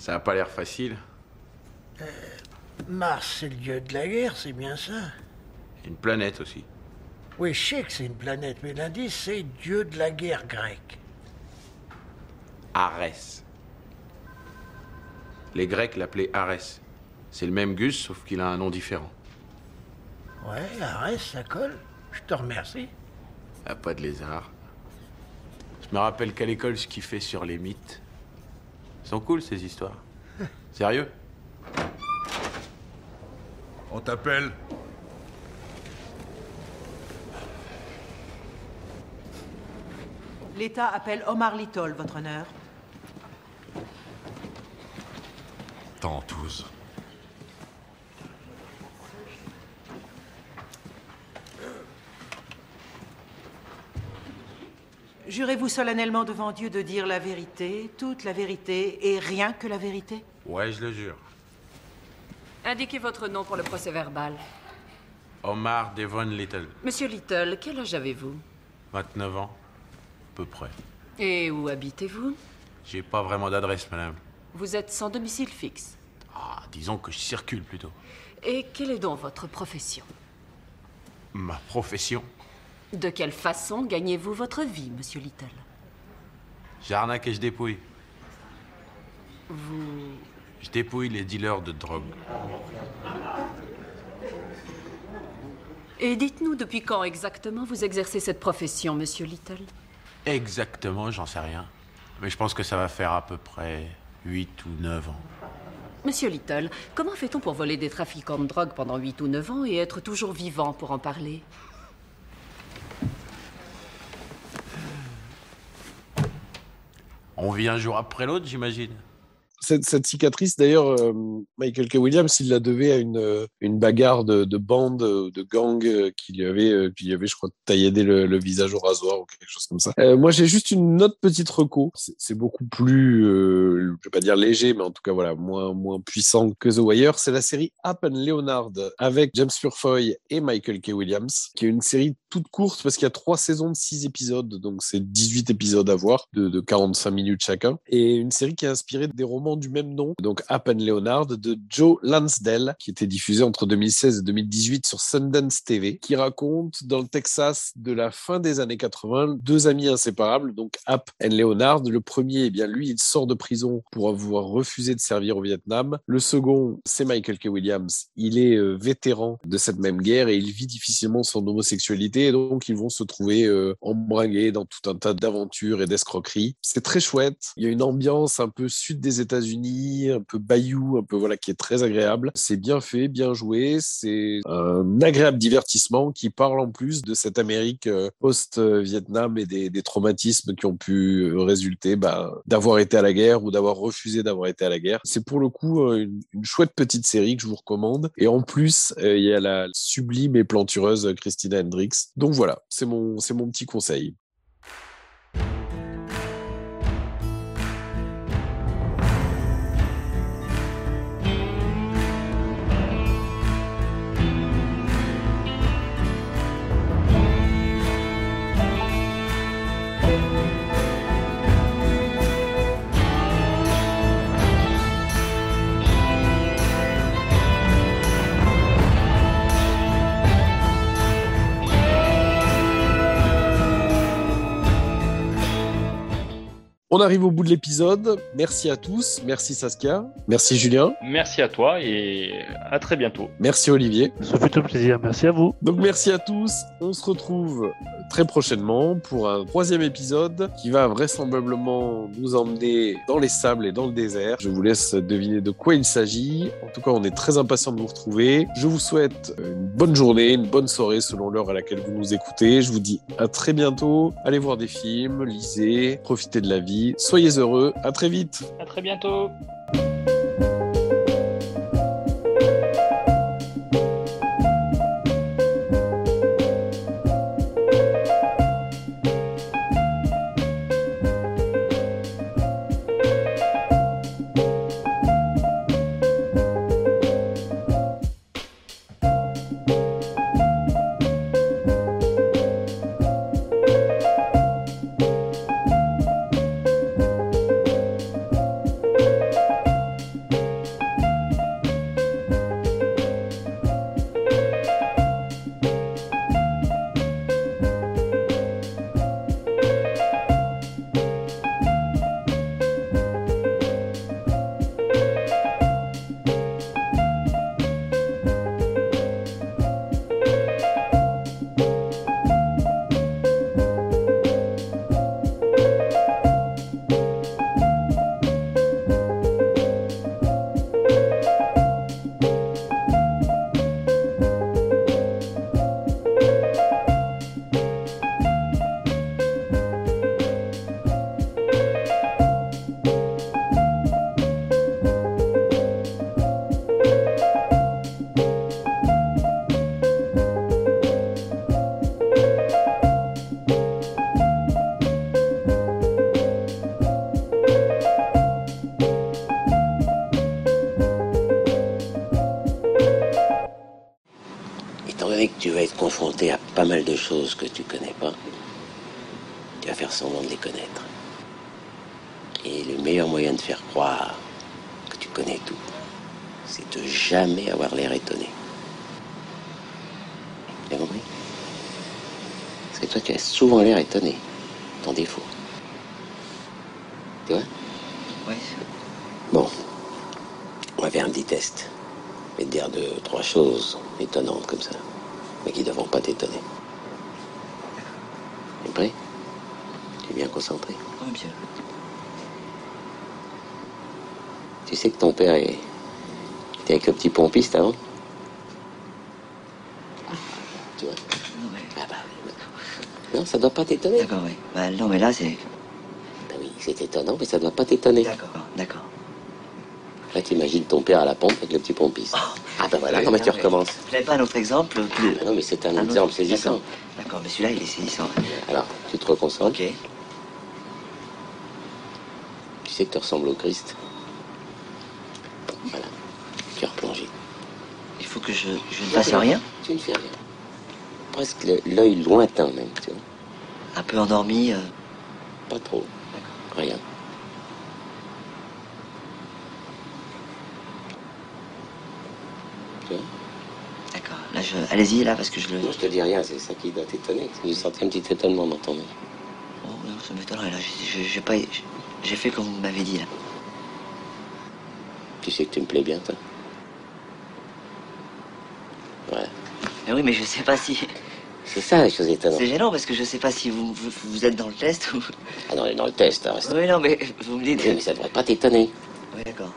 Ça n'a pas l'air facile. Euh, Mars, c'est le dieu de la guerre, c'est bien ça Une planète aussi. Oui, je sais que c'est une planète, mais l'indice, c'est dieu de la guerre grecque. Arès. Les Grecs l'appelaient Arès. C'est le même Gus, sauf qu'il a un nom différent. Ouais, Arès, ça colle. Je te remercie. Ah, pas de lézard. Je me rappelle qu'à l'école, ce qu'il fait sur les mythes. Ils sont cool, ces histoires. Sérieux? On t'appelle L'État appelle Omar Little, votre honneur. Tentouse. Jurez-vous solennellement devant Dieu de dire la vérité, toute la vérité et rien que la vérité? Ouais, je le jure. Indiquez votre nom pour le procès verbal. Omar Devon Little. Monsieur Little, quel âge avez-vous? 29 ans. À peu près. Et où habitez-vous? J'ai pas vraiment d'adresse, madame. Vous êtes sans domicile fixe. Ah, disons que je circule plutôt. Et quelle est donc votre profession? Ma profession? De quelle façon gagnez-vous votre vie, monsieur Little? J'arnaque et je dépouille. Vous. Je dépouille les dealers de drogue. Et dites-nous depuis quand exactement vous exercez cette profession, monsieur Little? Exactement, j'en sais rien. Mais je pense que ça va faire à peu près 8 ou 9 ans. Monsieur Little, comment fait-on pour voler des trafiquants de drogue pendant 8 ou 9 ans et être toujours vivant pour en parler? On vit un jour après l'autre, j'imagine. Cette, cette cicatrice, d'ailleurs, euh, Michael K. Williams, il la devait à une, euh, une bagarre de, de bande, euh, de gang qui lui avait, qui lui avait, je crois, tailladé le, le visage au rasoir ou quelque chose comme ça. Euh, moi, j'ai juste une autre petite reco. C'est beaucoup plus, euh, je vais pas dire léger, mais en tout cas, voilà, moins, moins puissant que The Wire. C'est la série and Leonard avec James Purefoy et Michael K. Williams, qui est une série toute courte parce qu'il y a trois saisons de six épisodes, donc c'est 18 épisodes à voir de, de 45 minutes chacun. Et une série qui est inspirée des romans du même nom, donc and Leonard de Joe Lansdale, qui était diffusé entre 2016 et 2018 sur Sundance TV, qui raconte dans le Texas de la fin des années 80 deux amis inséparables, donc Up and Leonard. Le premier, eh bien lui, il sort de prison pour avoir refusé de servir au Vietnam. Le second, c'est Michael K. Williams. Il est euh, vétéran de cette même guerre et il vit difficilement son homosexualité, et donc ils vont se trouver euh, embringués dans tout un tas d'aventures et d'escroqueries. C'est très chouette. Il y a une ambiance un peu sud des États-Unis, un peu bayou, un peu voilà, qui est très agréable. C'est bien fait, bien joué. C'est un agréable divertissement qui parle en plus de cette Amérique euh, post-Vietnam et des, traumatismes qui ont pu euh, résulter bah, d'avoir été à la guerre ou d'avoir refusé d'avoir été à la guerre. C'est pour le coup euh, une, une chouette petite série que je vous recommande. Et en plus, euh, il y a la sublime et plantureuse Christina Hendricks. Donc voilà, c'est mon, c'est mon petit conseil. On arrive au bout de l'épisode. Merci à tous. Merci Saskia. Merci Julien. Merci à toi et à très bientôt. Merci Olivier. Ça fait un plaisir. Merci à vous. Donc merci à tous. On se retrouve très prochainement pour un troisième épisode qui va vraisemblablement nous emmener dans les sables et dans le désert. Je vous laisse deviner de quoi il s'agit. En tout cas, on est très impatient de vous retrouver. Je vous souhaite une bonne journée, une bonne soirée selon l'heure à laquelle vous nous écoutez. Je vous dis à très bientôt. Allez voir des films, lisez, profitez de la vie. Soyez heureux. À très vite. À très bientôt. Souvent l'air étonné, ton défaut. Tu vois? Oui. Bon, on va faire un petit test. Je vais te dire deux, trois choses étonnantes comme ça, mais qui ne devront pas t'étonner. Tu es prêt? Tu es bien concentré? Oui, bien. Tu sais que ton père est, T'es avec le petit pompiste avant Tu vois Ah bah oui. Non, ça doit pas t'étonner. D'accord, oui. Bah, non, mais là, c'est. Bah oui, c'est étonnant, mais ça doit pas t'étonner. D'accord, d'accord. Là, t'imagines ton père à la pompe avec le petit pompiste. ah bah voilà, comment tu recommences Vous n'avez pas un autre exemple plus... Ah non, mais c'est un, Un exemple autre saisissant. D'accord, mais celui-là, il est saisissant. Alors, tu te reconcentres. Ok. Tu sais que tu ressembles au Christ. Voilà. Tu es replongé. Il faut que je, je ne fasse rien Tu ne fais rien. Presque l'œil lointain même, tu vois. Un peu endormi euh, Pas trop. Rien. Tu vois? D'accord. Là, je... Allez-y, là, parce que je le... Non, je te dis rien, c'est ça qui doit t'étonner. J'ai senti un petit étonnement dans ton œil. Oh, non, ça m'étonnerait, là. J'ai pas... J'ai fait comme vous m'avez dit, là. Tu sais que tu me plais bien, toi Ouais. Mais oui, mais je sais pas si... C'est ça la chose étonnante. C'est gênant, parce que je sais pas si vous, vous, vous êtes dans le test ou... Ah non, on est dans le test, hein, reste. Oui, non, mais vous me dites... Oui, mais ça devrait pas t'étonner. Oui, d'accord.